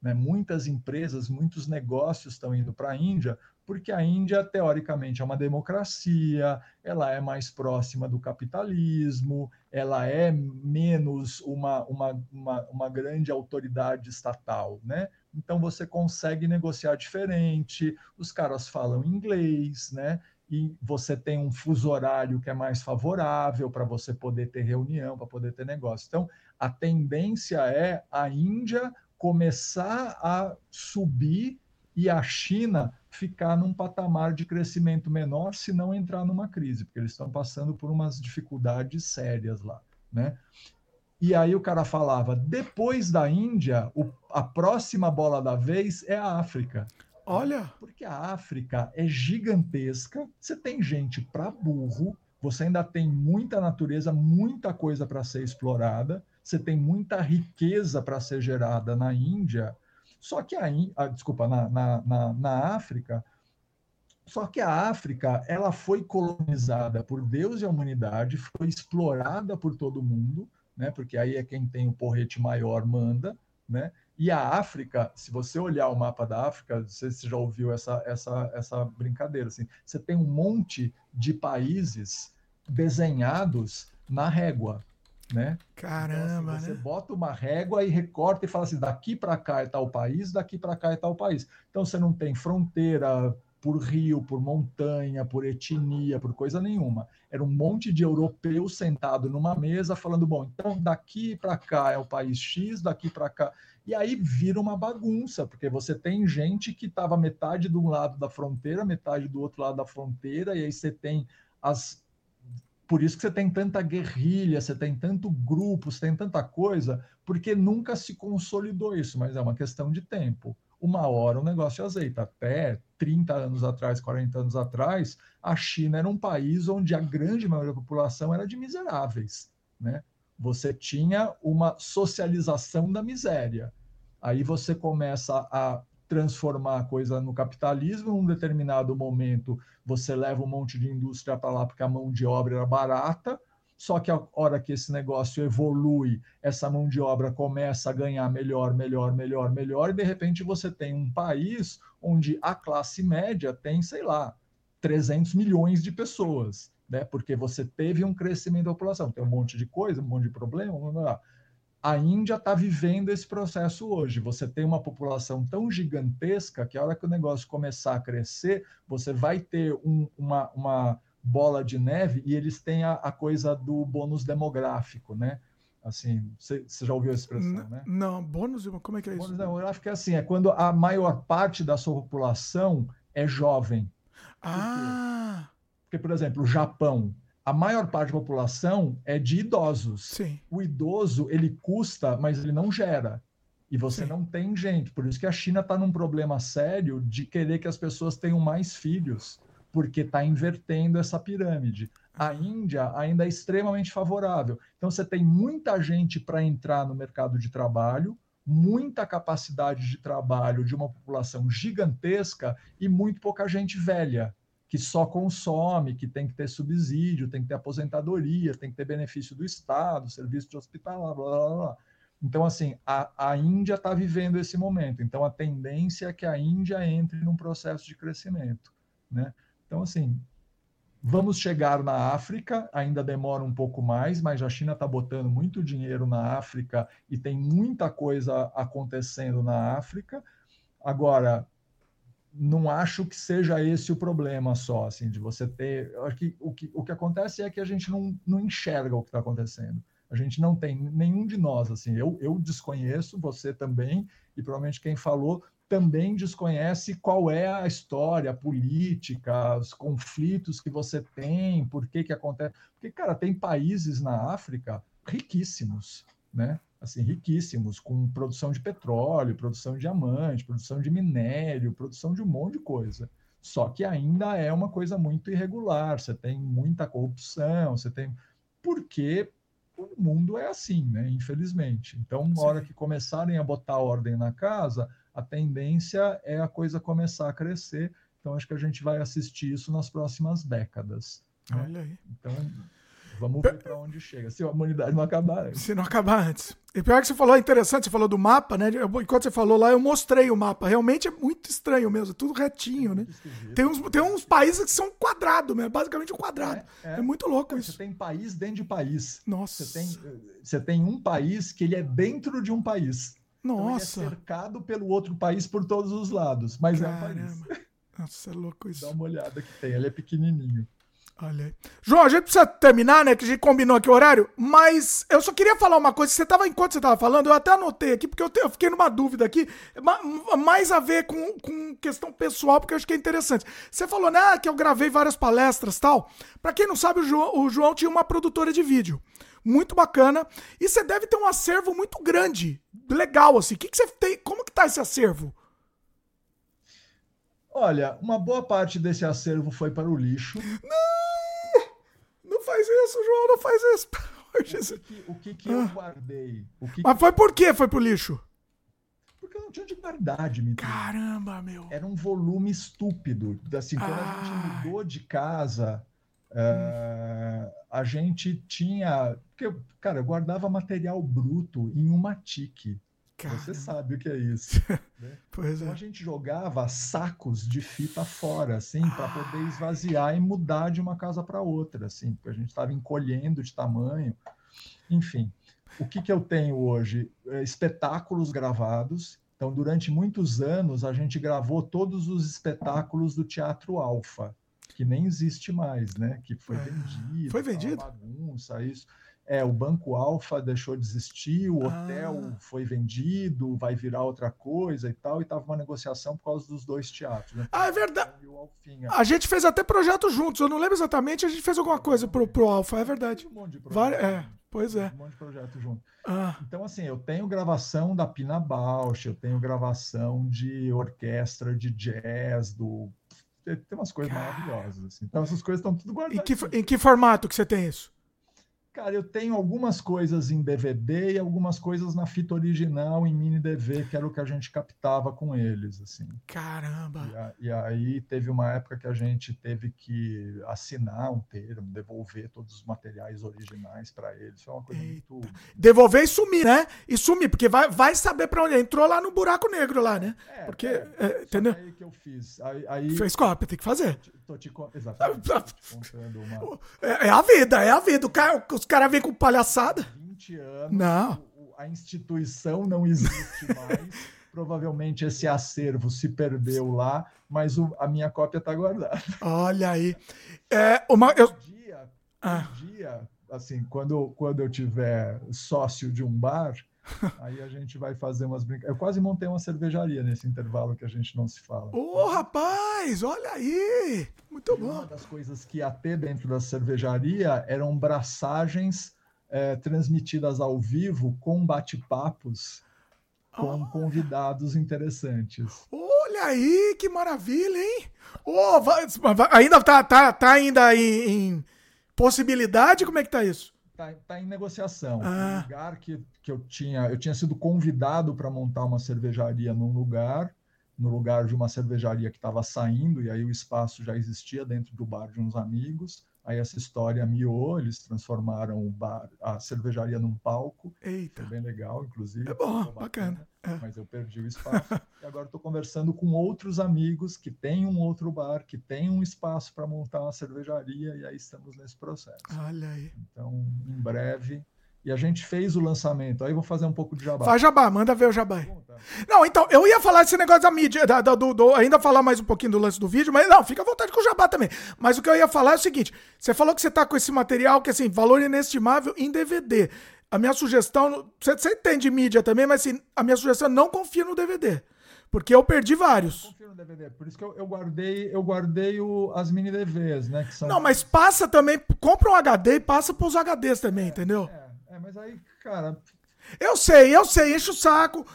Né? Muitas empresas, muitos negócios estão indo para a Índia, porque a Índia, teoricamente, é uma democracia, ela é mais próxima do capitalismo, ela é menos uma, uma, uma, uma grande autoridade estatal. Né? Então você consegue negociar diferente, os caras falam inglês, né? E você tem um fuso horário que é mais favorável para você poder ter reunião, para poder ter negócio. Então, a tendência é a Índia começar a subir e a China ficar num patamar de crescimento menor se não entrar numa crise, porque eles estão passando por umas dificuldades sérias lá, né? E aí o cara falava: depois da Índia, o, a próxima bola da vez é a África. Olha! Porque a África é gigantesca, você tem gente para burro, você ainda tem muita natureza, muita coisa para ser explorada, você tem muita riqueza para ser gerada na Índia, Só que aí, ah, desculpa, na, na, na, na África, só que a África, ela foi colonizada por Deus e a humanidade, foi explorada por todo mundo, né? Porque aí é quem tem o porrete maior manda, né? E a África, se você olhar o mapa da África, você já ouviu essa, essa, essa brincadeira, assim, você tem um monte de países desenhados na régua, né? Caramba, então, assim, você né? bota uma régua e recorta e fala assim, daqui para cá é tal país, daqui para cá é tal país. Então você não tem fronteira por rio, por montanha, por etnia, por coisa nenhuma. Era um monte de europeus sentado numa mesa falando, bom, então daqui para cá é o país X, daqui para cá. E aí vira uma bagunça, porque você tem gente que estava metade de um lado da fronteira, metade do outro lado da fronteira, e aí você tem as por isso que você tem tanta guerrilha, você tem tanto grupo, você tem tanta coisa, porque nunca se consolidou isso, mas é uma questão de tempo. Uma hora o negócio azeita. Até 30 anos atrás, 40 anos atrás, a China era um país onde a grande maioria da população era de miseráveis. Né? Você tinha uma socialização da miséria. Aí você começa a transformar a coisa no capitalismo, num determinado momento você leva um monte de indústria para lá porque a mão de obra era barata, só que a hora que esse negócio evolui, essa mão de obra começa a ganhar melhor, melhor, melhor, melhor, e de repente você tem um país onde a classe média tem, sei lá, 300 milhões de pessoas, né? Porque você teve um crescimento da população, tem um monte de coisa, um monte de problema, blá, blá, a Índia está vivendo esse processo hoje. Você tem uma população tão gigantesca que a hora que o negócio começar a crescer, você vai ter um, uma, uma, bola de neve e eles têm a, a, coisa do bônus demográfico, né? Assim, você já ouviu essa expressão, né? Não, bônus, como é que é isso? Bônus demográfico é assim, é quando a maior parte da sua população é jovem. Ah! Porque, por exemplo, o Japão, a maior parte da população é de idosos. Sim. O idoso, ele custa, mas ele não gera. E você Sim. não tem gente. Por isso que a China está num problema sério de querer que as pessoas tenham mais filhos, porque está invertendo essa pirâmide. A Índia ainda é extremamente favorável. Então, você tem muita gente para entrar no mercado de trabalho, muita capacidade de trabalho de uma população gigantesca e muito pouca gente velha que só consome, que tem que ter subsídio, tem que ter aposentadoria, tem que ter benefício do Estado, serviço de hospital, blá, blá, blá. Então, assim, a, a Índia está vivendo esse momento. Então, a tendência é que a Índia entre num processo de crescimento. Né? Então, assim, vamos chegar na África, ainda demora um pouco mais, mas a China está botando muito dinheiro na África e tem muita coisa acontecendo na África. Agora, não acho que seja esse o problema só, assim, de você ter. Acho que o que, o que acontece é que a gente não, não enxerga o que está acontecendo. A gente não tem, nenhum de nós, assim, eu, eu desconheço, você também, e provavelmente quem falou também desconhece qual é a história a política, os conflitos que você tem, por que que acontece. Porque, cara, tem países na África riquíssimos, né? assim riquíssimos, com produção de petróleo, produção de diamante, produção de minério, produção de um monte de coisa. Só que ainda é uma coisa muito irregular, você tem muita corrupção, você tem. Porque o mundo é assim, né? Infelizmente. Então, na hora que começarem a botar ordem na casa, a tendência é a coisa começar a crescer. Então, acho que a gente vai assistir isso nas próximas décadas. Né? Olha aí. Então, Vamos ver para onde chega, se a humanidade não acabar antes. Se não acabar antes. E pior que você falou, é interessante, você falou do mapa, né? enquanto você falou lá, eu mostrei o mapa. Realmente é muito estranho mesmo, tudo retinho, né? Tem uns, tem uns países que são quadrado mesmo, basicamente um quadrado. É, é. é muito louco isso. Você tem país dentro de país. Nossa. Você tem, você tem um país que ele é dentro de um país. Nossa. Então é cercado pelo outro país por todos os lados, mas Caramba. é um país. Nossa, é louco isso. Dá uma olhada que tem, ele é pequenininho. Olha aí. João, a gente precisa terminar, né? Que a gente combinou aqui o horário, mas eu só queria falar uma coisa. Você tava, enquanto você tava falando, eu até anotei aqui, porque eu, te, eu fiquei numa dúvida aqui, mais a ver com, com questão pessoal, porque eu acho que é interessante. Você falou, né, que eu gravei várias palestras tal. Pra quem não sabe, o João, o João tinha uma produtora de vídeo. Muito bacana. E você deve ter um acervo muito grande. Legal, assim. O que, que você tem? Como que tá esse acervo? Olha, uma boa parte desse acervo foi para o lixo. Não! Não faz isso, João, não faz isso. (laughs) O que, que, o que, que ah. eu guardei? Que Mas foi por que foi pro lixo? Porque eu não tinha onde guardar, Dimitri. Caramba, meu. Era um volume estúpido. Assim, quando Ai. a gente mudou de casa, uh, a gente tinha. Porque, cara, eu guardava material bruto em uma tique. Você sabe o que é isso. (laughs) Né? então é. a gente jogava sacos de fita fora, assim, para poder esvaziar e mudar de uma casa para outra, assim, porque a gente estava encolhendo de tamanho. Enfim, o que, que eu tenho hoje? É, espetáculos gravados. Então, durante muitos anos, a gente gravou todos os espetáculos do Teatro Alfa, que nem existe mais, né? Que foi ah, vendido. Foi vendido? Bagunça, isso. É, o Banco Alfa deixou de existir, o hotel ah. foi vendido, vai virar outra coisa e tal, e tava uma negociação por causa dos dois teatros. Né? Ah, é verdade. A gente fez até projeto juntos, eu não lembro exatamente, a gente fez alguma coisa pro, pro Alfa, é verdade. Um monte de projeto. É, pois é. Um monte de projeto junto. Ah. Então, assim, eu tenho gravação da Pina Bausch, eu tenho gravação de orquestra de jazz, do tem umas coisas maravilhosas. Assim. Então, essas coisas estão tudo guardadas. Em que, em que formato que você tem isso? Cara, eu tenho algumas coisas em DVD e algumas coisas na fita original em mini DV, que era o que a gente captava com eles, assim. Caramba! E, a, e, aí teve uma época que a gente teve que assinar um termo, devolver todos os materiais originais para eles. Foi uma coisa Eita. muito. Devolver e sumir, né? E sumir, porque vai, vai saber para onde entrou lá no buraco negro lá, né? É, porque, é, é, entendeu? Aí que eu fiz. Aí, aí... Fez cópia, tem que fazer. Tô te, tô te, exatamente. Tô te contando uma... (laughs) é, é a vida, é a vida. O cara, os caras vêm com palhaçada. 20 anos. Não. A instituição não existe mais. (laughs) Provavelmente esse acervo se perdeu lá, mas o, a minha cópia está guardada. Olha aí. É, uma, eu... um dia, ah. um dia, assim, quando, quando eu tiver sócio de um bar, (laughs) Aí a gente vai fazer umas brincadeiras. Eu quase montei uma cervejaria nesse intervalo que a gente não se fala. Ô, oh, rapaz, olha aí! Muito e bom. Uma das coisas que ia ter dentro da cervejaria eram braçagens é, transmitidas ao vivo com bate-papos com oh. convidados interessantes. Olha aí, que maravilha, hein? Oh, vai, ainda tá, tá, tá ainda em, em possibilidade? Como é que tá isso? Tá, tá, em negociação. Ah. Um lugar que, que eu tinha, eu tinha sido convidado para montar uma cervejaria num lugar, no lugar de uma cervejaria que estava saindo, e aí o espaço já existia dentro do bar de uns amigos. Aí essa história miou, eles transformaram o bar, a cervejaria num palco. Eita. Foi bem legal, inclusive. É bom, bacana. bacana. É. Mas eu perdi o espaço. (laughs) e agora estou conversando com outros amigos que têm um outro bar, que têm um espaço para montar uma cervejaria, e aí estamos nesse processo. Olha aí. Então, em breve, e a gente fez o lançamento. Aí vou fazer um pouco de jabá. Faz jabá, manda ver o jabá. Não, então, eu ia falar desse negócio da mídia, da, do, do, ainda falar mais um pouquinho do lance do vídeo, mas não, fica à vontade com o jabá também. Mas o que eu ia falar é o seguinte: você falou que você tá com esse material que, assim, valor inestimável em DVD. A minha sugestão, você, você tem de mídia também, mas assim, a minha sugestão é não confia no DVD. Porque eu perdi vários. Eu confio no DVD, por isso que eu, eu guardei, eu guardei o, as mini DVs, né? São... Não, mas passa também, compra um HD e passa pros HDs também, é, entendeu? É. É, mas aí, cara. Eu sei, eu sei, enche o saco.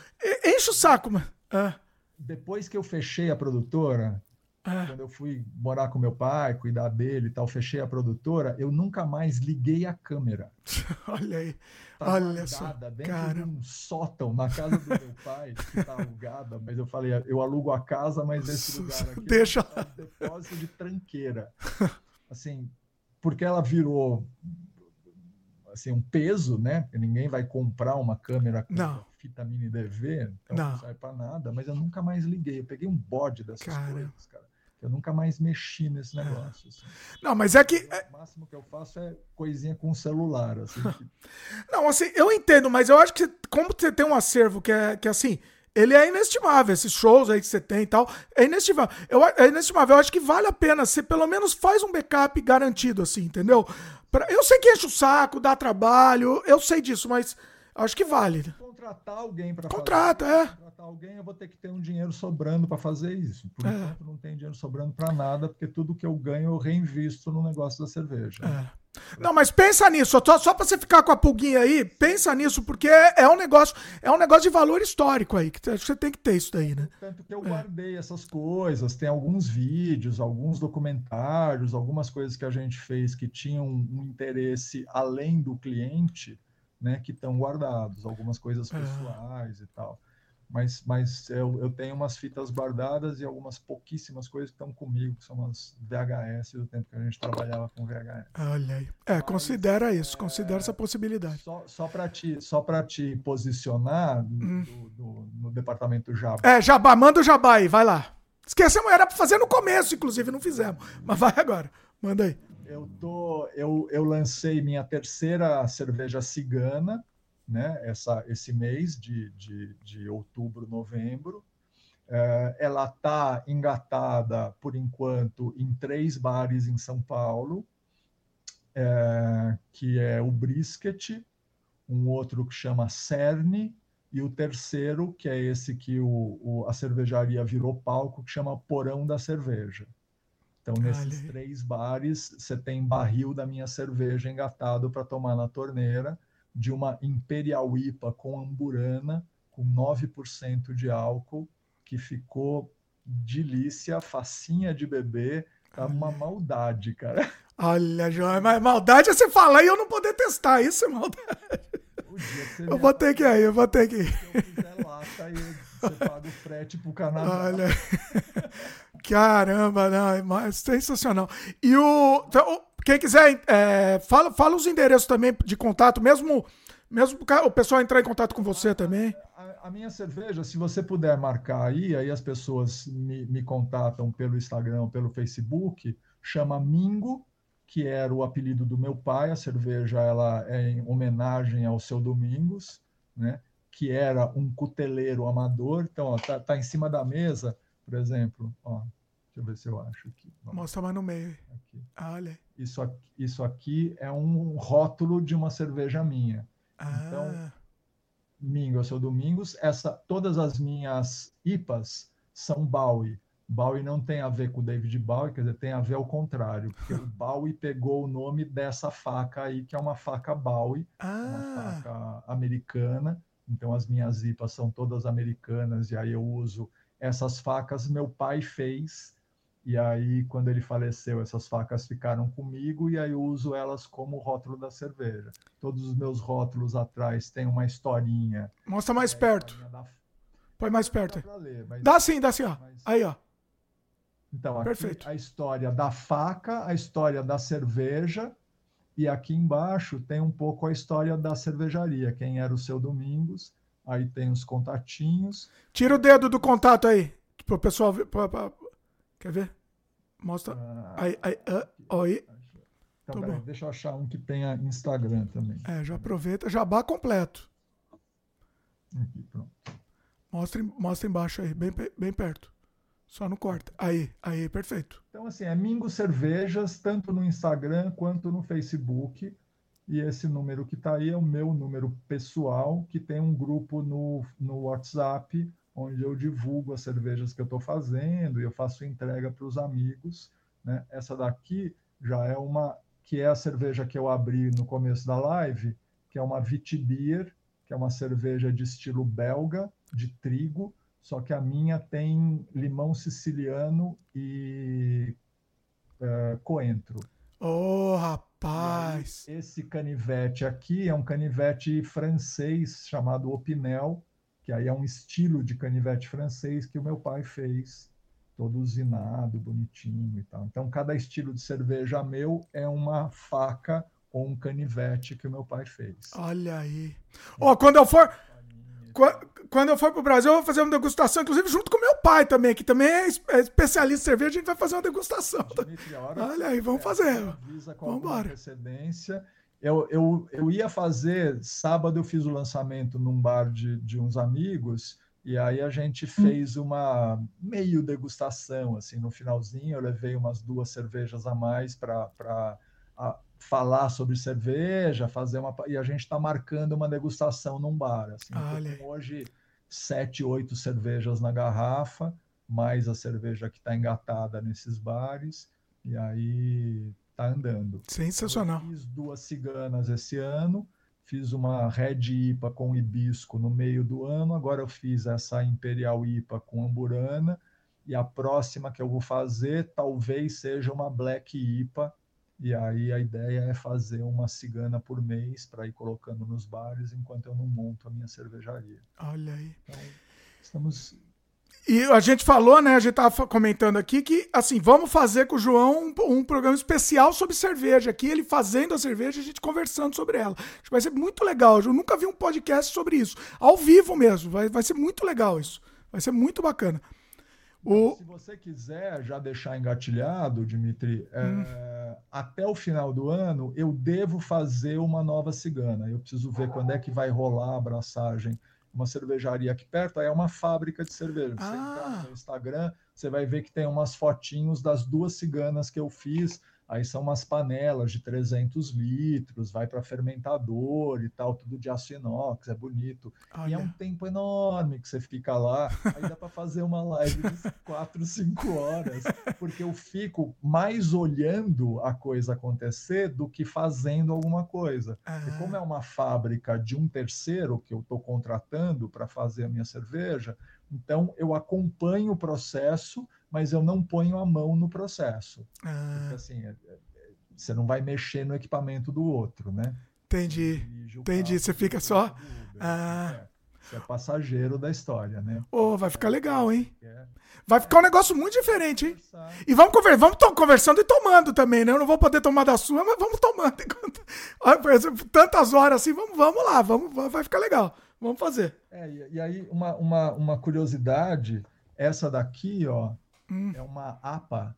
Enche o saco, mano. Ah. Depois que eu fechei a produtora, ah. quando eu fui morar com meu pai, cuidar dele e tal, fechei a produtora, eu nunca mais liguei a câmera. (laughs) Olha aí. Tá Olha só. dentro cara. de um sótão na casa do meu pai, que tá (laughs) alugada, mas eu falei, eu alugo a casa, mas esse (laughs) lugar aqui Deixa é um depósito de tranqueira. Assim, porque ela virou assim, um peso, né? Porque ninguém vai comprar uma câmera com não. fita mini DV, então não, não sai para nada, mas eu nunca mais liguei. Eu peguei um bode dessas cara. coisas, cara. Eu nunca mais mexi nesse é. negócio. Assim. Não, mas é que. O máximo que eu faço é coisinha com celular. Assim. (laughs) Não, assim, eu entendo, mas eu acho que como você tem um acervo que é, que é assim. Ele é inestimável, esses shows aí que você tem e tal. É inestimável. Eu, é inestimável. Eu acho que vale a pena. Você pelo menos faz um backup garantido, assim, entendeu? Eu sei que enche o saco, dá trabalho, eu sei disso, mas acho que vale. Contratar alguém para Contrata, fazer. é. Contratar alguém, eu vou ter que ter um dinheiro sobrando para fazer isso. Por é. enquanto, não tem dinheiro sobrando para nada, porque tudo que eu ganho eu reinvisto no negócio da cerveja. É. Não, mas pensa nisso, só, só para você ficar com a pulguinha aí, pensa nisso, porque é, é, um negócio, é um negócio de valor histórico aí, que você tem que ter isso daí, né? Tanto que eu é. guardei essas coisas, tem alguns vídeos, alguns documentários, algumas coisas que a gente fez que tinham um interesse além do cliente, né, que estão guardados, algumas coisas é. pessoais é. e tal. Mas, mas eu, eu tenho umas fitas guardadas e algumas pouquíssimas coisas que estão comigo, que são umas VHS do tempo que a gente trabalhava com VHS. Olha aí. É, considera isso, considera é, essa possibilidade. Só, só para te, só te posicionar hum. do, do, no departamento Jabá. É, Jabá, manda o Jabá aí, vai lá. Esquecemos, era para fazer no começo, inclusive, não fizemos. Mas vai agora, manda aí. Eu, tô, eu, eu lancei minha terceira cerveja cigana, né, essa, esse mês de, de, de outubro, novembro. É, ela está engatada, por enquanto, em três bares em São Paulo, é, que é o Brisket, um outro que chama Cerne, e o terceiro, que é esse que o, o, a cervejaria virou palco, que chama Porão da Cerveja. Então, nesses três bares, você tem barril da minha cerveja engatado para tomar na torneira, de uma Imperial IPA com amburana, com 9% de álcool, que ficou delícia, facinha de beber, tá uma maldade, cara. Olha, João, mas maldade é você falar e eu não poder testar, isso é maldade. Eu vou ter que ir, eu vou ter que ir. Se eu quiser lata, aí você paga o frete pro Canadá. Olha. (laughs) Caramba, não, é sensacional. E o. Quem quiser, é, fala, fala os endereços também de contato, mesmo, mesmo o pessoal entrar em contato com você também. A, a, minha cerveja, se você puder marcar aí, aí as pessoas me, me contatam pelo Instagram, pelo Facebook, chama Mingo que era o apelido do meu pai. A cerveja ela é em homenagem ao seu Domingos, né? que era um cuteleiro amador. Então, ó, tá, tá em cima da mesa, por exemplo. Ó, deixa eu ver se eu acho aqui. Vamos. Mostra mais no meio. Aqui. Ah, olha. Isso aqui, isso aqui é um rótulo de uma cerveja minha. Ah. Então, Mingo, eu sou Domingos. Essa, todas as minhas IPAs são Bowie. Bowie não tem a ver com o David Bowie, quer dizer, tem a ver ao contrário, porque o (laughs) Bowie pegou o nome dessa faca aí, que é uma faca Bowie, ah. uma faca americana. Então as minhas IPAs são todas americanas e aí eu uso essas facas meu pai fez e aí quando ele faleceu essas facas ficaram comigo e aí eu uso elas como rótulo da cerveja. Todos os meus rótulos atrás têm uma historinha. Mostra mais é, perto. Da... Põe mais perto. Dá, ler, mas... dá sim, dá sim, ó. Mas... Aí, ó. Então, aqui Perfeito. a história da faca, a história da cerveja, e aqui embaixo tem um pouco a história da cervejaria, quem era o seu Domingos, aí tem os contatinhos. Tira o dedo do contato aí, para o pessoal ver. Pra, pra... Quer ver? Mostra. Ah, aí, aí, uh, aí. Então, peraí, deixa eu achar um que tenha Instagram também. É, já aproveita, jabá completo. Aqui, pronto. Mostra, mostra embaixo aí, bem, bem perto. Só não corta. Aí, aí, perfeito. Então, assim, é Mingo Cervejas, tanto no Instagram quanto no Facebook. E esse número que está aí é o meu número pessoal, que tem um grupo no, no WhatsApp, onde eu divulgo as cervejas que eu estou fazendo e eu faço entrega para os amigos. Né? Essa daqui já é uma que é a cerveja que eu abri no começo da live, que é uma Vitibir, que é uma cerveja de estilo belga, de trigo, só que a minha tem limão siciliano e uh, coentro. Oh, rapaz! Aí, esse canivete aqui é um canivete francês chamado Opinel, que aí é um estilo de canivete francês que o meu pai fez, todo usinado, bonitinho e tal. Então, cada estilo de cerveja meu é uma faca ou um canivete que o meu pai fez. Olha aí. Ó, oh, quando eu for quando eu for pro Brasil, eu vou fazer uma degustação, inclusive junto com meu pai também, que também é, é especialista em cerveja, a gente vai fazer uma degustação. Dimitri, Olha aí, vamos fazer. Vamos embora. Eu, eu, eu ia fazer, sábado eu fiz o lançamento num bar de, de uns amigos, e aí a gente fez uma meio degustação, assim, no finalzinho eu levei umas duas cervejas a mais para falar sobre cerveja, fazer uma. E a gente está marcando uma degustação num bar. Assim, hoje, sete, oito cervejas na garrafa, mais a cerveja que está engatada nesses bares, e aí tá andando. Sensacional. Eu fiz duas ciganas esse ano, fiz uma Red IPA com hibisco no meio do ano, agora eu fiz essa Imperial IPA com amburana, e a próxima que eu vou fazer talvez seja uma Black IPA e aí a ideia é fazer uma cigana por mês para ir colocando nos bares enquanto eu não monto a minha cervejaria. Olha aí. Então, estamos e a gente falou, né? A gente tava comentando aqui que, assim, vamos fazer com o João um, um, programa especial sobre cerveja aqui, ele fazendo a cerveja e a gente conversando sobre ela. Vai ser muito legal. Eu nunca vi um podcast sobre isso. Ao vivo mesmo. Vai, vai ser muito legal isso. Vai ser muito bacana. O... Se você quiser já deixar engatilhado, Dimitri, é, hum. é, até o final do ano eu devo fazer uma nova cigana. Eu preciso ver quando é que vai rolar a abraçagem uma cervejaria aqui perto, aí é uma fábrica de cerveja. Você ah. entrar no Instagram, você vai ver que tem umas fotinhos das duas ciganas que eu fiz Aí são umas panelas de 300 litros, vai para fermentador e tal, tudo de aço inox, é bonito. Olha. E é um tempo enorme que você fica lá. Aí dá para fazer uma live de 4, 5 horas, porque eu fico mais olhando a coisa acontecer do que fazendo alguma coisa. Ah. E como é uma fábrica de um terceiro que eu estou contratando para fazer a minha cerveja, então eu acompanho o processo mas eu não ponho a mão no processo. Ah. Porque, assim, é, é, você não vai mexer no equipamento do outro, né? Entendi. Entendi. Você fica só. Ah. É, você é passageiro da história, né? Oh, vai ficar legal, hein? Vai ficar um negócio muito diferente, hein? E vamos, conver vamos conversando e tomando também, né? Eu não vou poder tomar da sua, mas vamos tomando. (laughs) Tantas horas assim, vamos, vamos lá, vamos, vai ficar legal. Vamos fazer. É, e, aí, uma, uma, uma curiosidade, essa daqui, ó, Hum. É uma APA,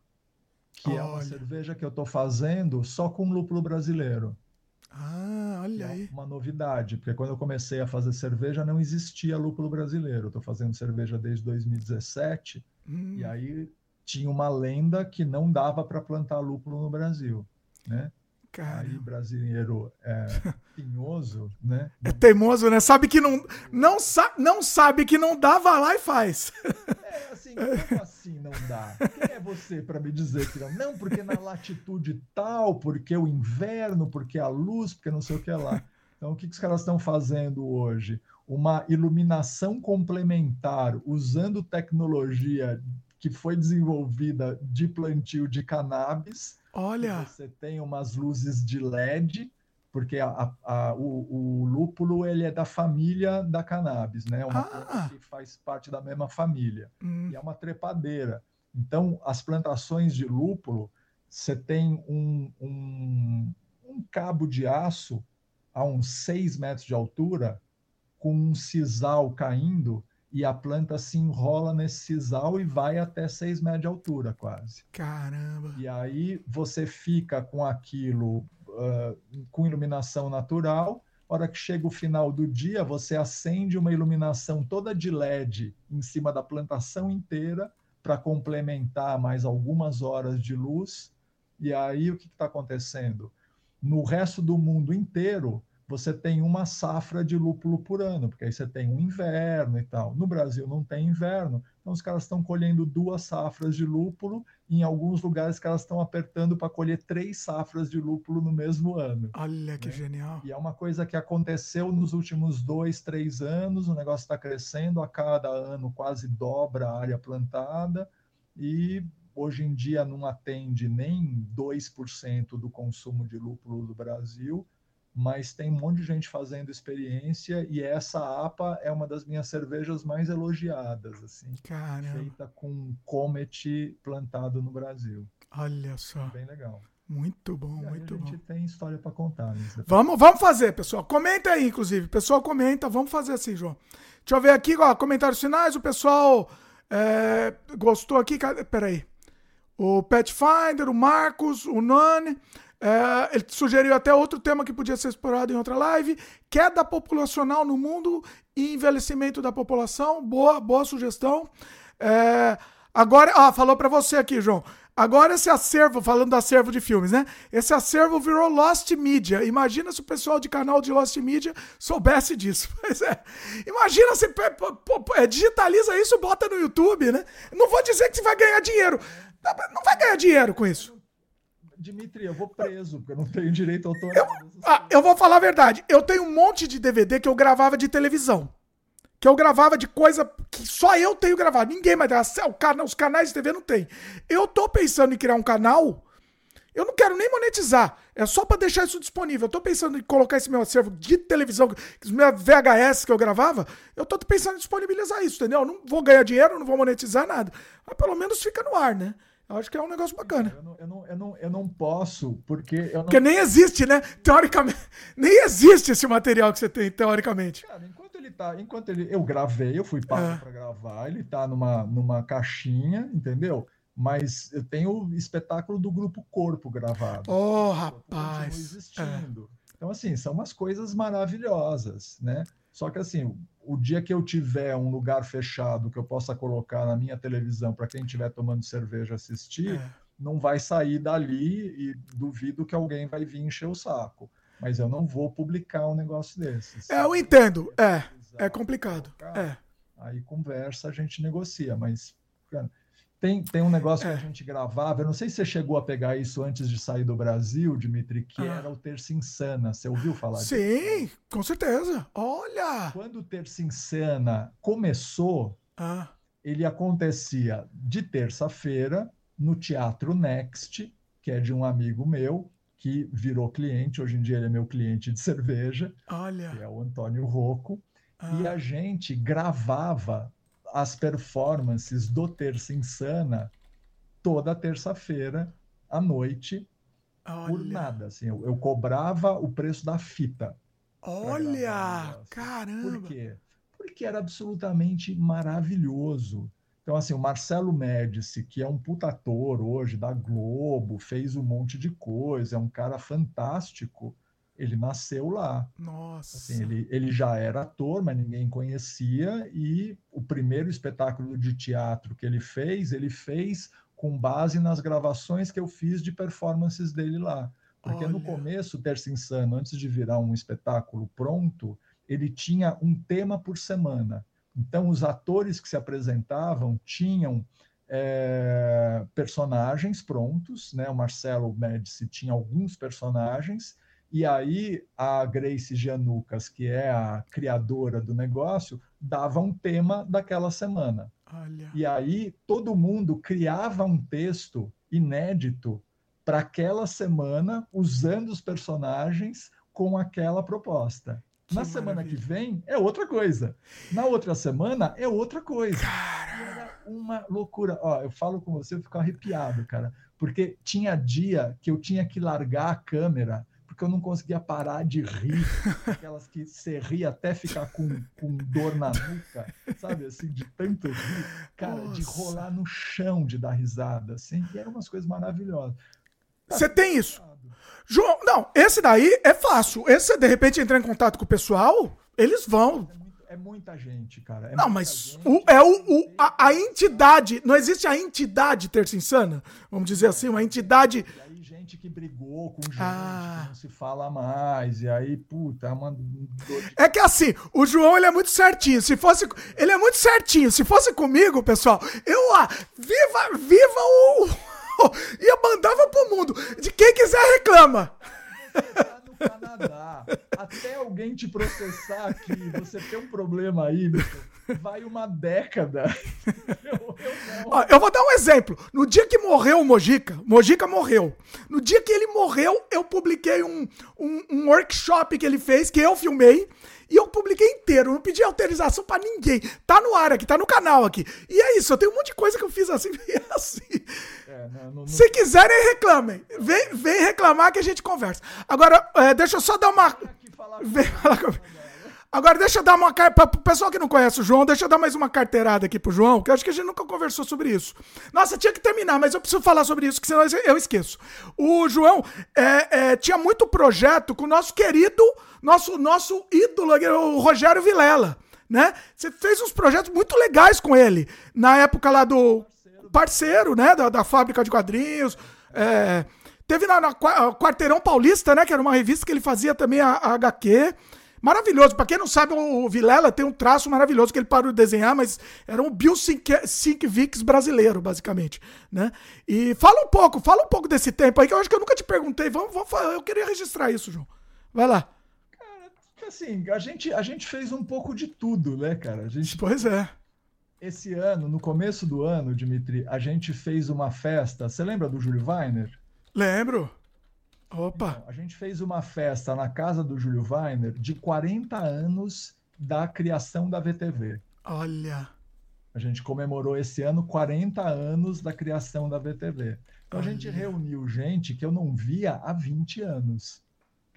que olha. é uma cerveja que eu estou fazendo só com lúpulo brasileiro. Ah, olha é aí. Uma novidade, porque quando eu comecei a fazer cerveja não existia lúpulo brasileiro. Estou fazendo cerveja desde 2017 hum. e aí tinha uma lenda que não dava para plantar lúpulo no Brasil, né? Cara. Aí brasileiro é (laughs) tinhoso, né? É teimoso, né? Sabe que não não, sa não sabe que não dá, vai lá e faz. É assim, como assim não dá? Quem é você para me dizer que não? Não, porque na latitude tal, porque o inverno, porque a luz, porque não sei o que lá. Então, o que, que os caras estão fazendo hoje? Uma iluminação complementar usando tecnologia que foi desenvolvida de plantio de cannabis Olha! Você tem umas luzes de LED, porque a, a, o, o, lúpulo ele é da família da cannabis, né? É uma ah. que faz parte da mesma família. Hum. E é uma trepadeira. Então, as plantações de lúpulo, você tem um, um, um cabo de aço a uns 6 metros de altura, com um sisal caindo, e a planta se enrola nesse sisal e vai até 6 metros de altura, quase. Caramba! E aí você fica com aquilo uh, com iluminação natural. Hora que chega o final do dia, você acende uma iluminação toda de LED em cima da plantação inteira para complementar mais algumas horas de luz. E aí o que está acontecendo? No resto do mundo inteiro, você tem uma safra de lúpulo por ano, porque aí você tem um inverno e tal. No Brasil não tem inverno, então os caras estão colhendo duas safras de lúpulo, e em alguns lugares que elas estão apertando para colher três safras de lúpulo no mesmo ano. Olha que né? genial! E é uma coisa que aconteceu nos últimos dois, três anos, o negócio está crescendo, a cada ano quase dobra a área plantada, e hoje em dia não atende nem 2% do consumo de lúpulo do Brasil, mas tem um monte de gente fazendo experiência e essa APA é uma das minhas cervejas mais elogiadas, assim, Caramba. feita com Comet plantado no Brasil. Olha só. Bem legal. Muito bom, muito bom. A gente bom. tem história para contar. Né? Vamos, vamos fazer, pessoal. Comenta aí, inclusive. Pessoal comenta. Vamos fazer assim, João. Deixa eu ver aqui, ó, comentários finais. O pessoal é, gostou aqui. Peraí. O Petfinder, o Marcos, o Nani. É, ele sugeriu até outro tema que podia ser explorado em outra live: queda populacional no mundo e envelhecimento da população. Boa, boa sugestão. É, agora, ah, falou para você aqui, João. Agora esse acervo, falando do acervo de filmes, né? Esse acervo virou Lost Media. Imagina se o pessoal de canal de Lost Media soubesse disso. (laughs) Pois é. Imagina se é, digitaliza isso bota no YouTube, né? Não vou dizer que você vai ganhar dinheiro. Não vai ganhar dinheiro com isso. Dimitri, eu vou preso, porque eu não tenho direito autoral. Eu, ah, eu vou falar a verdade. Eu tenho um monte de DVD que eu gravava de televisão. Que eu gravava de coisa que só eu tenho gravado. Ninguém mais. Os canais de TV não tem. Eu tô pensando em criar um canal. Eu não quero nem monetizar. É só para deixar isso disponível. Eu tô pensando em colocar esse meu acervo de televisão, os meus VHS que eu gravava. Eu tô pensando em disponibilizar isso, entendeu? Eu não vou ganhar dinheiro, não vou monetizar nada. Mas pelo menos fica no ar, né? Eu acho que é um negócio bacana. Eu não, eu não, eu não, eu não posso, porque. Eu não... Porque nem existe, né? Teoricamente. (laughs) Nem existe esse material que você tem, teoricamente. Cara, enquanto ele tá. Enquanto ele. Eu gravei, eu fui pago é. para gravar, ele tá numa, numa caixinha, entendeu? mas eu tenho o espetáculo do Grupo Corpo gravado. Oh, rapaz! existindo. É. Então, assim, são umas coisas maravilhosas, né? Só que, assim, o dia que eu tiver um lugar fechado que eu possa colocar na minha televisão para quem estiver tomando cerveja assistir, é. não vai sair dali e duvido que alguém vai vir encher o saco. Mas eu não vou publicar um negócio desses. É, eu entendo. É, é complicado. É. Aí conversa, a gente negocia, mas... Cara, tem, tem um negócio é. que a gente gravava, eu não sei se você chegou a pegar isso antes de sair do Brasil, Dimitri, que ah. era o Terça Insana. Você ouviu falar Sim, disso? Sim, com certeza. Olha! Quando o Terça Insana começou, ah. ele acontecia de terça-feira no Teatro Next, que é de um amigo meu, que virou cliente, hoje em dia ele é meu cliente de (laughs) cerveja, Olha. que é o Antônio Rocco. Ah. E a gente gravava as performances do Terça Insana toda terça-feira à noite Olha. por nada. Assim, eu, eu, cobrava o preço da fita. Olha! Caramba! Por quê? Porque era absolutamente maravilhoso. Então, assim, o Marcelo Médici, que é um puta ator hoje da Globo, fez um monte de coisa, é um cara fantástico ele nasceu lá. Nossa. Assim, ele, ele já era ator, mas ninguém conhecia, e o primeiro espetáculo de teatro que ele fez, ele fez com base nas gravações que eu fiz de performances dele lá. Porque Olha. no começo, Terça Insano, antes de virar um espetáculo pronto, ele tinha um tema por semana. Então, os atores que se apresentavam tinham é, personagens prontos, né? O Marcelo Médici tinha alguns personagens, e aí a Grace Janucas, que é a criadora do negócio, dava um tema daquela semana. Olha. E aí todo mundo criava um texto inédito para aquela semana, usando os personagens com aquela proposta. Que Na maravilha. semana que vem é outra coisa. Na outra semana é outra coisa. Cara. Era uma loucura. Ó, eu falo com você, eu fico arrepiado, cara. Porque tinha dia que eu tinha que largar a câmera porque eu não conseguia parar de rir, (laughs) aquelas que você ri até ficar com, com dor na nuca, sabe, assim, de tanto rir, cara, Nossa. de rolar no chão de dar risada, assim, e eram umas coisas maravilhosas. Você tem isso? João, não, esse daí é fácil. Esse, de repente, entrar em contato com o pessoal, eles vão. É, é muita gente, cara. É não, mas o, é o, o a, a, entidade. Não existe a entidade terça insana? Vamos dizer assim, uma entidade gente que brigou com gente ah. que não se fala mais, e aí, puta, é uma É que assim, o João ele é muito certinho. Se fosse. Ele é muito certinho. Se fosse comigo, pessoal, eu ah, viva, viva o. ia mandava pro mundo. De quem quiser reclama. Canadá. Até alguém te processar aqui, você tem um problema aí, meu vai uma década. (laughs) Eu, eu, eu, vou dar um exemplo. No dia que morreu o Mojica, Mojica morreu. No dia que ele morreu, eu publiquei um, um, um workshop que ele fez, que eu filmei. E eu publiquei inteiro, não pedi autorização para ninguém. Tá no ar aqui, tá no canal aqui. E é isso, eu tenho um monte de coisa que eu fiz assim, (laughs) assim. É, não, não, Se quiserem, reclamem. Vem, vem reclamar que a gente conversa. Agora, é, deixa eu só dar uma. Vem falar comigo. Agora, deixa eu dar uma. Para o pessoal que não conhece o João, deixa eu dar mais uma carteirada aqui pro João, que eu acho que a gente nunca conversou sobre isso. Nossa, tinha que terminar, mas eu preciso falar sobre isso, que senão eu esqueço. O João é, é, tinha muito projeto com o nosso querido, nosso, nosso ídolo, o Rogério Vilela. Né? Você fez uns projetos muito legais com ele. Na época lá do parceiro, né? Da, da fábrica de quadrinhos. É, teve na, na Quarteirão Paulista, né? Que era uma revista que ele fazia também a, a HQ. Maravilhoso. Pra quem não sabe, o Vilela tem um traço maravilhoso que ele parou de desenhar, mas era um Bill Sienkiewicz brasileiro, basicamente, né? E fala um pouco, fala um pouco desse tempo aí, que eu acho que eu nunca te perguntei. Vamos, vamos eu queria registrar isso, João. Vai lá. Cara, assim, a gente, a gente fez um pouco de tudo, né, cara? A gente... Pois é. Esse ano, no começo do ano, Dimitri, a gente fez uma festa. Você lembra do Júlio Weiner? Lembro. Opa! Então, a gente fez uma festa na casa do Júlio Weiner de 40 anos da criação da VTV. Olha! A gente comemorou esse ano 40 anos da criação da VTV. Então Olha. a gente reuniu gente que eu não via há 20 anos.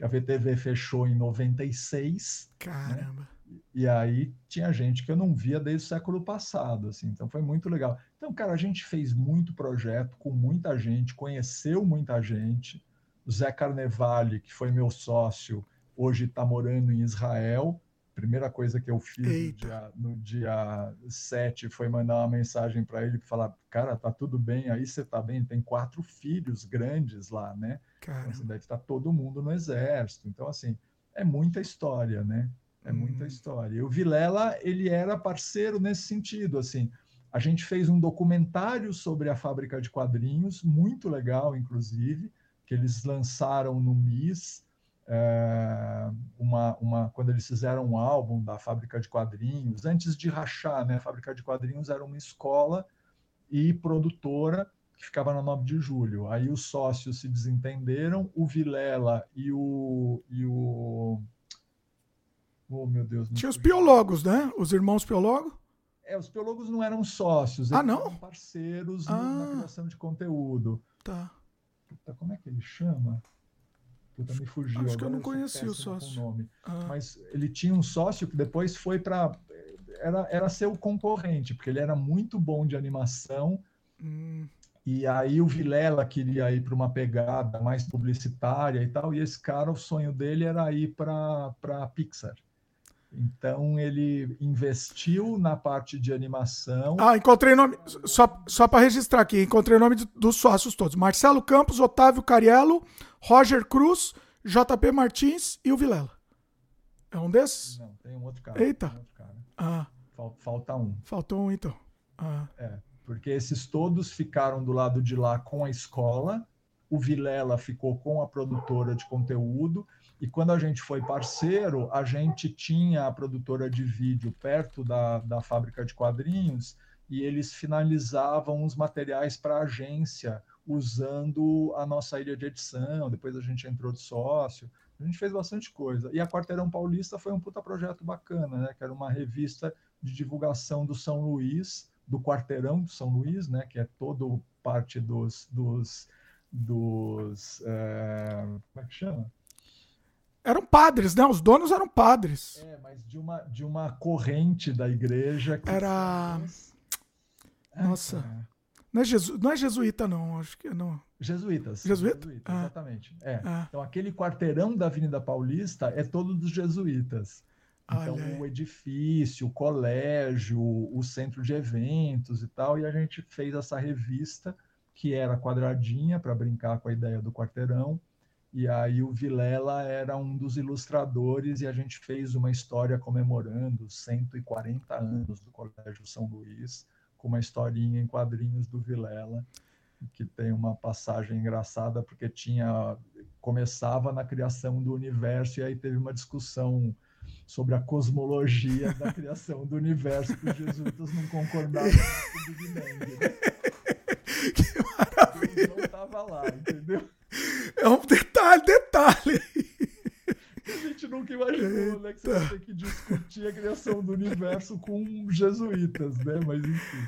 A VTV fechou em 96. Né? Caramba! Né? E aí tinha gente que eu não via desde o século passado, assim. Então foi muito legal. Então, cara, a gente fez muito projeto com muita gente, conheceu muita gente. Zé Carnevale, que foi meu sócio, hoje está morando em Israel. Primeira coisa que eu fiz no dia, no dia 7 foi mandar uma mensagem para ele falar: Cara, tá tudo bem aí, você tá bem? Tem quatro filhos grandes lá, né? Cara. Então, assim, deve estar tá todo mundo no exército. Então, assim, é muita história, né? É muita hum. história. E o Vilela, ele era parceiro nesse sentido, assim. A gente fez um documentário sobre a fábrica de quadrinhos, muito legal, inclusive, que eles lançaram no MIS, é, uma, uma, quando eles fizeram um álbum da fábrica de quadrinhos, antes de rachar, né? A fábrica de quadrinhos era uma escola e produtora que ficava na 9 de julho. Aí os sócios se desentenderam, o Vilela e o, e o Oh, meu Deus. Tinha os biólogos, né? Os irmãos biólogos? É, os biólogos não eram sócios, ah, não? eram parceiros ah, na criação de conteúdo. Tá. Puta, como é que ele chama? Puta, me fugiu. Acho que eu não conheci o sócio. Nome. Ah. Mas ele tinha um sócio que depois foi para era, era seu concorrente, porque ele era muito bom de animação. Hum. E aí o Vilela queria ir para uma pegada mais publicitária e tal, e esse cara, o sonho dele era ir para a Pixar. Então ele investiu na parte de animação. Ah, encontrei nome. Só, só para registrar aqui, encontrei o nome dos sócios todos: Marcelo Campos, Otávio Cariello, Roger Cruz, JP Martins e o Vilela. É um desses? Não, tem um outro cara. Eita. Um outro cara. Ah. Falta um. Faltou um, então. Ah. É, porque esses todos ficaram do lado de lá com a escola. O Vilela ficou com a produtora de conteúdo e quando a gente foi parceiro, a gente tinha a produtora de vídeo perto da, da fábrica de quadrinhos e eles finalizavam os materiais para a agência usando a nossa ilha de edição. Depois a gente entrou de sócio. A gente fez bastante coisa. E a Quarteirão Paulista foi um puta projeto bacana, né? Que era uma revista de divulgação do São Luís, do Quarteirão do São Luís, né? Que é todo parte dos. dos, dos é... como é que chama? Eram padres, né? Os donos eram padres. É, mas de uma, de uma corrente da igreja que. Era. Nossa. É. Não, é jesu... não é jesuíta, não. Acho que não. Jesuítas. Jesuíta? Jesuíta ah. Exatamente. É. Ah. Então, aquele quarteirão da Avenida Paulista é todo dos jesuítas. Então, Olha. o edifício, o colégio, o centro de eventos e tal. E a gente fez essa revista, que era quadradinha, para brincar com a ideia do quarteirão e aí o Vilela era um dos ilustradores e a gente fez uma história comemorando 140 anos do Colégio São Luís, com uma historinha em quadrinhos do Vilela, que tem uma passagem engraçada porque tinha começava na criação do universo e aí teve uma discussão sobre a cosmologia da (laughs) criação do universo que os jesuítas não concordavam com o Big Bang. Né? (laughs) Que maravilha! Deus não estava lá, entendeu? É um detalhe, detalhe. A gente nunca imaginou, né? Que você vai ter que discutir a criação do universo com jesuítas, né? Mas enfim.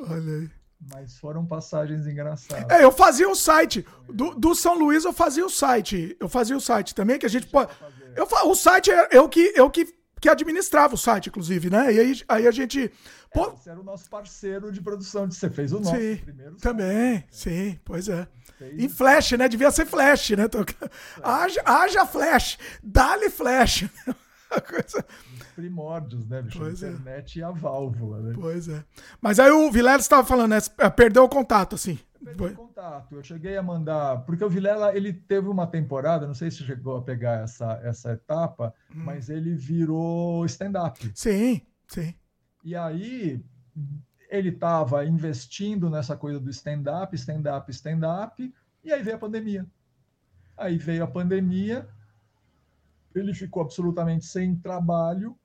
Olha aí. Mas foram passagens engraçadas. É, eu fazia o site. Do, do São Luís eu fazia o site. Eu fazia o site também, que a gente pode. Eu, o site é eu que, eu que, que administrava o site, inclusive, né? E aí, aí a gente. Pô... É, você era o nosso parceiro de produção. Você fez o nosso sim, primeiro. Também, site. sim, pois é. Em flash, né? Devia ser flash, né? Haja, haja flash, dá-lhe flash. (laughs) Coisa... Os primórdios, né, bicho? Pois a é. internet é. e a válvula, né? Pois é. Mas aí o Vilela estava falando, né? Perdeu o contato, assim. Perdeu o contato. Eu cheguei a mandar. Porque o Vilela, ele teve uma temporada, não sei se chegou a pegar essa, essa etapa, hum. mas ele virou stand-up. Sim, sim. E aí, ele estava investindo nessa coisa do stand-up, stand-up, stand-up, e aí veio a pandemia. Aí veio a pandemia, ele ficou absolutamente sem trabalho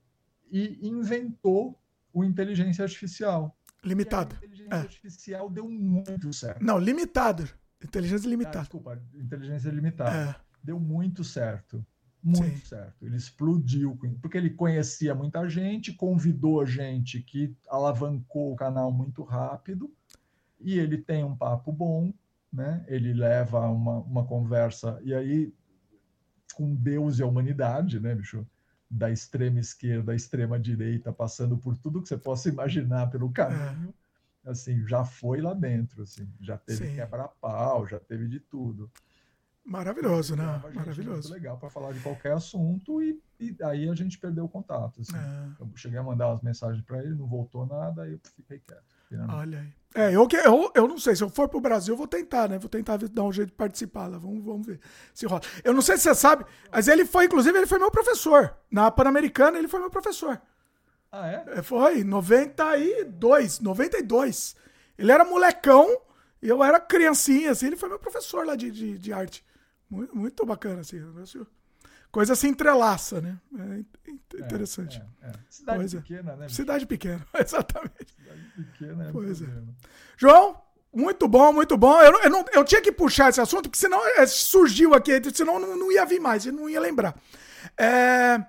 e inventou o inteligência artificial. Limitado. Inteligência é. artificial deu muito certo. Não, limitado. Inteligência limitada. Ah, desculpa, inteligência limitada. É. Deu muito certo. Muito Sim. certo. Ele explodiu, porque ele conhecia muita gente, convidou gente que alavancou o canal muito rápido, e ele tem um papo bom, né? Ele leva uma, uma conversa, e aí, com Deus e a humanidade, né, bicho? Da extrema esquerda à extrema direita, passando por tudo que você possa imaginar pelo caminho. É assim, já foi lá dentro, assim, já teve quebra-pau, já teve de tudo. Maravilhoso, né? Maravilhoso. Muito legal para falar de qualquer assunto e, e aí a gente perdeu o contato. Assim. É. Eu cheguei a mandar umas mensagens para ele, não voltou nada, aí eu fiquei quieto. Olha aí. É, eu, eu, eu não sei, se eu for pro Brasil, eu vou tentar, né? Vou tentar dar um jeito de participar lá. Vamos, vamos ver se rola. Eu não sei se você sabe, mas ele foi, inclusive, ele foi meu professor. Na Pan-Americana, ele foi meu professor. Ah, é? é foi, 92, 92. Ele era molecão e eu era criancinha, assim. Ele foi meu professor lá de, de, de arte. Muito, muito bacana, assim. Coisa se entrelaça, né? É, é interessante. É, é, Cidade pois é. pequena, né? Cidade pequena, (laughs) exatamente. Cidade pequena é Pois é. João, muito bom, muito bom. Eu, eu, não, eu tinha que puxar esse assunto, porque senão surgiu aqui, senão não, não ia vir mais, eu não ia lembrar. É,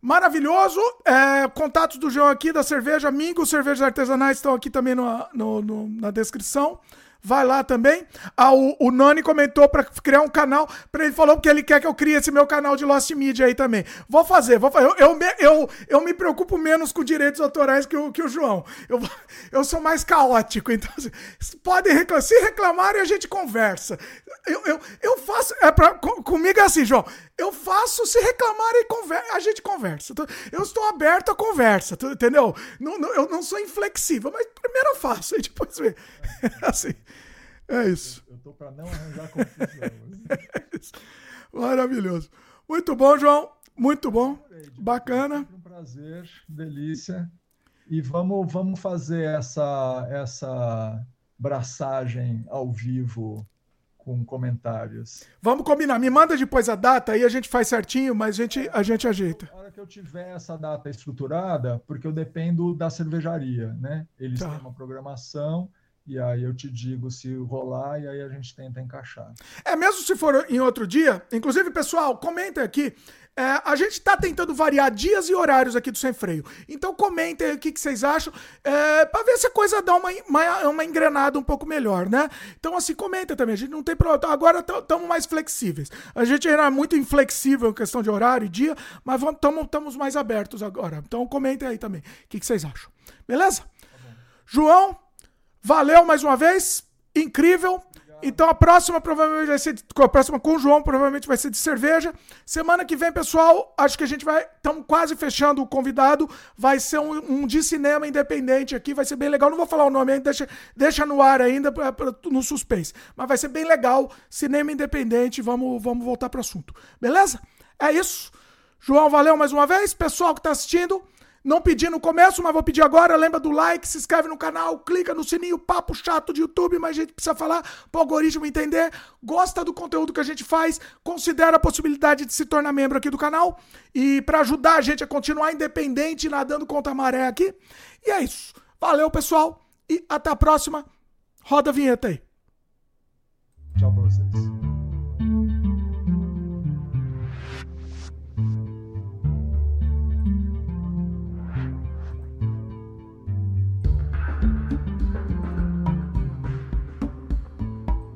Maravilhoso. É, contatos do João aqui da cerveja. Mingo, cervejas artesanais estão aqui também no, no, no na descrição vai lá também. Ah, o, o Nani comentou para criar um canal, ele falou que ele quer que eu crie esse meu canal de Lost Media aí também. Vou fazer, vou fazer. Eu, eu, eu, eu me preocupo menos com direitos autorais que o, que o João. Eu, eu sou mais caótico, então assim, podem reclamar. Se reclamarem, a gente conversa. Eu, eu, eu faço. É pra, comigo é assim, João. Eu faço, se reclamarem, a gente conversa. Eu estou aberto à conversa, entendeu? Não, não, eu não sou inflexível, mas primeiro eu faço, e depois vê. (laughs) assim. É isso. Eu, estou para não arranjar confusão. (laughs) é. Maravilhoso. Muito bom, João. Muito bom. Bacana. Um prazer, delícia. E vamos, vamos fazer essa, essa braçagem ao vivo com comentários. Vamos combinar. Me manda depois a data aí a gente faz certinho, mas a gente, a gente ajeita. Na hora que eu tiver essa data estruturada, porque eu dependo da cervejaria, né? Eles tá. têm uma programação e aí eu te digo se rolar e aí a gente tenta encaixar. É, mesmo se for em outro dia, inclusive, pessoal, comentem aqui. É, a gente está tentando variar dias e horários aqui do Sem Freio. Então comentem o que, que vocês acham, é, para ver se a coisa dá uma, uma, uma, engrenada um pouco melhor, né? Então, assim, comenta também. A gente não tem problema. Agora estamos mais flexíveis. A gente era muito inflexível em questão de horário e dia, mas estamos mais abertos agora. Então comentem aí também o que, que vocês acham. Beleza? Tá João, Valeu mais uma vez. Incrível. Então a próxima provavelmente vai ser a próxima com o João provavelmente vai ser de cerveja. Semana que vem, pessoal, acho que a gente vai estamos quase fechando o convidado. Vai ser um, um, de cinema independente aqui, vai ser bem legal. Não vou falar o nome ainda, deixa, deixa no ar ainda pra, pra, no suspense. Mas vai ser bem legal, cinema independente. Vamos vamos voltar para o assunto. Beleza? É isso. João, valeu mais uma vez. Pessoal que está assistindo, não pedi no começo, mas vou pedir agora. Lembra do like, se inscreve no canal, clica no sininho, papo chato de YouTube, mas a gente precisa falar para o algoritmo entender. Gosta do conteúdo que a gente faz, considera a possibilidade de se tornar membro aqui do canal. E para ajudar a gente a continuar independente, nadando contra a maré aqui. E é isso. Valeu, pessoal. E até a próxima. Roda a vinheta aí. Tchau pra vocês.